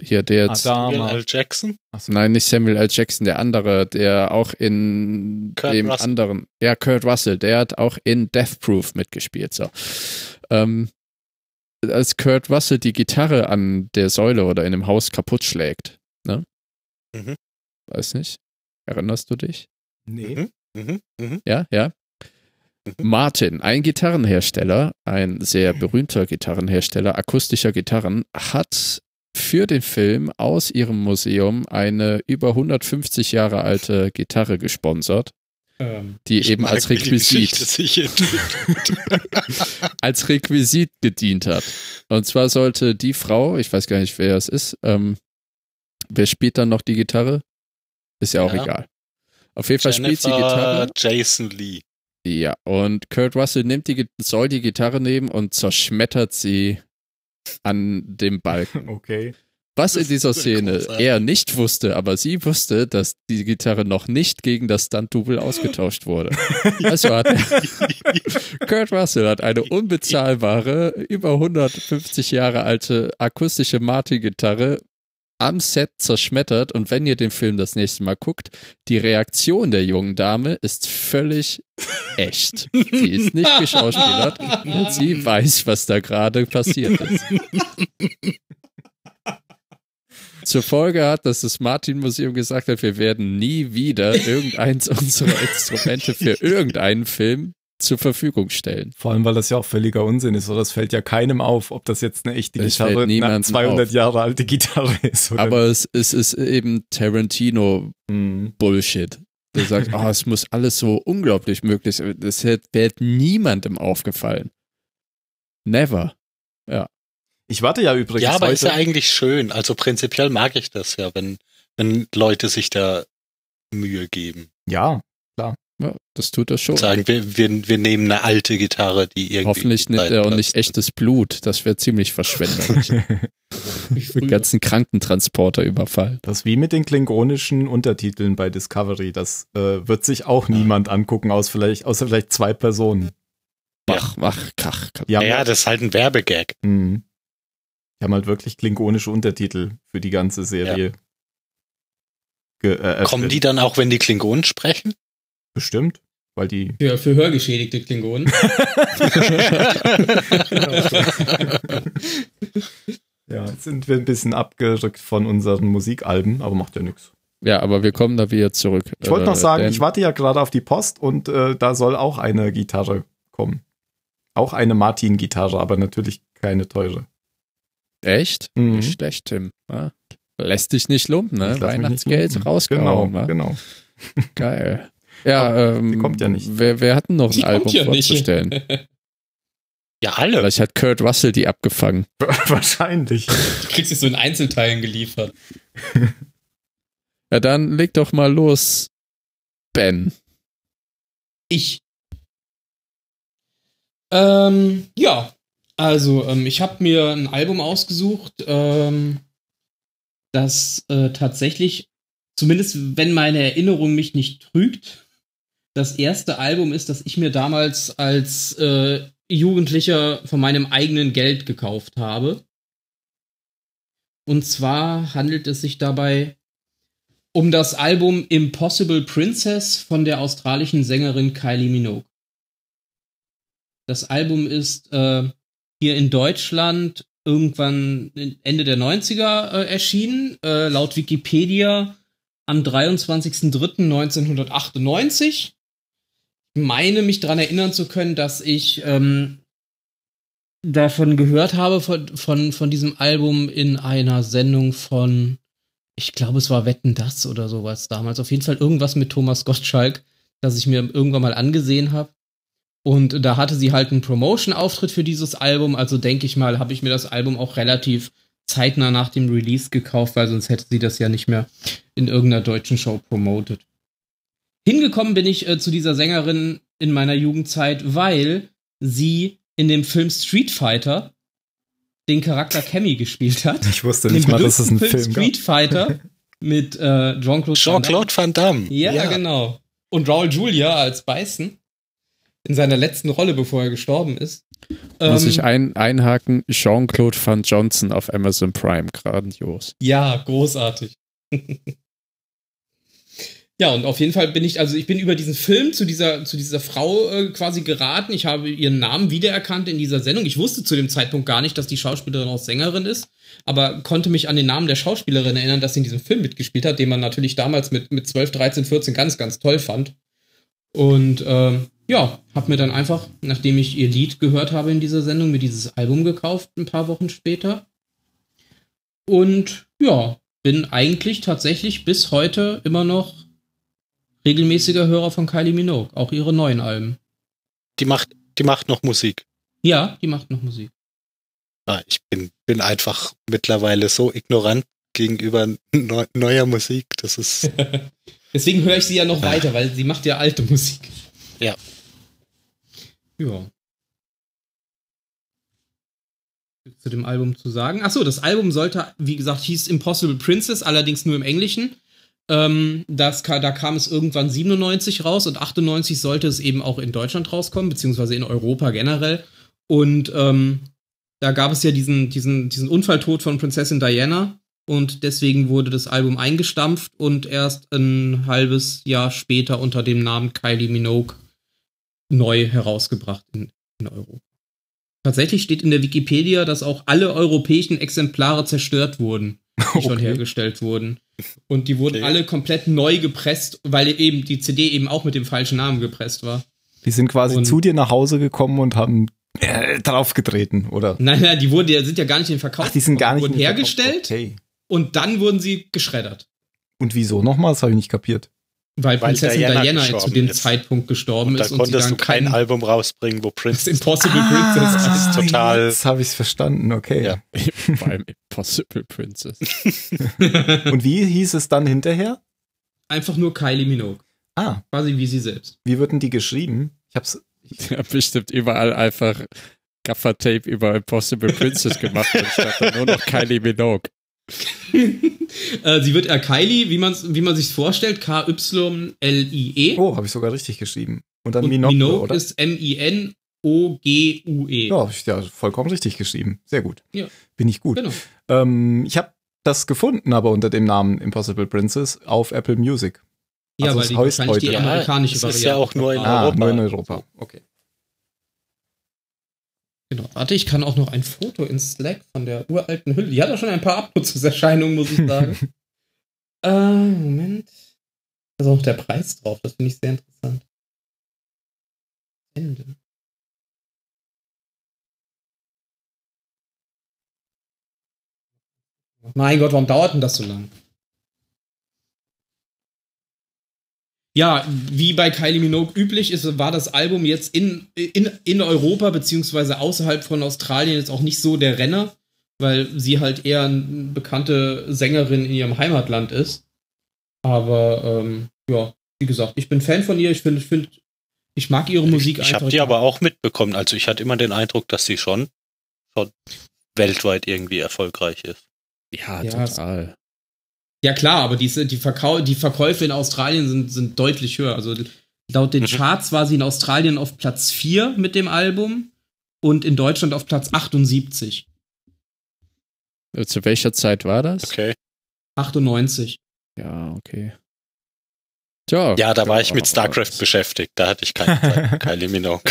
Hier, der jetzt, Samuel. L. Jackson? nein, nicht Samuel L. Jackson, der andere, der auch in Kurt dem Russell. anderen, ja, Kurt Russell, der hat auch in Death Proof mitgespielt, so. Ähm, als Kurt Russell die Gitarre an der Säule oder in dem Haus kaputt schlägt, ne? Mhm. Weiß nicht. Erinnerst du dich? Nee. Mhm, mhm. Ja, ja. Mhm. Martin, ein Gitarrenhersteller, ein sehr berühmter Gitarrenhersteller akustischer Gitarren, hat für den Film aus ihrem Museum eine über 150 Jahre alte Gitarre gesponsert, Ähm, die eben als Requisit, als Requisit gedient hat. Und zwar sollte die Frau, ich weiß gar nicht, wer es ist, ähm, wer spielt dann noch die Gitarre? Ist ja auch Ja. egal. Auf jeden Fall spielt sie Jennifer Gitarre. Jason Lee. Ja, und Kurt Russell nimmt die, soll die Gitarre nehmen und zerschmettert sie an dem Balken. Okay. Was in dieser Szene großartig. er nicht wusste, aber sie wusste, dass die Gitarre noch nicht gegen das Stunt-Double ausgetauscht wurde. Also hat Kurt Russell hat eine unbezahlbare, über 150 Jahre alte akustische Martin-Gitarre am Set zerschmettert und wenn ihr den Film das nächste Mal guckt, die Reaktion der jungen Dame ist völlig echt. Sie ist nicht geschauspielert und sie weiß, was da gerade passiert ist. Zur Folge hat, dass das Martin-Museum gesagt hat, wir werden nie wieder irgendeins unserer Instrumente für irgendeinen Film zur Verfügung stellen. Vor allem, weil das ja auch völliger Unsinn ist, oder? Es fällt ja keinem auf, ob das jetzt eine echte Es Gitarre, eine niemandem 200 auf. Jahre alte Gitarre ist. Oder? Aber es, es ist eben Tarantino-Bullshit. Hm. Der sagt, oh, es muss alles so unglaublich möglich sein. Das hätte- wäre niemandem aufgefallen. Never. Ich warte ja übrigens Ja, aber heute. ist ja eigentlich schön. Also prinzipiell mag ich das ja, wenn, wenn Leute sich da Mühe geben. ja, Ja, das tut er schon. Und sagen, wir, wir, wir nehmen eine alte Gitarre, die irgendwie. Hoffentlich nimmt er auch nicht Zeitplatz- echtes Blut. Das wäre ziemlich verschwenderisch. Den ganzen Krankentransporter überfallen. Das ist wie mit den klingonischen Untertiteln bei Discovery. Das äh, wird sich auch niemand angucken, aus vielleicht, außer vielleicht zwei Personen. Mach, mach, krach. Die haben, Ja, das ist halt ein Werbegag. Mhm. Die haben halt wirklich klingonische Untertitel für die ganze Serie. Ge äh, Kommen die dann auch, wenn die Klingonen sprechen? Bestimmt, weil die. Für, für hörgeschädigte Klingonen. ja, jetzt sind wir ein bisschen abgerückt von unseren Musikalben, aber macht ja nichts. Ja, aber wir kommen da wieder zurück. Ich wollte noch Äh, sagen, ich warte ja gerade auf die Post und äh, da soll auch eine Gitarre kommen. Auch eine Martin-Gitarre, aber natürlich keine teure. Echt? Mhm. Nicht schlecht, Tim. Ja. Lässt dich nicht lumpen, ne? Weihnachtsgeld rausgehauen. Genau, genau. Geil. Ja, ähm, die kommt ja nicht. Wer, wer hat denn noch ein Die Album ja vorzustellen? Ja, alle. Vielleicht hat Kurt Russell die abgefangen. Wahrscheinlich. Du kriegst es so in Einzelteilen geliefert. Ja, dann leg doch mal los, Ben. Ich. Ähm, ja, also ähm, ich habe mir ein Album ausgesucht, ähm, das äh, tatsächlich, zumindest wenn meine Erinnerung mich nicht trügt, das erste Album ist, das ich mir damals als äh, Jugendlicher von meinem eigenen Geld gekauft habe. Und zwar handelt es sich dabei um das Album Impossible Princess von der australischen Sängerin Kylie Minogue. Das Album ist äh, hier in Deutschland irgendwann Ende der 90er äh, erschienen, äh, laut Wikipedia am 23.03.1998. Meine mich daran erinnern zu können, dass ich ähm, davon gehört habe, von, von, von diesem Album in einer Sendung von ich glaube, es war Wetten das oder sowas damals. Auf jeden Fall irgendwas mit Thomas Gottschalk, das ich mir irgendwann mal angesehen habe. Und da hatte sie halt einen Promotion-Auftritt für dieses Album. Also denke ich mal, habe ich mir das Album auch relativ zeitnah nach dem Release gekauft, weil sonst hätte sie das ja nicht mehr in irgendeiner deutschen Show promotet. Hingekommen bin ich äh, zu dieser Sängerin in meiner Jugendzeit, weil sie in dem Film Street Fighter den Charakter Cammy gespielt hat. Ich wusste nicht mal, dass es einen berühmten Film Street Fighter mit äh, Jean-Claude Van Damme. Jean-Claude Van Damme. Ja, genau. Und Raul Julia als Bison in seiner letzten Rolle, bevor er gestorben ist. Muss Ähm, ich ein, einhaken? Jean-Claude Van Johnson auf Amazon Prime. Grandios. Ja, großartig. ja, und auf jeden Fall bin ich, also ich bin über diesen Film zu dieser, zu dieser Frau äh, quasi geraten. Ich habe ihren Namen wiedererkannt in dieser Sendung. Ich wusste zu dem Zeitpunkt gar nicht, dass die Schauspielerin auch Sängerin ist, aber konnte mich an den Namen der Schauspielerin erinnern, dass sie in diesem Film mitgespielt hat, den man natürlich damals mit, mit 12, 13, 14 ganz, ganz toll fand. Und ähm, ja, habe mir dann einfach, nachdem ich ihr Lied gehört habe in dieser Sendung, mir dieses Album gekauft, ein paar Wochen später. Und ja, bin eigentlich tatsächlich bis heute immer noch regelmäßiger Hörer von Kylie Minogue, auch ihre neuen Alben. Die macht, die macht noch Musik. Ja, die macht noch Musik. Ah, ich bin, bin einfach mittlerweile so ignorant gegenüber neu, neuer Musik. Das ist. Deswegen höre ich sie ja noch weiter, weil sie macht ja alte Musik. Ja. Ja. Zu dem Album zu sagen. Achso, das Album sollte, wie gesagt, hieß Impossible Princess, allerdings nur im Englischen. Ähm, das, da kam es irgendwann 97 raus und 98 sollte es eben auch in Deutschland rauskommen, beziehungsweise in Europa generell. Und ähm, da gab es ja diesen, diesen, diesen Unfalltod von Prinzessin Diana und deswegen wurde das Album eingestampft und erst ein halbes Jahr später unter dem Namen Kylie Minogue neu herausgebracht in, in Europa. Tatsächlich steht in der Wikipedia, dass auch alle europäischen Exemplare zerstört wurden, die okay. schon hergestellt wurden. Und die wurden okay. alle komplett neu gepresst, weil eben die CD eben auch mit dem falschen Namen gepresst war. Die sind quasi und zu dir nach Hause gekommen und haben äh, draufgetreten, oder? Nein, nein, die wurden, die sind ja gar nicht in Verkauf. Ach, die sind gar nicht wurden hergestellt okay. und dann wurden sie geschreddert. Und wieso nochmal? Das habe ich nicht kapiert. Weil, Weil Prinzessin Diana, Diana zu dem ist. Zeitpunkt gestorben und ist. und konntest du kein, kein Album rausbringen, wo Prince. Impossible ah, Princess. Das ist total. Jetzt habe ich es verstanden, okay. Ja. Vor allem Impossible Princess. und wie hieß es dann hinterher? Einfach nur Kylie Minogue. Ah. Quasi wie sie selbst. Wie wird denn die geschrieben? Ich hab's. Ich habe bestimmt überall einfach Gaffer-Tape über Impossible Princess gemacht und dann nur noch Kylie Minogue. äh, sie wird Kylie, wie, wie man sich vorstellt, K-Y-L-I-E. Oh, habe ich sogar richtig geschrieben. Und dann und Minogue, Minogue oder? ist M-I-N-O-G-U-E. Ja, ja, vollkommen richtig geschrieben. Sehr gut. Ja. Bin ich gut. Genau. Ähm, ich habe das gefunden, aber unter dem Namen Impossible Princess auf Apple Music. Ja, also weil die wahrscheinlich die amerikanische ja, Variante. ist ja auch nur in ah, Europa. Nur in Europa. Okay. Genau. Warte, ich kann auch noch ein Foto in Slack von der uralten Hülle. Die hat auch schon ein paar Abnutzungserscheinungen, muss ich sagen. äh, Moment. Da ist auch der Preis drauf. Das finde ich sehr interessant. Ende. Mein Gott, warum dauert denn das so lang? Ja, wie bei Kylie Minogue üblich ist, war das Album jetzt in, in, in Europa beziehungsweise außerhalb von Australien jetzt auch nicht so der Renner, weil sie halt eher eine bekannte Sängerin in ihrem Heimatland ist. Aber ähm, ja, wie gesagt, ich bin Fan von ihr. Ich finde, ich, find, ich mag ihre Musik ich, ich habe die aber auch mitbekommen. Also ich hatte immer den Eindruck, dass sie schon, schon weltweit irgendwie erfolgreich ist. Ja, ja total. Ja klar, aber die, die, Verkau die Verkäufe in Australien sind, sind deutlich höher. Also laut den mhm. Charts war sie in Australien auf Platz 4 mit dem Album und in Deutschland auf Platz 78. Zu welcher Zeit war das? Okay. 98. Ja, okay. Tja, ja, da war ich mit StarCraft beschäftigt. Da hatte ich keine Zeit. Kylie Minogue.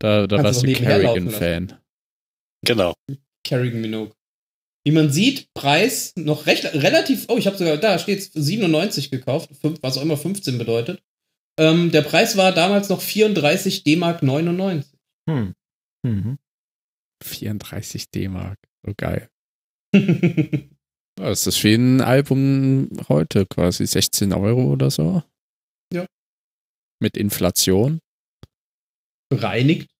da da warst du Kerrigan-Fan. Genau. Kerrigan Minogue. Wie man sieht, Preis noch recht relativ. Oh, ich habe sogar da steht 97 gekauft, was auch immer 15 bedeutet. Ähm, der Preis war damals noch 34 D-Mark 99. Hm. Mhm. 34 D-Mark, so geil. das ist wie ein Album heute, quasi 16 Euro oder so. Ja. Mit Inflation. Bereinigt.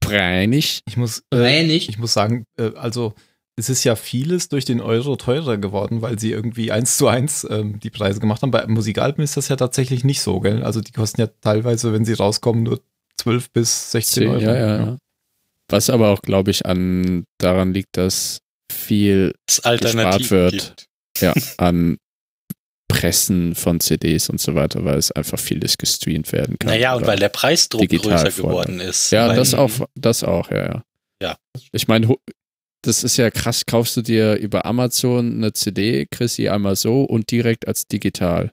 Bereinigt. Ich muss, äh, ich muss sagen, äh, also es ist ja vieles durch den Euro teurer geworden, weil sie irgendwie eins zu eins ähm, die Preise gemacht haben. Bei Musikalben ist das ja tatsächlich nicht so, gell? Also die kosten ja teilweise, wenn sie rauskommen, nur 12 bis 16 Euro. Ja, ja, ja. Was aber auch, glaube ich, an daran liegt, dass viel gespart wird. Gibt. Ja, an Pressen von CDs und so weiter, weil es einfach vieles gestreamt werden kann. Naja, und weil der Preisdruck größer geworden ist. Ja, das auch, das auch, ja, ja. Ja. Ich meine, das ist ja krass, kaufst du dir über Amazon eine CD, kriegst sie einmal so und direkt als digital.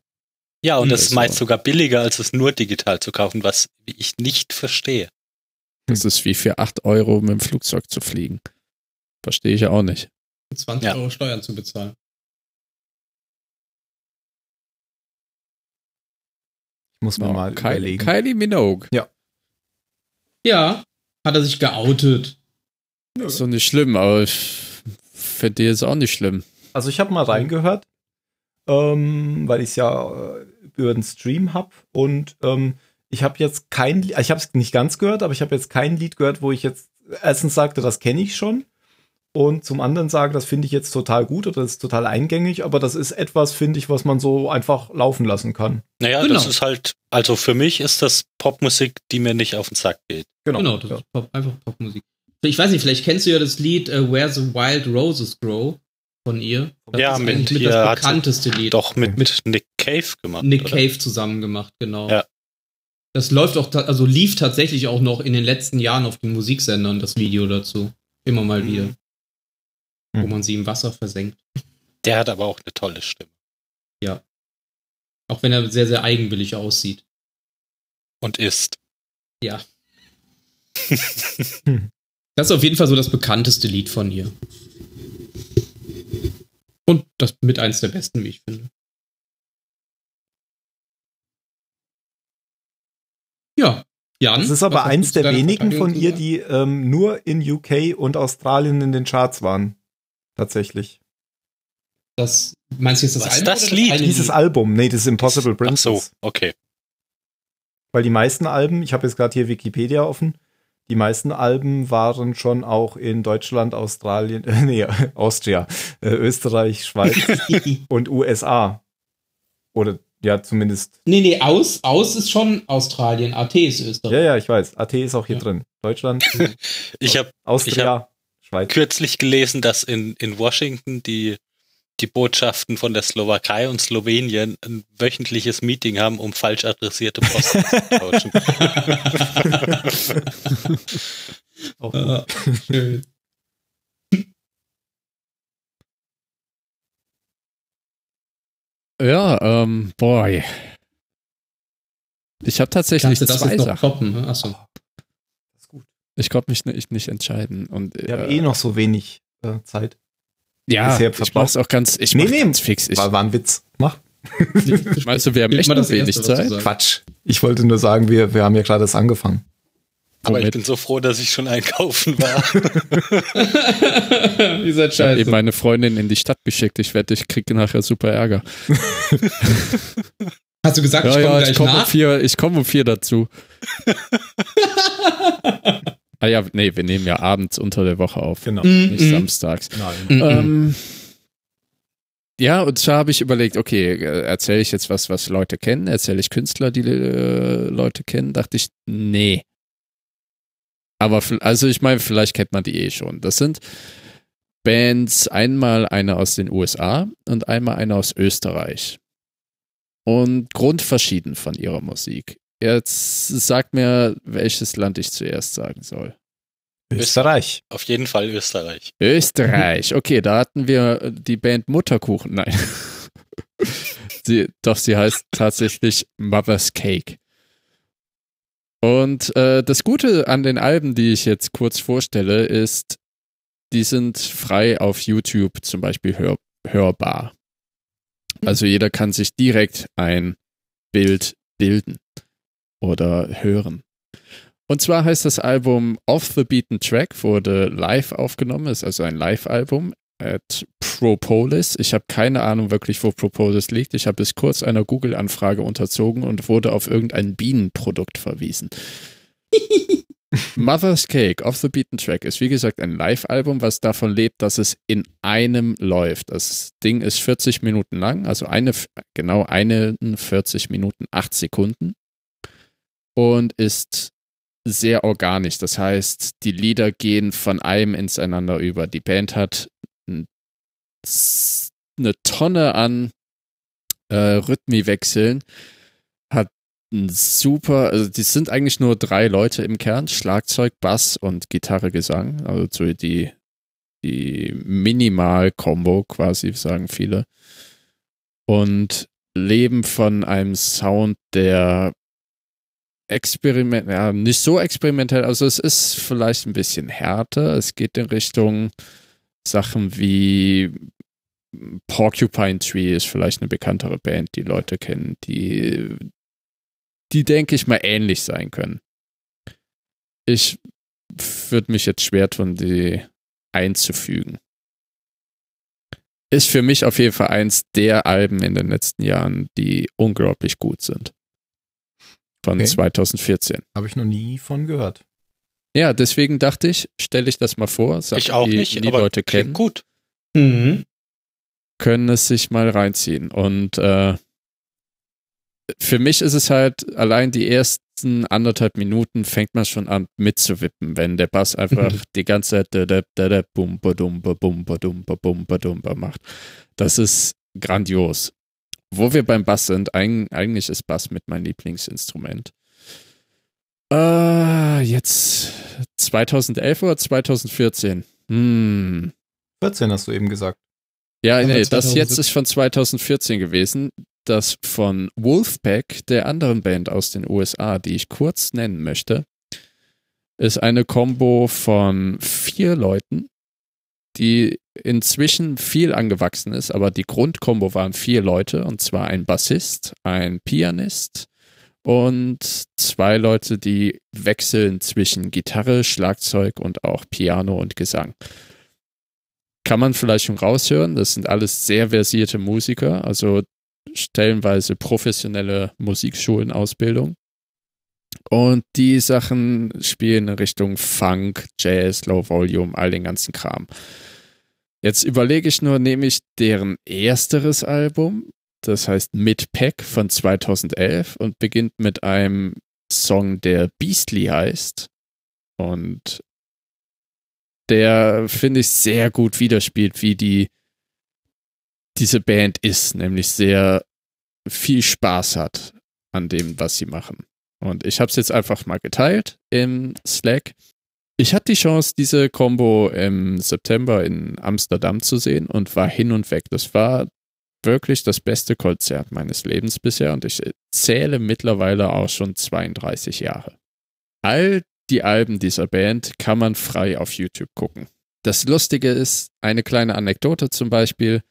Ja, und das ist meist sogar billiger, als es nur digital zu kaufen, was ich nicht verstehe. Das ist wie für 8 Euro mit dem Flugzeug zu fliegen. Verstehe ich ja auch nicht. 20 ja. Euro Steuern zu bezahlen. Ich muss mir oh, mal Kylie, überlegen. Kylie Minogue. Ja. Ja, hat er sich geoutet. Ist doch nicht schlimm, aber ich finde jetzt auch nicht schlimm. Also ich habe mal reingehört, ähm, weil ich es ja äh, über den Stream habe und ähm, ich habe jetzt kein, ich habe es nicht ganz gehört, aber ich habe jetzt kein Lied gehört, wo ich jetzt erstens sagte, das kenne ich schon und zum anderen sage, das finde ich jetzt total gut oder das ist total eingängig, aber das ist etwas, finde ich, was man so einfach laufen lassen kann. Naja, Genau. das ist halt, also für mich ist das Popmusik, die mir nicht auf den Sack geht. Genau, das ist Pop, einfach Popmusik. Ich weiß nicht, vielleicht kennst du ja das Lied äh, Where the Wild Roses Grow von ihr. Das Ja, ist mit eigentlich mit das bekannteste Lied. Doch mit, mit Nick Cave gemacht. Nick oder? Cave zusammen gemacht, genau. Ja. Das läuft auch, also lief tatsächlich auch noch in den letzten Jahren auf den Musiksendern, das Video dazu. Immer mal Mhm. wieder. Wo Mhm. man sie im Wasser versenkt. Der hat aber auch eine tolle Stimme. Auch wenn er sehr, sehr eigenwillig aussieht. Und ist. Ja. Das ist auf jeden Fall so das bekannteste Lied von ihr. Und das mit eins der besten, wie ich finde. Ja. Jan. Das ist aber eins der wenigen von ihr, die ähm, nur in UK und Australien in den Charts waren. Tatsächlich. Das, meinst du jetzt das Was, Album das oder Lied? eine Dieses Album, nee, das ist Impossible Ach Princess. so, okay. Weil die meisten Alben, ich habe jetzt gerade hier Wikipedia offen, die meisten Alben waren schon auch in Deutschland, Australien, äh, nee, Austria, äh, Österreich, Schweiz und USA. Oder ja, zumindest. Nee, nee, aus, aus ist schon Australien, AT ist Österreich. Ja, ja, ich weiß. AT ist auch hier Ja. drin. Deutschland, Ich habe Austria, Schweiz. kürzlich gelesen, dass in, in Washington die, die Botschaften von der Slowakei und Slowenien ein wöchentliches Meeting haben, um falsch adressierte Post zu tauschen. Auch Ah, schön. Ja, ähm, boy. Ich habe tatsächlich Kannst du das zwei Sachen. toppen? ne? Achso. Das ist gut. Ich konnte mich nicht, nicht entscheiden. Und, Wir haben äh, eh noch so wenig äh, Zeit. Ja, bisher ich mach's auch ganz, ich Nee, nee. ganz fix. Ich, War, war ein Witz. Mach. meinst du, wir haben echt noch das wenig Zeit? Quatsch. Ich wollte nur sagen, wir, wir haben ja gerade das angefangen. Aber ich bin so froh, dass ich schon einkaufen war. Ihr seid Ich habe scheiße. eben meine Freundin in die Stadt geschickt. Ich wette, ich kriege nachher super Ärger. Hast du gesagt, ich ja, komme ja, gleich ich komme um vier, ich komme um vier dazu. Ah ja, nee, wir nehmen ja abends unter der Woche auf, Genau. Mm, nicht mm. samstags. Nein. Mm, mm. Ähm, ja, und zwar habe ich überlegt, okay, äh, erzähle ich jetzt was, was Leute kennen? Erzähle ich Künstler, die äh, Leute kennen? Dachte ich, nee. Aber, also ich meine, vielleicht kennt man die eh schon. Das sind Bands, einmal eine aus den USA und einmal eine aus Österreich. Und grundverschieden von ihrer Musik. Jetzt sag mir, welches Land ich zuerst sagen soll. Österreich. Auf jeden Fall Österreich. Österreich. Okay, da hatten wir die Band Mutterkuchen. Nein. sie, doch, sie heißt tatsächlich Mother's Cake. Und äh, das Gute an den Alben, die ich jetzt kurz vorstelle, ist, die sind frei auf YouTube zum Beispiel hör, hörbar. Also jeder kann sich direkt ein Bild bilden oder hören. Und zwar heißt das Album Off the Beaten Track, wurde live aufgenommen, ist also ein Live-Album at Propolis. Ich habe keine Ahnung wirklich, wo Propolis liegt. Ich habe es kurz einer Google-Anfrage unterzogen und wurde auf irgendein Bienenprodukt verwiesen. Mother's Cake, Off the Beaten Track, ist wie gesagt ein Live-Album, was davon lebt, dass es in einem läuft. Das Ding ist 40 Minuten lang, also eine, genau eine 40 Minuten, 8 Sekunden und ist sehr organisch. Das heißt, die Lieder gehen von einem ineinander über. Die Band hat ein- eine Tonne an äh, Rhythmiwechseln, hat ein super, also die sind eigentlich nur drei Leute im Kern, Schlagzeug, Bass und Gitarre, Gesang, also so die, die Minimal-Kombo quasi, sagen viele. Und leben von einem Sound, der experiment, ja, nicht so experimentell, also es ist vielleicht ein bisschen härter. Es geht in Richtung Sachen wie Porcupine Tree ist vielleicht eine bekanntere Band, die Leute kennen, die, die denke ich mal ähnlich sein können. Ich würde mich jetzt schwer tun, die einzufügen. Ist für mich auf jeden Fall eins der Alben in den letzten Jahren, die unglaublich gut sind. Von Okay. 2014. Habe ich noch nie von gehört. Ja, deswegen dachte ich, stelle ich das mal vor. Sachen, ich auch die, nicht, die aber Leute kennen, gut. Mhm. können es sich mal reinziehen. Und äh, für mich ist es halt, allein die ersten anderthalb Minuten fängt man schon an mitzuwippen, wenn der Bass einfach Mhm. die ganze Zeit da, da, da, da, bum, ba, dum, ba, bum, ba, dum, ba, bum, ba, dum, ba macht. Das ist grandios. Wo wir beim Bass sind, eig eigentlich ist Bass mit mein Lieblingsinstrument. Äh, jetzt 2011 oder 2014? Hm. 14 hast du eben gesagt. Ja, nee, das 2017. jetzt ist von 2014 gewesen. Das von Wolfpack, der anderen Band aus den USA, die ich kurz nennen möchte, ist eine Combo von vier Leuten, die inzwischen viel angewachsen ist, aber die Grundkombo waren vier Leute, und zwar ein Bassist, ein Pianist und zwei Leute, die wechseln zwischen Gitarre, Schlagzeug und auch Piano und Gesang kann man vielleicht schon raushören. Das sind alles sehr versierte Musiker, also stellenweise professionelle Musikschulenausbildung. Und die Sachen spielen in Richtung Funk, Jazz, Low Volume, all den ganzen Kram. Jetzt überlege ich nur, nehme ich deren ersteres Album, das heißt Mit Pack von 2011 und beginnt mit einem Song, der Beastly heißt. Und der, finde ich, sehr gut widerspielt, wie die diese Band ist, nämlich sehr viel Spaß hat an dem, was sie machen. Und ich habe es jetzt einfach mal geteilt im Slack. Ich hatte die Chance, diese Combo im September in Amsterdam zu sehen und war hin und weg. Das war wirklich das beste Konzert meines Lebens bisher und ich zähle mittlerweile auch schon 32 Jahre. All die Alben dieser Band kann man frei auf YouTube gucken. Das Lustige ist, eine kleine Anekdote zum Beispiel,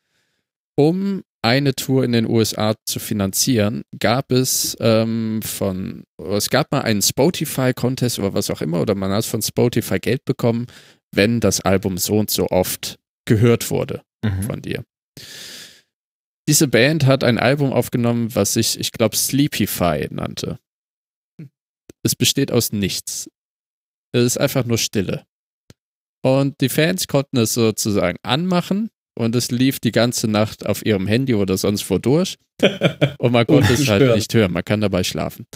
um eine Tour in den USA zu finanzieren, gab es ähm, von, es gab mal einen Spotify-Contest oder was auch immer, oder man hat von Spotify Geld bekommen, wenn das Album so und so oft gehört wurde Mhm. von dir. Diese Band hat ein Album aufgenommen, was sich, ich glaube, Sleepify nannte. Es besteht aus nichts. Es ist einfach nur Stille. Und die Fans konnten es sozusagen anmachen und es lief die ganze Nacht auf ihrem Handy oder sonst wo durch. Und man konnte es halt nicht hören, man kann dabei schlafen.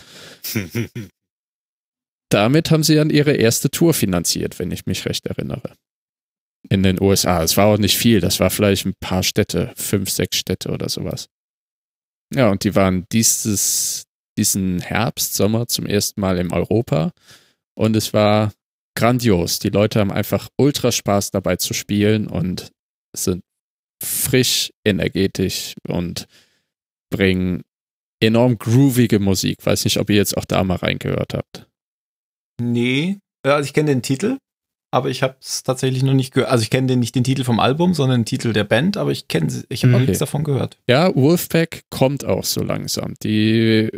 Damit haben sie dann ihre erste Tour finanziert, wenn ich mich recht erinnere. In den USA. Es war auch nicht viel, das war vielleicht ein paar Städte, fünf, sechs Städte oder sowas. Ja, und die waren dieses, diesen Herbst, Sommer zum ersten Mal in Europa. Und es war grandios. Die Leute haben einfach ultra Spaß dabei zu spielen und sind frisch, energetisch und bringen enorm groovige Musik. Weiß nicht, ob ihr jetzt auch da mal reingehört habt. Nee, Ja, also ich kenne den Titel, aber ich habe es tatsächlich noch nicht gehört. Also ich kenne den nicht den Titel vom Album, sondern den Titel der Band, aber ich kenne ich habe Okay. nichts davon gehört. Ja, Wolfpack kommt auch so langsam. Die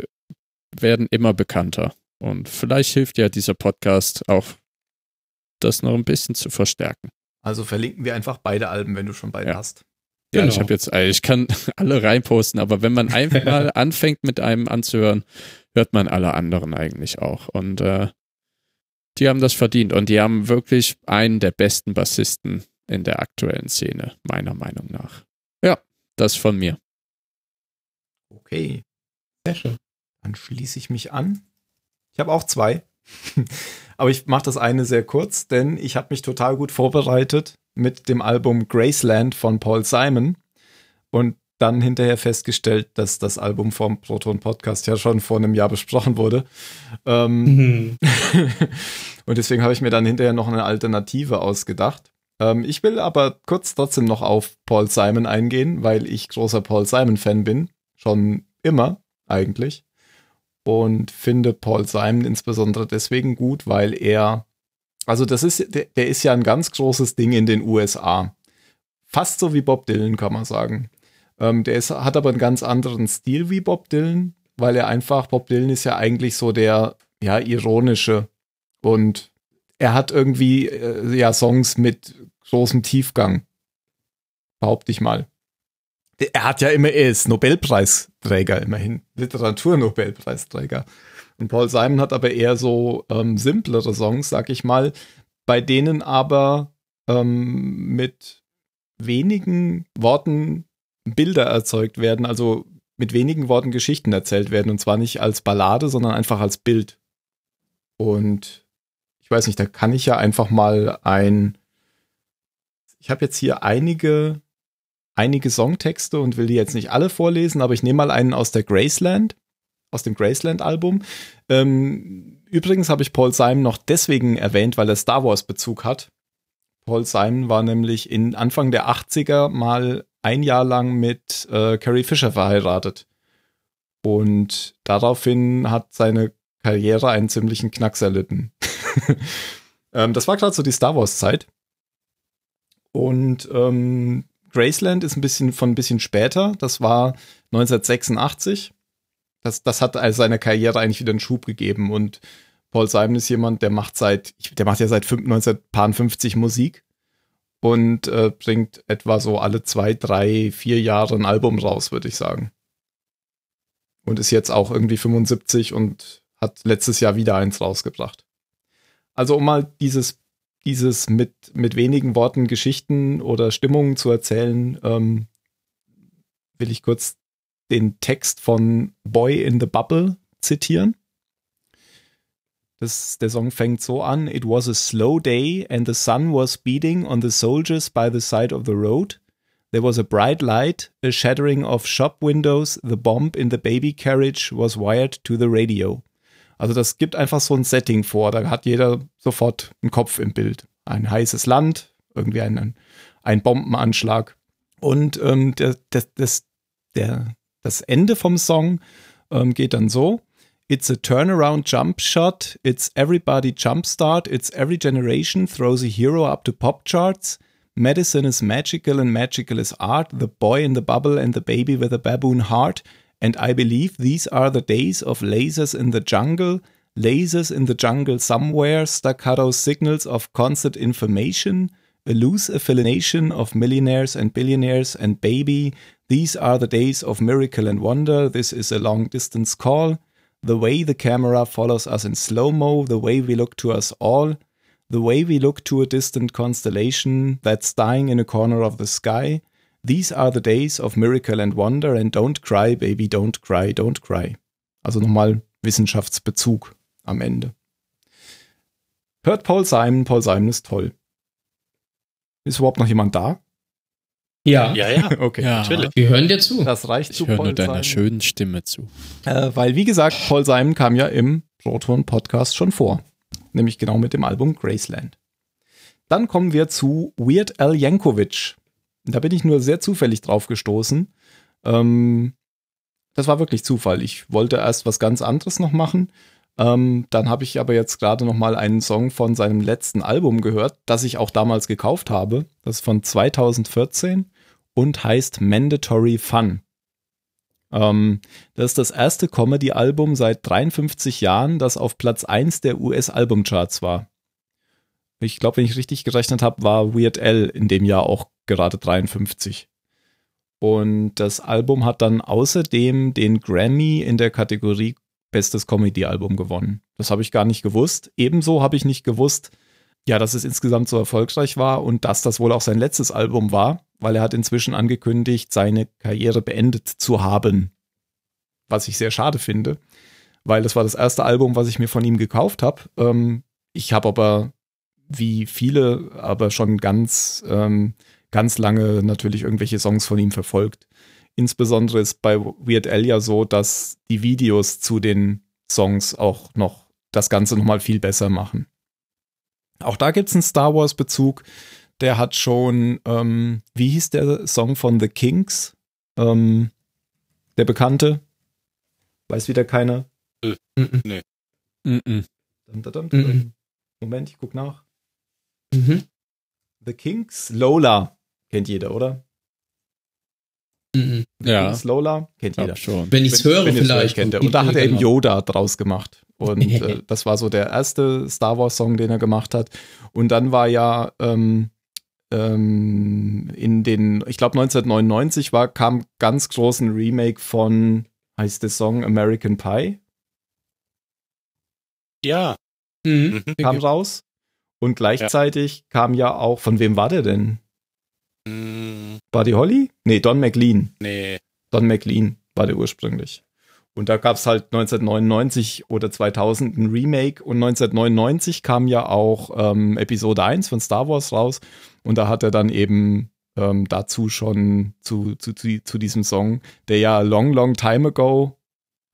werden immer bekannter. Und vielleicht hilft ja dieser Podcast auch, das noch ein bisschen zu verstärken. Also verlinken wir einfach beide Alben, wenn du schon beide Ja. hast. Ja, Genau. ich habe jetzt, äh, ich kann alle reinposten, aber wenn man einfach mal anfängt mit einem anzuhören, hört man alle anderen eigentlich auch. Und äh, die haben das verdient und die haben wirklich einen der besten Bassisten in der aktuellen Szene, meiner Meinung nach. Ja, das von mir. Okay, Sehr schön. dann schließe ich mich an. Ich habe auch zwei. Aber ich mache das eine sehr kurz, denn ich habe mich total gut vorbereitet mit dem Album Graceland von Paul Simon und dann hinterher festgestellt, dass das Album vom Proton Podcast ja schon vor einem Jahr besprochen wurde. Ähm, Mhm. und deswegen habe ich mir dann hinterher noch eine Alternative ausgedacht. Ähm, ich will aber kurz trotzdem noch auf Paul Simon eingehen, weil ich großer Paul Simon-Fan bin. Schon immer eigentlich. Und finde Paul Simon insbesondere deswegen gut, weil er, also das ist, der, der ist ja ein ganz großes Ding in den USA. Fast so wie Bob Dylan, kann man sagen. Ähm, der ist, hat aber einen ganz anderen Stil wie Bob Dylan, weil er einfach, Bob Dylan ist ja eigentlich so der, ja, ironische und er hat irgendwie, äh, ja, Songs mit großem Tiefgang. Behaupte ich mal. Er hat ja immer, er ist Nobelpreisträger immerhin. Literaturnobelpreisträger. Und Paul Simon hat aber eher so ähm, simplere Songs, sag ich mal, bei denen aber ähm, mit wenigen Worten Bilder erzeugt werden, also mit wenigen Worten Geschichten erzählt werden. Und zwar nicht als Ballade, sondern einfach als Bild. Und ich weiß nicht, da kann ich ja einfach mal ein. Ich habe jetzt hier einige, einige Songtexte und will die jetzt nicht alle vorlesen, aber ich nehme mal einen aus der Graceland, aus dem Graceland-Album. Ähm, übrigens habe ich Paul Simon noch deswegen erwähnt, weil er Star Wars-Bezug hat. Paul Simon war nämlich in Anfang der 80er mal ein Jahr lang mit äh, Carrie Fisher verheiratet. Und daraufhin hat seine Karriere einen ziemlichen Knacks erlitten. ähm, das war gerade so die Star Wars-Zeit. Und ähm, Graceland ist ein bisschen von ein bisschen später. Das war 1986. Das, das hat also seiner Karriere eigentlich wieder einen Schub gegeben. Und Paul Simon ist jemand, der macht seit, der macht ja seit 1950 Musik und äh, bringt etwa so alle zwei, drei, vier Jahre ein Album raus, würde ich sagen. Und ist jetzt auch irgendwie 75 und hat letztes Jahr wieder eins rausgebracht. Also um mal dieses, dieses mit, mit wenigen Worten Geschichten oder Stimmungen zu erzählen, ähm, will ich kurz den Text von Boy in the Bubble zitieren. Das, der Song fängt so an: It was a slow day and the sun was beating on the soldiers by the side of the road. There was a bright light, a shattering of shop windows, the bomb in the baby carriage was wired to the radio. Also das gibt einfach so ein Setting vor, da hat jeder sofort einen Kopf im Bild. Ein heißes Land, irgendwie ein, ein Bombenanschlag. Und ähm, der, der, das, der, das Ende vom Song ähm, geht dann so. It's a turnaround jump shot. It's everybody jumpstart. It's every generation throws a hero up to pop charts. Medicine is magical and magical is art. The boy in the bubble and the baby with a baboon heart. And I believe these are the days of lasers in the jungle. Lasers in the jungle somewhere. Staccato signals of concert information. A loose affiliation of millionaires and billionaires and baby. These are the days of miracle and wonder. This is a long distance call. The way the camera follows us in slow mo, the way we look to us all, the way we look to a distant constellation that's dying in a corner of the sky. These are the days of miracle and wonder and don't cry, baby, don't cry, don't cry. Also nochmal Wissenschaftsbezug am Ende. Hört Paul Simon, Paul Simon ist toll. Ist überhaupt noch jemand da? Ja, Ja, ja, Okay. Ja, natürlich. wir hören dir zu. Das reicht ich zu höre Paul nur deiner Simon. schönen Stimme zu. Äh, weil, wie gesagt, Paul Simon kam ja im Proton Podcast schon vor. Nämlich genau mit dem Album Graceland. Dann kommen wir zu Weird Al Yankovic. Da bin ich nur sehr zufällig drauf gestoßen. Ähm, das war wirklich Zufall. Ich wollte erst was ganz anderes noch machen. Ähm, dann habe ich aber jetzt gerade noch mal einen Song von seinem letzten Album gehört, das ich auch damals gekauft habe. Das ist von 2014 und heißt Mandatory Fun. Ähm, das ist das erste Comedy-Album seit 53 Jahren, das auf Platz 1 der US-Albumcharts war. Ich glaube, wenn ich richtig gerechnet habe, war Weird Al in dem Jahr auch gerade 53. Und das Album hat dann außerdem den Grammy in der Kategorie Bestes Comedy-Album gewonnen. Das habe ich gar nicht gewusst. Ebenso habe ich nicht gewusst, ja, dass es insgesamt so erfolgreich war und dass das wohl auch sein letztes Album war, weil er hat inzwischen angekündigt, seine Karriere beendet zu haben. Was ich sehr schade finde, weil das war das erste Album, was ich mir von ihm gekauft habe. Ähm, ich habe aber, wie viele, aber schon ganz, ähm, ganz lange natürlich irgendwelche Songs von ihm verfolgt. Insbesondere ist bei Weird Al ja so, dass die Videos zu den Songs auch noch das Ganze nochmal viel besser machen. Auch da gibt es einen Star Wars-Bezug. Der hat schon, ähm, wie hieß der Song von The Kings? Ähm, der bekannte? Weiß wieder keiner. Mhm. dum. Moment, ich guck nach. Mhm. The Kings, Lola. Kennt jeder, oder? Mhm. Ja. Kings, Lola. Kennt jeder. Schon. Wenn ich es höre, Wenn vielleicht. kennt. Und da hat er eben. Yoda draus gemacht. Und äh, das war so der erste Star Wars Song, den er gemacht hat. Und dann war ja ähm, ähm, in den, ich glaube 1999 war, kam ganz großen Remake von, heißt der Song American Pie? Ja. Mhm. Kam raus. Und gleichzeitig kam ja auch, von wem war der denn? Hm, Buddy Holly? Nee, Don McLean. nee. Don McLean war der ursprünglich. Und da gab es halt 1999 oder 2000 ein Remake und 1999 kam ja auch ähm, Episode 1 von Star Wars raus und da hat er dann eben ähm, dazu schon zu, zu, zu, zu diesem Song, der ja Long, Long Time Ago,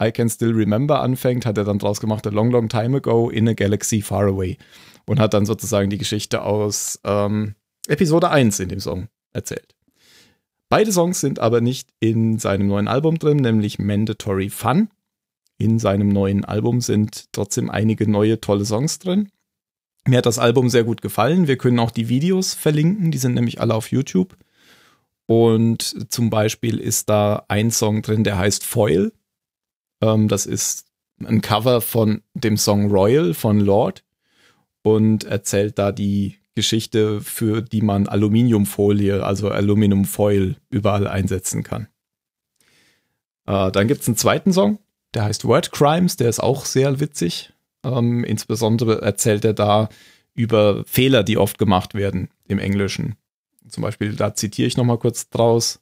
I Can Still Remember anfängt, hat er dann draus gemacht, A Long, Long Time Ago in a Galaxy Far Away und hat dann sozusagen die Geschichte aus ähm, Episode 1 in dem Song erzählt. Beide Songs sind aber nicht in seinem neuen Album drin, nämlich Mandatory Fun. In seinem neuen Album sind trotzdem einige neue tolle Songs drin. Mir hat das Album sehr gut gefallen. Wir können auch die Videos verlinken, die sind nämlich alle auf YouTube. Und zum Beispiel ist da ein Song drin, der heißt Foil. Ähm, das ist ein Cover von dem Song Royal von Lord und erzählt da die Geschichte, für die man Aluminiumfolie, also Aluminiumfoil, überall einsetzen kann. Äh, dann gibt es einen zweiten Song, der heißt Word Crimes, der ist auch sehr witzig. Ähm, insbesondere erzählt er da über Fehler, die oft gemacht werden im Englischen. Zum Beispiel, da zitiere ich nochmal kurz draus.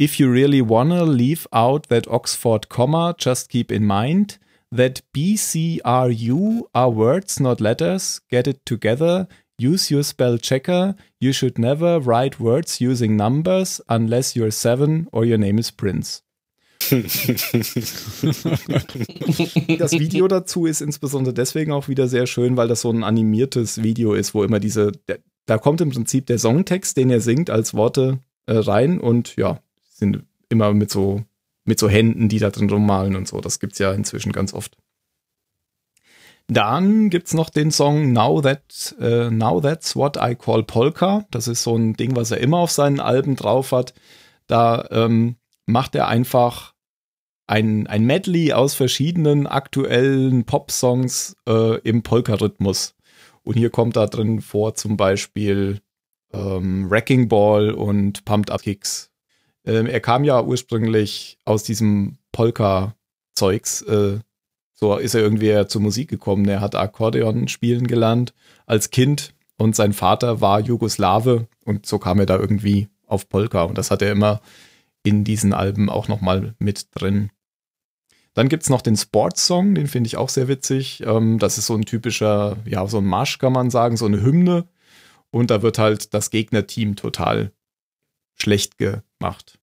If you really wanna leave out that Oxford comma, just keep in mind that BCRU are words, not letters. Get it together. Use your spell checker. You should never write words using numbers unless you're seven or your name is Prince. Das Video dazu ist insbesondere deswegen auch wieder sehr schön, weil das so ein animiertes Video ist, wo immer diese, der, da kommt im Prinzip der Songtext, den er singt, als Worte äh, rein und ja, sind immer mit so, mit so Händen, die da drin rummalen und so. Das gibt's ja inzwischen ganz oft. Dann gibt's noch den Song Now That äh, Now That's What I Call Polka. Das ist so ein Ding, was er immer auf seinen Alben drauf hat. Da ähm, macht er einfach ein, ein Medley aus verschiedenen aktuellen Pop-Songs äh, im Polka-Rhythmus. Und hier kommt da drin vor zum Beispiel ähm, Wrecking Ball und Pumped Up Kicks. Ähm, er kam ja ursprünglich aus diesem Polka-Zeugs. Äh, so ist er irgendwie zur Musik gekommen. Er hat Akkordeon spielen gelernt als Kind und sein Vater war Jugoslawe und so kam er da irgendwie auf Polka und das hat er immer in diesen Alben auch nochmal mit drin. Dann gibt's noch den Sports-Song, den finde ich auch sehr witzig. Ähm, das ist so ein typischer, ja, so ein Marsch kann man sagen, so eine Hymne. Und da wird halt das Gegnerteam total schlecht gemacht.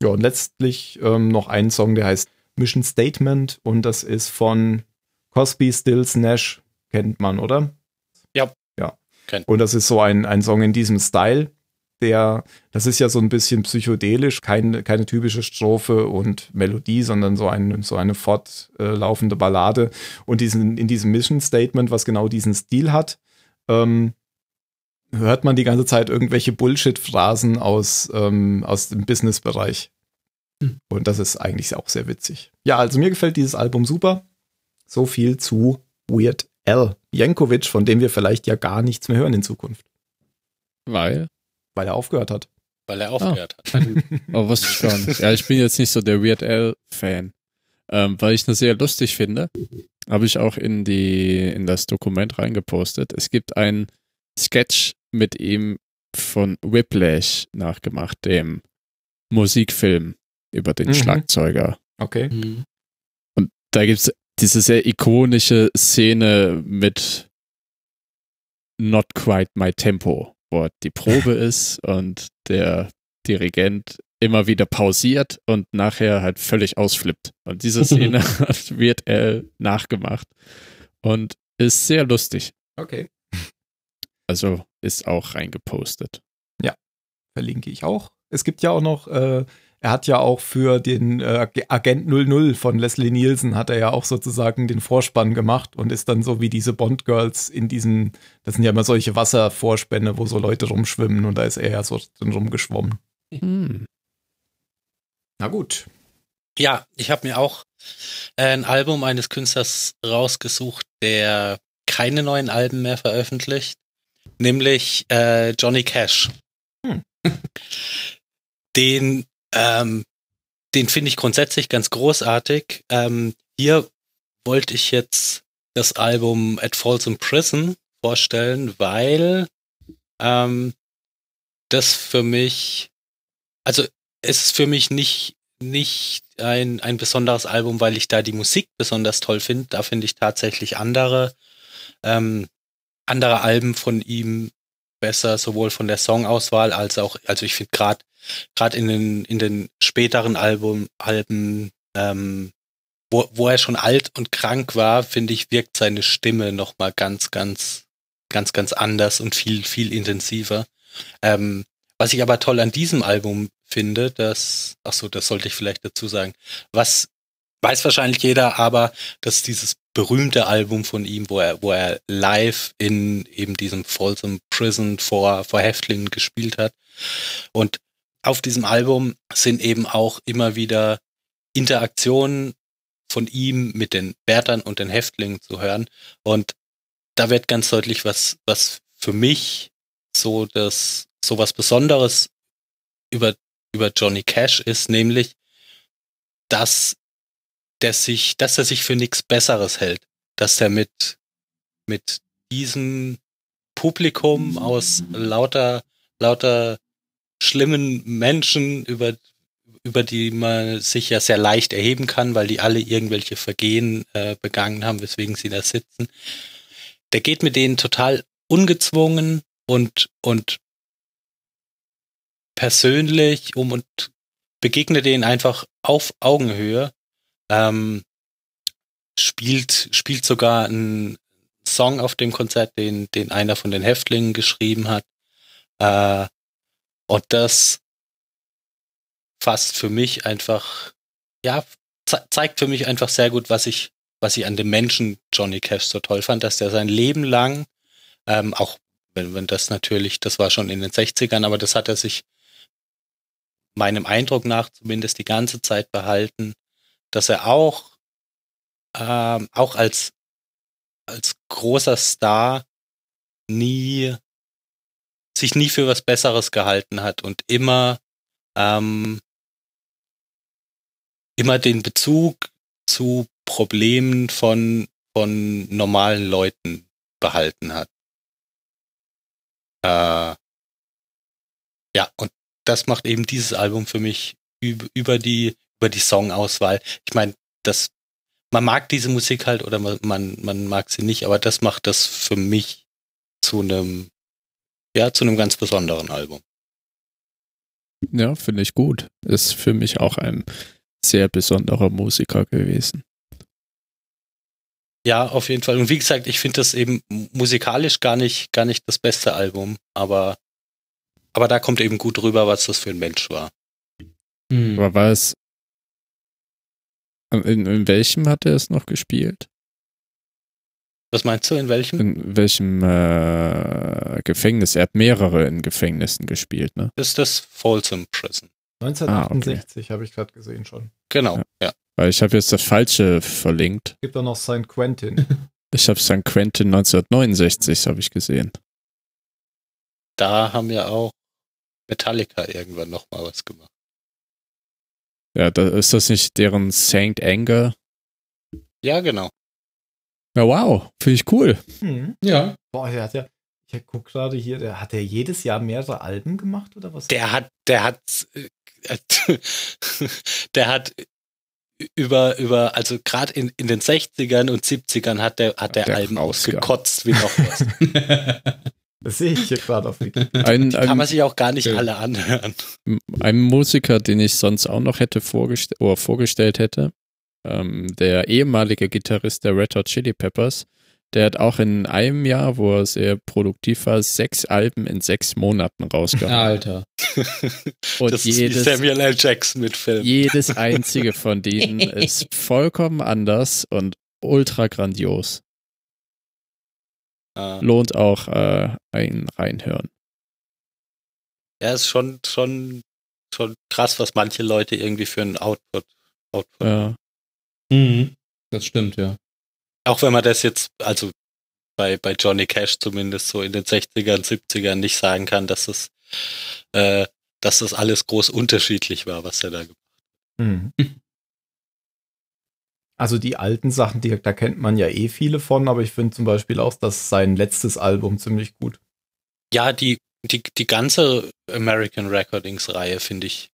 Ja, und letztlich ähm, noch ein Song, der heißt Mission Statement und das ist von Cosby, Stills, Nash, kennt man, oder? Ja. Ja. Kennt. Und das ist so ein, ein Song in diesem Style, der, das ist ja so ein bisschen psychedelisch, keine, keine typische Strophe und Melodie, sondern so, ein, so eine fortlaufende Ballade. Und diesen, in diesem Mission Statement, was genau diesen Stil hat, ähm, hört man die ganze Zeit irgendwelche Bullshit-Phrasen aus, ähm, aus dem Business-Bereich. Hm. Und das ist eigentlich auch sehr witzig. Ja, also mir gefällt dieses Album super. So viel zu Weird Al Jankovic, von dem wir vielleicht ja gar nichts mehr hören in Zukunft, Weil? weil er aufgehört hat. Weil er aufgehört hat. Aber wusste ich gar nicht. Ja, ich bin jetzt nicht so der Weird Al-Fan. Ähm, weil ich das sehr lustig finde, habe ich auch in die, in das Dokument reingepostet. Es gibt einen Sketch mit ihm von Whiplash nachgemacht, dem Musikfilm über den Mhm. Schlagzeuger. Okay. Mhm. Da gibt's diese sehr ikonische Szene mit Not Quite My Tempo, wo die Probe ist und der Dirigent immer wieder pausiert und nachher halt völlig ausflippt. Und diese Szene wird er nachgemacht und ist sehr lustig. Okay. Also ist auch reingepostet. Verlinke ich auch. Es gibt ja auch noch, äh, er hat ja auch für den äh, Agent 00 von Leslie Nielsen hat er ja auch sozusagen den Vorspann gemacht und ist dann so wie diese Bond-Girls in diesen, das sind ja immer solche Wasservorspänne, wo so Leute rumschwimmen und da ist er ja so drin rumgeschwommen. Hm. Na gut. Ja, ich habe mir auch ein Album eines Künstlers rausgesucht, der keine neuen Alben mehr veröffentlicht, nämlich äh, Johnny Cash. Hm. Den, ähm, den finde ich grundsätzlich ganz großartig. Ähm, hier wollte ich jetzt das Album At Falls in Prison vorstellen, weil ähm, das für mich, also es ist für mich nicht, nicht ein, ein besonderes Album, weil ich da die Musik besonders toll finde. Da finde ich tatsächlich andere, ähm, andere Alben von ihm besser, sowohl von der Songauswahl als auch, also ich finde gerade gerade in den in den späteren Album Alben, ähm, wo, wo er schon alt und krank war, finde ich wirkt seine Stimme noch mal ganz ganz ganz ganz anders und viel viel intensiver. Ähm, was ich aber toll an diesem Album finde, dass, ach so, das sollte ich vielleicht dazu sagen, was weiß wahrscheinlich jeder, aber dass dieses berühmte Album von ihm, wo er, wo er live in eben diesem Folsom Prison vor, vor Häftlingen gespielt hat. Und auf diesem Album sind eben auch immer wieder Interaktionen von ihm mit den Wärtern und den Häftlingen zu hören. Und da wird ganz deutlich, was, was für mich so das, so was Besonderes über, über Johnny Cash ist, nämlich, dass der sich, dass er sich für nichts Besseres hält, dass er mit, mit diesem Publikum aus lauter, lauter schlimmen Menschen, über, über die man sich ja sehr leicht erheben kann, weil die alle irgendwelche Vergehen äh, begangen haben, weswegen sie da sitzen. Der geht mit denen total ungezwungen und, und persönlich um und begegnet denen einfach auf Augenhöhe. Ähm, spielt, spielt sogar einen Song auf dem Konzert, den, den einer von den Häftlingen geschrieben hat. Äh, und das fasst für mich einfach, ja, ze zeigt für mich einfach sehr gut, was ich, was ich an dem Menschen Johnny Cash so toll fand, dass der sein Leben lang, ähm, auch wenn, wenn das natürlich, das war schon in den 60ern, aber das hat er sich meinem Eindruck nach zumindest die ganze Zeit behalten, dass er auch, ähm, auch als, als großer Star nie, sich nie für was Besseres gehalten hat und immer, ähm, immer den Bezug zu Problemen von, von normalen Leuten behalten hat. Äh, ja, und das macht eben dieses Album für mich über die, über die Songauswahl. Ich meine, das, man mag diese Musik halt oder man, man, man mag sie nicht, aber das macht das für mich zu einem, ja, zu einem ganz besonderen Album. Ja, finde ich gut. Ist für mich auch ein sehr besonderer Musiker gewesen. Ja, auf jeden Fall. Und wie gesagt, ich finde das eben musikalisch gar nicht, gar nicht das beste Album, aber aber da kommt eben gut rüber, was das für ein Mensch war. Mhm. Aber war es. In, in welchem hat er es noch gespielt? Was meinst du, in welchem? In welchem äh, Gefängnis? Er hat mehrere in Gefängnissen gespielt, ne? Das ist das Folsom Prison. 1968 ah, okay. habe ich gerade gesehen schon. Genau, ja. ja. Weil ich habe jetzt das Falsche verlinkt. Gibt da noch St. Quentin. ich habe St. Quentin 1969, habe ich gesehen. Da haben wir auch Metallica irgendwann noch mal was gemacht. Ja, da ist das nicht deren Saint Anger? Ja, genau. Ja, wow, finde ich cool. Hm. Ja. Boah, der hat ja, ich gucke gerade hier, der hat er jedes Jahr mehrere Alben gemacht oder was? Der hat, der hat, äh, der hat über, über, also gerade in, in den 60ern und 70ern hat der, hat der, der Alben ausgekotzt wie noch was. Das sehe ich hier gerade auf Wikipedia. Ein, Die kann man sich auch gar nicht okay. alle anhören. Ein Musiker, den ich sonst auch noch hätte vorgest oder vorgestellt hätte, ähm, der ehemalige Gitarrist der Red Hot Chili Peppers, der hat auch in einem Jahr, wo er sehr produktiv war, sechs Alben in sechs Monaten rausgehauen. Alter. Und das jedes, ist Samuel L. Jackson mit Film. Jedes einzige von denen ist vollkommen anders und ultra grandios. Ah. Lohnt auch äh, ein Reinhören. Ja, ist schon, schon, schon krass, was manche Leute irgendwie für einen Output, Output ja. Mhm. Das stimmt, ja. Auch wenn man das jetzt, also bei, bei Johnny Cash zumindest so in den 60ern, 70ern nicht sagen kann, dass es, äh, dass das alles groß unterschiedlich war, was er da gemacht hat. Mhm. Also die alten Sachen, die, da kennt man ja eh viele von, aber ich finde zum Beispiel auch, dass sein letztes Album ziemlich gut. Ja, die, die, die ganze American Recordings-Reihe finde ich,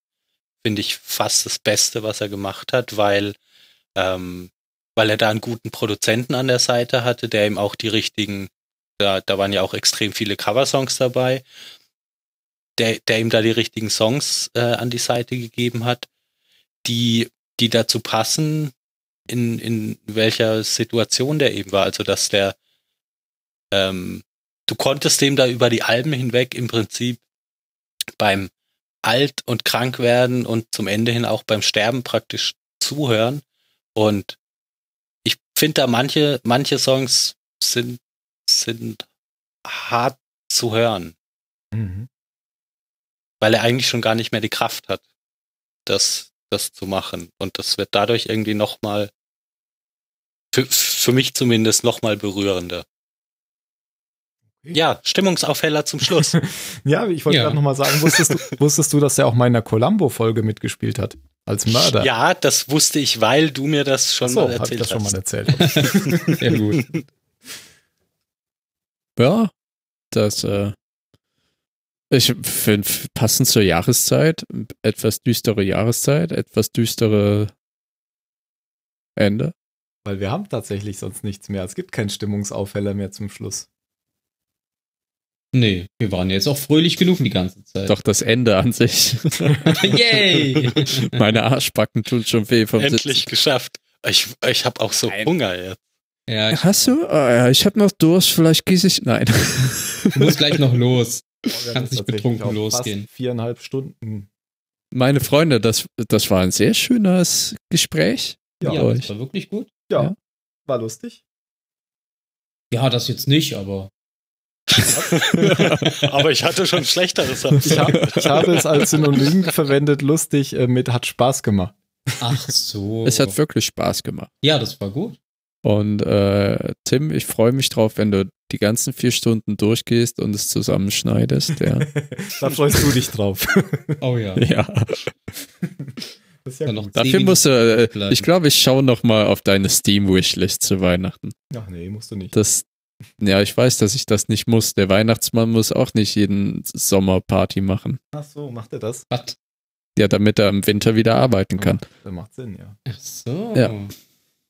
finde ich fast das Beste, was er gemacht hat, weil, ähm, weil er da einen guten Produzenten an der Seite hatte, der ihm auch die richtigen, da, da waren ja auch extrem viele Coversongs dabei, der, der ihm da die richtigen Songs äh, an die Seite gegeben hat, die, die dazu passen, in, in welcher Situation der eben war. Also dass der, ähm, du konntest dem da über die Alben hinweg im Prinzip beim alt und krank werden und zum Ende hin auch beim Sterben praktisch zuhören. Und ich finde da manche, manche Songs sind, sind hart zu hören, Mhm. weil er eigentlich schon gar nicht mehr die Kraft hat, das, das zu machen. Und das wird dadurch irgendwie nochmal, für, für mich zumindest nochmal berührender. Ja, Stimmungsaufheller zum Schluss. Ja, ich wollte Ja. gerade nochmal sagen, wusstest du, wusstest du, dass er auch mal in der Columbo-Folge mitgespielt hat? Als Mörder? ja, das wusste ich, weil du mir das schon so, mal habe ich erzählt das schon hast. mal erzählt. Sehr gut. Ja, das, äh, ich finde passend zur Jahreszeit, etwas düstere Jahreszeit, etwas düstere Ende. Weil wir haben tatsächlich sonst nichts mehr. Es gibt keinen Stimmungsaufheller mehr zum Schluss. Nee, wir waren jetzt auch fröhlich genug die ganze Zeit. Doch das Ende an sich. Yay! Meine Arschbacken tun schon weh vom Endlich Sitzen. geschafft. Ich, ich habe auch so Nein. Hunger jetzt. Ja, ich Hast du? Ah, ja, ich habe noch Durst, vielleicht gieße ich. Nein. muss gleich noch los. Haben Kannst nicht betrunken losgehen. Fast viereinhalb Stunden. Meine Freunde, das, das war ein sehr schönes Gespräch. Ja, Ja, das war wirklich gut. Ja, Ja. war lustig. Ja, das jetzt nicht, aber Aber ich hatte schon schlechteres. Ich, hab, ich habe es als Synonym verwendet, lustig, äh, mit hat Spaß gemacht. ach so. Es hat wirklich Spaß gemacht. ja, das war gut. Und äh, Tim, ich freue mich drauf, wenn du die ganzen vier Stunden durchgehst und es zusammenschneidest. Ja. da freust du dich drauf. Oh ja. ja. Das ist ja. Dafür musst du, äh, ich glaube, ich schaue noch mal auf deine Steam-Wishlist zu Weihnachten. Ach nee, musst du nicht. Das, ja, ich weiß, dass ich das nicht muss. Der Weihnachtsmann muss auch nicht jeden Sommer Party machen. Ach so, macht er das? Was? Ja, damit er im Winter wieder arbeiten kann. Das macht Sinn, ja. Ach so. Ja.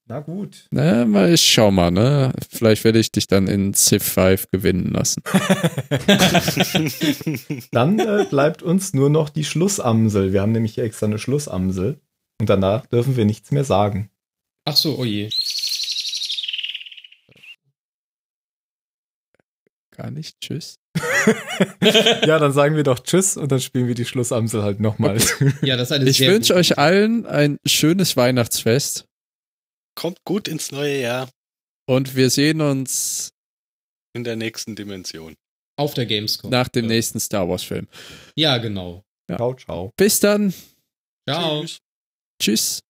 Na gut. Na, mal, ich schau mal, ne? Vielleicht werde ich dich dann in Civ 5 gewinnen lassen. Dann äh, bleibt uns nur noch die Schlussamsel. Wir haben nämlich hier extra eine Schlussamsel. Und danach dürfen wir nichts mehr sagen. Ach so, oh je. Gar nicht. Tschüss. ja, dann sagen wir doch Tschüss und dann spielen wir die Schlussamsel halt nochmal. Ja, das ist eine Ich wünsche euch allen ein schönes Weihnachtsfest Kommt gut ins neue Jahr und wir sehen uns in der nächsten Dimension. auf der Gamescom. nach dem Ja. nächsten Star Wars Film. Ja, genau. ciao, ciao. Bis dann. Ciao. Tschüss. Tschüss.